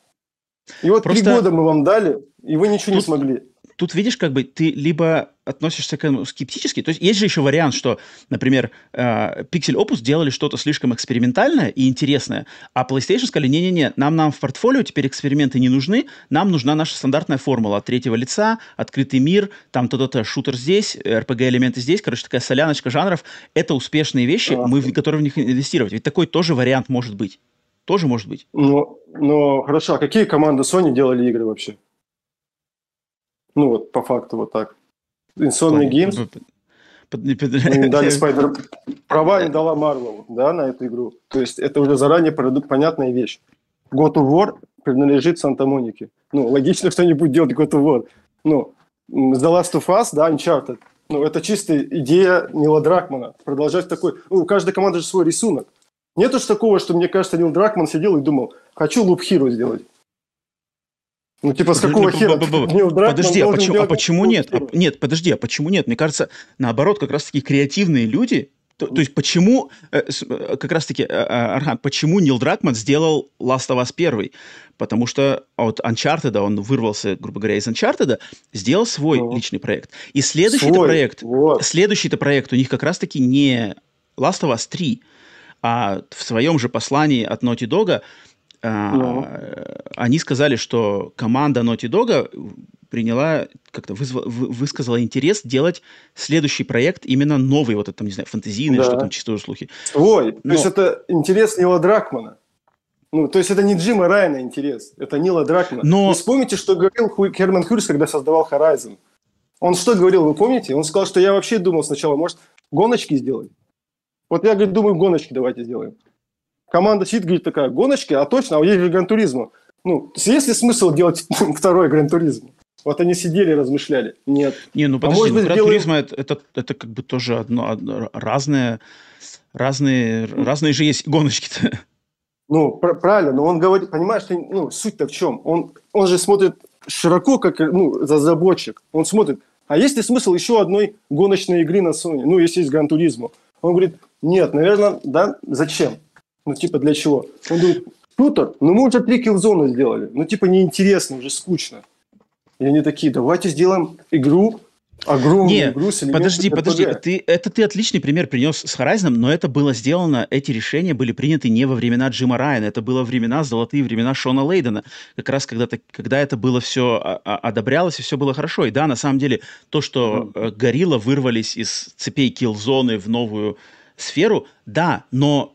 Speaker 9: И вот Просто... три года мы вам дали, и вы ничего Тут... не смогли.
Speaker 1: Тут видишь, как бы ты либо относишься к этому скептически, то есть есть же еще вариант, что, например, э, Pixel Opus делали что-то слишком экспериментальное и интересное, а PlayStation сказали, не-не-не, нам, нам в портфолио теперь эксперименты не нужны, нам нужна наша стандартная формула от третьего лица, открытый мир, там то-то-то, шутер здесь, RPG-элементы здесь, короче, такая соляночка жанров, это успешные вещи, мы готовы в них инвестировать. Ведь такой тоже вариант может быть. Тоже может быть.
Speaker 9: Ну, ну хорошо, а какие команды Sony делали игры вообще? Ну вот, по факту вот так. Insomnia Games. Ну, дали Спайдер... Права не дала Марвел, да, на эту игру. То есть это уже заранее понятная вещь. God of War принадлежит Санта-Монике. Ну, логично, что они будут делать God of War. Ну, The Last of Us, да, Uncharted. Ну, это чистая идея Нила Дракмана. Продолжать такой... Ну, у каждой команды же свой рисунок. Нету ж такого, что, мне кажется, Нил Дракман сидел и думал, хочу Loop Hero сделать. Ну, типа, с какого хера?
Speaker 1: Подожди, а почему, а почему нет? А, нет, подожди, а почему нет? Мне кажется, наоборот, как раз-таки креативные люди, то, то есть почему, э, э, как раз-таки, э, Архан, почему Нил Дракман сделал Last of Us 1? Потому что от Uncharted, он вырвался, грубо говоря, из Uncharted, сделал свой ну, личный проект. И следующий проект, вот. следующий-то проект у них как раз-таки не Last of Us 3, а в своем же послании от Naughty Dog ну. они сказали, что команда Naughty Dog приняла, как-то вызва, высказала интерес делать следующий проект, именно новый, вот это, там, не знаю, фантазийный, да. что там, чистые слухи.
Speaker 9: Свой. Но... То есть это интерес Нила Дракмана. Ну, то есть это не Джима Райана интерес, это Нила Дракмана. Но... Вы вспомните, что говорил Херман Хюрс, когда создавал Horizon. Он что говорил, вы помните? Он сказал, что я вообще думал сначала, может, гоночки сделать. Вот я, говорит, думаю, гоночки давайте сделаем. Команда сидит, говорит, такая, гоночки, а точно, а есть же Гран-туризма. Ну, есть ли смысл делать второй Гран-туризм? Вот они сидели, размышляли. Нет.
Speaker 1: Не, ну а подожди, а может Гран-туризма это, это, это как бы тоже одно, одно разное, разные, разные же есть гоночки-то.
Speaker 9: Ну, пр- правильно, но он говорит, понимаешь, ты, ну, суть-то в чем? Он, он же смотрит широко, как ну, разработчик. Он смотрит, а есть ли смысл еще одной гоночной игры на Sony? Ну, если есть Гран-туризма. Он говорит, нет, наверное, да, зачем? Ну, типа, для чего? Он говорит, шутер, ну мы уже три киллзоны сделали. Ну, типа, неинтересно, уже скучно. И они такие, давайте сделаем игру, огромную
Speaker 1: Не,
Speaker 9: игру с
Speaker 1: подожди, RPG. подожди, ты, это ты отличный пример принес с Horizon, но это было сделано, эти решения были приняты не во времена Джима Райана, это было времена, золотые времена Шона Лейдена, как раз когда, когда это было все а, а, одобрялось и все было хорошо. И да, на самом деле, то, что mm. Горилла вырвались из цепей киллзоны в новую сферу, да, но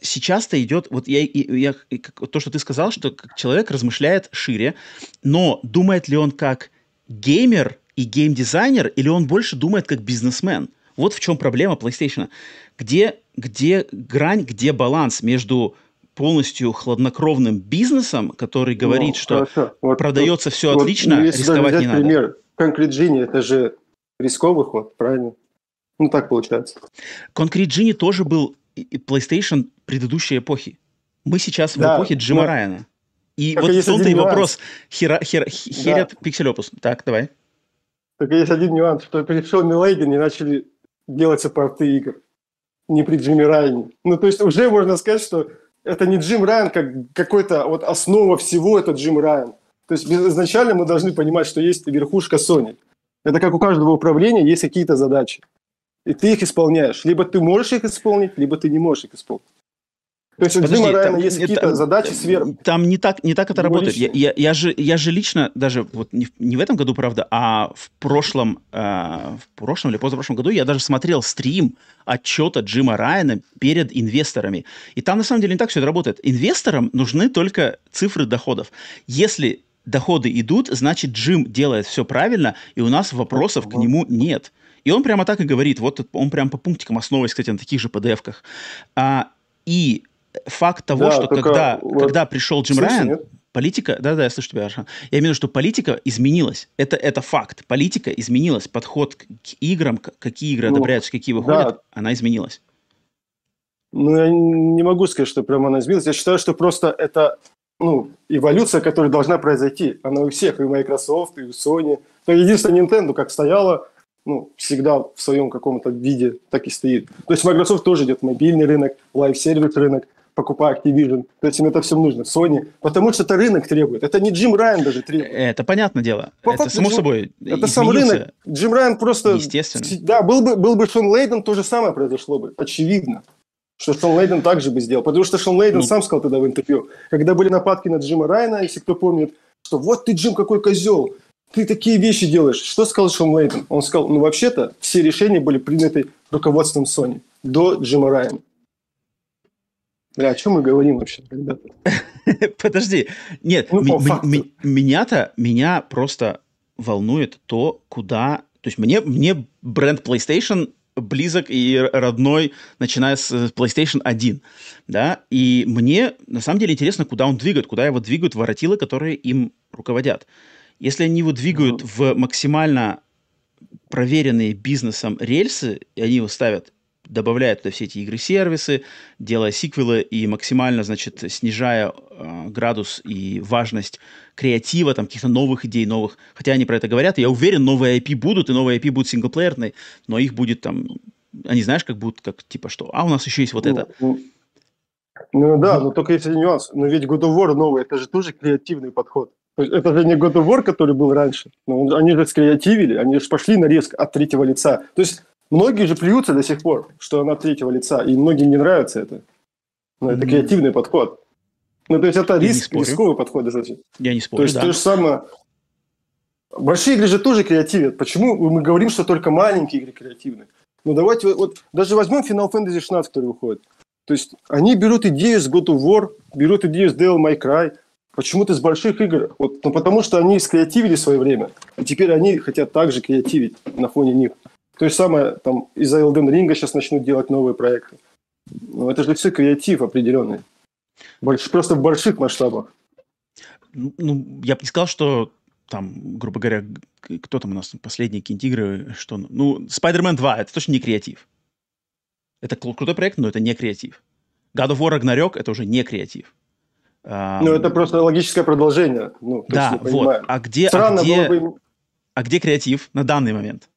Speaker 1: сейчас-то идет, вот я, я, то, что ты сказал, что человек размышляет шире, но думает ли он как геймер и геймдизайнер, или он больше думает как бизнесмен? Вот в чем проблема PlayStation. Где, где грань, где баланс между полностью хладнокровным бизнесом, который ну, говорит, ну, что вот, продается вот, все вот, отлично, рисковать не надо. пример,
Speaker 9: Concrete Genie, это же рисковый ход, правильно? Ну, так получается.
Speaker 1: Concrete Genie тоже был PlayStation предыдущей эпохи. Мы сейчас да, в эпохе Джима но... Райана. И Только вот в том-то и вопрос. Хера, хера, херят да. пиксель-опус. Так, давай.
Speaker 9: Только есть один нюанс, что пришел Милейден и начали делать саппорты игр. Не при Джиме Райане. Ну, то есть уже можно сказать, что это не Джим Райан, как какой-то вот основа всего, это Джим Райан. То есть изначально мы должны понимать, что есть верхушка Sony. Это как у каждого управления есть какие-то задачи и ты их исполняешь. Либо ты можешь их исполнить, либо ты не можешь их исполнить. То есть Подожди, у Дима Райана есть какие-то задачи сверху.
Speaker 1: Там не так, не так это работает. Я, я, я, же, я же лично, даже вот не, не в этом году, правда, а в прошлом, э, в прошлом или позапрошлом году я даже смотрел стрим отчета Джима Райана перед инвесторами. И там на самом деле не так все это работает. Инвесторам нужны только цифры доходов. Если доходы идут, значит Джим делает все правильно, и у нас вопросов к нему нет. И он прямо так и говорит, вот он прям по пунктикам основываясь, кстати, на таких же PDF-ках. А, и факт того, да, что когда, вот когда пришел Джим Райан, нет? политика, да-да, я слышу тебя, Аршан, я имею в виду, что политика изменилась. Это, это факт. Политика изменилась. Подход к, к играм, какие игры ну, одобряются, какие выходят, да. она изменилась.
Speaker 9: Ну, я не могу сказать, что прямо она изменилась. Я считаю, что просто это ну, эволюция, которая должна произойти. Она у всех, и у Microsoft, и у Sony. Но единственное, Nintendo как стояла ну, всегда в своем каком-то виде так и стоит. То есть Microsoft тоже идет мобильный рынок, live-service рынок, покупая Activision. То есть им это все нужно, Sony. Потому что это рынок требует. Это не Джим Райан даже требует.
Speaker 1: Это понятное дело. По это само Джим, собой
Speaker 9: Это сам рынок. Джим Райан просто...
Speaker 1: Естественно.
Speaker 9: Да, был бы, был бы Шон Лейден, то же самое произошло бы. Очевидно. Что Шон Лейден также бы сделал. Потому что Шон Лейден ну... сам сказал тогда в интервью, когда были нападки на Джима Райана, если кто помнит, что вот ты, Джим, какой козел, ты такие вещи делаешь. Что сказал Шон Лейден? Он сказал, ну вообще-то все решения были приняты руководством Sony до Джима Райана. Бля, о чем мы говорим вообще, ребята?
Speaker 1: Подожди. Нет, ну, меня-то, меня просто волнует то, куда... То есть мне, мне бренд PlayStation близок и родной, начиная с PlayStation 1, да, и мне на самом деле интересно, куда он двигает, куда его двигают воротилы, которые им руководят. Если они его двигают в максимально проверенные бизнесом рельсы, и они его ставят добавляет туда все эти игры-сервисы, делая сиквелы и максимально, значит, снижая э, градус и важность креатива, там, каких-то новых идей, новых... Хотя они про это говорят, я уверен, новые IP будут, и новые IP будут синглплеерные, но их будет там... Они знаешь, как будут, как типа что? А у нас еще есть вот ну, это.
Speaker 9: Ну, ну да, но только если нюанс. Но ведь God of War новый, это же тоже креативный подход. Это же не God of War, который был раньше. Но они же скреативили, они же пошли на риск от третьего лица. То есть Многие же плюются до сих пор, что она третьего лица, и многим не нравится это. Но это mm-hmm. креативный подход. Ну, то есть это риск, рисковый подход достаточно.
Speaker 1: Я не спорю,
Speaker 9: То есть
Speaker 1: да.
Speaker 9: то же самое... Большие игры же тоже креативят. Почему мы говорим, что только маленькие игры креативны? Ну, давайте вот даже возьмем Final Fantasy 16, который выходит. То есть они берут идею с God of War, берут идею с Devil May Cry, почему-то из больших игр. Вот, ну, потому что они скреативили в свое время, и теперь они хотят также креативить на фоне них. То же самое, там, из-за Elden Ring сейчас начнут делать новые проекты. Ну, это же все креатив определенный. Больш, просто в больших масштабах.
Speaker 1: Ну, ну, я бы не сказал, что там, грубо говоря, кто там у нас последние какие-нибудь игры, что... Ну, Spider-Man 2, это точно не креатив. Это крутой проект, но это не креатив. God of War Ragnarok, это уже не креатив.
Speaker 9: Ну, это просто логическое продолжение. Ну,
Speaker 1: да, вот. А где, а, где, бы... а где креатив на данный момент?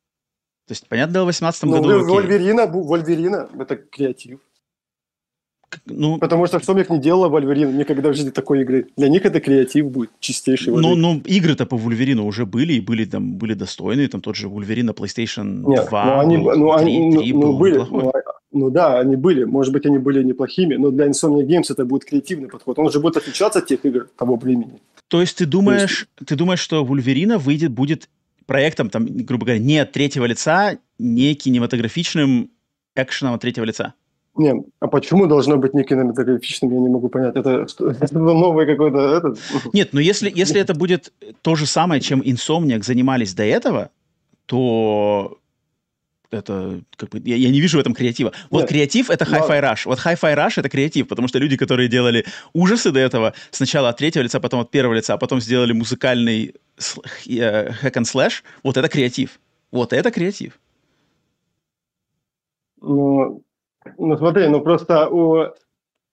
Speaker 1: То есть, понятно, в 2018 ну, году...
Speaker 9: Вольверина, Вольверина – это креатив. Ну, Потому что Сомик не делала Вольверин никогда в жизни такой игры. Для них это креатив будет чистейший.
Speaker 1: Ну, ну игры-то по Вольверину уже были, и были там были достойные. Там тот же Вольверин на PlayStation Нет, 2, ну, они, был, ну, 3, они, 3 ну, был были,
Speaker 9: ну, ну да, они были. Может быть, они были неплохими, но для Insomnia Games это будет креативный подход. Он же будет отличаться от тех игр того времени.
Speaker 1: То есть ты думаешь, есть... ты думаешь, что Вульверина выйдет, будет проектом, там, грубо говоря, не от третьего лица, не кинематографичным экшеном от третьего лица.
Speaker 9: Не, а почему должно быть не кинематографичным, я не могу понять. Это, это новый какой-то... Это...
Speaker 1: Нет, но если, если это будет то же самое, чем Insomniac занимались до этого, то это как бы я, я не вижу в этом креатива. Вот Нет. креатив это Hi-Fi Rush. Вот Hi-Fi Rush это креатив, потому что люди, которые делали ужасы до этого, сначала от третьего лица, потом от первого лица, а потом сделали музыкальный э, hack and slash, вот это креатив. Вот это креатив.
Speaker 9: Ну, ну смотри, ну просто у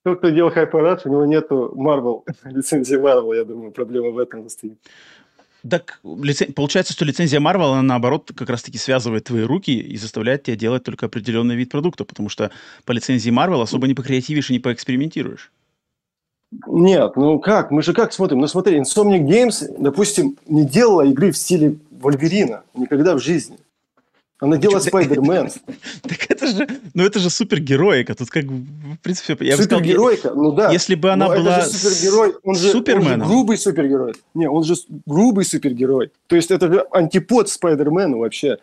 Speaker 9: тот, кто делал Hi-Fi Rush, у него нету Marvel, лицензии Marvel, я думаю, проблема в этом стоит.
Speaker 1: Так лицен... получается, что лицензия Marvel, она наоборот как раз-таки связывает твои руки и заставляет тебя делать только определенный вид продукта, потому что по лицензии Marvel особо не покреативишь и не поэкспериментируешь.
Speaker 9: Нет, ну как? Мы же как смотрим? Ну смотри, Insomniac Games, допустим, не делала игры в стиле Вольверина никогда в жизни. Она делает Спайдермен.
Speaker 1: Так это же, ну это же супергероика. Тут как в принципе,
Speaker 9: я бы сказал, Супергеройка, ну да.
Speaker 1: Если бы она была
Speaker 9: супергерой, он же, Суперменом. грубый супергерой. Не, он же грубый супергерой. То есть это же антипод Спайдермену вообще.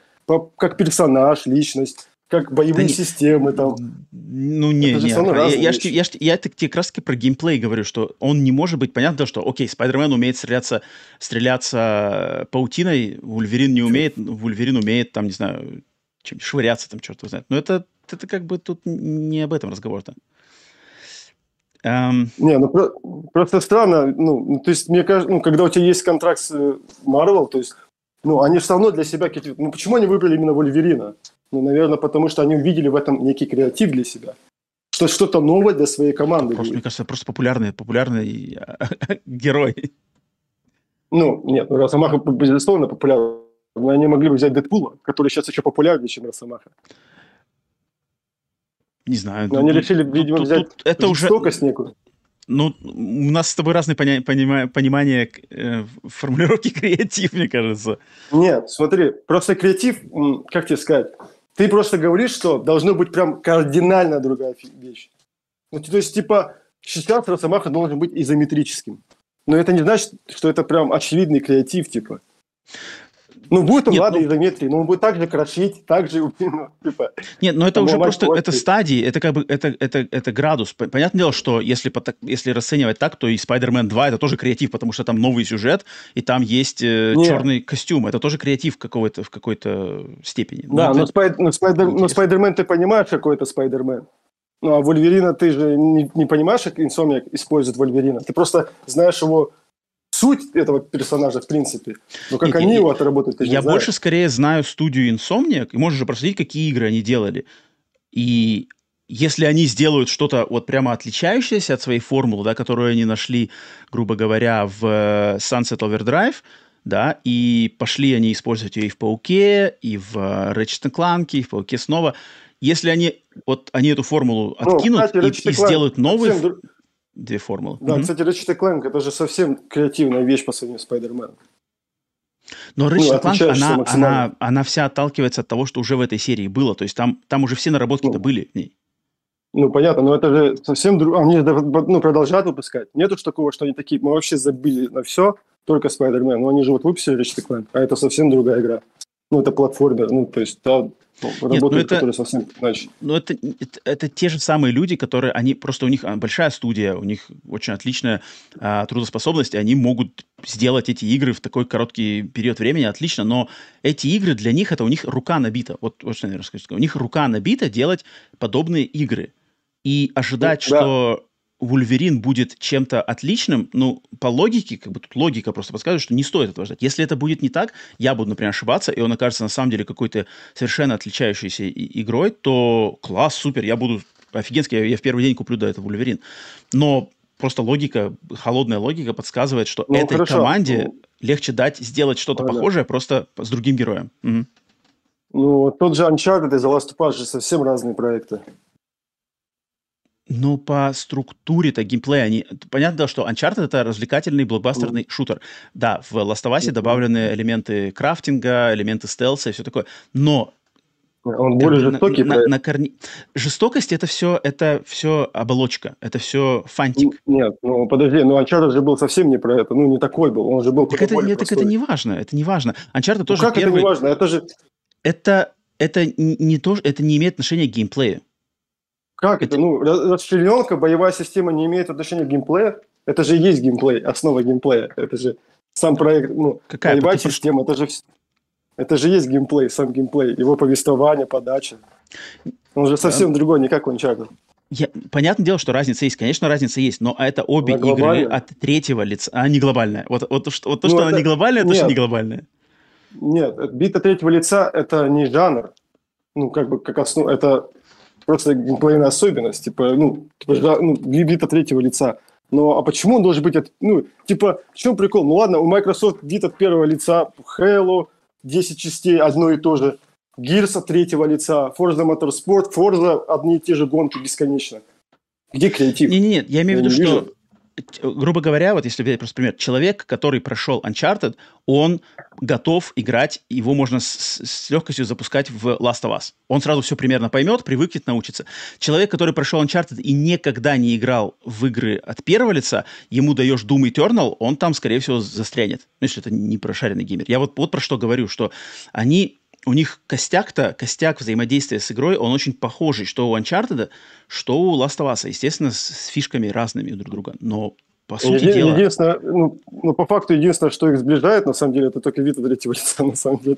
Speaker 9: Как персонаж, личность как боевые да системы там.
Speaker 1: Ну, не, не. Я, я, ж, я, ж, я так тебе как раз про геймплей говорю, что он не может быть понятно, что, окей, Спайдермен умеет стреляться, стреляться паутиной, Вульверин не умеет, Вульверин умеет, там, не знаю, чем швыряться, там, черт его знает. Но это, это как бы тут не об этом разговор-то.
Speaker 9: Um... Не, ну про, просто странно, ну, то есть мне кажется, ну, когда у тебя есть контракт с э, Marvel, то есть, ну, они все равно для себя какие-то, ну, почему они выбрали именно Вольверина? Ну, наверное, потому что они увидели в этом некий креатив для себя. Что что-то новое для своей команды.
Speaker 1: Просто, мне кажется, просто популярный, популярный герой.
Speaker 9: Ну, нет, ну, Росомаха, безусловно, популярный. Но они могли бы взять Дэдпула, который сейчас еще популярнее, чем Росомаха.
Speaker 1: Не знаю.
Speaker 9: Но они решили, видимо, взять это уже некую.
Speaker 1: Ну, у нас с тобой разные поня- понима- понимания э, формулировки креатив, мне кажется.
Speaker 9: Нет, смотри, просто креатив, как тебе сказать, ты просто говоришь, что должно быть прям кардинально другая вещь. Ну, то есть, типа, сейчас Росомаха должен быть изометрическим. Но это не значит, что это прям очевидный креатив, типа. Ну, будет он, Нет, ладно, ну... изометрии, но он будет также крошить, также, ну,
Speaker 1: типа... Нет, но это уже просто, это стадии, это как бы, это, это, это градус. Понятное дело, что если, если расценивать так, то и Spider-Man 2 это тоже креатив, потому что там новый сюжет, и там есть э, черный костюм. Это тоже креатив какого-то, в какой-то степени.
Speaker 9: Да, но, спай, но, Spider, но Spider-Man ты понимаешь, какой это Spider-Man. Ну, а Вольверина ты же не, не понимаешь, как Insomniac использует Вольверина. Ты просто знаешь его суть этого персонажа, в принципе. Но как Нет, они я, его отработают, ты
Speaker 1: Я больше скорее знаю студию Insomniac, и можешь же проследить, какие игры они делали. И если они сделают что-то вот прямо отличающееся от своей формулы, да, которую они нашли, грубо говоря, в э, Sunset Overdrive, да, и пошли они использовать ее и в Пауке, и в э, Ratchet Clank, и в Пауке снова. Если они вот они эту формулу ну, откинут ну, кстати, и, и сделают новый, совсем две формулы.
Speaker 9: Да, угу. кстати, Ratchet Clank это же совсем креативная вещь по сравнению с Spider-Man.
Speaker 1: Но Ratchet ну, Clank, она, она, она вся отталкивается от того, что уже в этой серии было. То есть там, там уже все наработки-то ну, были в ней.
Speaker 9: Ну, понятно, но это же совсем друг... Они ну, продолжают выпускать. Нету ж такого, что они такие, мы вообще забили на все, только Spider-Man. Но они же вот выпустили Ratchet Clank, а это совсем другая игра. Ну, это платформер, ну, то есть, ну, Нет, ну это, совсем иначе.
Speaker 1: Ну, это, это, это те же самые люди, которые, они просто у них а, большая студия, у них очень отличная а, трудоспособность, и они могут сделать эти игры в такой короткий период времени отлично, но эти игры для них, это у них рука набита. Вот, вот что я расскажу. У них рука набита делать подобные игры. И ожидать, ну, что Вульверин будет чем-то отличным, ну, по логике, как бы тут логика просто подсказывает, что не стоит этого ждать. Если это будет не так, я буду, например, ошибаться, и он окажется на самом деле какой-то совершенно отличающейся игрой, то класс, супер, я буду офигенски, я, я в первый день куплю до этого Вульверин. Но просто логика, холодная логика подсказывает, что ну, этой хорошо. команде ну, легче дать сделать что-то да, похожее просто с другим героем. Угу.
Speaker 9: Ну, тот же Uncharted и The Last of Us же совсем разные проекты.
Speaker 1: Но по структуре-то геймплея они... Понятно, что Uncharted — это развлекательный блокбастерный mm. шутер. Да, в Last of Us mm. добавлены элементы крафтинга, элементы стелса и все такое. Но
Speaker 9: он более жестокий.
Speaker 1: На, на, на корне... Жестокость это все, это все оболочка, это все фантик.
Speaker 9: Нет, ну подожди, ну Uncharted же был совсем не про это, ну не такой был, он же был
Speaker 1: так это, нет, так это не важно, это не важно. Uncharted ну, тоже
Speaker 9: как
Speaker 1: первый...
Speaker 9: это не важно? Это же...
Speaker 1: Это, это не то, это не имеет отношения к геймплею.
Speaker 9: Как это? Ну, расчлененка, боевая система не имеет отношения к геймплею? Это же и есть геймплей, основа геймплея. Это же сам проект, ну,
Speaker 1: Какая?
Speaker 9: боевая Потому система, это же, это же есть геймплей, сам геймплей, его повествование, подача. Он же совсем да. другой, не как Uncharted.
Speaker 1: Я, понятное дело, что разница есть. Конечно, разница есть, но это обе она игры глобальная. от третьего лица, а не глобальная. Вот, вот, вот, вот то, ну, что это... она не глобальная, это что не глобальная.
Speaker 9: Нет, бита третьего лица – это не жанр. Ну, как бы, как основа, это просто геймплейная особенность, типа, ну, типа, ну, вид третьего лица. Но а почему он должен быть, от, ну, типа, в чем прикол? Ну ладно, у Microsoft вид от первого лица, Halo, 10 частей, одно и то же. Gears от третьего лица, Forza Motorsport, Forza одни и те же гонки бесконечно. Где креатив?
Speaker 1: Не-не-не, я имею в виду, что грубо говоря, вот если взять просто пример, человек, который прошел Uncharted, он готов играть, его можно с, с легкостью запускать в Last of Us. Он сразу все примерно поймет, привыкнет, научится. Человек, который прошел Uncharted и никогда не играл в игры от первого лица, ему даешь Doom Eternal, он там, скорее всего, застрянет. Ну, если это не прошаренный геймер. Я вот, вот про что говорю, что они у них костяк-то, костяк взаимодействия с игрой, он очень похожий, что у Uncharted, что у Last of Us. Естественно, с, с фишками разными друг друга, но по сути
Speaker 9: Еди,
Speaker 1: дела...
Speaker 9: Единственное, ну, ну, по факту, единственное, что их сближает, на самом деле, это только вид третьего лица, на самом деле.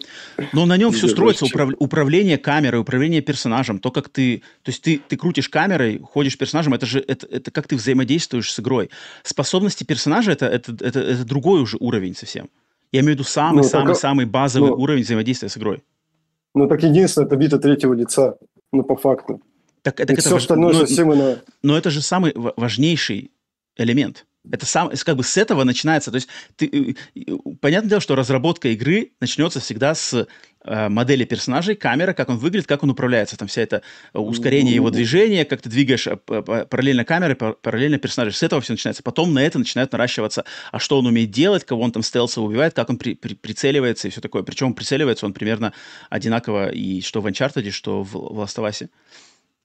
Speaker 1: Но на нем все строится, управ... управление камерой, управление персонажем, то, как ты... То есть ты, ты крутишь камерой, ходишь персонажем, это же это, это как ты взаимодействуешь с игрой. Способности персонажа это, это, это, это другой уже уровень совсем. Я имею в виду самый-самый-самый ну, базовый ну, уровень взаимодействия с игрой.
Speaker 9: Ну, так единственное, это бита третьего лица, ну, по факту.
Speaker 1: Так, так это
Speaker 9: все важ... остальное но, совсем иное.
Speaker 1: Но это же самый важнейший элемент. Это сам, как бы с этого начинается. То есть, ты, понятное дело, что разработка игры начнется всегда с э, модели персонажей, камера, как он выглядит, как он управляется. Там вся это ускорение его движения, как ты двигаешь э, параллельно камеры, параллельно персонажей. С этого все начинается. Потом на это начинает наращиваться, а что он умеет делать, кого он там стелсово убивает, как он при, при, прицеливается и все такое. Причем прицеливается он примерно одинаково и что в Uncharted, что в, в Last of Us.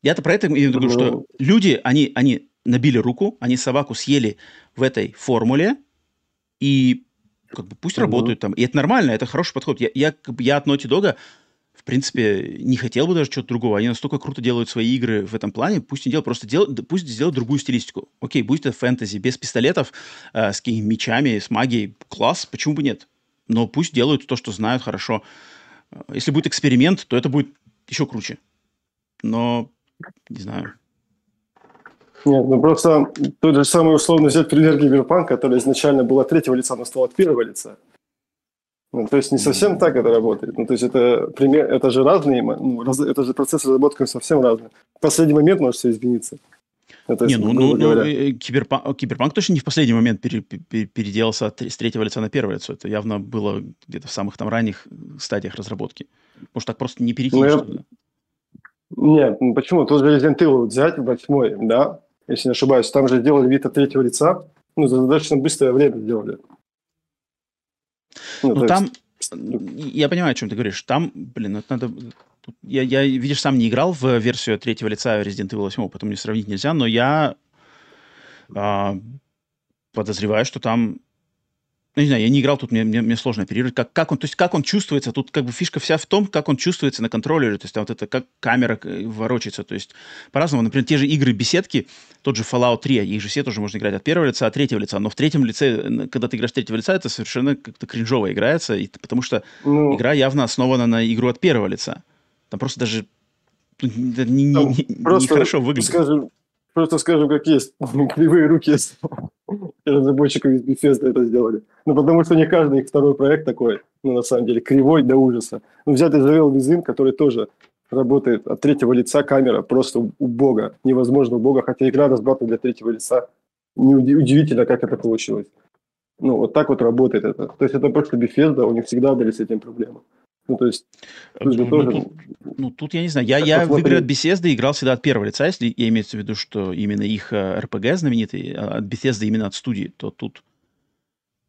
Speaker 1: Я-то про это имею в виду, что ну. люди, они, они набили руку, они собаку съели в этой формуле, и как бы пусть mm-hmm. работают там. И это нормально, это хороший подход. Я, я, я от Naughty Dog, в принципе, не хотел бы даже чего-то другого. Они настолько круто делают свои игры в этом плане, пусть не делают, просто делают, пусть сделают другую стилистику. Окей, будет это фэнтези, без пистолетов, э, с какими мечами, с магией, класс, почему бы нет? Но пусть делают то, что знают хорошо. Если будет эксперимент, то это будет еще круче. Но, не знаю,
Speaker 9: нет, ну просто тот же самый условно взять пример Киберпанк, который изначально был от третьего лица, но стал от первого лица. Ну, то есть не совсем так это работает. Ну, то есть это, пример, это же разные, ну, раз, это же процесс разработки совсем разный. В последний момент может все измениться.
Speaker 1: Это, не, ну, ну, ну э, киберпанк, киберпанк точно не в последний момент пере, пере, переделался от, с третьего лица на первое лицо. Это явно было где-то в самых там ранних стадиях разработки. Может, так просто не перейти? Ну, я...
Speaker 9: Нет, ну почему? Тут же Resident Evil взять восьмой, да, если не ошибаюсь. Там же делали вид от третьего лица, ну, достаточно быстрое время делали.
Speaker 1: Ну, ну там, есть... я понимаю, о чем ты говоришь. Там, блин, это надо... Я, я, видишь, сам не играл в версию третьего лица Resident Evil 8, поэтому не сравнить нельзя, но я а, подозреваю, что там ну, не знаю, я не играл, тут мне, мне, мне сложно оперировать. Как, как он, то есть как он чувствуется, тут как бы фишка вся в том, как он чувствуется на контроллере, то есть там вот это как камера э, ворочается, то есть по-разному. Например, те же игры беседки, тот же Fallout 3, их же все тоже можно играть от первого лица, от третьего лица, но в третьем лице, когда ты играешь от третьего лица, это совершенно как-то кринжово играется, и, потому что ну, игра явно основана на игру от первого лица. Там просто даже ну, не, не, не, просто, нехорошо выглядит.
Speaker 9: Скажем, просто скажем, как есть. Кривые руки разработчиков из Bethesda это сделали. Ну, потому что не каждый их второй проект такой, ну, на самом деле, кривой до ужаса. Ну, взять Израил Визин, который тоже работает от третьего лица, камера просто у бога, невозможно у бога, хотя игра разрабатывана для третьего лица. Удивительно, как это получилось. Ну, вот так вот работает это. То есть это просто Bethesda, у них всегда были с этим проблемы. Ну, то есть,
Speaker 1: тут ну, тоже... Тут, ну, тут я не знаю. Я, я в игры от Bethesda играл всегда от первого лица, если я имеется в виду, что именно их RPG э, знаменитый, а от Bethesda именно от студии, то тут,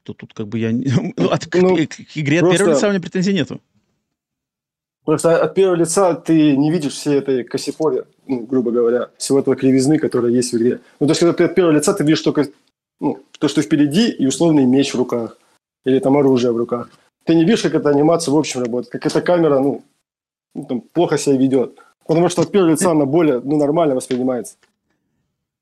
Speaker 1: то тут как бы я... Ну, от, ну, к, к игре просто... от первого лица у меня претензий нету.
Speaker 9: Просто от первого лица ты не видишь все этой косипори, ну, грубо говоря, всего этого кривизны, которая есть в игре. Ну, то есть, когда ты от первого лица, ты видишь только ну, то, что впереди, и условный меч в руках. Или там оружие в руках ты не видишь, как эта анимация в общем работает, как эта камера, ну, ну там, плохо себя ведет. Потому что от первого лица она более, ну, нормально воспринимается.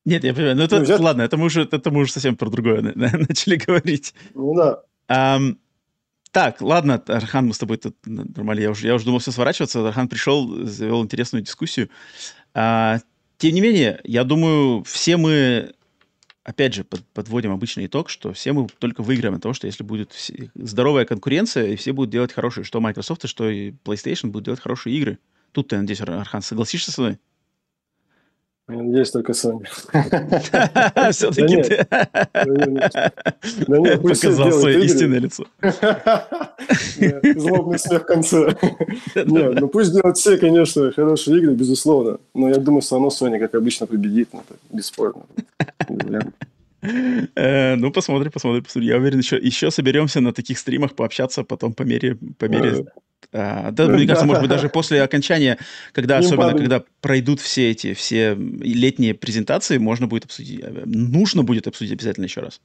Speaker 1: Нет, я понимаю. Ну, это, ну, взять... ладно, это мы, уже, это мы уже совсем про другое начали говорить.
Speaker 9: Ну, да.
Speaker 1: Um, так, ладно, Архан, мы с тобой тут нормально. Я уже, я уже думал все сворачиваться. Архан пришел, завел интересную дискуссию. А, тем не менее, я думаю, все мы опять же, под, подводим обычный итог, что все мы только выиграем от того, что если будет здоровая конкуренция, и все будут делать хорошие, что Microsoft, что и PlayStation будут делать хорошие игры. Тут ты, надеюсь, Архан, согласишься со мной?
Speaker 9: Я надеюсь, только Sony.
Speaker 1: Все-таки ты показал свое истинное лицо.
Speaker 9: Злобный смех в конце. Нет, ну пусть делают все, конечно, хорошие игры, безусловно. Но я думаю, все равно Sony, как обычно, победит. Ну, бесспорно.
Speaker 1: Э, ну, посмотрим, посмотрим, посмотрим. Я уверен, еще, еще соберемся на таких стримах пообщаться потом по мере... По мере а, да, мне кажется, может быть, даже после окончания, когда, особенно когда пройдут все эти, все летние презентации, можно будет обсудить, э, нужно будет обсудить обязательно еще раз.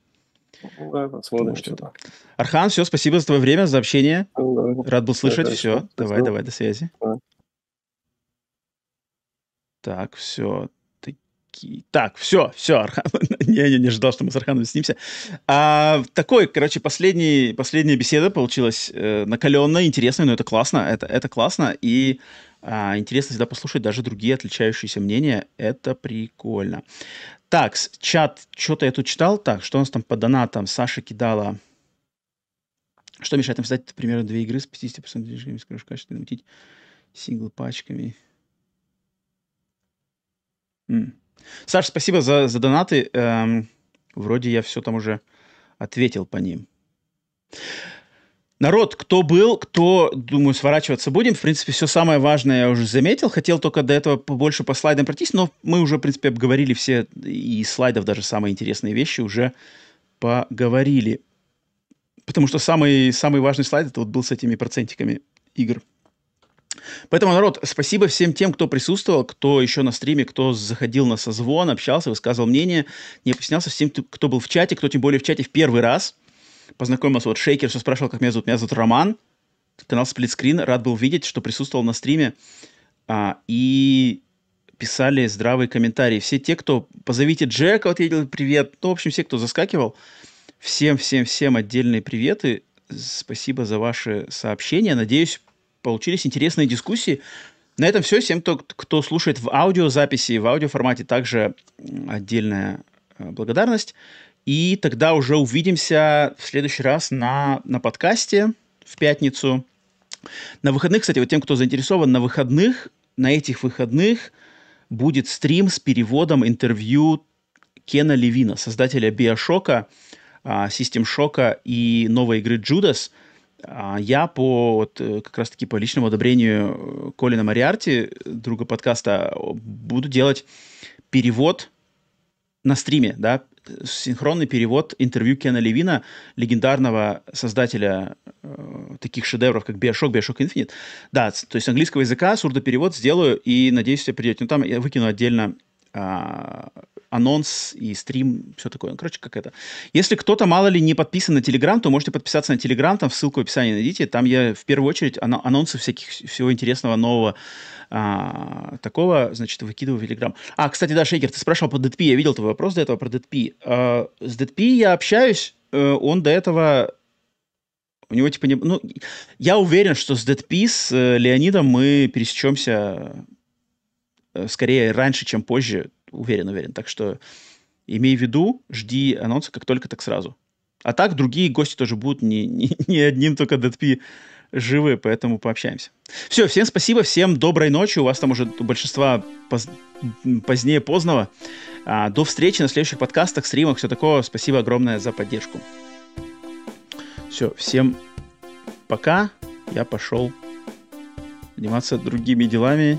Speaker 9: Да, посмотрим, что
Speaker 1: это. Архан, все, спасибо за твое время, за общение. Да. Рад был слышать. Да, все, давай, давай, до связи. Да. Так, все. Так, все, все, Архан. я, я не ожидал, что мы с Арханом снимся. А, такой, короче, последний, последняя беседа получилась э, накаленная, интересная, но это классно, это, это классно. И а, интересно всегда послушать даже другие отличающиеся мнения. Это прикольно. Так, чат, что-то я тут читал. Так, что у нас там по донатам? Саша кидала... Что мешает нам создать примерно две игры с 50% движениями, скажешь, качественно мутить сингл пачками? М. Саш, спасибо за, за донаты. Эм, Вроде я все там уже ответил по ним. Народ, кто был, кто, думаю, сворачиваться будем. В принципе, все самое важное я уже заметил. Хотел только до этого побольше по слайдам пройтись, но мы уже, в принципе, обговорили все, и слайдов даже самые интересные вещи уже поговорили. Потому что самый, самый важный слайд это вот был с этими процентиками игр. Поэтому, народ, спасибо всем тем, кто присутствовал, кто еще на стриме, кто заходил на созвон, общался, высказывал мнение, не объяснялся всем, кто был в чате, кто тем более в чате в первый раз – познакомился. Вот Шейкер все спрашивал, как меня зовут. Меня зовут Роман. Канал Сплитскрин. Рад был видеть, что присутствовал на стриме. А, и писали здравые комментарии. Все те, кто... Позовите Джека, вот я привет. Ну, в общем, все, кто заскакивал. Всем-всем-всем отдельные приветы. Спасибо за ваши сообщения. Надеюсь, получились интересные дискуссии. На этом все. Всем, кто, кто слушает в аудиозаписи, в аудиоформате, также отдельная э, благодарность. И тогда уже увидимся в следующий раз на, на подкасте в пятницу. На выходных, кстати, вот тем, кто заинтересован, на выходных, на этих выходных будет стрим с переводом интервью Кена Левина, создателя Биошока, Систем Шока и новой игры Judas. А, я по вот, э, как раз-таки по личному одобрению Колина Мариарти, друга подкаста, буду делать перевод на стриме, да, синхронный перевод интервью Кена Левина, легендарного создателя э, таких шедевров, как Bioshock, Bioshock Infinite. Да, то есть английского языка, сурдоперевод сделаю, и надеюсь, все придете. Ну, там я выкину отдельно а, анонс и стрим, все такое. Ну, короче, как это. Если кто-то, мало ли, не подписан на Телеграм, то можете подписаться на Телеграм, там ссылку в описании найдите. Там я в первую очередь анонсы всяких, всего интересного, нового а, такого, значит, выкидываю в Телеграм. А, кстати, да, Шейкер, ты спрашивал по DDP, я видел твой вопрос до этого про DDP. А, с DDP я общаюсь, э, он до этого у него типа не... Ну, я уверен, что с DDP, с э, Леонидом мы пересечемся э, скорее раньше, чем позже. Уверен, уверен. Так что имей в виду, жди анонса как только, так сразу. А так другие гости тоже будут, не, не, не одним только DDP живы, поэтому пообщаемся. Все, всем спасибо, всем доброй ночи. У вас там уже у большинства поз... позднее поздного. А, до встречи на следующих подкастах, стримах, все такое. Спасибо огромное за поддержку. Все, всем пока. Я пошел заниматься другими делами.